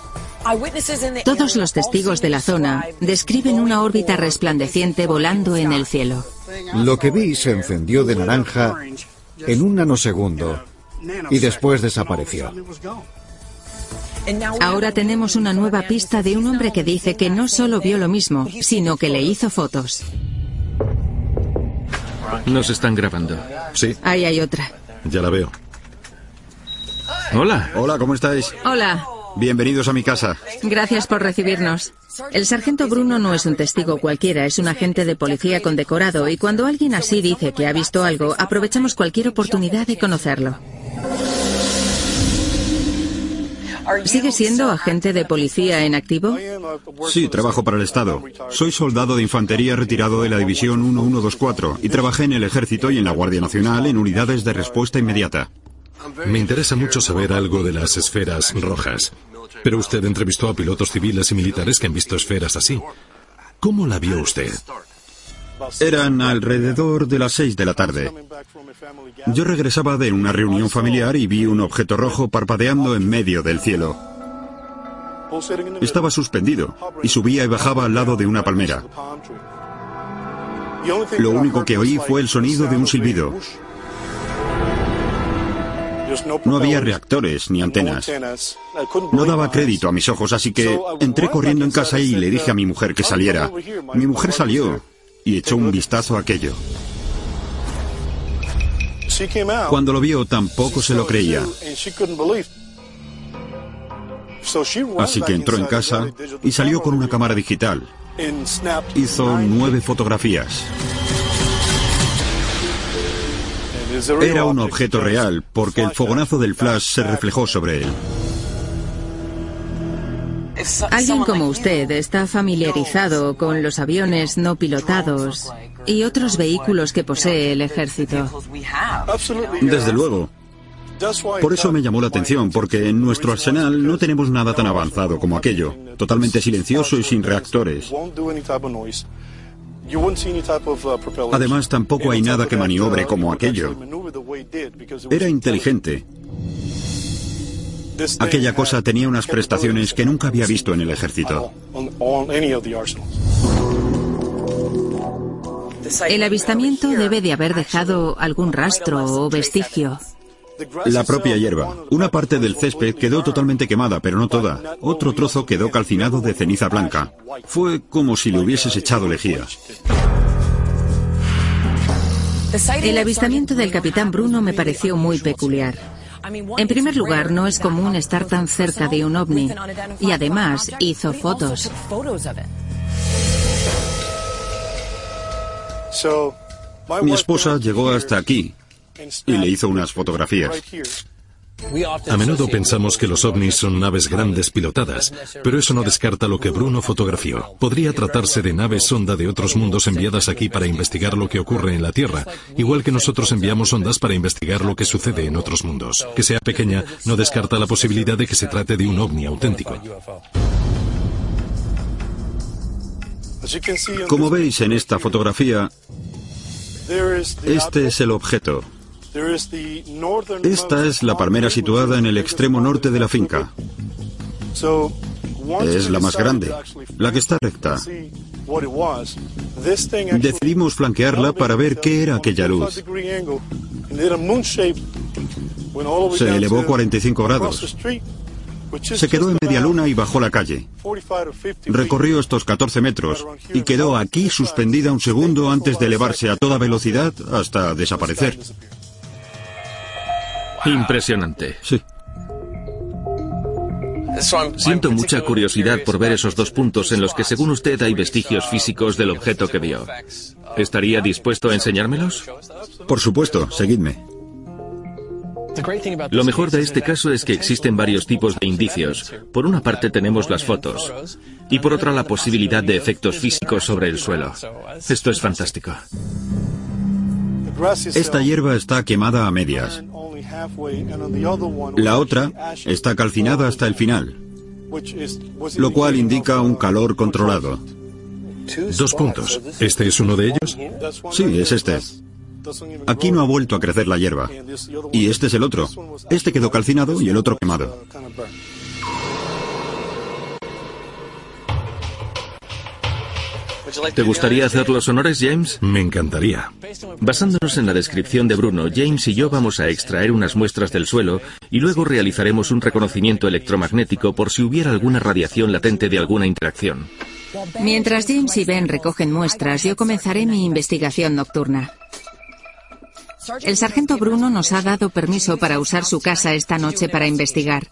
Todos los testigos de la zona describen una órbita resplandeciente volando en el cielo. Lo que vi se encendió de naranja en un nanosegundo y después desapareció. Ahora tenemos una nueva pista de un hombre que dice que no solo vio lo mismo, sino que le hizo fotos. Nos están grabando. Sí. Ahí hay otra. Ya la veo. Hola. Hola, ¿cómo estáis? Hola. Bienvenidos a mi casa. Gracias por recibirnos. El sargento Bruno no es un testigo cualquiera, es un agente de policía condecorado y cuando alguien así dice que ha visto algo, aprovechamos cualquier oportunidad de conocerlo. ¿Sigue siendo agente de policía en activo? Sí, trabajo para el Estado. Soy soldado de infantería retirado de la División 1124 y trabajé en el Ejército y en la Guardia Nacional en unidades de respuesta inmediata. Me interesa mucho saber algo de las esferas rojas. Pero usted entrevistó a pilotos civiles y militares que han visto esferas así. ¿Cómo la vio usted? Eran alrededor de las seis de la tarde. Yo regresaba de una reunión familiar y vi un objeto rojo parpadeando en medio del cielo. Estaba suspendido y subía y bajaba al lado de una palmera. Lo único que oí fue el sonido de un silbido. No había reactores ni antenas. No daba crédito a mis ojos, así que entré corriendo en casa y le dije a mi mujer que saliera. Mi mujer salió y echó un vistazo a aquello. Cuando lo vio tampoco se lo creía. Así que entró en casa y salió con una cámara digital. Hizo nueve fotografías. Era un objeto real porque el fogonazo del flash se reflejó sobre él. Alguien como usted está familiarizado con los aviones no pilotados y otros vehículos que posee el ejército. Desde luego. Por eso me llamó la atención, porque en nuestro arsenal no tenemos nada tan avanzado como aquello, totalmente silencioso y sin reactores. Además, tampoco hay nada que maniobre como aquello. Era inteligente. Aquella cosa tenía unas prestaciones que nunca había visto en el ejército. El avistamiento debe de haber dejado algún rastro o vestigio. La propia hierba. Una parte del césped quedó totalmente quemada, pero no toda. Otro trozo quedó calcinado de ceniza blanca. Fue como si le hubieses echado lejía. El avistamiento del capitán Bruno me pareció muy peculiar. En primer lugar, no es común estar tan cerca de un ovni. Y además, hizo fotos. Mi esposa llegó hasta aquí y le hizo unas fotografías. A menudo pensamos que los ovnis son naves grandes pilotadas, pero eso no descarta lo que Bruno fotografió. Podría tratarse de naves sonda de otros mundos enviadas aquí para investigar lo que ocurre en la Tierra, igual que nosotros enviamos ondas para investigar lo que sucede en otros mundos. Que sea pequeña no descarta la posibilidad de que se trate de un ovni auténtico. Como veis en esta fotografía, este es el objeto. Esta es la palmera situada en el extremo norte de la finca. Es la más grande, la que está recta. Decidimos flanquearla para ver qué era aquella luz. Se elevó 45 grados. Se quedó en media luna y bajó la calle. Recorrió estos 14 metros y quedó aquí suspendida un segundo antes de elevarse a toda velocidad hasta desaparecer. Impresionante. Sí. Siento mucha curiosidad por ver esos dos puntos en los que según usted hay vestigios físicos del objeto que vio. ¿Estaría dispuesto a enseñármelos? Por supuesto, seguidme. Lo mejor de este caso es que existen varios tipos de indicios. Por una parte tenemos las fotos y por otra la posibilidad de efectos físicos sobre el suelo. Esto es fantástico. Esta hierba está quemada a medias. La otra está calcinada hasta el final, lo cual indica un calor controlado. Dos puntos. ¿Este es uno de ellos? Sí, es este. Aquí no ha vuelto a crecer la hierba. Y este es el otro. Este quedó calcinado y el otro quemado. ¿Te gustaría hacer los honores, James? Me encantaría. Basándonos en la descripción de Bruno, James y yo vamos a extraer unas muestras del suelo y luego realizaremos un reconocimiento electromagnético por si hubiera alguna radiación latente de alguna interacción. Mientras James y Ben recogen muestras, yo comenzaré mi investigación nocturna. El sargento Bruno nos ha dado permiso para usar su casa esta noche para investigar.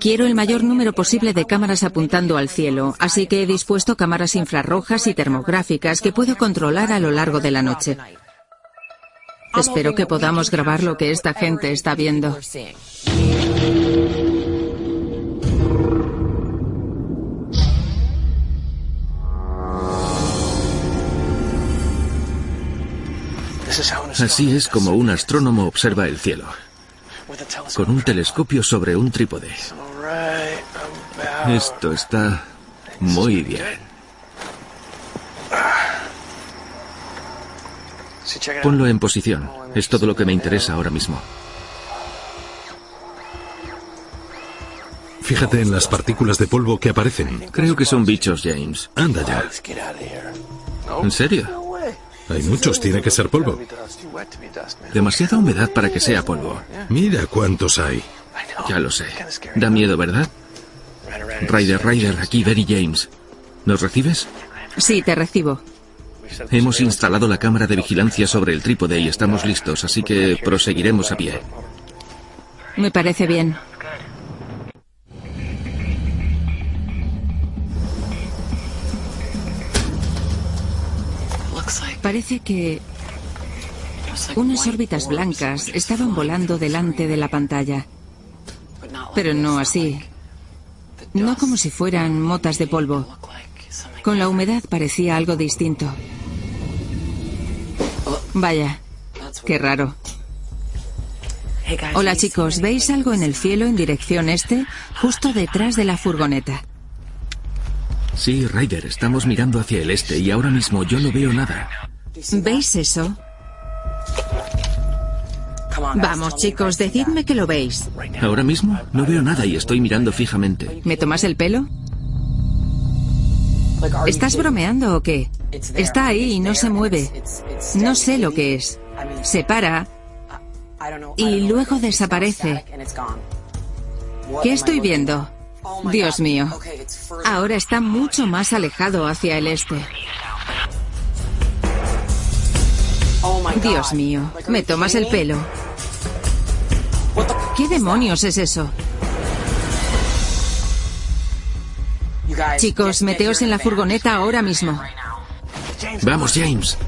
Quiero el mayor número posible de cámaras apuntando al cielo, así que he dispuesto cámaras infrarrojas y termográficas que puedo controlar a lo largo de la noche. Espero que podamos grabar lo que esta gente está viendo. Así es como un astrónomo observa el cielo, con un telescopio sobre un trípode. Esto está muy bien. Ponlo en posición. Es todo lo que me interesa ahora mismo. Fíjate en las partículas de polvo que aparecen. Creo que son bichos, James. Anda ya. ¿En serio? Hay muchos, tiene que ser polvo. Demasiada humedad para que sea polvo. Mira cuántos hay. Ya lo sé. Da miedo, ¿verdad? Ryder, Ryder, aquí Berry James. ¿Nos recibes? Sí, te recibo. Hemos instalado la cámara de vigilancia sobre el trípode y estamos listos, así que proseguiremos a pie. Me parece bien. Parece que unas órbitas blancas estaban volando delante de la pantalla. Pero no así. No como si fueran motas de polvo. Con la humedad parecía algo distinto. Vaya, qué raro. Hola chicos, ¿veis algo en el cielo en dirección este? Justo detrás de la furgoneta. Sí, Ryder, estamos mirando hacia el este y ahora mismo yo no veo nada. ¿Veis eso? Vamos, chicos, decidme que lo veis. ¿Ahora mismo? No veo nada y estoy mirando fijamente. ¿Me tomas el pelo? ¿Estás bromeando o qué? Está ahí y no se mueve. No sé lo que es. Se para y luego desaparece. ¿Qué estoy viendo? Dios mío. Ahora está mucho más alejado hacia el este. Dios mío, ¿me tomas el pelo? ¿Qué demonios es eso? Chicos, meteos en la furgoneta ahora mismo. Vamos, James.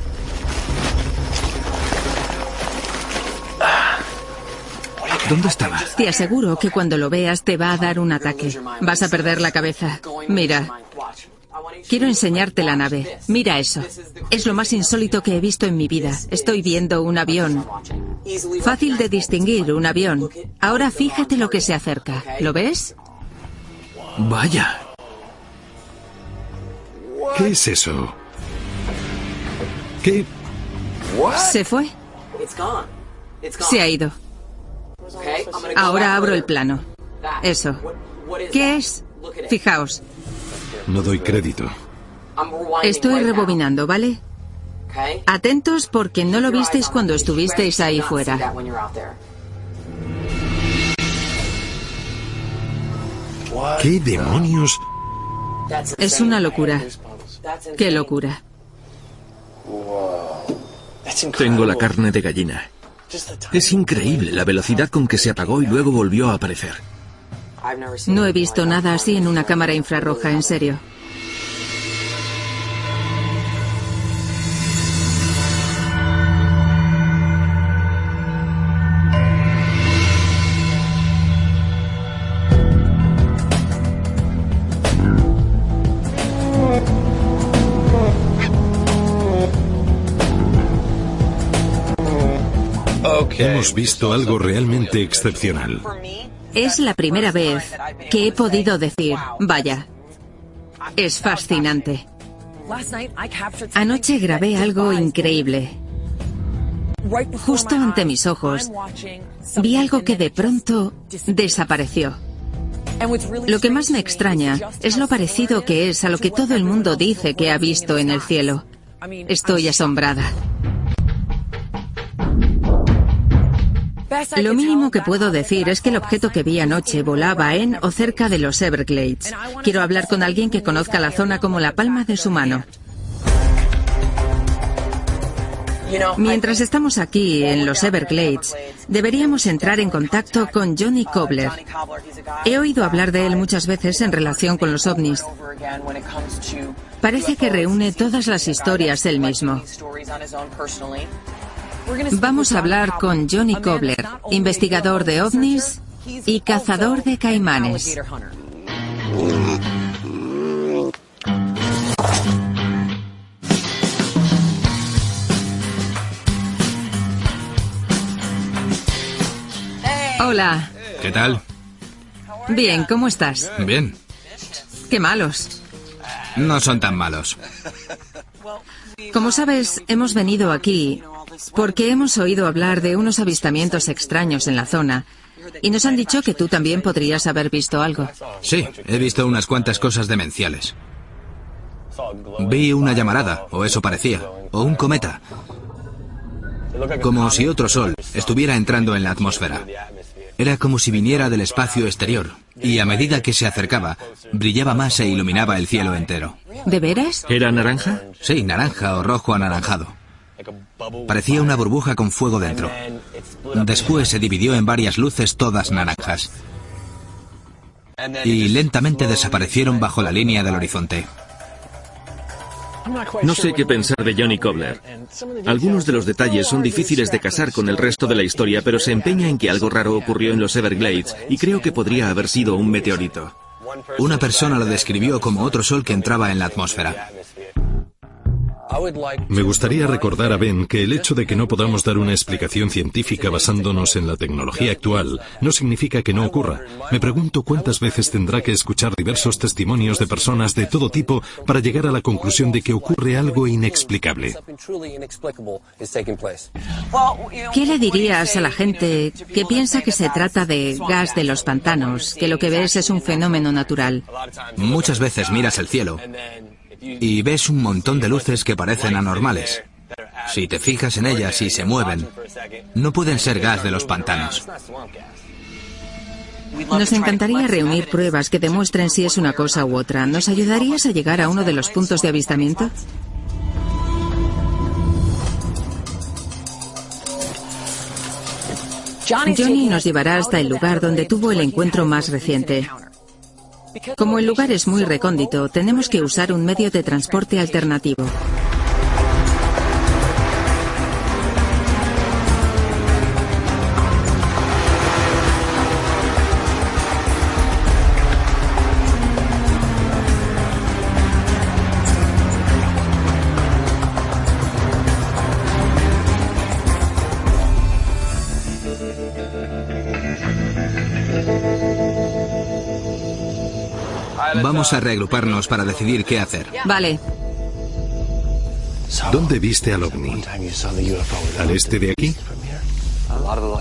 ¿Dónde estaba? Te aseguro que cuando lo veas te va a dar un ataque. Vas a perder la cabeza. Mira. Quiero enseñarte la nave. Mira eso. Es lo más insólito que he visto en mi vida. Estoy viendo un avión. Fácil de distinguir, un avión. Ahora fíjate lo que se acerca. ¿Lo ves? Vaya. ¿Qué es eso? ¿Qué? Se fue. Se ha ido. Ahora abro el plano. Eso. ¿Qué es? Fijaos. No doy crédito. Estoy rebobinando, ¿vale? Atentos porque no lo visteis cuando estuvisteis ahí fuera. ¿Qué demonios? Es una locura. Qué locura. Tengo la carne de gallina. Es increíble la velocidad con que se apagó y luego volvió a aparecer. No he visto nada así en una cámara infrarroja, en serio. Hemos visto algo realmente excepcional. Es la primera vez que he podido decir, vaya, es fascinante. Anoche grabé algo increíble. Justo ante mis ojos, vi algo que de pronto desapareció. Lo que más me extraña es lo parecido que es a lo que todo el mundo dice que ha visto en el cielo. Estoy asombrada. Lo mínimo que puedo decir es que el objeto que vi anoche volaba en o cerca de los Everglades. Quiero hablar con alguien que conozca la zona como la palma de su mano. Mientras estamos aquí en los Everglades, deberíamos entrar en contacto con Johnny Cobbler. He oído hablar de él muchas veces en relación con los ovnis. Parece que reúne todas las historias él mismo. Vamos a hablar con Johnny Cobbler, investigador de ovnis y cazador de caimanes. Hola. ¿Qué tal? Bien, ¿cómo estás? Bien. Qué malos. No son tan malos. Como sabes, hemos venido aquí porque hemos oído hablar de unos avistamientos extraños en la zona y nos han dicho que tú también podrías haber visto algo. Sí, he visto unas cuantas cosas demenciales. Vi una llamarada, o eso parecía, o un cometa. Como si otro sol estuviera entrando en la atmósfera. Era como si viniera del espacio exterior, y a medida que se acercaba, brillaba más e iluminaba el cielo entero. ¿De veras? ¿Era naranja? Sí, naranja o rojo anaranjado. Parecía una burbuja con fuego dentro. Después se dividió en varias luces todas naranjas. Y lentamente desaparecieron bajo la línea del horizonte. No sé qué pensar de Johnny Cobbler. Algunos de los detalles son difíciles de casar con el resto de la historia, pero se empeña en que algo raro ocurrió en los Everglades y creo que podría haber sido un meteorito. Una persona lo describió como otro sol que entraba en la atmósfera. Me gustaría recordar a Ben que el hecho de que no podamos dar una explicación científica basándonos en la tecnología actual no significa que no ocurra. Me pregunto cuántas veces tendrá que escuchar diversos testimonios de personas de todo tipo para llegar a la conclusión de que ocurre algo inexplicable. ¿Qué le dirías a la gente que piensa que se trata de gas de los pantanos, que lo que ves es un fenómeno natural? Muchas veces miras el cielo y ves un montón de luces que parecen anormales. Si te fijas en ellas y se mueven, no pueden ser gas de los pantanos. Nos encantaría reunir pruebas que demuestren si es una cosa u otra. ¿Nos ayudarías a llegar a uno de los puntos de avistamiento? Johnny nos llevará hasta el lugar donde tuvo el encuentro más reciente. Como el lugar es muy recóndito, tenemos que usar un medio de transporte alternativo. Vamos a reagruparnos para decidir qué hacer. Vale. ¿Dónde viste al ovni? ¿Al este de aquí?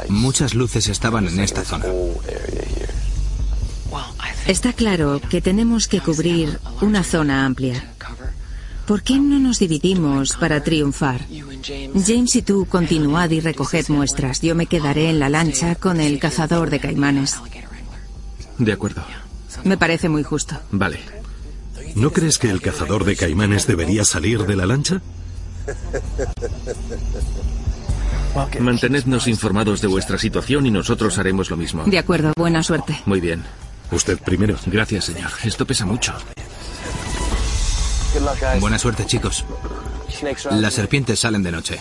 Muchas luces estaban en esta zona. Está claro que tenemos que cubrir una zona amplia. ¿Por qué no nos dividimos para triunfar? James y tú continuad y recoged muestras. Yo me quedaré en la lancha con el cazador de caimanes. De acuerdo. Me parece muy justo. Vale. ¿No crees que el cazador de caimanes debería salir de la lancha? Mantenednos informados de vuestra situación y nosotros haremos lo mismo. De acuerdo, buena suerte. Muy bien. Usted primero. Gracias, señor. Esto pesa mucho. Buena suerte, chicos. Las serpientes salen de noche.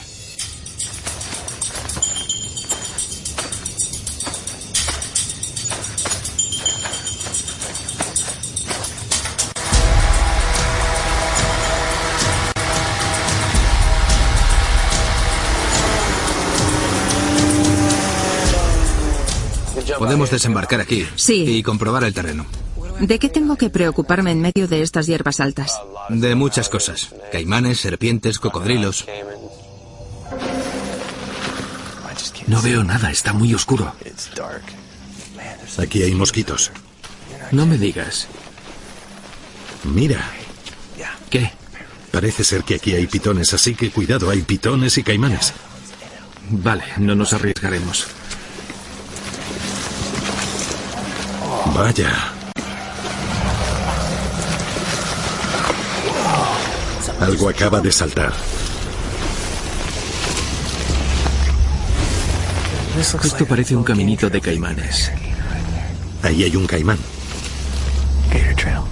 Podemos desembarcar aquí Sí. y comprobar el terreno. ¿De qué tengo que preocuparme en medio de estas hierbas altas? De muchas cosas. Caimanes, serpientes, cocodrilos. No veo nada, está muy oscuro. Aquí hay mosquitos. No me digas. Mira. ¿Qué? Parece ser que aquí hay pitones, así que cuidado, hay pitones y caimanes. Vale, no nos arriesgaremos. Vaya. Algo acaba de saltar. Esto parece un caminito de caimanes. Ahí hay un caimán.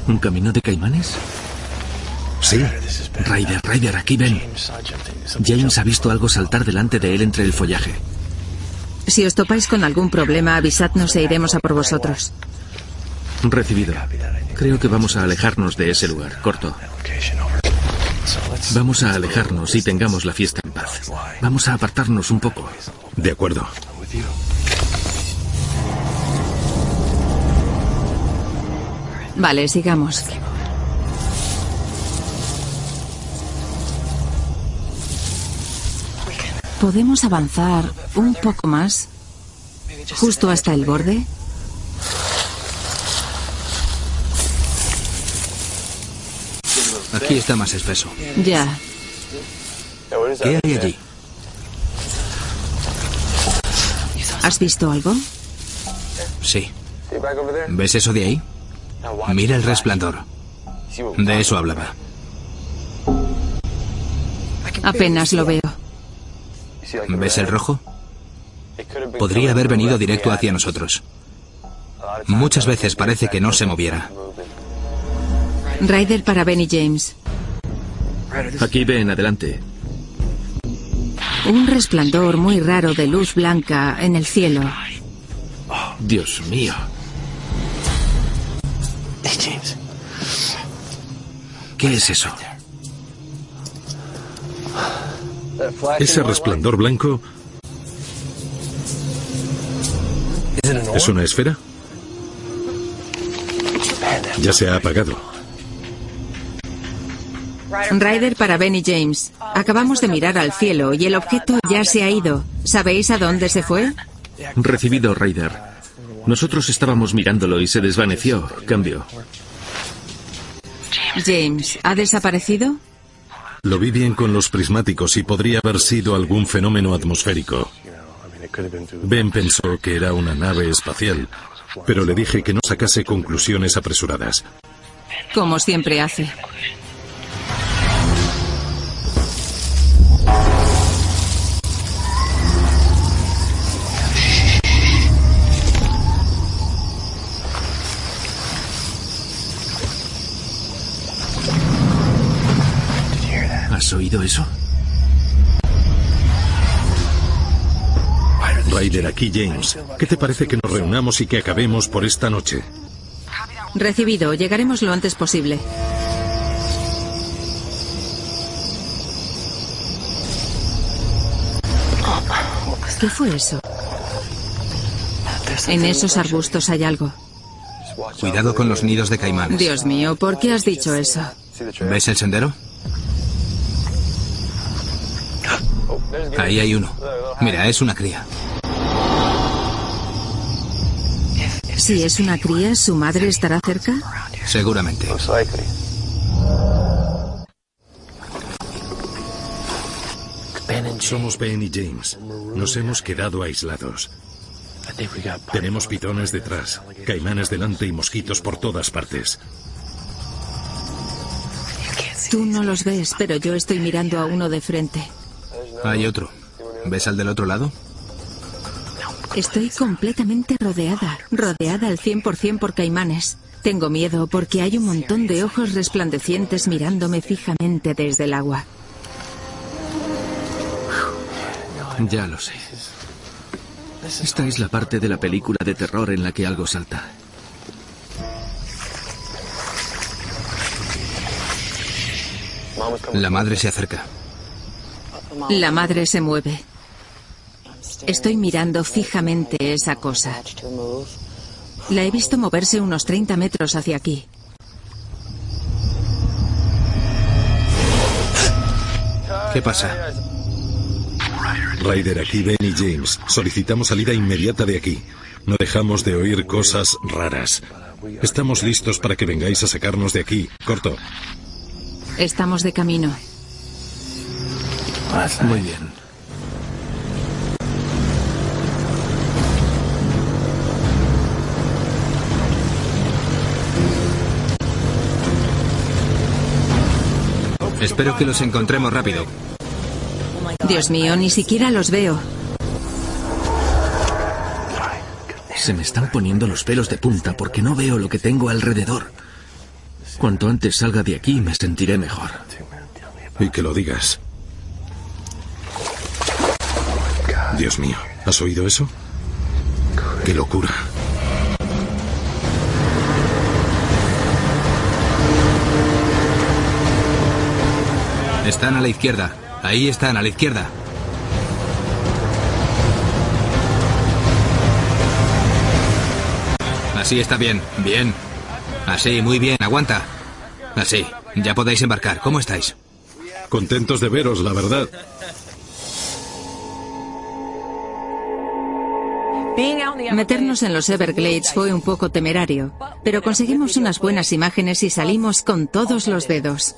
¿Un camino de caimanes? Sí. Ryder, Ryder, aquí ven. James ha visto algo saltar delante de él entre el follaje. Si os topáis con algún problema, avisadnos e iremos a por vosotros. Recibido. Creo que vamos a alejarnos de ese lugar. Corto. Vamos a alejarnos y tengamos la fiesta en paz. Vamos a apartarnos un poco. De acuerdo. Vale, sigamos. ¿Podemos avanzar un poco más? Justo hasta el borde. Aquí está más espeso. Ya. ¿Qué hay allí? ¿Has visto algo? Sí. ¿Ves eso de ahí? Mira el resplandor. De eso hablaba. Apenas lo veo. ¿Ves el rojo? Podría haber venido directo hacia nosotros. Muchas veces parece que no se moviera. Ryder para Benny James. Aquí ven, adelante. Un resplandor muy raro de luz blanca en el cielo. Dios mío. ¿Qué es eso? Ese resplandor blanco... ¿Es una esfera? Ya se ha apagado. Ryder para Benny James. Acabamos de mirar al cielo y el objeto ya se ha ido. ¿Sabéis a dónde se fue? Recibido, Ryder. Nosotros estábamos mirándolo y se desvaneció. Cambio. James, ¿ha desaparecido? Lo vi bien con los prismáticos y podría haber sido algún fenómeno atmosférico. Ben pensó que era una nave espacial, pero le dije que no sacase conclusiones apresuradas. Como siempre hace. ¿Has oído eso? Ryder, aquí James. ¿Qué te parece que nos reunamos y que acabemos por esta noche? Recibido. Llegaremos lo antes posible. ¿Qué fue eso? En esos arbustos hay algo. Cuidado con los nidos de caimanes. Dios mío, ¿por qué has dicho eso? ¿Ves el sendero? Ahí hay uno. Mira, es una cría. Si es una cría, ¿su madre estará cerca? Seguramente. Somos Ben y James. Nos hemos quedado aislados. Tenemos pitones detrás, caimanes delante y mosquitos por todas partes. Tú no los ves, pero yo estoy mirando a uno de frente. Hay otro. ¿Ves al del otro lado? Estoy completamente rodeada, rodeada al 100% por caimanes. Tengo miedo porque hay un montón de ojos resplandecientes mirándome fijamente desde el agua. Ya lo sé. Esta es la parte de la película de terror en la que algo salta. La madre se acerca. La madre se mueve. Estoy mirando fijamente esa cosa. La he visto moverse unos 30 metros hacia aquí. ¿Qué pasa? Ryder, aquí Ben y James. Solicitamos salida inmediata de aquí. No dejamos de oír cosas raras. Estamos listos para que vengáis a sacarnos de aquí. Corto. Estamos de camino. Muy bien. Espero que los encontremos rápido. Dios mío, ni siquiera los veo. Se me están poniendo los pelos de punta porque no veo lo que tengo alrededor. Cuanto antes salga de aquí me sentiré mejor. Y que lo digas. Dios mío, ¿has oído eso? ¡Qué locura! Están a la izquierda. Ahí están, a la izquierda. Así está bien, bien. Así, muy bien, aguanta. Así, ya podéis embarcar. ¿Cómo estáis? Contentos de veros, la verdad. Meternos en los Everglades fue un poco temerario, pero conseguimos unas buenas imágenes y salimos con todos los dedos.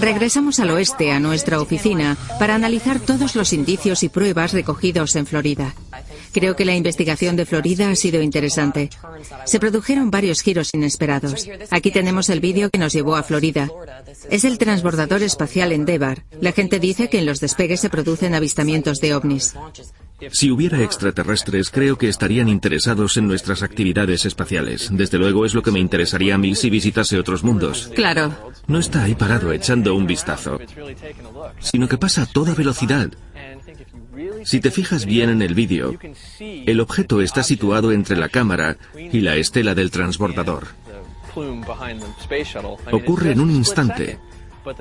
Regresamos al oeste, a nuestra oficina, para analizar todos los indicios y pruebas recogidos en Florida. Creo que la investigación de Florida ha sido interesante. Se produjeron varios giros inesperados. Aquí tenemos el vídeo que nos llevó a Florida. Es el transbordador espacial Endeavour. La gente dice que en los despegues se producen avistamientos de ovnis. Si hubiera extraterrestres, creo que estarían interesados en nuestras actividades espaciales. Desde luego es lo que me interesaría a mí si visitase otros mundos. Claro. No está ahí parado echando un vistazo, sino que pasa a toda velocidad. Si te fijas bien en el vídeo, el objeto está situado entre la cámara y la estela del transbordador. Ocurre en un instante,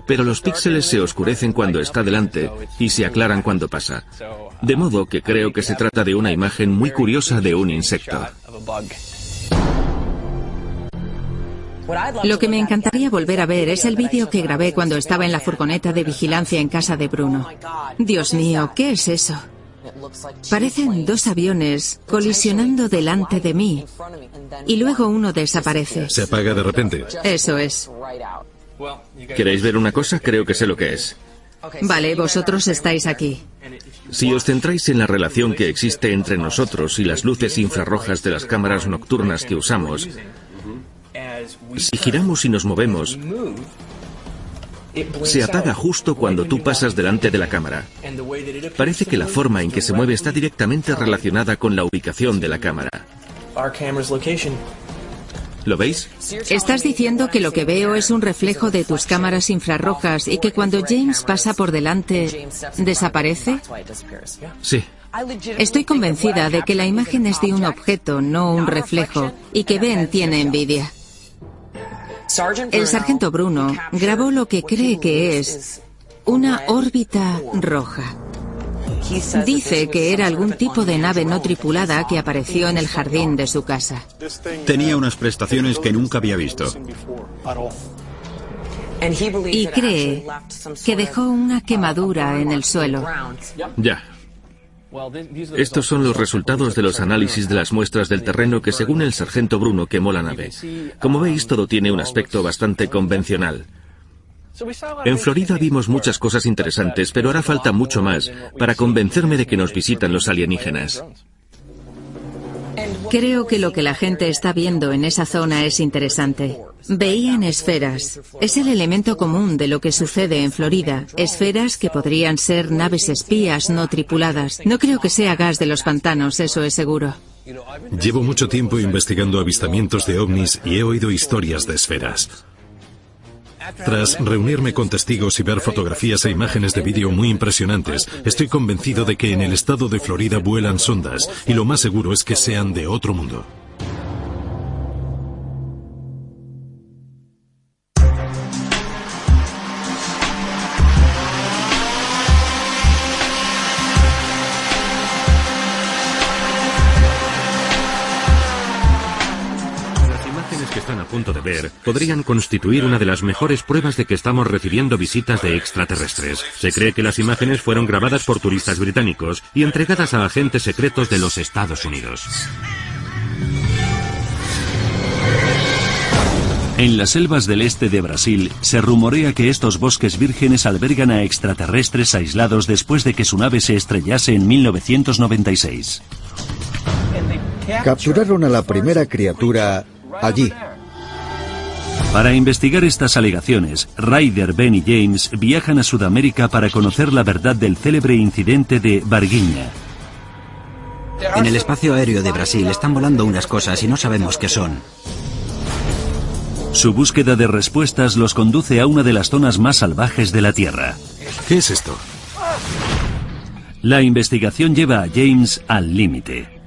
pero los píxeles se oscurecen cuando está delante y se aclaran cuando pasa. De modo que creo que se trata de una imagen muy curiosa de un insecto. Lo que me encantaría volver a ver es el vídeo que grabé cuando estaba en la furgoneta de vigilancia en casa de Bruno. Dios mío, ¿qué es eso? Parecen dos aviones colisionando delante de mí y luego uno desaparece. Se apaga de repente. Eso es. ¿Queréis ver una cosa? Creo que sé lo que es. Vale, vosotros estáis aquí. Si os centráis en la relación que existe entre nosotros y las luces infrarrojas de las cámaras nocturnas que usamos, si giramos y nos movemos, se apaga justo cuando tú pasas delante de la cámara. Parece que la forma en que se mueve está directamente relacionada con la ubicación de la cámara. ¿Lo veis? ¿Estás diciendo que lo que veo es un reflejo de tus cámaras infrarrojas y que cuando James pasa por delante desaparece? Sí. Estoy convencida de que la imagen es de un objeto, no un reflejo, y que Ben tiene envidia. El sargento Bruno grabó lo que cree que es una órbita roja. Dice que era algún tipo de nave no tripulada que apareció en el jardín de su casa. Tenía unas prestaciones que nunca había visto. Y cree que dejó una quemadura en el suelo. Ya. Estos son los resultados de los análisis de las muestras del terreno que según el sargento Bruno quemó la nave. Como veis, todo tiene un aspecto bastante convencional. En Florida vimos muchas cosas interesantes, pero hará falta mucho más para convencerme de que nos visitan los alienígenas. Creo que lo que la gente está viendo en esa zona es interesante. Veían esferas. Es el elemento común de lo que sucede en Florida. Esferas que podrían ser naves espías no tripuladas. No creo que sea gas de los pantanos, eso es seguro. Llevo mucho tiempo investigando avistamientos de ovnis y he oído historias de esferas. Tras reunirme con testigos y ver fotografías e imágenes de vídeo muy impresionantes, estoy convencido de que en el estado de Florida vuelan sondas y lo más seguro es que sean de otro mundo. Podrían constituir una de las mejores pruebas de que estamos recibiendo visitas de extraterrestres. Se cree que las imágenes fueron grabadas por turistas británicos y entregadas a agentes secretos de los Estados Unidos. En las selvas del este de Brasil se rumorea que estos bosques vírgenes albergan a extraterrestres aislados después de que su nave se estrellase en 1996. Capturaron a la primera criatura allí, para investigar estas alegaciones, Ryder, Ben y James viajan a Sudamérica para conocer la verdad del célebre incidente de Varguiña. En el espacio aéreo de Brasil están volando unas cosas y no sabemos qué son. Su búsqueda de respuestas los conduce a una de las zonas más salvajes de la Tierra. ¿Qué es esto? La investigación lleva a James al límite.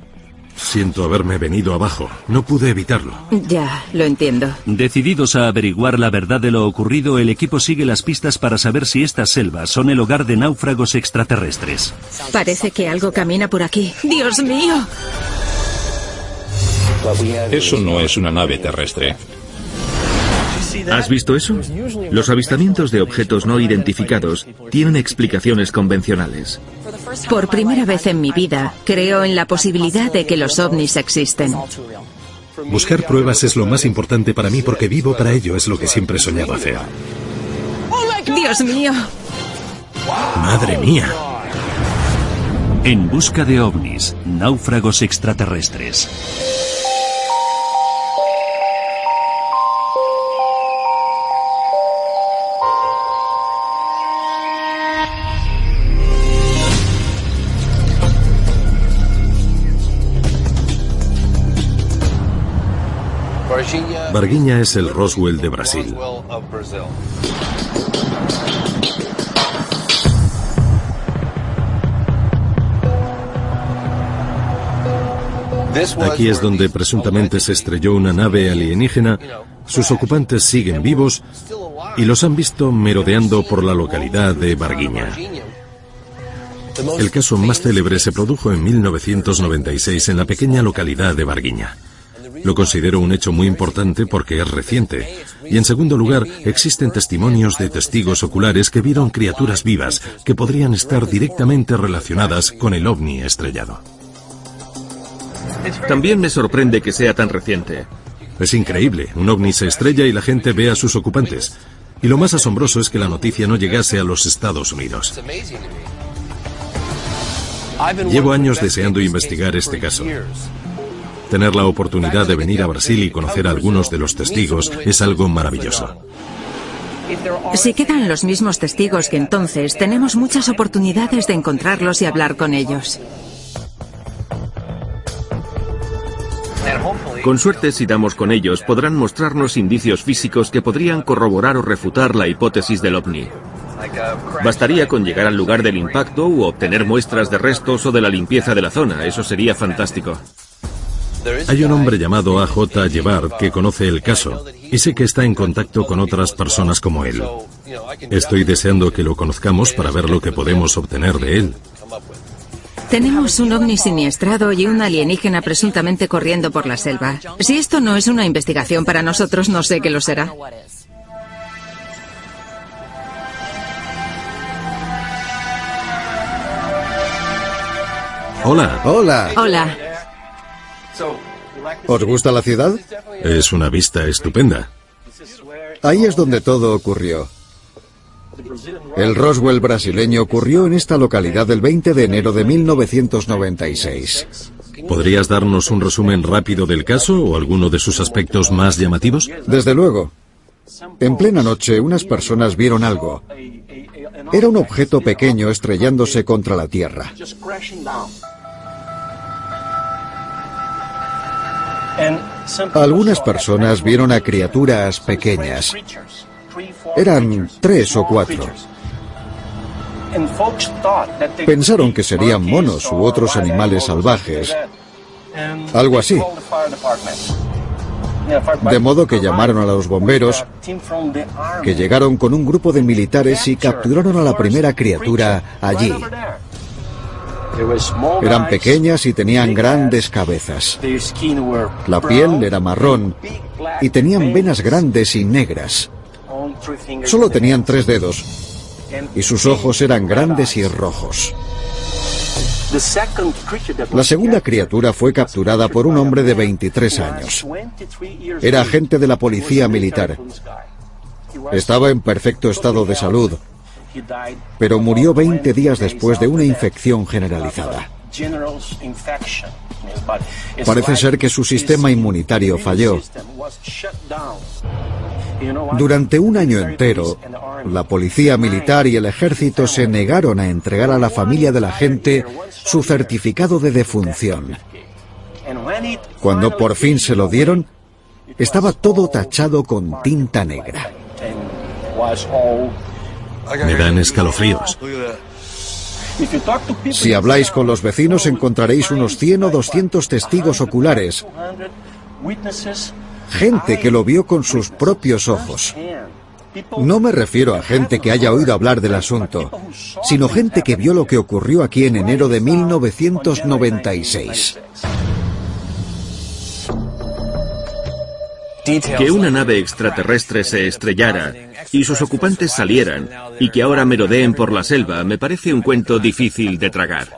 Siento haberme venido abajo. No pude evitarlo. Ya, lo entiendo. Decididos a averiguar la verdad de lo ocurrido, el equipo sigue las pistas para saber si estas selvas son el hogar de náufragos extraterrestres. Parece que algo camina por aquí. ¡Dios mío! Eso no es una nave terrestre. ¿Has visto eso? Los avistamientos de objetos no identificados tienen explicaciones convencionales. Por primera vez en mi vida, creo en la posibilidad de que los ovnis existen. Buscar pruebas es lo más importante para mí porque vivo para ello, es lo que siempre he soñado hacer. ¡Dios mío! ¡Madre mía! En busca de ovnis, náufragos extraterrestres. Varguinha es el Roswell de Brasil. Aquí es donde presuntamente se estrelló una nave alienígena, sus ocupantes siguen vivos y los han visto merodeando por la localidad de Varguinha. El caso más célebre se produjo en 1996 en la pequeña localidad de Varguinha. Lo considero un hecho muy importante porque es reciente. Y en segundo lugar, existen testimonios de testigos oculares que vieron criaturas vivas que podrían estar directamente relacionadas con el ovni estrellado. También me sorprende que sea tan reciente. Es increíble. Un ovni se estrella y la gente ve a sus ocupantes. Y lo más asombroso es que la noticia no llegase a los Estados Unidos. Llevo años deseando investigar este caso. Tener la oportunidad de venir a Brasil y conocer a algunos de los testigos es algo maravilloso. Si quedan los mismos testigos que entonces, tenemos muchas oportunidades de encontrarlos y hablar con ellos. Con suerte, si damos con ellos, podrán mostrarnos indicios físicos que podrían corroborar o refutar la hipótesis del ovni. Bastaría con llegar al lugar del impacto u obtener muestras de restos o de la limpieza de la zona. Eso sería fantástico. Hay un hombre llamado AJ Llevar que conoce el caso y sé que está en contacto con otras personas como él. Estoy deseando que lo conozcamos para ver lo que podemos obtener de él. Tenemos un ovni siniestrado y un alienígena presuntamente corriendo por la selva. Si esto no es una investigación para nosotros, no sé qué lo será. Hola. Hola. Hola. ¿Os gusta la ciudad? Es una vista estupenda. Ahí es donde todo ocurrió. El Roswell brasileño ocurrió en esta localidad el 20 de enero de 1996. ¿Podrías darnos un resumen rápido del caso o alguno de sus aspectos más llamativos? Desde luego. En plena noche unas personas vieron algo. Era un objeto pequeño estrellándose contra la Tierra. Algunas personas vieron a criaturas pequeñas. Eran tres o cuatro. Pensaron que serían monos u otros animales salvajes. Algo así. De modo que llamaron a los bomberos, que llegaron con un grupo de militares y capturaron a la primera criatura allí. Eran pequeñas y tenían grandes cabezas. La piel era marrón y tenían venas grandes y negras. Solo tenían tres dedos y sus ojos eran grandes y rojos. La segunda criatura fue capturada por un hombre de 23 años. Era agente de la policía militar. Estaba en perfecto estado de salud, pero murió 20 días después de una infección generalizada. Parece ser que su sistema inmunitario falló. Durante un año entero, la policía militar y el ejército se negaron a entregar a la familia de la gente su certificado de defunción. Cuando por fin se lo dieron, estaba todo tachado con tinta negra. Me dan escalofríos. Si habláis con los vecinos encontraréis unos 100 o 200 testigos oculares. Gente que lo vio con sus propios ojos. No me refiero a gente que haya oído hablar del asunto, sino gente que vio lo que ocurrió aquí en enero de 1996. Que una nave extraterrestre se estrellara y sus ocupantes salieran y que ahora merodeen por la selva me parece un cuento difícil de tragar.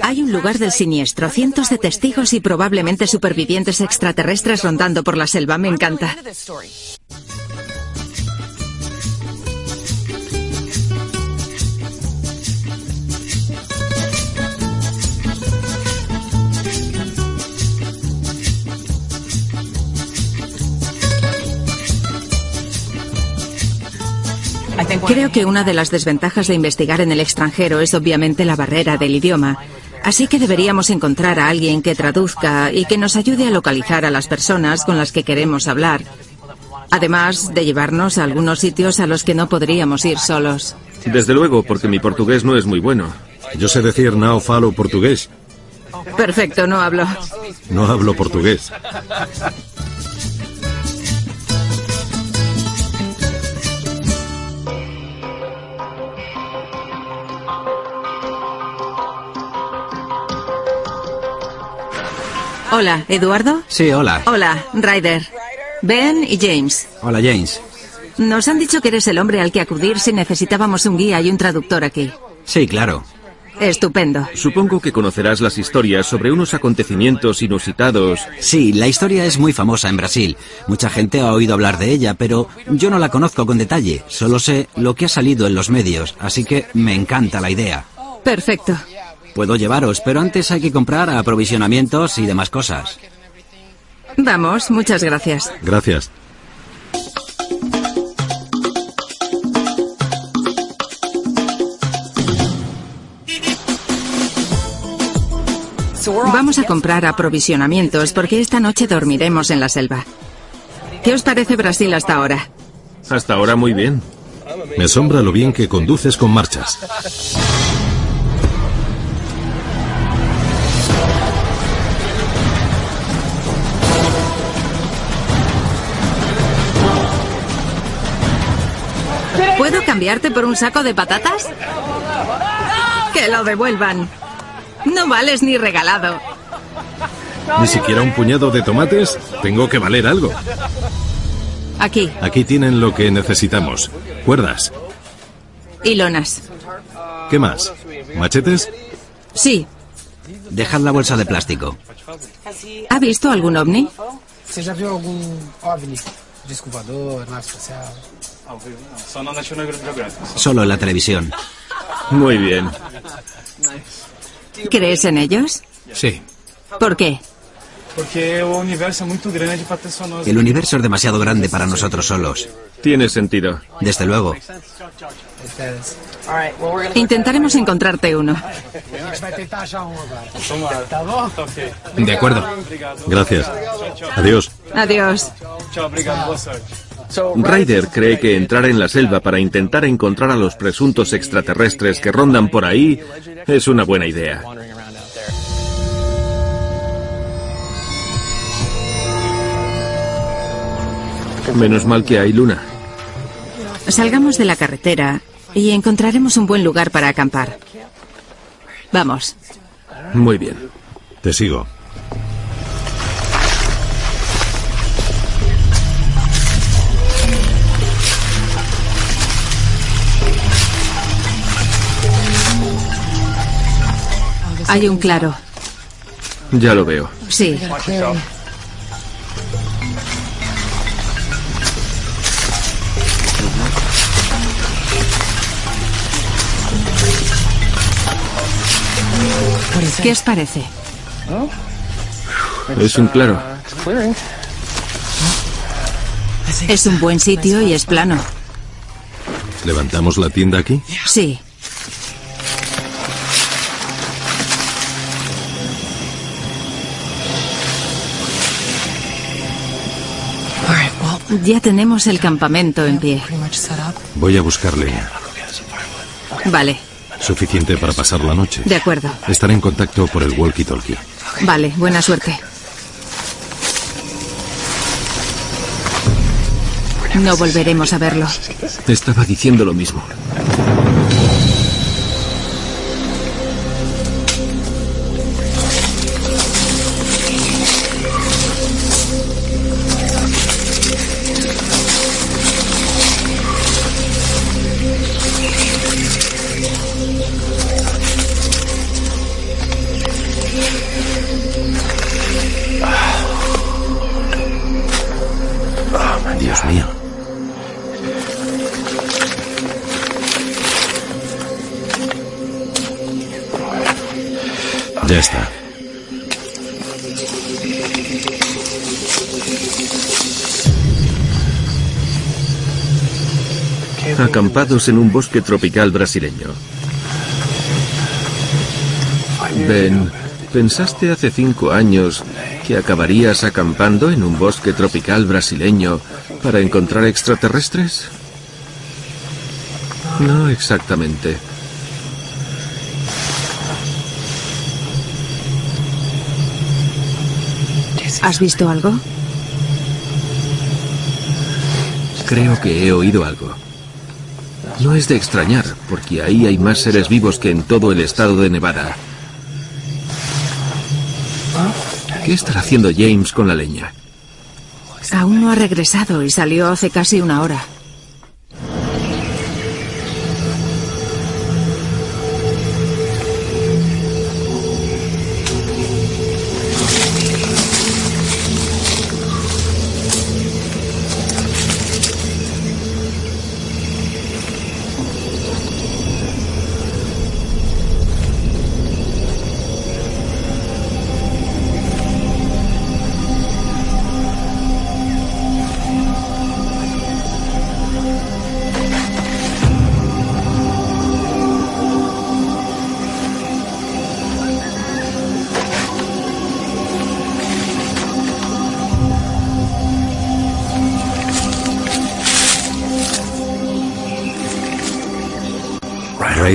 Hay un lugar del siniestro, cientos de testigos y probablemente supervivientes extraterrestres rondando por la selva. Me encanta. Creo que una de las desventajas de investigar en el extranjero es obviamente la barrera del idioma. Así que deberíamos encontrar a alguien que traduzca y que nos ayude a localizar a las personas con las que queremos hablar. Además de llevarnos a algunos sitios a los que no podríamos ir solos. Desde luego, porque mi portugués no es muy bueno. Yo sé decir no falo portugués. Perfecto, no hablo. No hablo portugués. Hola, ¿Eduardo? Sí, hola. Hola, Ryder. Ben y James. Hola, James. Nos han dicho que eres el hombre al que acudir si necesitábamos un guía y un traductor aquí. Sí, claro. Estupendo. Supongo que conocerás las historias sobre unos acontecimientos inusitados. Sí, la historia es muy famosa en Brasil. Mucha gente ha oído hablar de ella, pero yo no la conozco con detalle. Solo sé lo que ha salido en los medios, así que me encanta la idea. Perfecto. Puedo llevaros, pero antes hay que comprar aprovisionamientos y demás cosas. Vamos, muchas gracias. Gracias. Vamos a comprar aprovisionamientos porque esta noche dormiremos en la selva. ¿Qué os parece Brasil hasta ahora? Hasta ahora muy bien. Me asombra lo bien que conduces con marchas. ¿Puedo cambiarte por un saco de patatas? Que lo devuelvan. No vales ni regalado. Ni siquiera un puñado de tomates. Tengo que valer algo. Aquí. Aquí tienen lo que necesitamos. Cuerdas. Y lonas. ¿Qué más? ¿Machetes? Sí. Dejad la bolsa de plástico. ¿Ha visto algún ovni? Solo en la televisión. Muy bien. ¿Crees en ellos? Sí. ¿Por qué? Porque. El universo es demasiado grande para nosotros solos. Tiene sentido. Desde luego. Intentaremos encontrarte uno. De acuerdo. Gracias. Adiós. Adiós. Ryder cree que entrar en la selva para intentar encontrar a los presuntos extraterrestres que rondan por ahí es una buena idea. Menos mal que hay luna. Salgamos de la carretera y encontraremos un buen lugar para acampar. Vamos. Muy bien. Te sigo. Hay un claro. Ya lo veo. Sí. ¿Qué os parece? Es un claro. Es un buen sitio y es plano. ¿Levantamos la tienda aquí? Sí. Ya tenemos el campamento en pie. Voy a buscar leña. Vale, Suficiente para pasar la noche. de acuerdo. Estaré en contacto por el walkie-talkie. Vale, buena suerte. No volveremos a verlo. Te estaba diciendo lo mismo. En un bosque tropical brasileño. Ben, ¿pensaste hace cinco años que acabarías acampando en un bosque tropical brasileño para encontrar extraterrestres? No exactamente. ¿Has visto algo? Creo que he oído algo. No es de extrañar, porque ahí hay más seres vivos que en todo el estado de Nevada. ¿Qué estará haciendo James con la leña? Aún no ha regresado y salió hace casi una hora.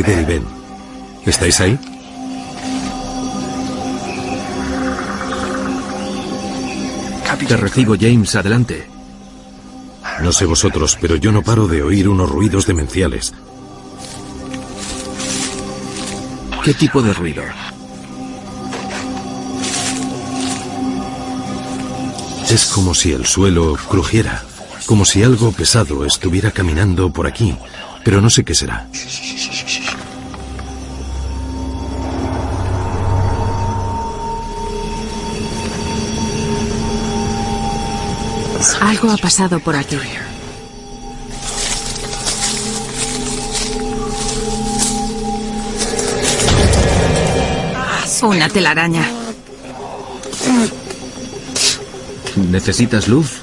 Y Ben. ¿Estáis ahí? Te recibo, James, adelante. No sé vosotros, pero yo no paro de oír unos ruidos demenciales. ¿Qué tipo de ruido? Es como si el suelo crujiera, como si algo pesado estuviera caminando por aquí, pero no sé qué será. Algo ha pasado por aquí. Una telaraña. ¿Necesitas luz?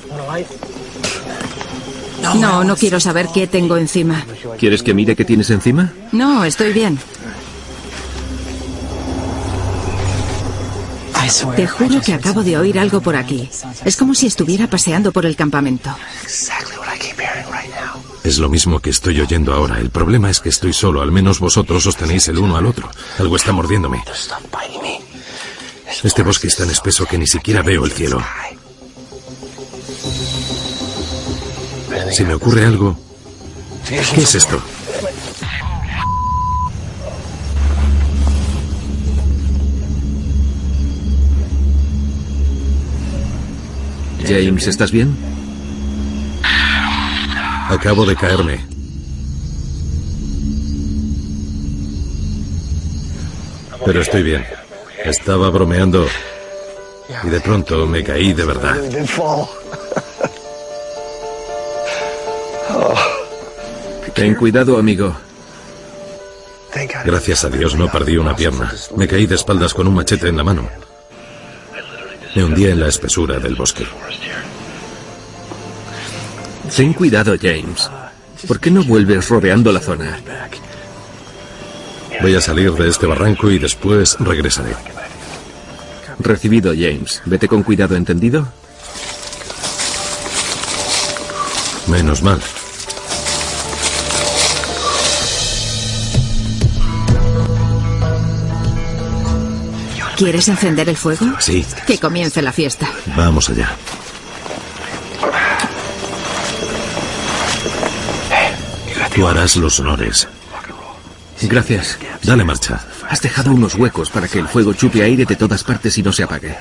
No, no quiero saber qué tengo encima. ¿Quieres que mire qué tienes encima? No, estoy bien. Te juro que acabo de oír algo por aquí. Es como si estuviera paseando por el campamento. Es lo mismo que estoy oyendo ahora. El problema es que estoy solo. Al menos vosotros os tenéis el uno al otro. Algo está mordiéndome. Este bosque es tan espeso que ni siquiera veo el cielo. Si me ocurre algo... ¿Qué es esto? James, ¿estás bien? Acabo de caerme. Pero estoy bien. Estaba bromeando y de pronto me caí de verdad. Ten cuidado, amigo. Gracias a Dios no perdí una pierna. Me caí de espaldas con un machete en la mano. Me hundí en la espesura del bosque. Ten cuidado, James. ¿Por qué no vuelves rodeando la zona? Voy a salir de este barranco y después regresaré. Recibido, James. Vete con cuidado, ¿entendido? Menos mal. ¿Quieres encender el fuego? Sí. Que comience la fiesta. Vamos allá. Tú harás los honores. Gracias. Dale marcha. Has dejado unos huecos para que el fuego chupe aire de todas partes y no se apague.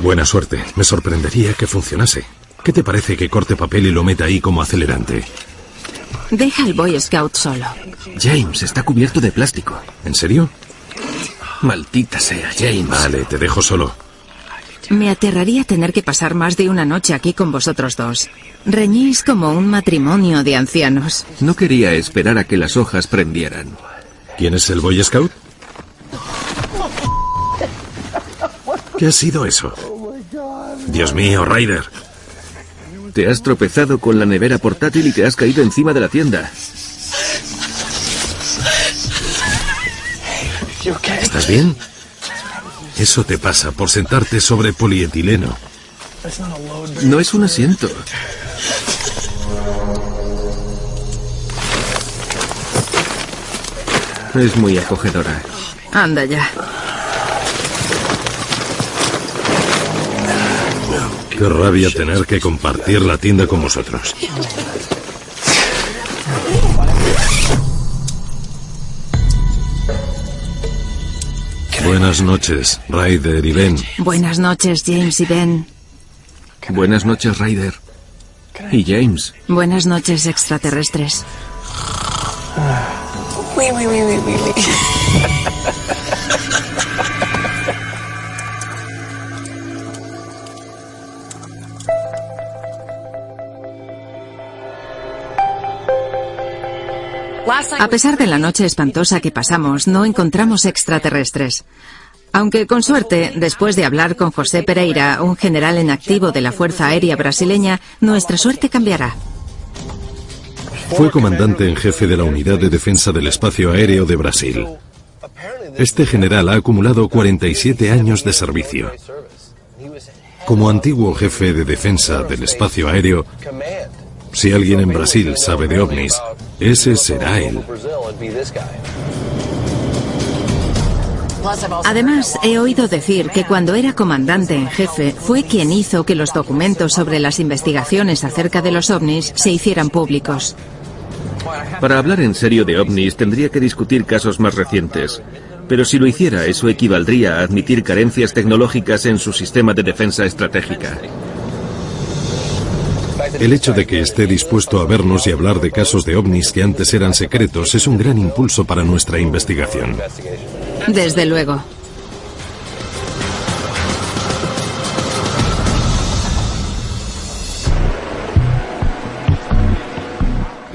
Buena suerte. Me sorprendería que funcionase. ¿Qué te parece que corte papel y lo meta ahí como acelerante? Deja al Boy Scout solo. James, está cubierto de plástico. ¿En serio? Maldita sea, James. Vale, te dejo solo. Me aterraría tener que pasar más de una noche aquí con vosotros dos. Reñís como un matrimonio de ancianos. No quería esperar a que las hojas prendieran. ¿Quién es el Boy Scout? ¿Qué ha sido eso? Dios mío, Ryder. Te has tropezado con la nevera portátil y te has caído encima de la tienda. ¿Estás bien? Eso te pasa por sentarte sobre polietileno. No es un asiento. Es muy acogedora. Anda ya. Qué rabia tener que compartir la tienda con vosotros. Buenas noches, Ryder y Ben. Buenas noches, James y Ben. Buenas noches, Ryder. Y James. Buenas noches, extraterrestres. A pesar de la noche espantosa que pasamos, no encontramos extraterrestres. Aunque con suerte, después de hablar con José Pereira, un general en activo de la Fuerza Aérea Brasileña, nuestra suerte cambiará. Fue comandante en jefe de la Unidad de Defensa del Espacio Aéreo de Brasil. Este general ha acumulado 47 años de servicio. Como antiguo jefe de defensa del espacio aéreo, si alguien en Brasil sabe de ovnis, ese será él. Además, he oído decir que cuando era comandante en jefe fue quien hizo que los documentos sobre las investigaciones acerca de los ovnis se hicieran públicos. Para hablar en serio de ovnis tendría que discutir casos más recientes. Pero si lo hiciera, eso equivaldría a admitir carencias tecnológicas en su sistema de defensa estratégica. El hecho de que esté dispuesto a vernos y hablar de casos de ovnis que antes eran secretos es un gran impulso para nuestra investigación. Desde luego.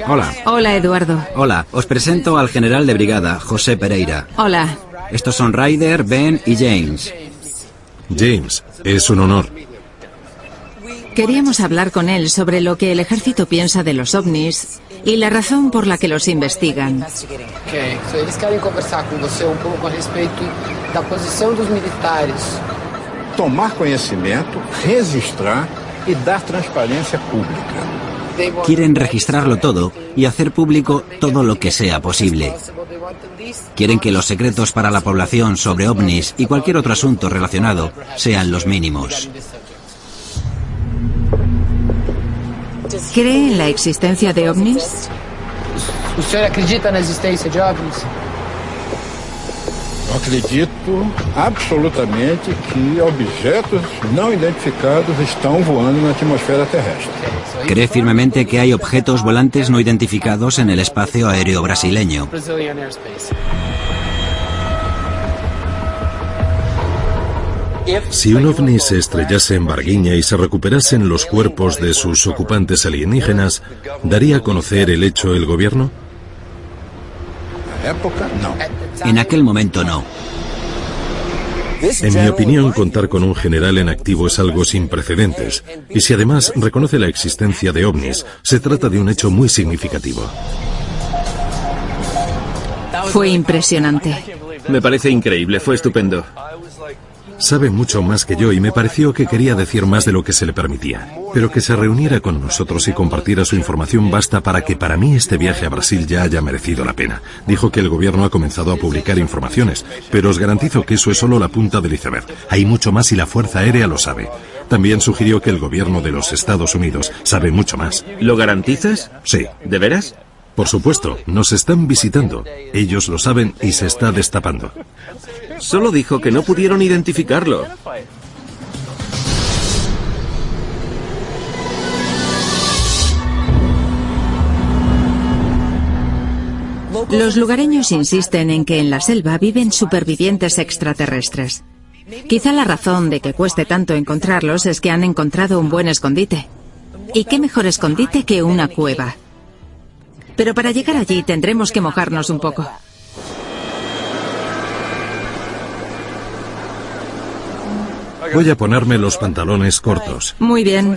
Hola. Hola, Eduardo. Hola, os presento al general de brigada, José Pereira. Hola. Estos son Ryder, Ben y James. James, es un honor. Queríamos hablar con él sobre lo que el ejército piensa de los ovnis y la razón por la que los investigan. Conversar com você um pouco a respeito da posição dos militares. Tomar conhecimento, registrar e dar transparência pública. Quieren registrarlo todo y hacer público todo lo que sea posible. Quieren que los secretos para la población sobre ovnis y cualquier otro asunto relacionado sean los mínimos. ¿Cree en la existencia de ovnis? O senhor acredita na existência de OVNIs? Acredito absolutamente que objetos não identificados estão voando na atmosfera terrestre. Cree firmemente que hay objetos volantes no identificados en el espacio aéreo brasileño. Si un ovni se estrellase en Varguiña y se recuperasen los cuerpos de sus ocupantes alienígenas, ¿daría a conocer el hecho el gobierno? Época, não. En aquel momento no. En mi opinión, contar con un general en activo es algo sin precedentes. Y si además reconoce la existencia de ovnis, se trata de un hecho muy significativo. Fue impresionante. Me parece increíble, fue estupendo. Sabe mucho más que yo y me pareció que quería decir más de lo que se le permitía. Pero que se reuniera con nosotros y compartiera su información basta para que para mí este viaje a Brasil ya haya merecido la pena. Dijo que el gobierno ha comenzado a publicar informaciones, pero os garantizo que eso es solo la punta del iceberg. Hay mucho más y la Fuerza Aérea lo sabe. También sugirió que el gobierno de los Estados Unidos sabe mucho más. ¿Lo garantizas? Sí. ¿De veras? Por supuesto, nos están visitando. Ellos lo saben y se está destapando. Solo dijo que no pudieron identificarlo. Los lugareños insisten en que en la selva viven supervivientes extraterrestres. Quizá la razón de que cueste tanto encontrarlos es que han encontrado un buen escondite. ¿Y qué mejor escondite que una cueva? Pero para llegar allí tendremos que mojarnos un poco. Voy a ponerme los pantalones cortos. Muy bien.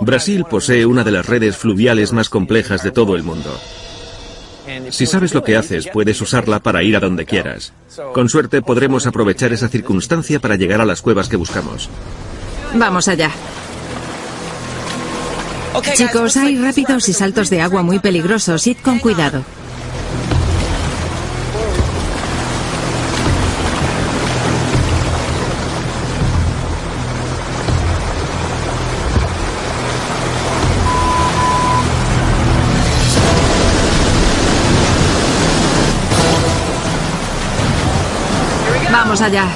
Brasil posee una de las redes fluviales más complejas de todo el mundo. Si sabes lo que haces, puedes usarla para ir a donde quieras. Con suerte podremos aprovechar esa circunstancia para llegar a las cuevas que buscamos. Vamos allá. Chicos, hay rápidos y saltos de agua muy peligrosos. Id con cuidado. Vamos allá.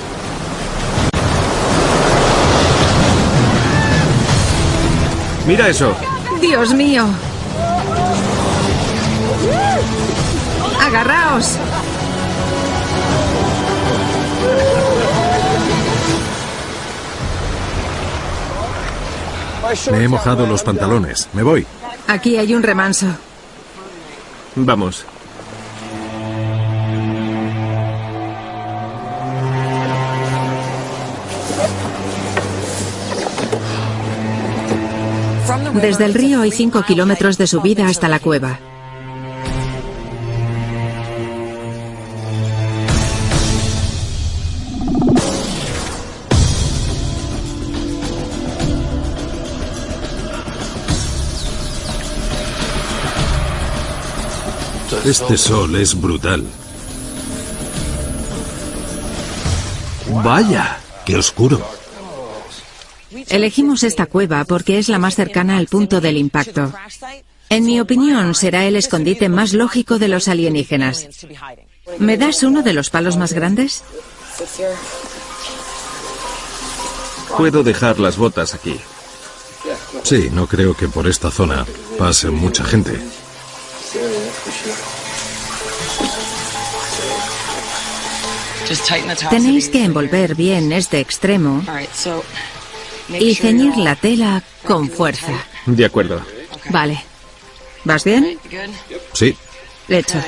Mira eso. Dios mío. Agarraos. Me he mojado los pantalones. Me voy. Aquí hay un remanso. Vamos. Desde el río hay 5 kilómetros de subida hasta la cueva. Este sol es brutal. Vaya, qué oscuro. Elegimos esta cueva porque es la más cercana al punto del impacto. En mi opinión, será el escondite más lógico de los alienígenas. ¿Me das uno de los palos más grandes? Puedo dejar las botas aquí. Sí, no creo que por esta zona pase mucha gente. Tenéis que envolver bien este extremo y ceñir la tela con fuerza. De acuerdo. Vale. ¿Vas bien? Sí. Hecho.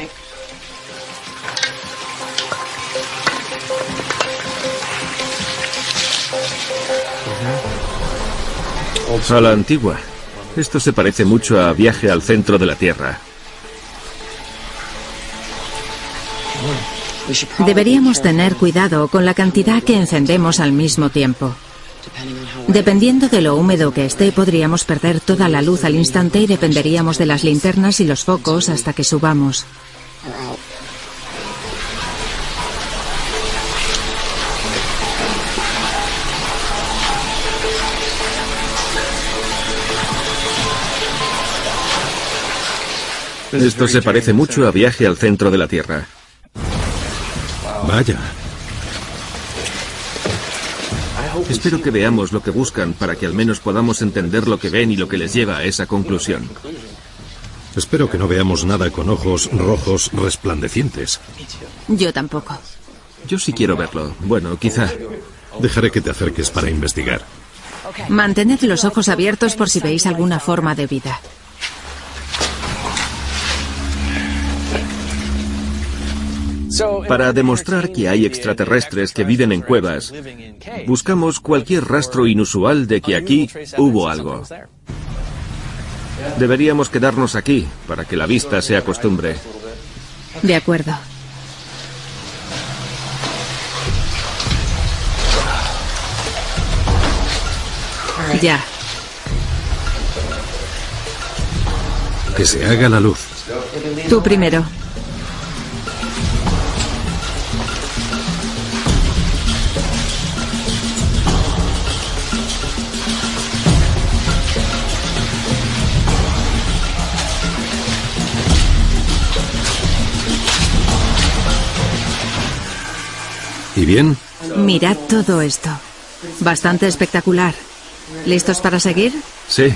A la antigua. Esto se parece mucho a Viaje al centro de la Tierra. Deberíamos tener cuidado con la cantidad que encendemos al mismo tiempo. Dependiendo de lo húmedo que esté, podríamos perder toda la luz al instante y dependeríamos de las linternas y los focos hasta que subamos. Esto se parece mucho a Viaje al centro de la Tierra. Vaya. Espero que veamos lo que buscan para que al menos podamos entender lo que ven y lo que les lleva a esa conclusión. Espero que no veamos nada con ojos rojos resplandecientes. Yo tampoco. Yo sí quiero verlo. Bueno, quizá. Dejaré que te acerques para investigar. Mantened los ojos abiertos por si veis alguna forma de vida. Para demostrar que hay extraterrestres que viven en cuevas, buscamos cualquier rastro inusual de que aquí hubo algo. Deberíamos quedarnos aquí para que la vista se acostumbre. De acuerdo. Ya. Que se haga la luz. Tú primero. ¿Y bien? Mirad todo esto. Bastante espectacular. ¿Listos para seguir? Sí.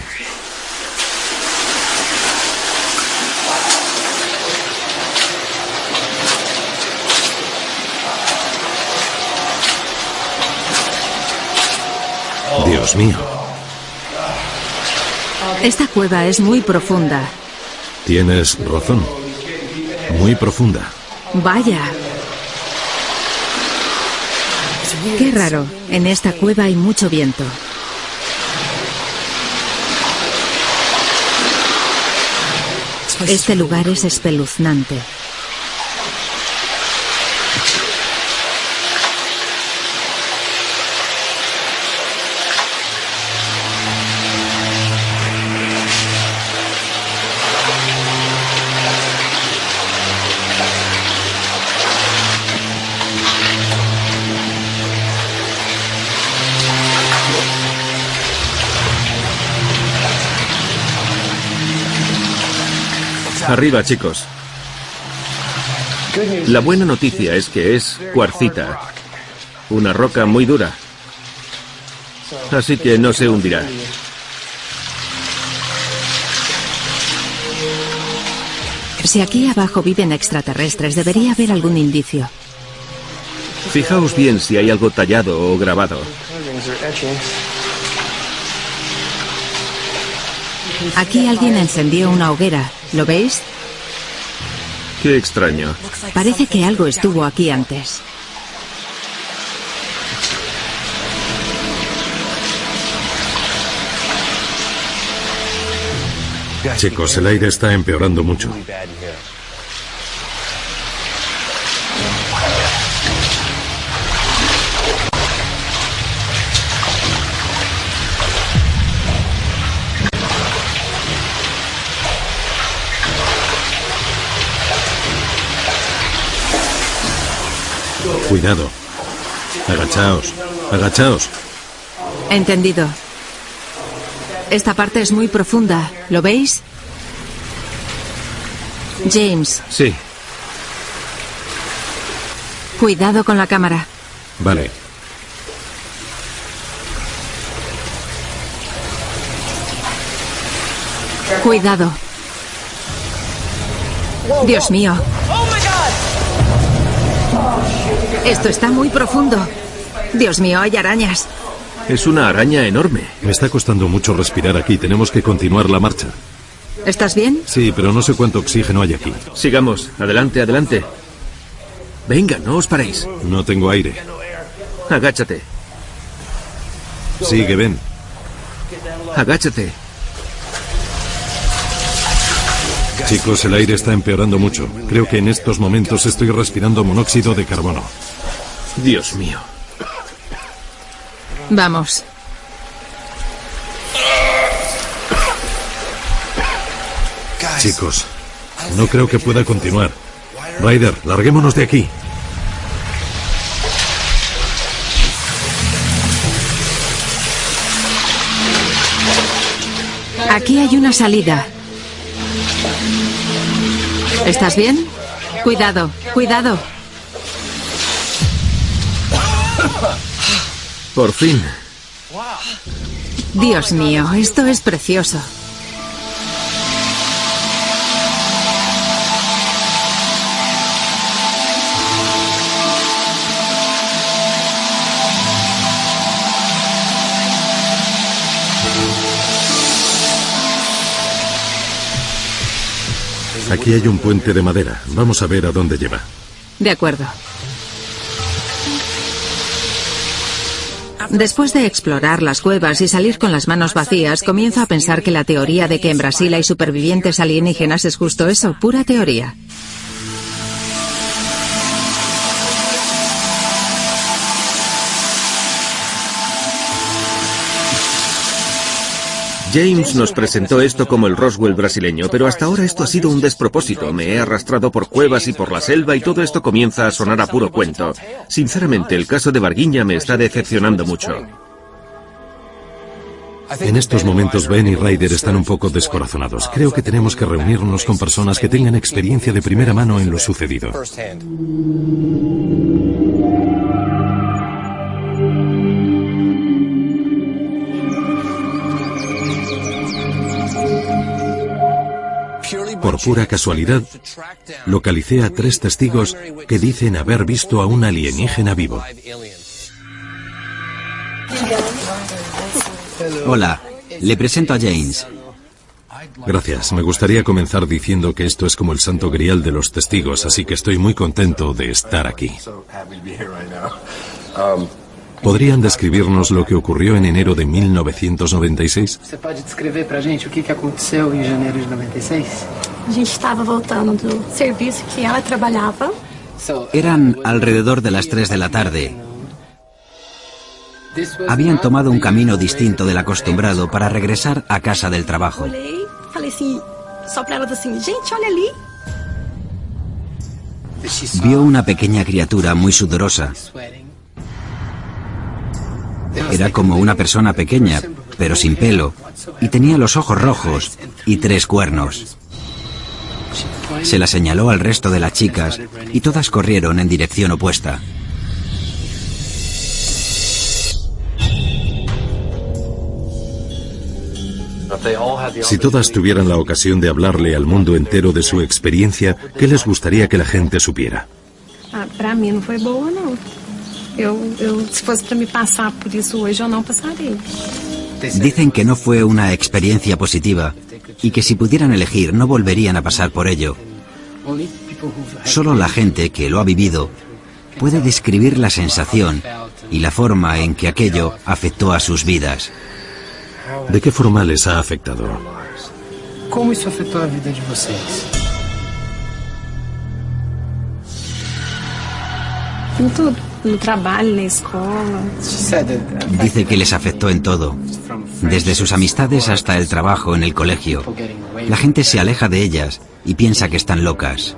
Dios mío. Esta cueva es muy profunda. Tienes razón. Muy profunda. Vaya. Qué raro. En esta cueva hay mucho viento. Este lugar es espeluznante. Arriba, chicos. La buena noticia es que es cuarcita. Una roca muy dura. Así que no se hundirá. Si aquí abajo viven extraterrestres, debería haber algún indicio. Fijaos bien si hay algo tallado o grabado. Aquí alguien encendió una hoguera. ¿Lo veis? Qué extraño. Parece que algo estuvo aquí antes. Chicos, el aire está empeorando mucho. Cuidado. Agachaos. Agachaos. Entendido. Esta parte es muy profunda. ¿Lo veis? James, Sí. cuidado con la cámara. Vale. Cuidado. Dios mío. Esto está muy profundo. Dios mío, hay arañas. Es una araña enorme. Me está costando mucho respirar aquí. Tenemos que continuar la marcha. ¿Estás bien? Sí, pero no sé cuánto oxígeno hay aquí. Sigamos. Adelante, adelante. Venga, no os paréis. No tengo aire. Agáchate. Sigue, ven. Agáchate. Chicos, el aire está empeorando mucho. Creo que en estos momentos estoy respirando monóxido de carbono. Dios mío. Vamos. Chicos, no creo que pueda continuar. Ryder, larguémonos de aquí. Aquí hay una salida. ¿Estás bien? Cuidado, cuidado. Por fin. Dios mío, esto es precioso. Aquí hay un puente de madera. Vamos a ver a dónde lleva. De acuerdo. Después de explorar las cuevas y salir con las manos vacías, comienzo a pensar que la teoría de que en Brasil hay supervivientes alienígenas es justo eso, pura teoría. James nos presentó esto como el Roswell brasileño, pero hasta ahora esto ha sido un despropósito. Me he arrastrado por cuevas y por la selva y todo esto comienza a sonar a puro cuento. Sinceramente, el caso de Varguiña me está decepcionando mucho. En estos momentos Ben y Ryder están un poco descorazonados. Creo que tenemos que reunirnos con personas que tengan experiencia de primera mano en lo sucedido. Por pura casualidad, localicé a tres testigos que dicen haber visto a un alienígena vivo. Hola, le presento a James. Gracias. Me gustaría comenzar diciendo que esto es como el santo grial de los testigos, así que estoy muy contento de estar aquí. ¿Podrían describirnos lo que ocurrió en enero de 1996? Você pode descrever pra gente o que, que aconteceu em janeiro de 96? A gente estava voltando do serviço que ela trabalhava. Eran alrededor de las 3 de la tarde. Habían tomado un camino distinto del acostumbrado para regresar a casa del trabajo. Vio una pequeña criatura muy sudorosa. Era como una persona pequeña, pero sin pelo, y tenía los ojos rojos y tres cuernos. Se la señaló al resto de las chicas y todas corrieron en dirección opuesta. Si todas tuvieran la ocasión de hablarle al mundo entero de su experiencia, ¿qué les gustaría que la gente supiera? Eu, eu, se fosse pra me passar por isso hoje, eu não passaria. Dicen que no fue una experiencia positiva y que si pudieran elegir no volverían a pasar por ello. Solo la gente que lo ha vivido puede describir la sensación y la forma en que aquello afectó a sus vidas. ¿De qué forma les ha afectado? Como isso afetou a vida de vocês? Em tudo. No. Dice que les afectó en todo, desde sus amistades hasta el trabajo en el colegio. La gente se aleja de ellas y piensa que están locas.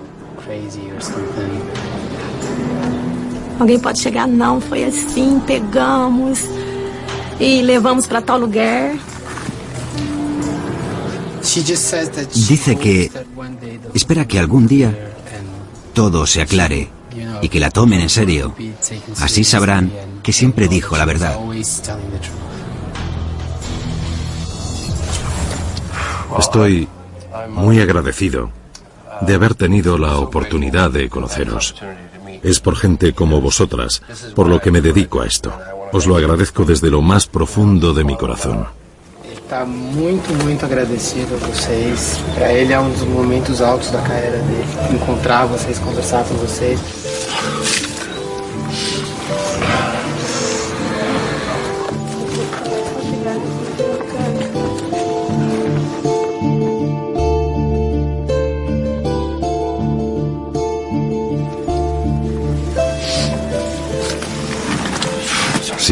Alguém pode chegar, não, foi assim, pegamos e levamos pra tal lugar. Dice que espera que algún día todo se aclare y que la tomen en serio. Así sabrán que siempre dijo la verdad. Estoy muy agradecido de haber tenido la oportunidad de conoceros. Es por gente como vosotras por lo que me dedico a esto. Os lo agradezco desde lo más profundo de mi corazón. Está muito, muito agradecido a vocês. Para ele é um dos momentos altos da carreira dele. Encontrar vocês, conversar com vocês.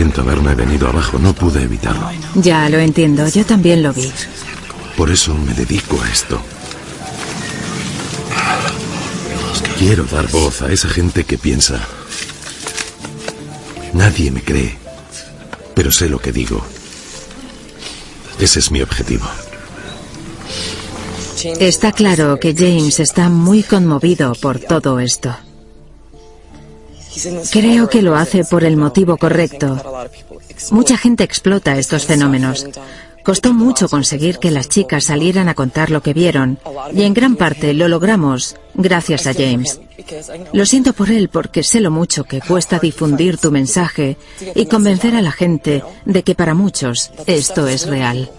Siento haberme venido abajo, no pude evitarlo. Ya lo entiendo, yo también lo vi. Por eso me dedico a esto. Quiero dar voz a esa gente que piensa. Nadie me cree, pero sé lo que digo. Ese es mi objetivo. Está claro que James está muy conmovido por todo esto. Creo que lo hace por el motivo correcto. Mucha gente explota estos fenómenos. Costó mucho conseguir que las chicas salieran a contar lo que vieron y en gran parte lo logramos gracias a James. Lo siento por él porque sé lo mucho que cuesta difundir tu mensaje y convencer a la gente de que para muchos esto es real.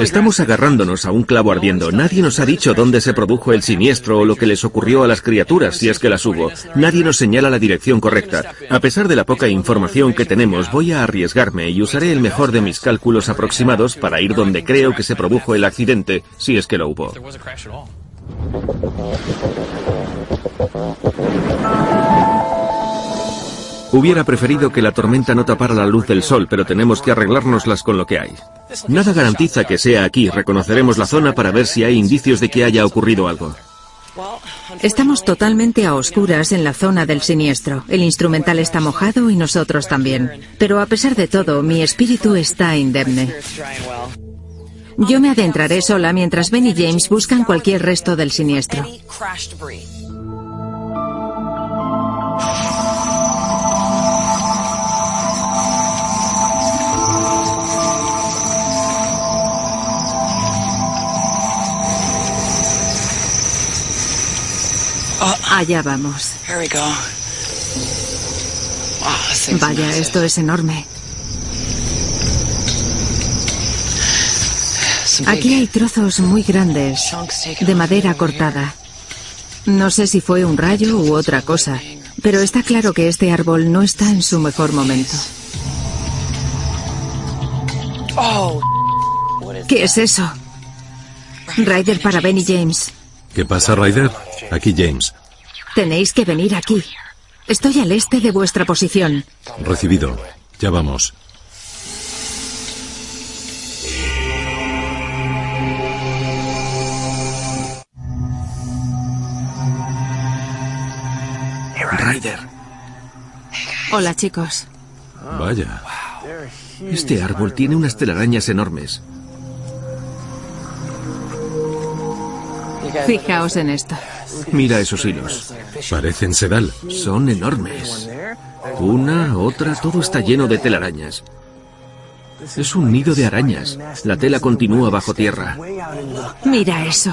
Estamos agarrándonos a un clavo ardiendo. Nadie nos ha dicho dónde se produjo el siniestro o lo que les ocurrió a las criaturas, si es que las hubo. Nadie nos señala la dirección correcta. A pesar de la poca información que tenemos, voy a arriesgarme y usaré el mejor de mis cálculos aproximados para ir donde creo que se produjo el accidente, si es que lo hubo. Hubiera preferido que la tormenta no tapara la luz del sol, pero tenemos que arreglárnoslas con lo que hay. Nada garantiza que sea aquí. Reconoceremos la zona para ver si hay indicios de que haya ocurrido algo. Estamos totalmente a oscuras en la zona del siniestro. El instrumental está mojado y nosotros también. Pero a pesar de todo, mi espíritu está indemne. Yo me adentraré sola mientras Ben y James buscan cualquier resto del siniestro. Allá vamos. Vaya, esto es enorme. Aquí hay trozos muy grandes de madera cortada. No sé si fue un rayo u otra cosa, pero está claro que este árbol no está en su mejor momento. ¿Qué es eso? Ryder para Benny James. ¿Qué pasa, Ryder? Aquí James. Tenéis que venir aquí. Estoy al este de vuestra posición. Recibido. Ya vamos. Ryder. Hola, chicos. Vaya. Este árbol tiene unas telarañas enormes. Fijaos en esto. Mira esos hilos. Parecen sedal. Son enormes. Una, otra, todo está lleno de telarañas. Es un nido de arañas. La tela continúa bajo tierra. Mira eso.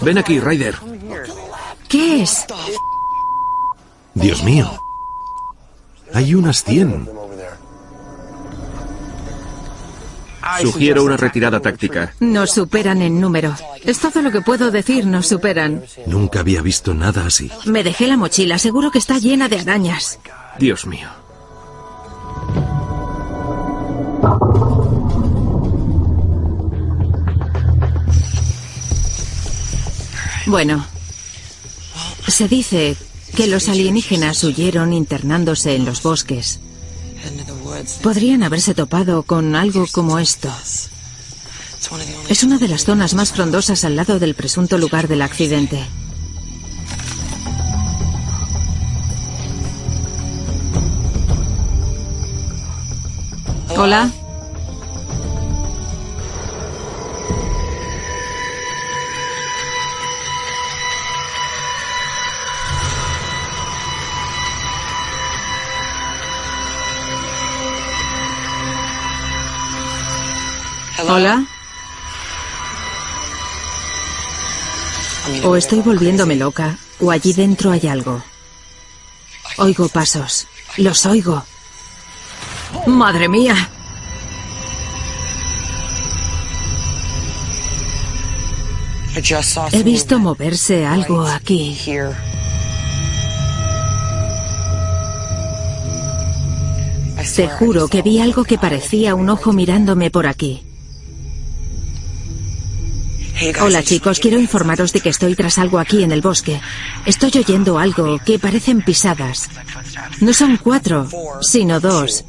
Ven aquí, Ryder. ¿Qué es? Dios mío. Hay unas 100. Sugiero una retirada táctica. Nos superan en número. Es todo lo que puedo decir, nos superan. Nunca había visto nada así. Me dejé la mochila, seguro que está llena de arañas. Dios mío. Bueno, se dice que los alienígenas huyeron internándose en los bosques. Podrían haberse topado con algo como esto. Es una de las zonas más frondosas al lado del presunto lugar del accidente. Hola. Hola. O estoy volviéndome loca, o allí dentro hay algo. Oigo pasos. Los oigo. ¡Madre mía! He visto moverse algo aquí. Te juro que vi algo que parecía un ojo mirándome por aquí. Hola chicos, quiero informaros de que estoy tras algo aquí en el bosque. Estoy oyendo algo que parecen pisadas. No son cuatro, sino dos.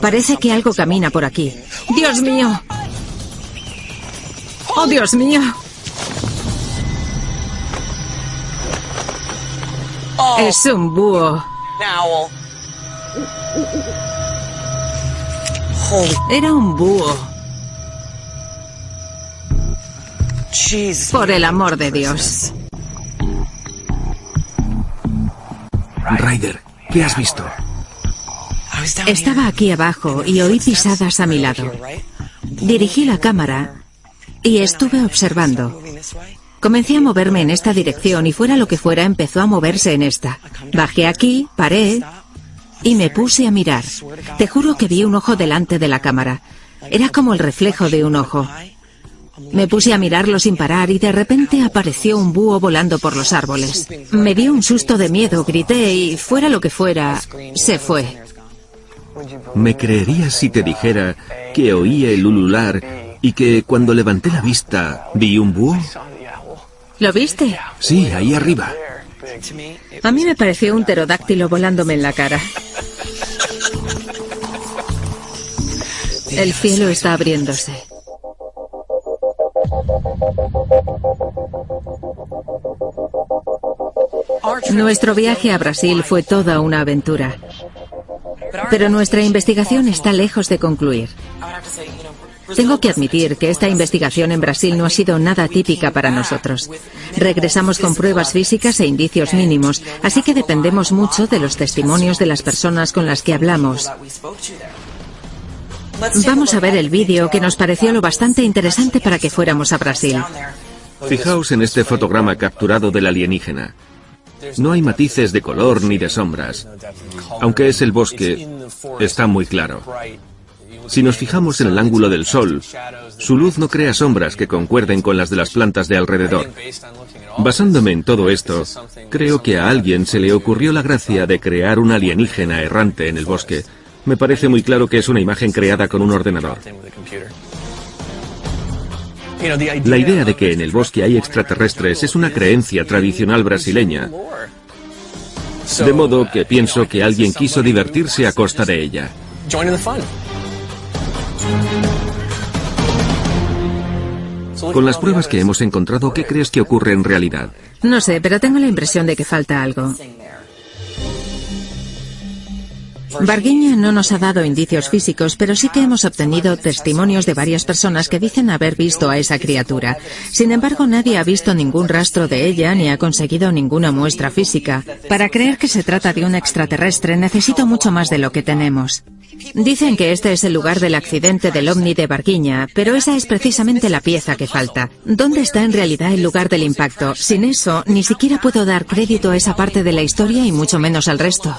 Parece que algo camina por aquí. ¡Dios mío! ¡Oh, Dios mío! Es un búho. Era un búho. Por el amor de Dios. Ryder, ¿qué has visto? Estaba aquí abajo y oí pisadas a mi lado. Dirigí la cámara y estuve observando. Comencé a moverme en esta dirección y fuera lo que fuera empezó a moverse en esta. Bajé aquí, paré y me puse a mirar. Te juro que vi un ojo delante de la cámara. Era como el reflejo de un ojo. Me puse a mirarlo sin parar y de repente apareció un búho volando por los árboles. Me dio un susto de miedo, grité y fuera lo que fuera, se fue. ¿Me creerías si te dijera que oí el ulular y que cuando levanté la vista vi un búho? ¿Lo viste? Sí, ahí arriba. A mí me pareció un pterodáctilo volándome en la cara. El cielo está abriéndose. Nuestro viaje a Brasil fue toda una aventura. Pero nuestra investigación está lejos de concluir. Tengo que admitir que esta investigación en Brasil no ha sido nada típica para nosotros. Regresamos con pruebas físicas e indicios mínimos, así que dependemos mucho de los testimonios de las personas con las que hablamos. Vamos a ver el vídeo que nos pareció lo bastante interesante para que fuéramos a Brasil. Fijaos en este fotograma capturado del alienígena. No hay matices de color ni de sombras. Aunque es el bosque, está muy claro. Si nos fijamos en el ángulo del sol, su luz no crea sombras que concuerden con las de las plantas de alrededor. Basándome en todo esto, creo que a alguien se le ocurrió la gracia de crear un alienígena errante en el bosque. Me parece muy claro que es una imagen creada con un ordenador. La idea de que en el bosque hay extraterrestres es una creencia tradicional brasileña. De modo que pienso que alguien quiso divertirse a costa de ella. Con las pruebas que hemos encontrado, ¿qué crees que ocurre en realidad? No sé, pero tengo la impresión de que falta algo. Barguiña no nos ha dado indicios físicos, pero sí que hemos obtenido testimonios de varias personas que dicen haber visto a esa criatura. Sin embargo, nadie ha visto ningún rastro de ella ni ha conseguido ninguna muestra física. Para creer que se trata de un extraterrestre necesito mucho más de lo que tenemos. Dicen que este es el lugar del accidente del ovni de Barguiña, pero esa es precisamente la pieza que falta. ¿Dónde está en realidad el lugar del impacto? Sin eso, ni siquiera puedo dar crédito a esa parte de la historia y mucho menos al resto.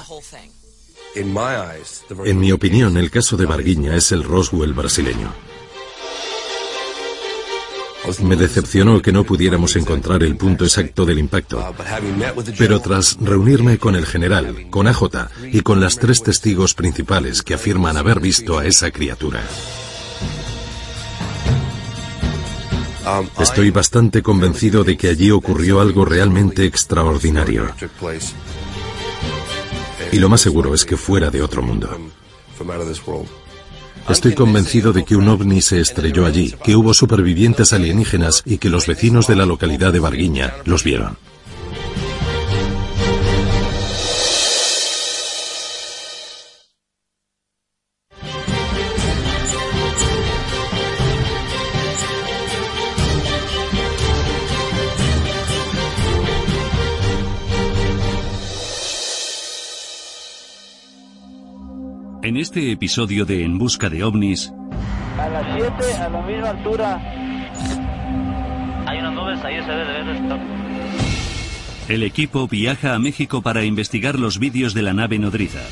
En mi opinión, el caso de Barguiña es el Roswell brasileño. Me decepcionó que no pudiéramos encontrar el punto exacto del impacto. Pero tras reunirme con el general, con AJ y con las tres testigos principales que afirman haber visto a esa criatura, estoy bastante convencido de que allí ocurrió algo realmente extraordinario. Y lo más seguro es que fuera de otro mundo. Estoy convencido de que un ovni se estrelló allí, que hubo supervivientes alienígenas y que los vecinos de la localidad de Barguiña los vieron. En este episodio de En Busca de OVNIs... A las 7, a la misma altura. Hay unas nubes, ahí se debe estar. El equipo viaja a México para investigar los vídeos de la nave nodriza.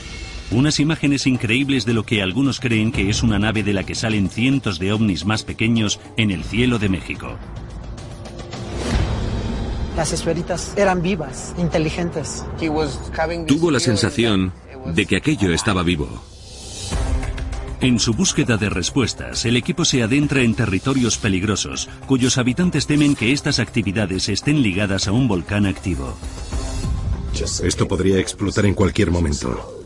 Unas imágenes increíbles de lo que algunos creen que es una nave de la que salen cientos de ovnis más pequeños en el cielo de México. Las esferitas eran vivas, inteligentes. Tuvo la sensación de que aquello estaba vivo. En su búsqueda de respuestas, el equipo se adentra en territorios peligrosos, cuyos habitantes temen que estas actividades estén ligadas a un volcán activo. Esto podría explotar en cualquier momento.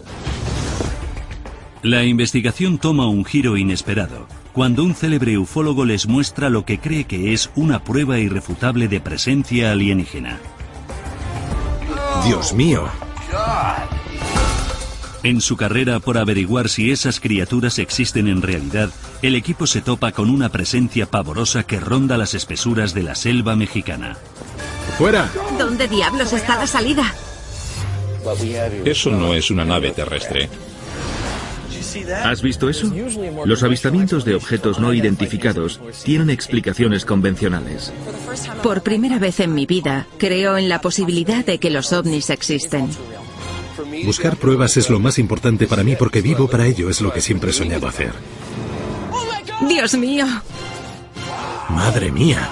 La investigación toma un giro inesperado, cuando un célebre ufólogo les muestra lo que cree que es una prueba irrefutable de presencia alienígena. Dios mío. En su carrera por averiguar si esas criaturas existen en realidad, el equipo se topa con una presencia pavorosa que ronda las espesuras de la selva mexicana. ¡Fuera! ¿Dónde diablos está la salida? Eso no es una nave terrestre. ¿Has visto eso? Los avistamientos de objetos no identificados tienen explicaciones convencionales. Por primera vez en mi vida, creo en la posibilidad de que los ovnis existen. Buscar pruebas es lo más importante para mí porque vivo para ello, es lo que siempre he soñado hacer. Dios mío. Madre mía.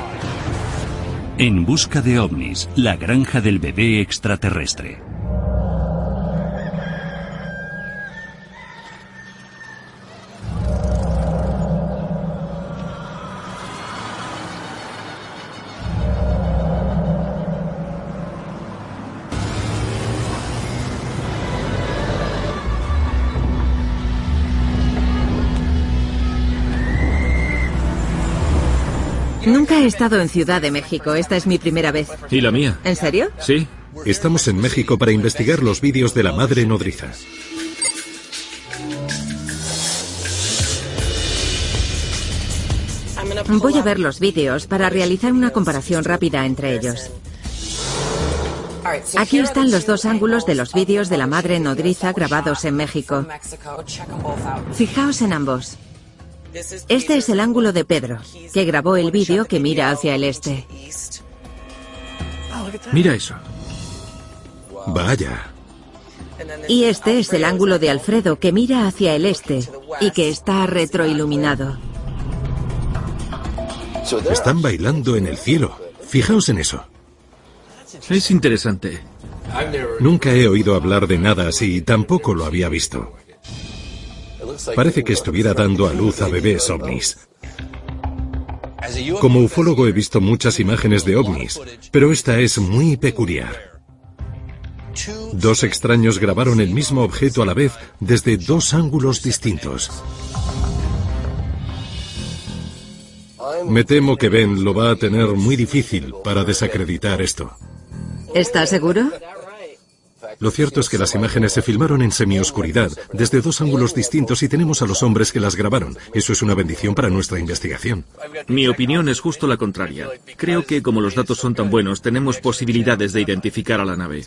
En busca de ovnis, la granja del bebé extraterrestre. Nunca he estado en Ciudad de México. Esta es mi primera vez. ¿Y la mía? ¿En serio? Sí. Estamos en México para investigar los vídeos de la madre nodriza. Voy a ver los vídeos para realizar una comparación rápida entre ellos. Aquí están los dos ángulos de los vídeos de la madre nodriza grabados en México. Fijaos en ambos. Este es el ángulo de Pedro, que grabó el vídeo que mira hacia el este. Mira eso. Vaya. Y este es el ángulo de Alfredo, que mira hacia el este y que está retroiluminado. Están bailando en el cielo. Fijaos en eso. Es interesante. Nunca he oído hablar de nada así y tampoco lo había visto. Parece que estuviera dando a luz a bebés ovnis. Como ufólogo he visto muchas imágenes de ovnis, pero esta es muy peculiar. Dos extraños grabaron el mismo objeto a la vez desde dos ángulos distintos. Me temo que Ben lo va a tener muy difícil para desacreditar esto. ¿Estás seguro? Lo cierto es que las imágenes se filmaron en semioscuridad, desde dos ángulos distintos y tenemos a los hombres que las grabaron. Eso es una bendición para nuestra investigación. Mi opinión es justo la contraria. Creo que como los datos son tan buenos, tenemos posibilidades de identificar a la nave.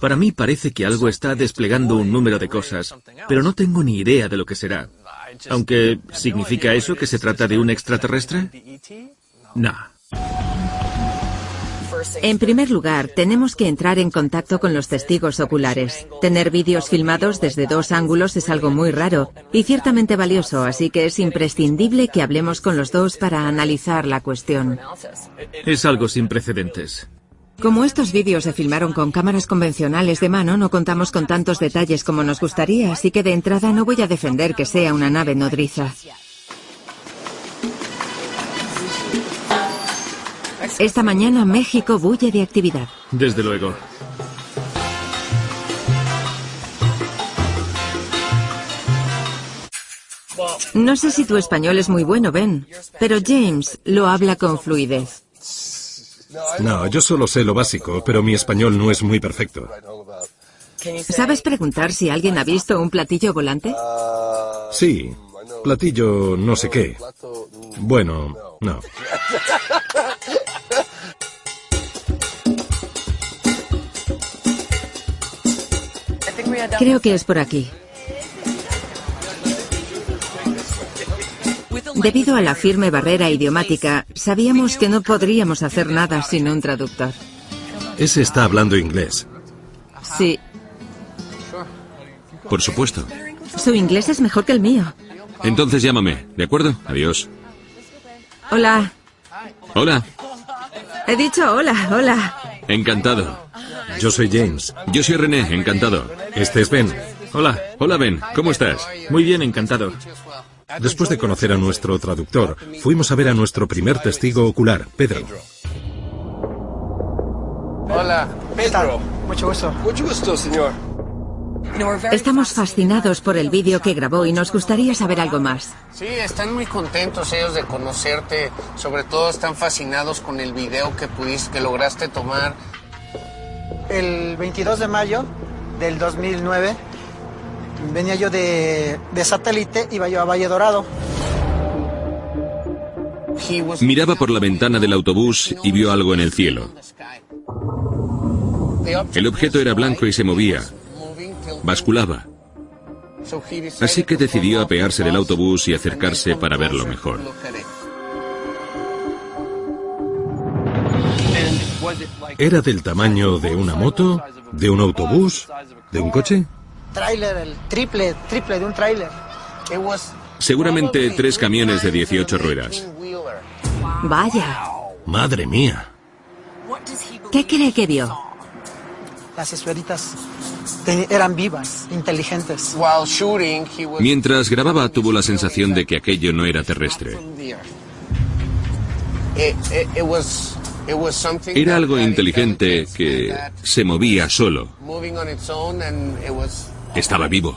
Para mí parece que algo está desplegando un número de cosas, pero no tengo ni idea de lo que será. Aunque, ¿significa eso que se trata de un extraterrestre? No. En primer lugar, tenemos que entrar en contacto con los testigos oculares. Tener vídeos filmados desde dos ángulos es algo muy raro y ciertamente valioso, así que es imprescindible que hablemos con los dos para analizar la cuestión. Es algo sin precedentes. Como estos vídeos se filmaron con cámaras convencionales de mano, no contamos con tantos detalles como nos gustaría, así que de entrada no voy a defender que sea una nave nodriza. Esta mañana México bulle de actividad. Desde luego. No sé si tu español es muy bueno, Ben, pero James lo habla con fluidez. No, yo solo sé lo básico, pero mi español no es muy perfecto. ¿Sabes preguntar si alguien ha visto un platillo volante? Sí, platillo no sé qué. Bueno, no. Creo que es por aquí. Debido a la firme barrera idiomática, sabíamos que no podríamos hacer nada sin un traductor. Ese está hablando inglés. Sí, Por supuesto. su inglés es mejor que el mío. Entonces llámame, ¿de acuerdo? Adiós. Hola. Hola. He dicho hola, hola. Encantado. Yo soy James. Yo soy René, encantado. Este es Ben. Hola. Hola Ben, ¿cómo estás? Muy bien, encantado. Después de conocer a nuestro traductor, fuimos a ver a nuestro primer testigo ocular, Pedro. Hola, Pedro. Mucho gusto. Mucho gusto, señor. Estamos fascinados por el vídeo que grabó y nos gustaría saber algo más. Sí, están muy contentos ellos de conocerte. Sobre todo están fascinados con el video que pudiste, que lograste tomar. El 22 de mayo del 2009 venía yo de, de satélite, iba yo a Valle Dorado. Miraba por la ventana del autobús y vio algo en el cielo. El objeto era blanco y se movía. Basculaba. Así que decidió apearse del autobús y acercarse para verlo mejor. ¿Era del tamaño de una moto? ¿De un autobús? ¿De un coche? Tráiler, el triple, triple de un tráiler. Seguramente tres camiones de 18 ruedas. Vaya. Madre mía. ¿Qué cree que vio? Las esferitas eran vivas, inteligentes. Mientras grababa tuvo la sensación de que aquello no era terrestre. Era algo inteligente que se movía solo. Estaba vivo.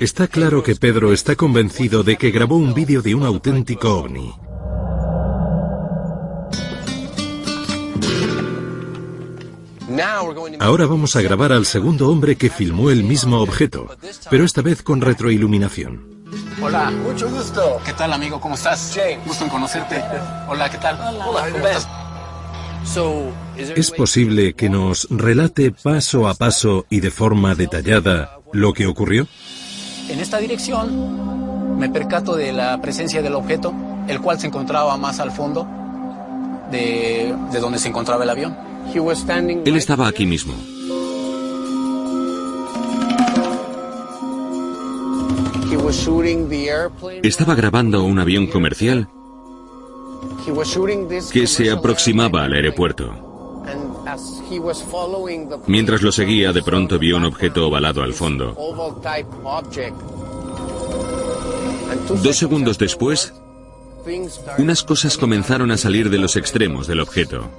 Está claro que Pedro está convencido de que grabó un vídeo de un auténtico ovni. Ahora vamos a grabar al segundo hombre que filmó el mismo objeto, pero esta vez con retroiluminación. Hola. Mucho gusto. ¿Qué tal, amigo? ¿Cómo estás? James. Gusto en conocerte. Hola, ¿qué tal? Hola, ¿cómo estás? ¿Es posible que nos relate paso a paso y de forma detallada lo que ocurrió? En esta dirección me percato de la presencia del objeto, el cual se encontraba más al fondo de, de donde se encontraba el avión. Él estaba aquí mismo. Estaba grabando un avión comercial que se aproximaba al aeropuerto. Mientras lo seguía, de pronto vio un objeto ovalado al fondo. Dos segundos después, unas cosas comenzaron a salir de los extremos del objeto.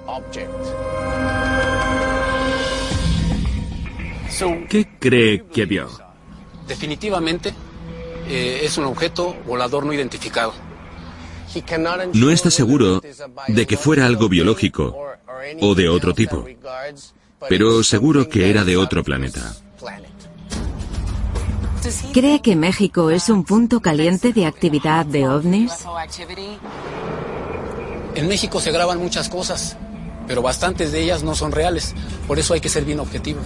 ¿Qué cree que vio? Definitivamente eh, es un objeto volador no identificado. No está seguro de que fuera algo biológico o de otro tipo, pero seguro que era de otro planeta. ¿Cree que México es un punto caliente de actividad de ovnis? En México se graban muchas cosas, pero bastantes de ellas no son reales. Por eso hay que ser bien objetivo.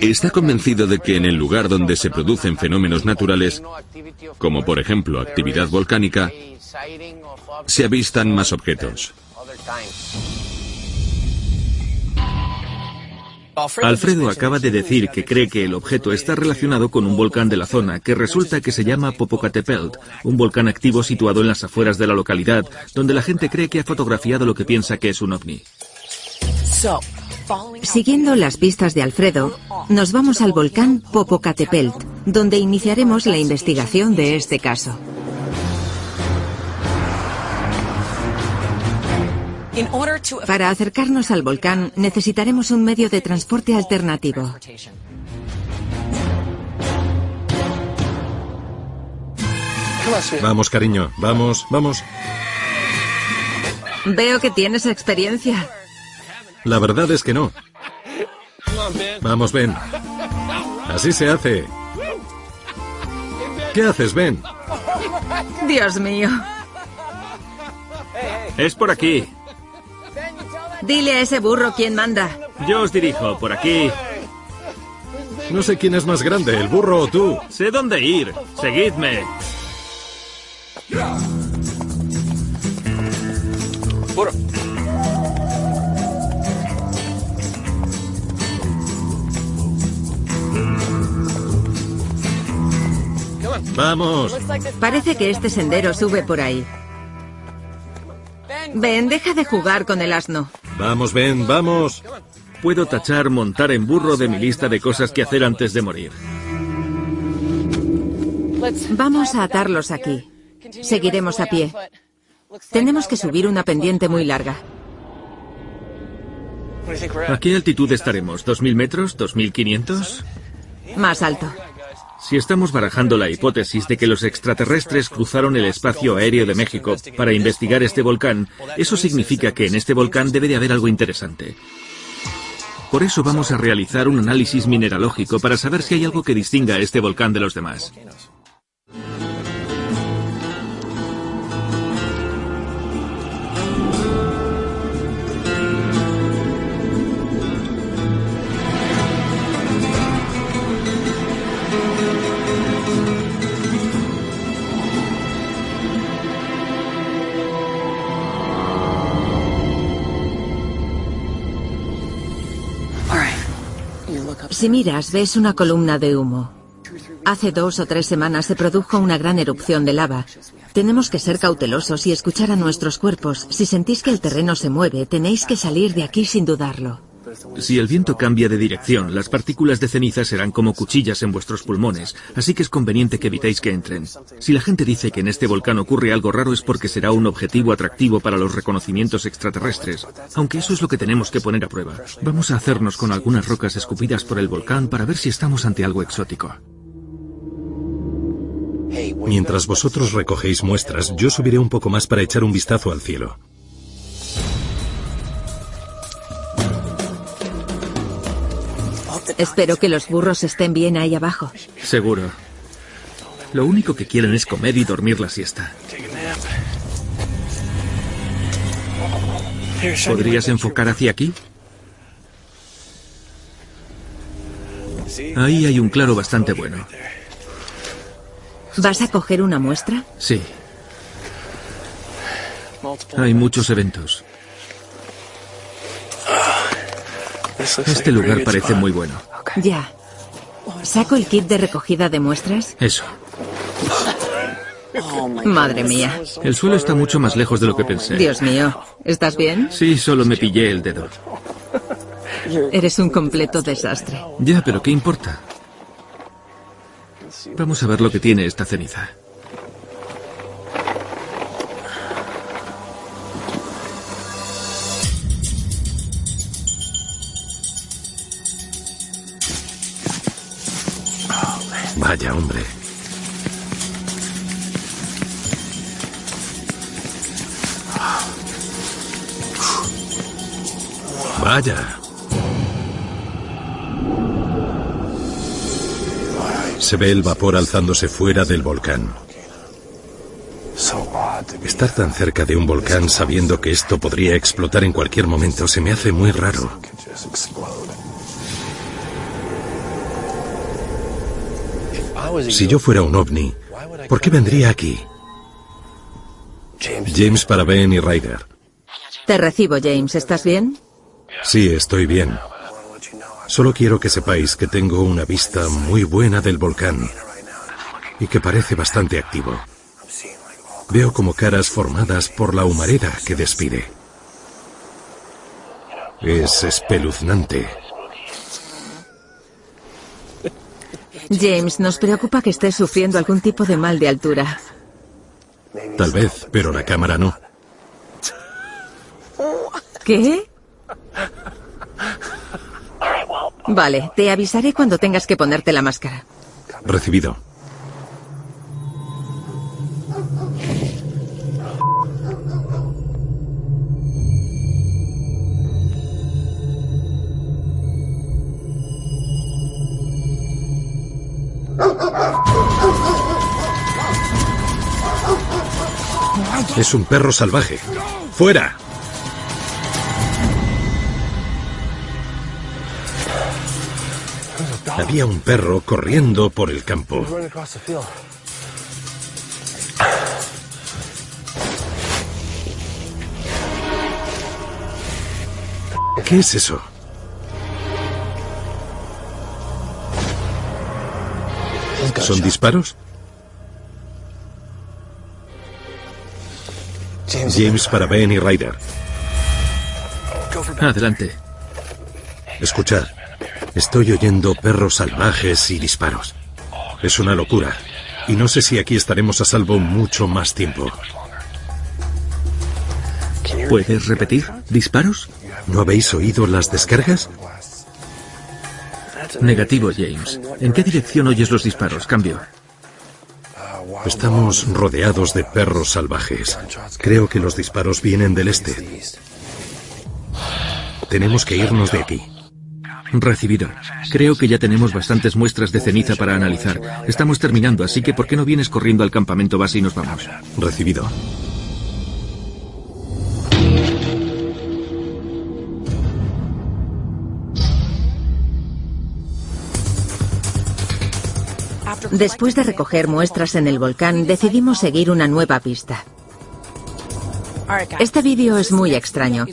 Está convencido de que en el lugar donde se producen fenómenos naturales, como por ejemplo actividad volcánica, se avistan más objetos. Alfredo acaba de decir que cree que el objeto está relacionado con un volcán de la zona que resulta que se llama Popocatépetl, un volcán activo situado en las afueras de la localidad, donde la gente cree que ha fotografiado lo que piensa que es un ovni. Siguiendo las pistas de Alfredo, nos vamos al volcán Popocatépetl, donde iniciaremos la investigación de este caso. Para acercarnos al volcán necesitaremos un medio de transporte alternativo. Vamos, cariño, vamos, vamos. Veo que tienes experiencia. La verdad es que no. Vamos, ven. Así se hace. ¿Qué haces, Ben? Dios mío. Es por aquí. Dile a ese burro quién manda. Yo os dirijo, por aquí. No sé quién es más grande, el burro o tú. Sé dónde ir. Seguidme. Vamos. Parece que este sendero sube por ahí. Ven, deja de jugar con el asno. Vamos, Ben, vamos. Puedo tachar montar en burro de mi lista de cosas que hacer antes de morir. Vamos a atarlos aquí. Seguiremos a pie. Tenemos que subir una pendiente muy larga. ¿A qué altitud estaremos? ¿2.000 metros? ¿2.500? Más alto. Si estamos barajando la hipótesis de que los extraterrestres cruzaron el espacio aéreo de México para investigar este volcán, eso significa que en este volcán debe de haber algo interesante. Por eso vamos a realizar un análisis mineralógico para saber si hay algo que distinga a este volcán de los demás. Si miras, ves una columna de humo. Hace dos o tres semanas se produjo una gran erupción de lava. Tenemos que ser cautelosos y escuchar a nuestros cuerpos. Si sentís que el terreno se mueve, tenéis que salir de aquí sin dudarlo. Si el viento cambia de dirección, las partículas de ceniza serán como cuchillas en vuestros pulmones, así que es conveniente que evitéis que entren. Si la gente dice que en este volcán ocurre algo raro es porque será un objetivo atractivo para los reconocimientos extraterrestres, aunque eso es lo que tenemos que poner a prueba. Vamos a hacernos con algunas rocas escupidas por el volcán para ver si estamos ante algo exótico. Mientras vosotros recogéis muestras, yo subiré un poco más para echar un vistazo al cielo. Espero que los burros estén bien ahí abajo. Seguro. Lo único que quieren es comer y dormir la siesta. ¿Podrías enfocar hacia aquí? Ahí hay un claro bastante bueno. ¿Vas a coger una muestra? Sí. Hay muchos eventos. Este lugar parece muy bueno. Ya. ¿Saco el kit de recogida de muestras? Eso. Madre mía. El suelo está mucho más lejos de lo que pensé. Dios mío. ¿Estás bien? Sí, solo me pillé el dedo. Eres un completo desastre. Ya, pero ¿qué importa? Vamos a ver lo que tiene esta ceniza. Vaya, hombre. Vaya. Se ve el vapor alzándose fuera del volcán. Estar tan cerca de un volcán sabiendo que esto podría explotar en cualquier momento se me hace muy raro. Si yo fuera un ovni, ¿por qué vendría aquí? James para Ben y Ryder. Te recibo, James. ¿Estás bien? Sí, estoy bien. Solo quiero que sepáis que tengo una vista muy buena del volcán y que parece bastante activo. Veo como caras formadas por la humareda que despide. Es espeluznante. James, nos preocupa que estés sufriendo algún tipo de mal de altura. Tal vez, pero la cámara no. ¿Qué? Vale, te avisaré cuando tengas que ponerte la máscara. Recibido. Es un perro salvaje. ¡Fuera! Había un perro corriendo por el campo. ¿Qué es eso? ¿Son disparos? James para Ben y Ryder. Adelante. Escuchad. Estoy oyendo perros salvajes y disparos. Es una locura. Y no sé si aquí estaremos a salvo mucho más tiempo. ¿Puedes repetir? ¿Disparos? ¿No habéis oído las descargas? Negativo, James. ¿En qué dirección oyes los disparos? Cambio. Estamos rodeados de perros salvajes. Creo que los disparos vienen del este. Tenemos que irnos de aquí. Recibido. Creo que ya tenemos bastantes muestras de ceniza para analizar. Estamos terminando, así que ¿por qué no vienes corriendo al campamento base y nos vamos? Recibido. Después de recoger muestras en el volcán, decidimos seguir una nueva pista. Este vídeo es muy extraño.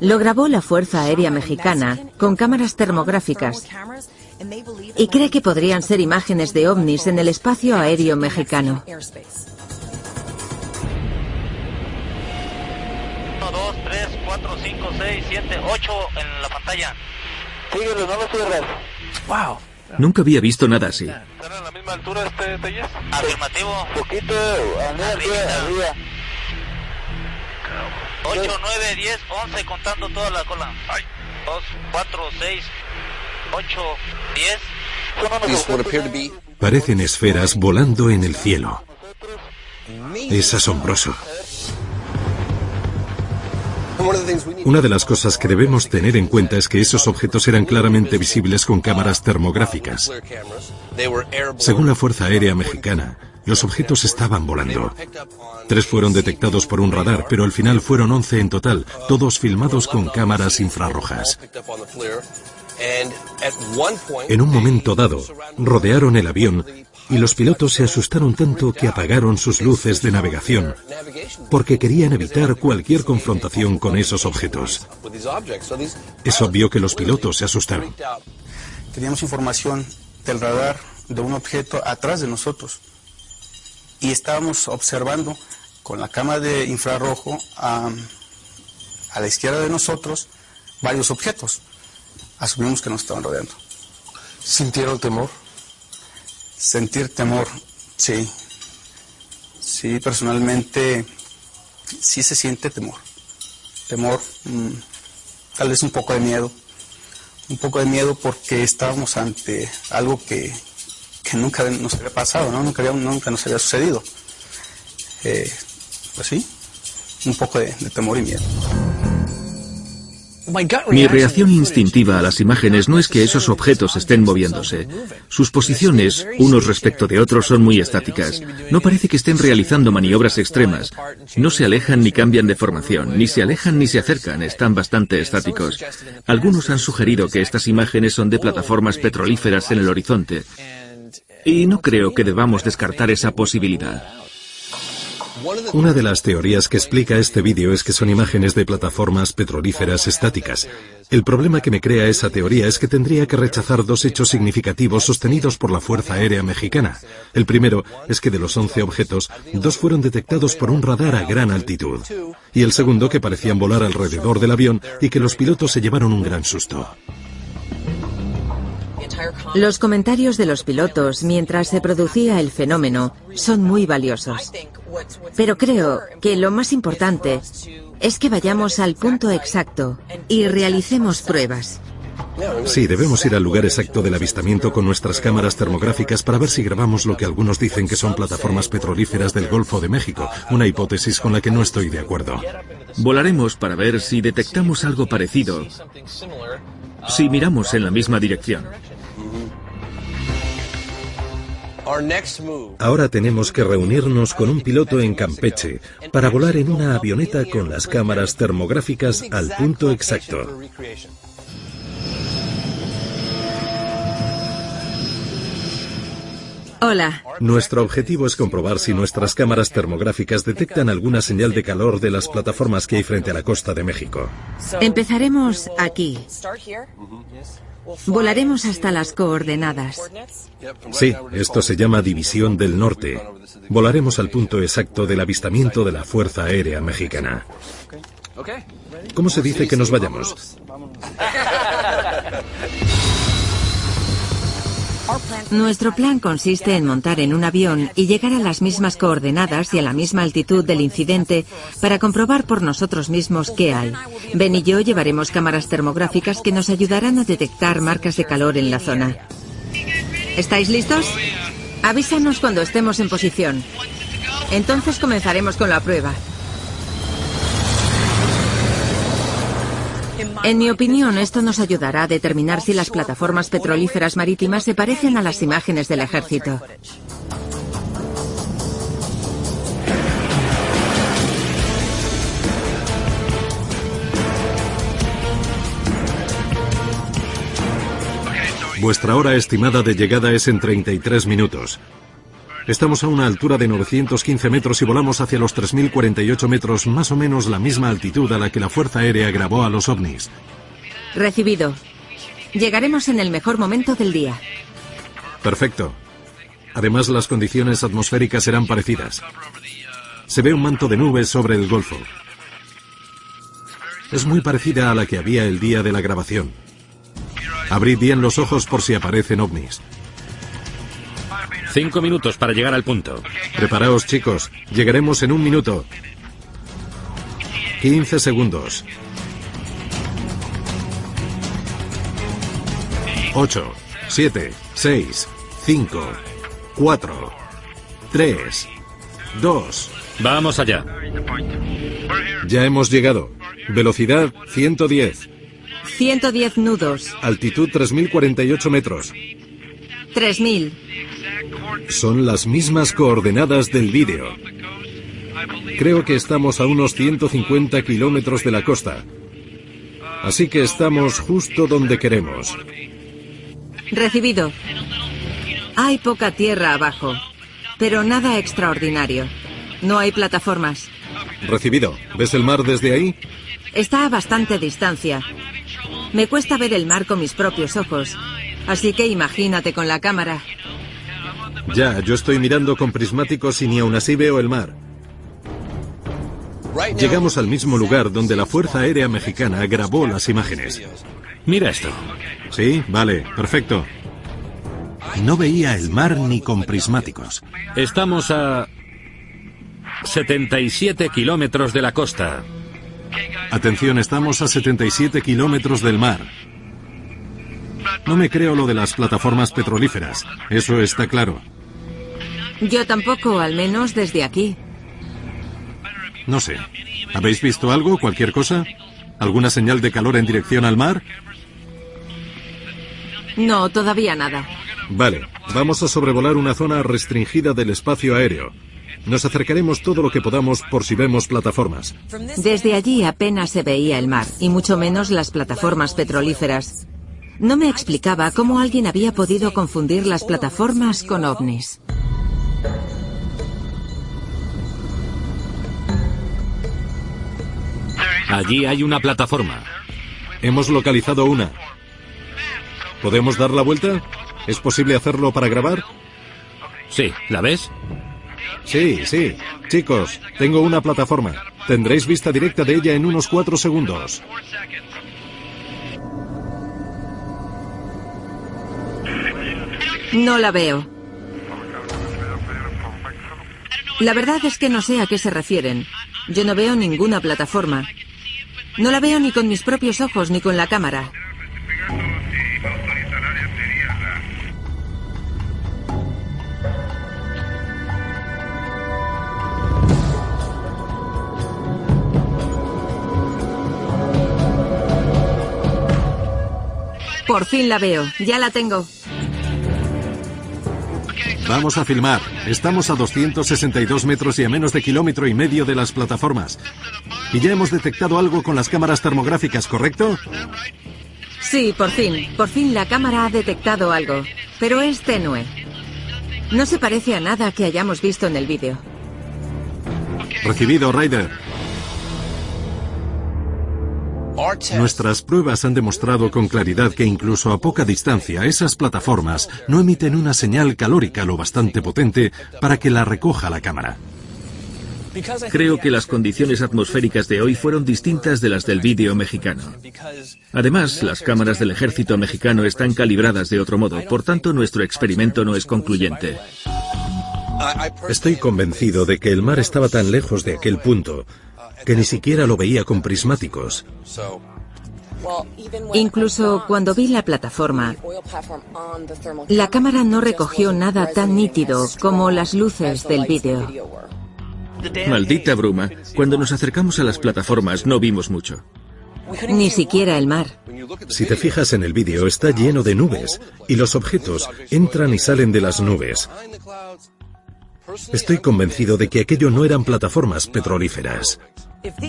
Lo grabó la Fuerza Aérea Mexicana con cámaras termográficas y cree que podrían ser imágenes de ovnis en el espacio aéreo mexicano. 1, 2, 3, 4, 5, 6, 7, 8 en la pantalla. Síguelo, no lo cierres. ¡Wow! Nunca había visto nada así. ¿Están a la misma altura este Telles? Afirmativo. Poquito, arriba, arriba. 8, 9, 10, 11 contando toda la cola. 2, 4, 6, 8, 10. Parecen esferas volando en el cielo. Es asombroso. Una de las cosas que debemos tener en cuenta es que esos objetos eran claramente visibles con cámaras termográficas. Según la Fuerza Aérea Mexicana, los objetos estaban volando. Tres fueron detectados por un radar, pero al final fueron 11 en total, todos filmados con cámaras infrarrojas. En un momento dado, rodearon el avión y los pilotos se asustaron tanto que apagaron sus luces de navegación, porque querían evitar cualquier confrontación con esos objetos. Es obvio que los pilotos se asustaron. Teníamos información del radar de un objeto atrás de nosotros y estábamos observando con la cámara de infrarrojo a, a la izquierda de nosotros varios objetos. Asumimos que nos estaban rodeando. ¿Sintieron temor? Sentir temor, sí. Sí, personalmente sí se siente temor. Temor, mm, tal vez un poco de miedo. Un poco de miedo porque estábamos ante algo que, que nunca nos había pasado, ¿no? Nunca, había, nunca nos había sucedido. Eh, pues sí, un poco de, de temor y miedo. Mi reacción instintiva a las imágenes no es que esos objetos estén moviéndose. Sus posiciones, unos respecto de otros, son muy estáticas. No parece que estén realizando maniobras extremas. No se alejan ni cambian de formación, ni se alejan ni se acercan, están bastante estáticos. Algunos han sugerido que estas imágenes son de plataformas petrolíferas en el horizonte. Y no creo que debamos descartar esa posibilidad. Una de las teorías que explica este vídeo es que son imágenes de plataformas petrolíferas estáticas. El problema que me crea esa teoría es que tendría que rechazar dos hechos significativos sostenidos por la Fuerza Aérea Mexicana. El primero es que de los 11 objetos, dos fueron detectados por un radar a gran altitud. Y el segundo que parecían volar alrededor del avión y que los pilotos se llevaron un gran susto. Los comentarios de los pilotos mientras se producía el fenómeno son muy valiosos. Pero creo que lo más importante es que vayamos al punto exacto y realicemos pruebas. Sí, debemos ir al lugar exacto del avistamiento con nuestras cámaras termográficas para ver si grabamos lo que algunos dicen que son plataformas petrolíferas del Golfo de México, una hipótesis con la que no estoy de acuerdo. Volaremos para ver si detectamos algo parecido, si miramos en la misma dirección. Ahora tenemos que reunirnos con un piloto en Campeche para volar en una avioneta con las cámaras termográficas al punto exacto. Hola. Nuestro objetivo es comprobar si nuestras cámaras termográficas detectan alguna señal de calor de las plataformas que hay frente a la costa de México. Empezaremos aquí. Volaremos hasta las coordenadas. Sí, esto se llama División del Norte. Volaremos al punto exacto del avistamiento de la Fuerza Aérea Mexicana. ¿Cómo se dice que nos vayamos? Nuestro plan consiste en montar en un avión y llegar a las mismas coordenadas y a la misma altitud del incidente para comprobar por nosotros mismos qué hay. Ben y yo llevaremos cámaras termográficas que nos ayudarán a detectar marcas de calor en la zona. ¿Estáis listos? Avísanos cuando estemos en posición. Entonces comenzaremos con la prueba. En mi opinión, esto nos ayudará a determinar si las plataformas petrolíferas marítimas se parecen a las imágenes del ejército. Vuestra hora estimada de llegada es en 33 minutos. Estamos a una altura de 915 metros y volamos hacia los 3.048 metros, más o menos la misma altitud a la que la Fuerza Aérea grabó a los ovnis. Recibido. Llegaremos en el mejor momento del día. Perfecto. Además, las condiciones atmosféricas serán parecidas. Se ve un manto de nubes sobre el Golfo. Es muy parecida a la que había el día de la grabación. Abrid bien los ojos por si aparecen ovnis. Cinco minutos para llegar al punto. Preparaos, chicos. Llegaremos en un minuto. 15 segundos. 8, 7, 6, 5, 4, 3, 2. Vamos allá. Ya hemos llegado. Velocidad 110. 110 nudos. Altitud 3048 metros. 3000. Son las mismas coordenadas del vídeo. Creo que estamos a unos 150 kilómetros de la costa. Así que estamos justo donde queremos. Recibido. Hay poca tierra abajo, pero nada extraordinario. No hay plataformas. Recibido. ¿Ves el mar desde ahí? Está a bastante distancia. Me cuesta ver el mar con mis propios ojos, así que imagínate con la cámara. Ya, yo estoy mirando con prismáticos y ni aún así veo el mar. Llegamos al mismo lugar donde la Fuerza Aérea Mexicana grabó las imágenes. Mira esto. Sí, vale, perfecto. No veía el mar ni con prismáticos. Estamos a 77 kilómetros de la costa. Atención, estamos a 77 kilómetros del mar. No me creo lo de las plataformas petrolíferas. Eso está claro. Yo tampoco, al menos desde aquí. No sé. ¿Habéis visto algo? ¿Cualquier cosa? ¿Alguna señal de calor en dirección al mar? No, todavía nada. Vale, vamos a sobrevolar una zona restringida del espacio aéreo. Nos acercaremos todo lo que podamos por si vemos plataformas. Desde allí apenas se veía el mar, y mucho menos las plataformas petrolíferas. No me explicaba cómo alguien había podido confundir las plataformas con ovnis. Allí hay una plataforma. Hemos localizado una. ¿Podemos dar la vuelta? ¿Es posible hacerlo para grabar? Sí, ¿la ves? Sí, sí. Chicos, tengo una plataforma. Tendréis vista directa de ella en unos cuatro segundos. No la veo. La verdad es que no sé a qué se refieren. Yo no veo ninguna plataforma. No la veo ni con mis propios ojos ni con la cámara. Por fin la veo, ya la tengo. Vamos a filmar. Estamos a 262 metros y a menos de kilómetro y medio de las plataformas. Y ya hemos detectado algo con las cámaras termográficas, ¿correcto? Sí, por fin. Por fin la cámara ha detectado algo. Pero es tenue. No se parece a nada que hayamos visto en el vídeo. Recibido, Ryder. Nuestras pruebas han demostrado con claridad que incluso a poca distancia esas plataformas no emiten una señal calórica lo bastante potente para que la recoja la cámara. Creo que las condiciones atmosféricas de hoy fueron distintas de las del vídeo mexicano. Además, las cámaras del ejército mexicano están calibradas de otro modo, por tanto nuestro experimento no es concluyente. Estoy convencido de que el mar estaba tan lejos de aquel punto que ni siquiera lo veía con prismáticos. Incluso cuando vi la plataforma, la cámara no recogió nada tan nítido como las luces del vídeo. Maldita bruma, cuando nos acercamos a las plataformas no vimos mucho. Ni siquiera el mar. Si te fijas en el vídeo, está lleno de nubes y los objetos entran y salen de las nubes. Estoy convencido de que aquello no eran plataformas petrolíferas.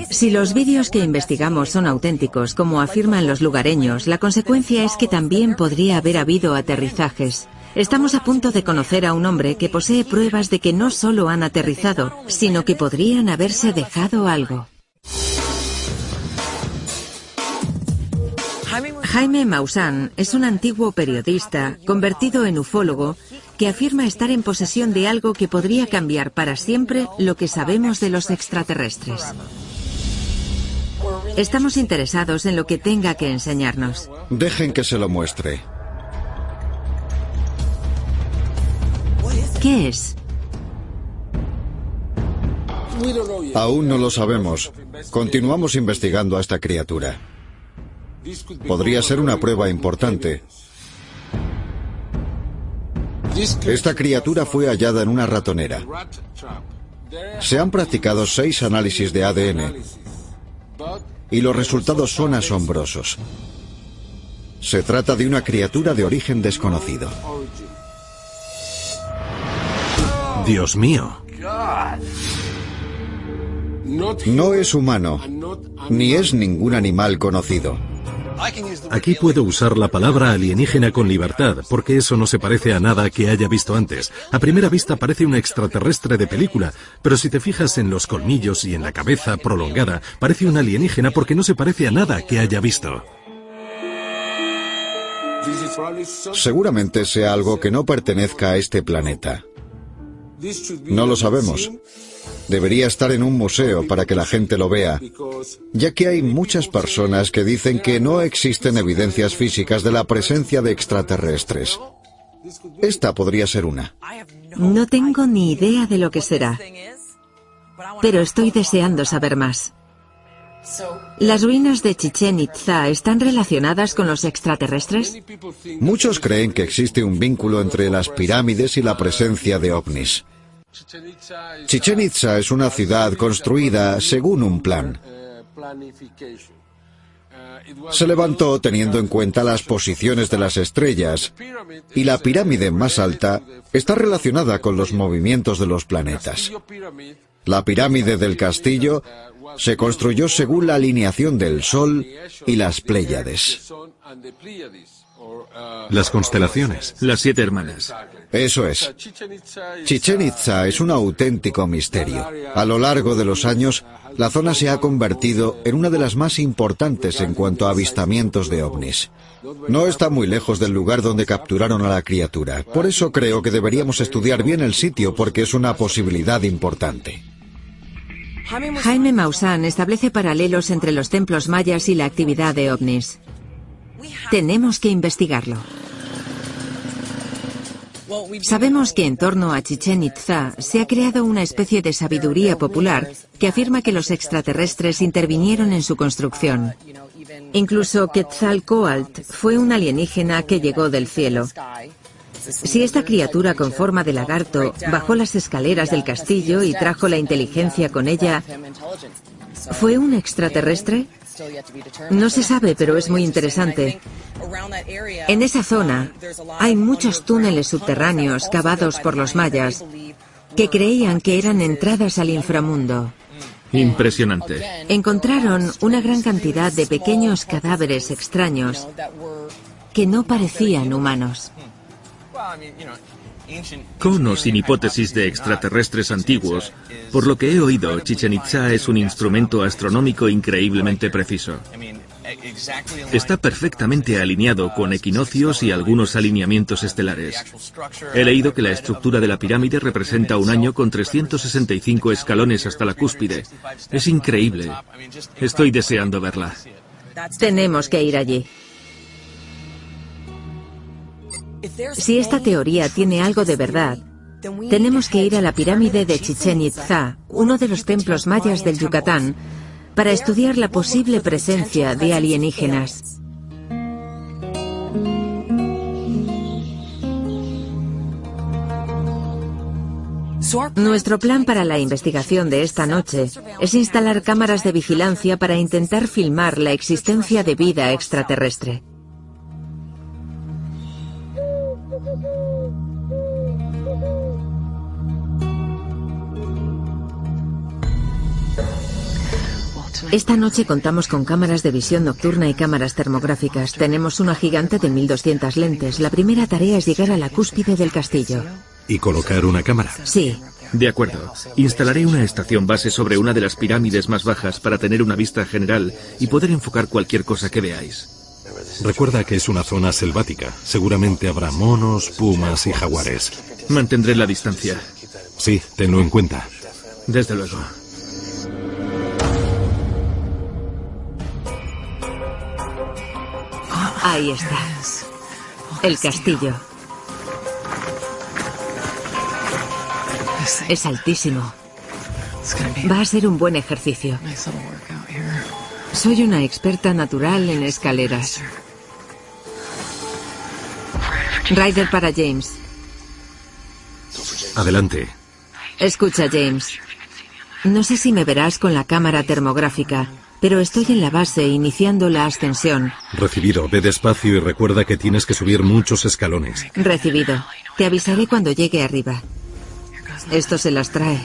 Si los vídeos que investigamos son auténticos, como afirman los lugareños, la consecuencia es que también podría haber habido aterrizajes. Estamos a punto de conocer a un hombre que posee pruebas de que no solo han aterrizado, sino que podrían haberse dejado algo. Jaime Maussan es un antiguo periodista convertido en ufólogo que afirma estar en posesión de algo que podría cambiar para siempre lo que sabemos de los extraterrestres. Estamos interesados en lo que tenga que enseñarnos. Dejen que se lo muestre. ¿Qué es? Aún no lo sabemos. Continuamos investigando a esta criatura. Podría ser una prueba importante. Esta criatura fue hallada en una ratonera. Se han practicado seis análisis de ADN y los resultados son asombrosos. Se trata de una criatura de origen desconocido. Dios mío. No es humano, ni es ningún animal conocido. Aquí puedo usar la palabra alienígena con libertad, porque eso no se parece a nada que haya visto antes. A primera vista parece un extraterrestre de película, pero si te fijas en los colmillos y en la cabeza prolongada, parece un alienígena porque no se parece a nada que haya visto. Seguramente sea algo que no pertenezca a este planeta. No lo sabemos. Debería estar en un museo para que la gente lo vea, ya que hay muchas personas que dicen que no existen evidencias físicas de la presencia de extraterrestres. Esta podría ser una. No tengo ni idea de lo que será, pero estoy deseando saber más. ¿Las ruinas de Chichen Itza están relacionadas con los extraterrestres? Muchos creen que existe un vínculo entre las pirámides y la presencia de ovnis. Chichen Itza es una ciudad construida según un plan. Se levantó teniendo en cuenta las posiciones de las estrellas y la pirámide más alta está relacionada con los movimientos de los planetas. La pirámide del castillo se construyó según la alineación del Sol y las Pléyades. Las constelaciones. Las siete hermanas. Eso es. Chichen Itza es un auténtico misterio. A lo largo de los años, la zona se ha convertido en una de las más importantes en cuanto a avistamientos de ovnis. No está muy lejos del lugar donde capturaron a la criatura. Por eso creo que deberíamos estudiar bien el sitio porque es una posibilidad importante. Jaime Maussan establece paralelos entre los templos mayas y la actividad de ovnis. Tenemos que investigarlo. Sabemos que en torno a Chichen Itza se ha creado una especie de sabiduría popular que afirma que los extraterrestres intervinieron en su construcción. Incluso Quetzalcoatl fue un alienígena que llegó del cielo. Si esta criatura con forma de lagarto bajó las escaleras del castillo y trajo la inteligencia con ella, ¿fue un extraterrestre? No se sabe, pero es muy interesante. En esa zona hay muchos túneles subterráneos cavados por los mayas que creían que eran entradas al inframundo. Impresionante. Encontraron una gran cantidad de pequeños cadáveres extraños que no parecían humanos. Con o sin hipótesis de extraterrestres antiguos, por lo que he oído, Chichen Itza es un instrumento astronómico increíblemente preciso. Está perfectamente alineado con equinoccios y algunos alineamientos estelares. He leído que la estructura de la pirámide representa un año con 365 escalones hasta la cúspide. Es increíble. Estoy deseando verla. Tenemos que ir allí. Si esta teoría tiene algo de verdad, tenemos que ir a la pirámide de Chichen Itza, uno de los templos mayas del Yucatán, para estudiar la posible presencia de alienígenas. Nuestro plan para la investigación de esta noche es instalar cámaras de vigilancia para intentar filmar la existencia de vida extraterrestre. Esta noche contamos con cámaras de visión nocturna y cámaras termográficas. Tenemos una gigante de 1200 lentes. La primera tarea es llegar a la cúspide del castillo. ¿Y colocar una cámara? Sí. De acuerdo. Instalaré una estación base sobre una de las pirámides más bajas para tener una vista general y poder enfocar cualquier cosa que veáis. Recuerda que es una zona selvática. Seguramente habrá monos, pumas y jaguares. Mantendré la distancia. Sí, tenlo en cuenta. Desde luego. Ahí está. El castillo. Es altísimo. Va a ser un buen ejercicio. Soy una experta natural en escaleras. Ryder para James. Adelante. Escucha, James. No sé si me verás con la cámara termográfica, pero estoy en la base iniciando la ascensión. Recibido. Ve despacio y recuerda que tienes que subir muchos escalones. Recibido. Te avisaré cuando llegue arriba. Esto se las trae.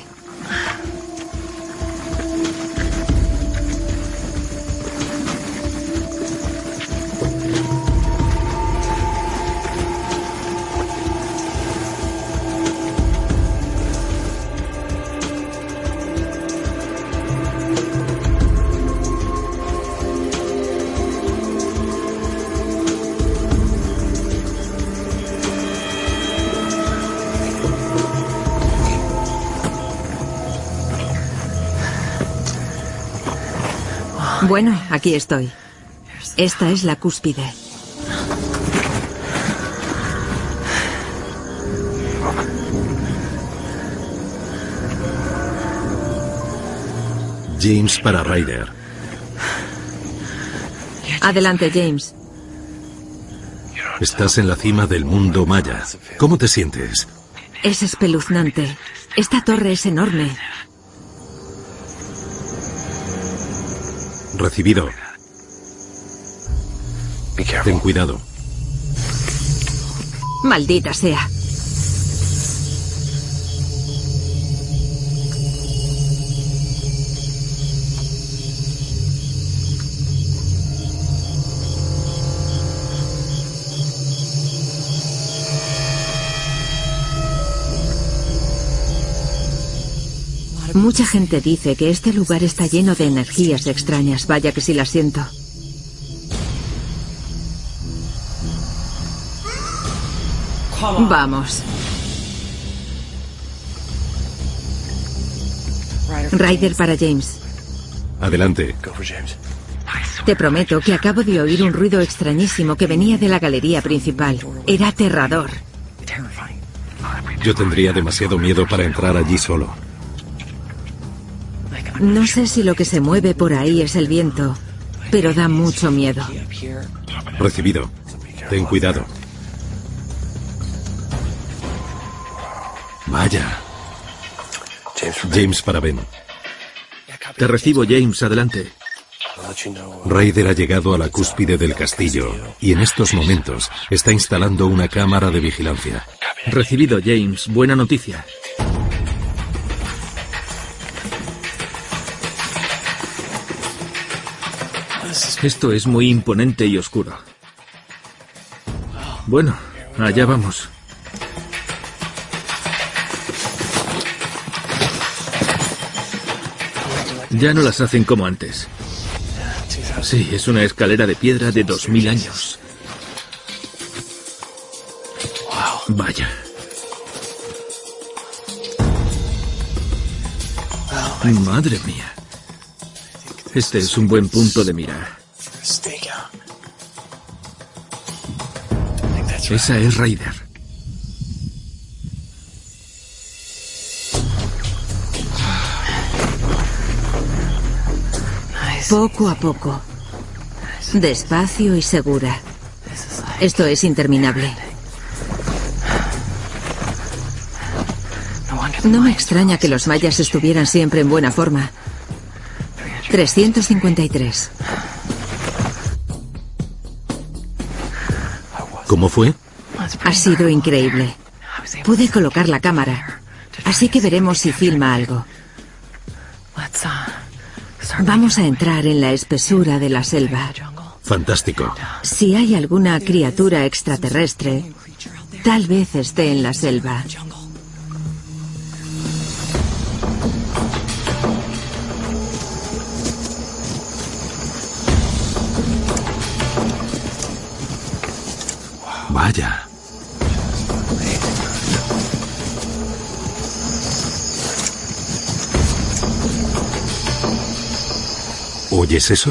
Bueno, aquí estoy. Esta es la cúspide. James para Ryder. Adelante, James. Estás en la cima del mundo maya. ¿Cómo te sientes? Es espeluznante. Esta torre es enorme. Recibido. Ten cuidado. Maldita sea. Mucha gente dice que este lugar está lleno de energías extrañas. Vaya que sí la siento. Vamos. Ryder para James. Adelante. Te prometo que acabo de oír un ruido extrañísimo que venía de la galería principal. Era aterrador. Yo tendría demasiado miedo para entrar allí solo. No sé si lo que se mueve por ahí es el viento, pero da mucho miedo. Recibido. Ten cuidado. Vaya. James para Ben. Te recibo, James. Adelante. Ryder ha llegado a la cúspide del castillo y en estos momentos está instalando una cámara de vigilancia. Recibido, James. Buena noticia. Esto es muy imponente y oscuro. Bueno, allá vamos. Ya no las hacen como antes. Sí, es una escalera de piedra de dos mil años. Vaya. Madre mía. Este es un buen punto de mira. Esa es Raider. Poco a poco. Despacio y segura. Esto es interminable. No extraña que los mayas estuvieran siempre en buena forma. 353. ¿Cómo fue? Ha sido increíble. Pude colocar la cámara. Así que veremos si filma algo. Vamos a entrar en la espesura de la selva. Fantástico. Si hay alguna criatura extraterrestre, tal vez esté en la selva. Vaya. ¿Oyes eso?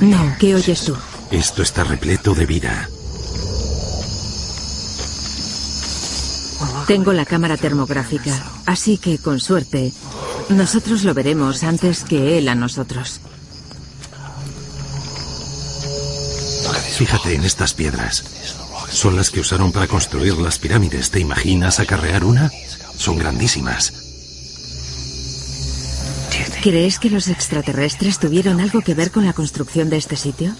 No, ¿qué oyes tú? Esto está repleto de vida. Tengo la cámara termográfica, así que con suerte, nosotros lo veremos antes que él a nosotros. Fíjate en estas piedras. Son las que usaron para construir las pirámides. ¿Te imaginas acarrear una? Son grandísimas. ¿Crees que los extraterrestres tuvieron algo que ver con la construcción de este sitio?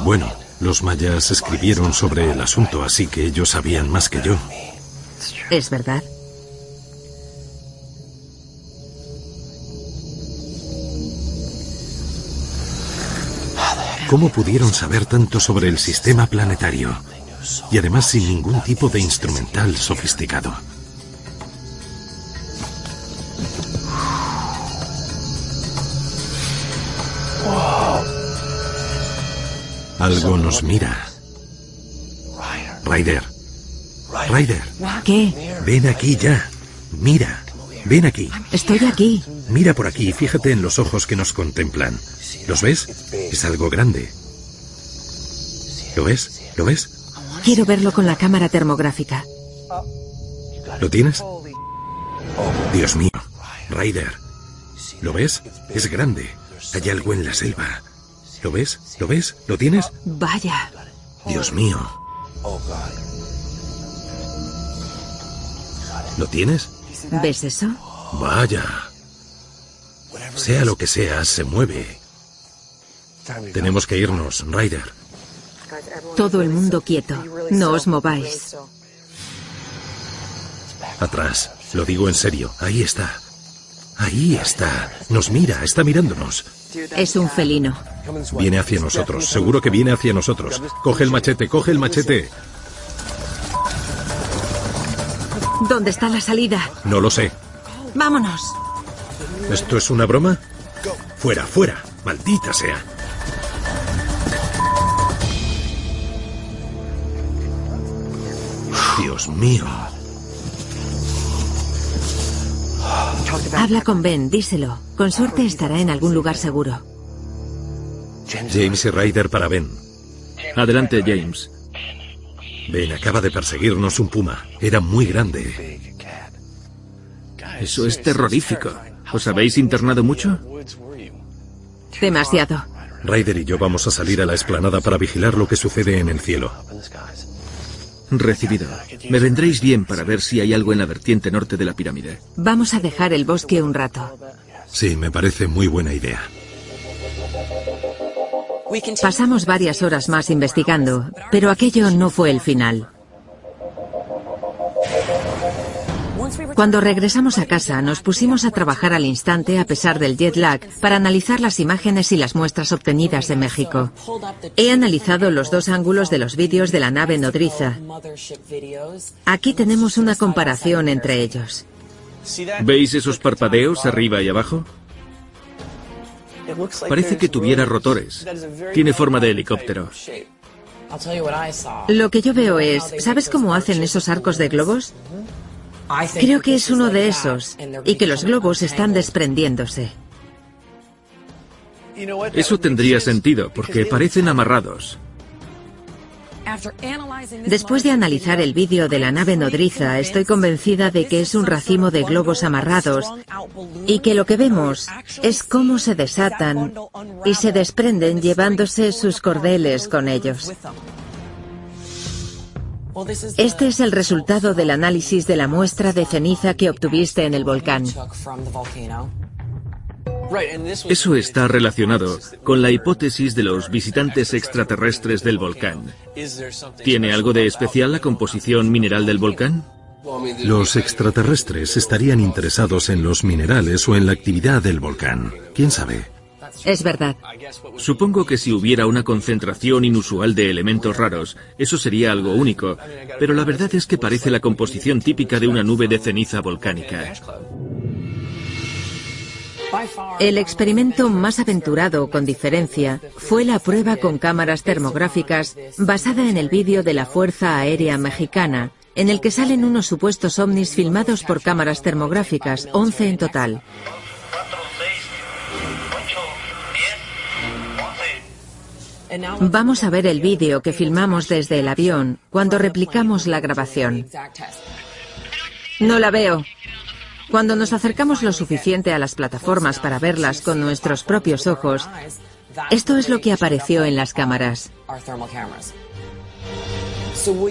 Bueno, los mayas escribieron sobre el asunto, así que ellos sabían más que yo. Es verdad. ¿Cómo pudieron saber tanto sobre el sistema planetario? Y además sin ningún tipo de instrumental sofisticado. Algo nos mira. Ryder. Ryder. ¿Qué? Ven aquí ya. Mira. Ven aquí. Estoy aquí. Mira por aquí y fíjate en los ojos que nos contemplan. ¿Los ves? Es algo grande. ¿Lo ves? ¿Lo ves? Quiero verlo con la cámara termográfica. ¿Lo tienes? Dios mío. Ryder. ¿Lo ves? Es grande. Hay algo en la selva. ¿Lo ves? ¿Lo ves? ¿Lo tienes? Vaya. Dios mío. ¿Lo tienes? ¿Ves eso? Vaya. Sea lo que sea, se mueve. Tenemos que irnos, Ryder. Todo el mundo quieto. No os mováis. Atrás. Lo digo en serio. Ahí está. Ahí está. Nos mira. Está mirándonos. Es un felino. Viene hacia nosotros. Seguro que viene hacia nosotros. Coge el machete. Coge el machete. ¿Dónde está la salida? No lo sé. Vámonos. ¿Esto es una broma? Fuera, fuera. Maldita sea. Dios mío. Habla con Ben, díselo. Con suerte estará en algún lugar seguro. James y Ryder para Ben. Adelante, James. Ben acaba de perseguirnos un puma. Era muy grande. Eso es terrorífico. ¿Os habéis internado mucho? Demasiado. Ryder y yo vamos a salir a la explanada para vigilar lo que sucede en el cielo. Recibido. Me vendréis bien para ver si hay algo en la vertiente norte de la pirámide. Vamos a dejar el bosque un rato. Sí, me parece muy buena idea. Pasamos varias horas más investigando, pero aquello no fue el final. Cuando regresamos a casa, nos pusimos a trabajar al instante a pesar del jet lag para analizar las imágenes y las muestras obtenidas de México. He analizado los dos ángulos de los vídeos de la nave nodriza. Aquí tenemos una comparación entre ellos. ¿Veis esos parpadeos arriba y abajo? Parece que tuviera rotores. Tiene forma de helicóptero. Lo que yo veo es, ¿sabes cómo hacen esos arcos de globos? Creo que es uno de esos y que los globos están desprendiéndose. Eso tendría sentido porque parecen amarrados. Después de analizar el vídeo de la nave nodriza, estoy convencida de que es un racimo de globos amarrados y que lo que vemos es cómo se desatan y se desprenden llevándose sus cordeles con ellos. Este es el resultado del análisis de la muestra de ceniza que obtuviste en el volcán. Eso está relacionado con la hipótesis de los visitantes extraterrestres del volcán. ¿Tiene algo de especial la composición mineral del volcán? Los extraterrestres estarían interesados en los minerales o en la actividad del volcán. ¿Quién sabe? Es verdad. Supongo que si hubiera una concentración inusual de elementos raros, eso sería algo único, pero la verdad es que parece la composición típica de una nube de ceniza volcánica. El experimento más aventurado, con diferencia, fue la prueba con cámaras termográficas basada en el vídeo de la Fuerza Aérea Mexicana, en el que salen unos supuestos ovnis filmados por cámaras termográficas, 11 en total. Vamos a ver el vídeo que filmamos desde el avión cuando replicamos la grabación. No la veo. Cuando nos acercamos lo suficiente a las plataformas para verlas con nuestros propios ojos, esto es lo que apareció en las cámaras.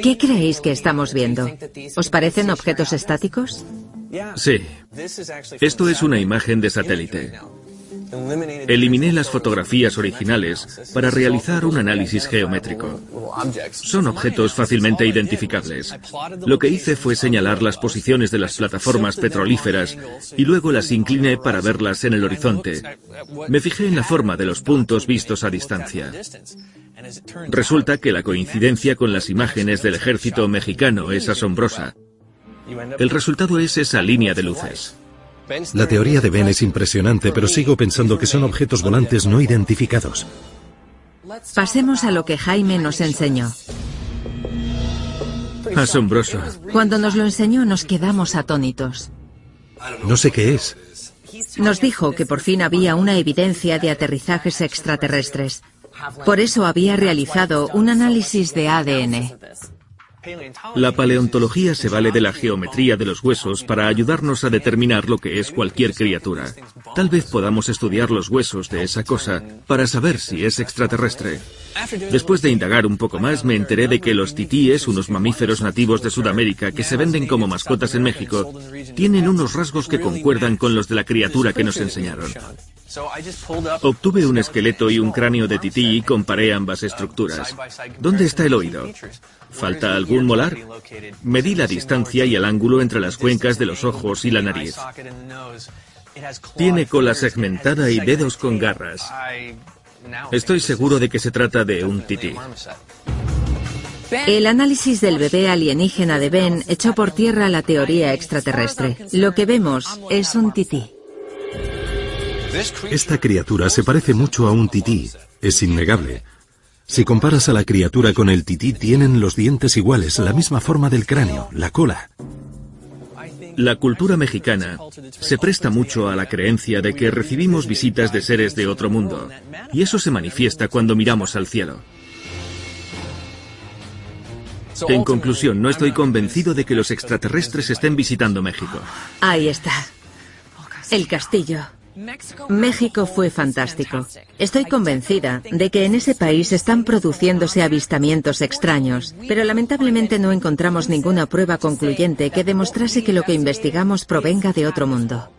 ¿Qué creéis que estamos viendo? ¿Os parecen objetos estáticos? Sí. Esto es una imagen de satélite. Eliminé las fotografías originales para realizar un análisis geométrico. Son objetos fácilmente identificables. Lo que hice fue señalar las posiciones de las plataformas petrolíferas y luego las incliné para verlas en el horizonte. Me fijé en la forma de los puntos vistos a distancia. Resulta que la coincidencia con las imágenes del ejército mexicano es asombrosa. El resultado es esa línea de luces. La teoría de Ben es impresionante, pero sigo pensando que son objetos volantes no identificados. Pasemos a lo que Jaime nos enseñó. Asombroso. Cuando nos lo enseñó nos quedamos atónitos. No sé qué es. Nos dijo que por fin había una evidencia de aterrizajes extraterrestres. Por eso había realizado un análisis de ADN. La paleontología se vale de la geometría de los huesos para ayudarnos a determinar lo que es cualquier criatura. Tal vez podamos estudiar los huesos de esa cosa para saber si es extraterrestre. Después de indagar un poco más, me enteré de que los titíes, unos mamíferos nativos de Sudamérica que se venden como mascotas en México, tienen unos rasgos que concuerdan con los de la criatura que nos enseñaron. Obtuve un esqueleto y un cráneo de tití y comparé ambas estructuras. ¿Dónde está el oído? ¿Falta algún molar? Medí la distancia y el ángulo entre las cuencas de los ojos y la nariz. Tiene cola segmentada y dedos con garras. Estoy seguro de que se trata de un tití. El análisis del bebé alienígena de Ben echó por tierra la teoría extraterrestre. Lo que vemos es un tití. Esta criatura se parece mucho a un tití, es innegable. Si comparas a la criatura con el tití, tienen los dientes iguales, la misma forma del cráneo, la cola. La cultura mexicana se presta mucho a la creencia de que recibimos visitas de seres de otro mundo, y eso se manifiesta cuando miramos al cielo. En conclusión, no estoy convencido de que los extraterrestres estén visitando México. Ahí está. El castillo. México fue fantástico. Estoy convencida de que en ese país están produciéndose avistamientos extraños, pero lamentablemente no encontramos ninguna prueba concluyente que demostrase que lo que investigamos provenga de otro mundo.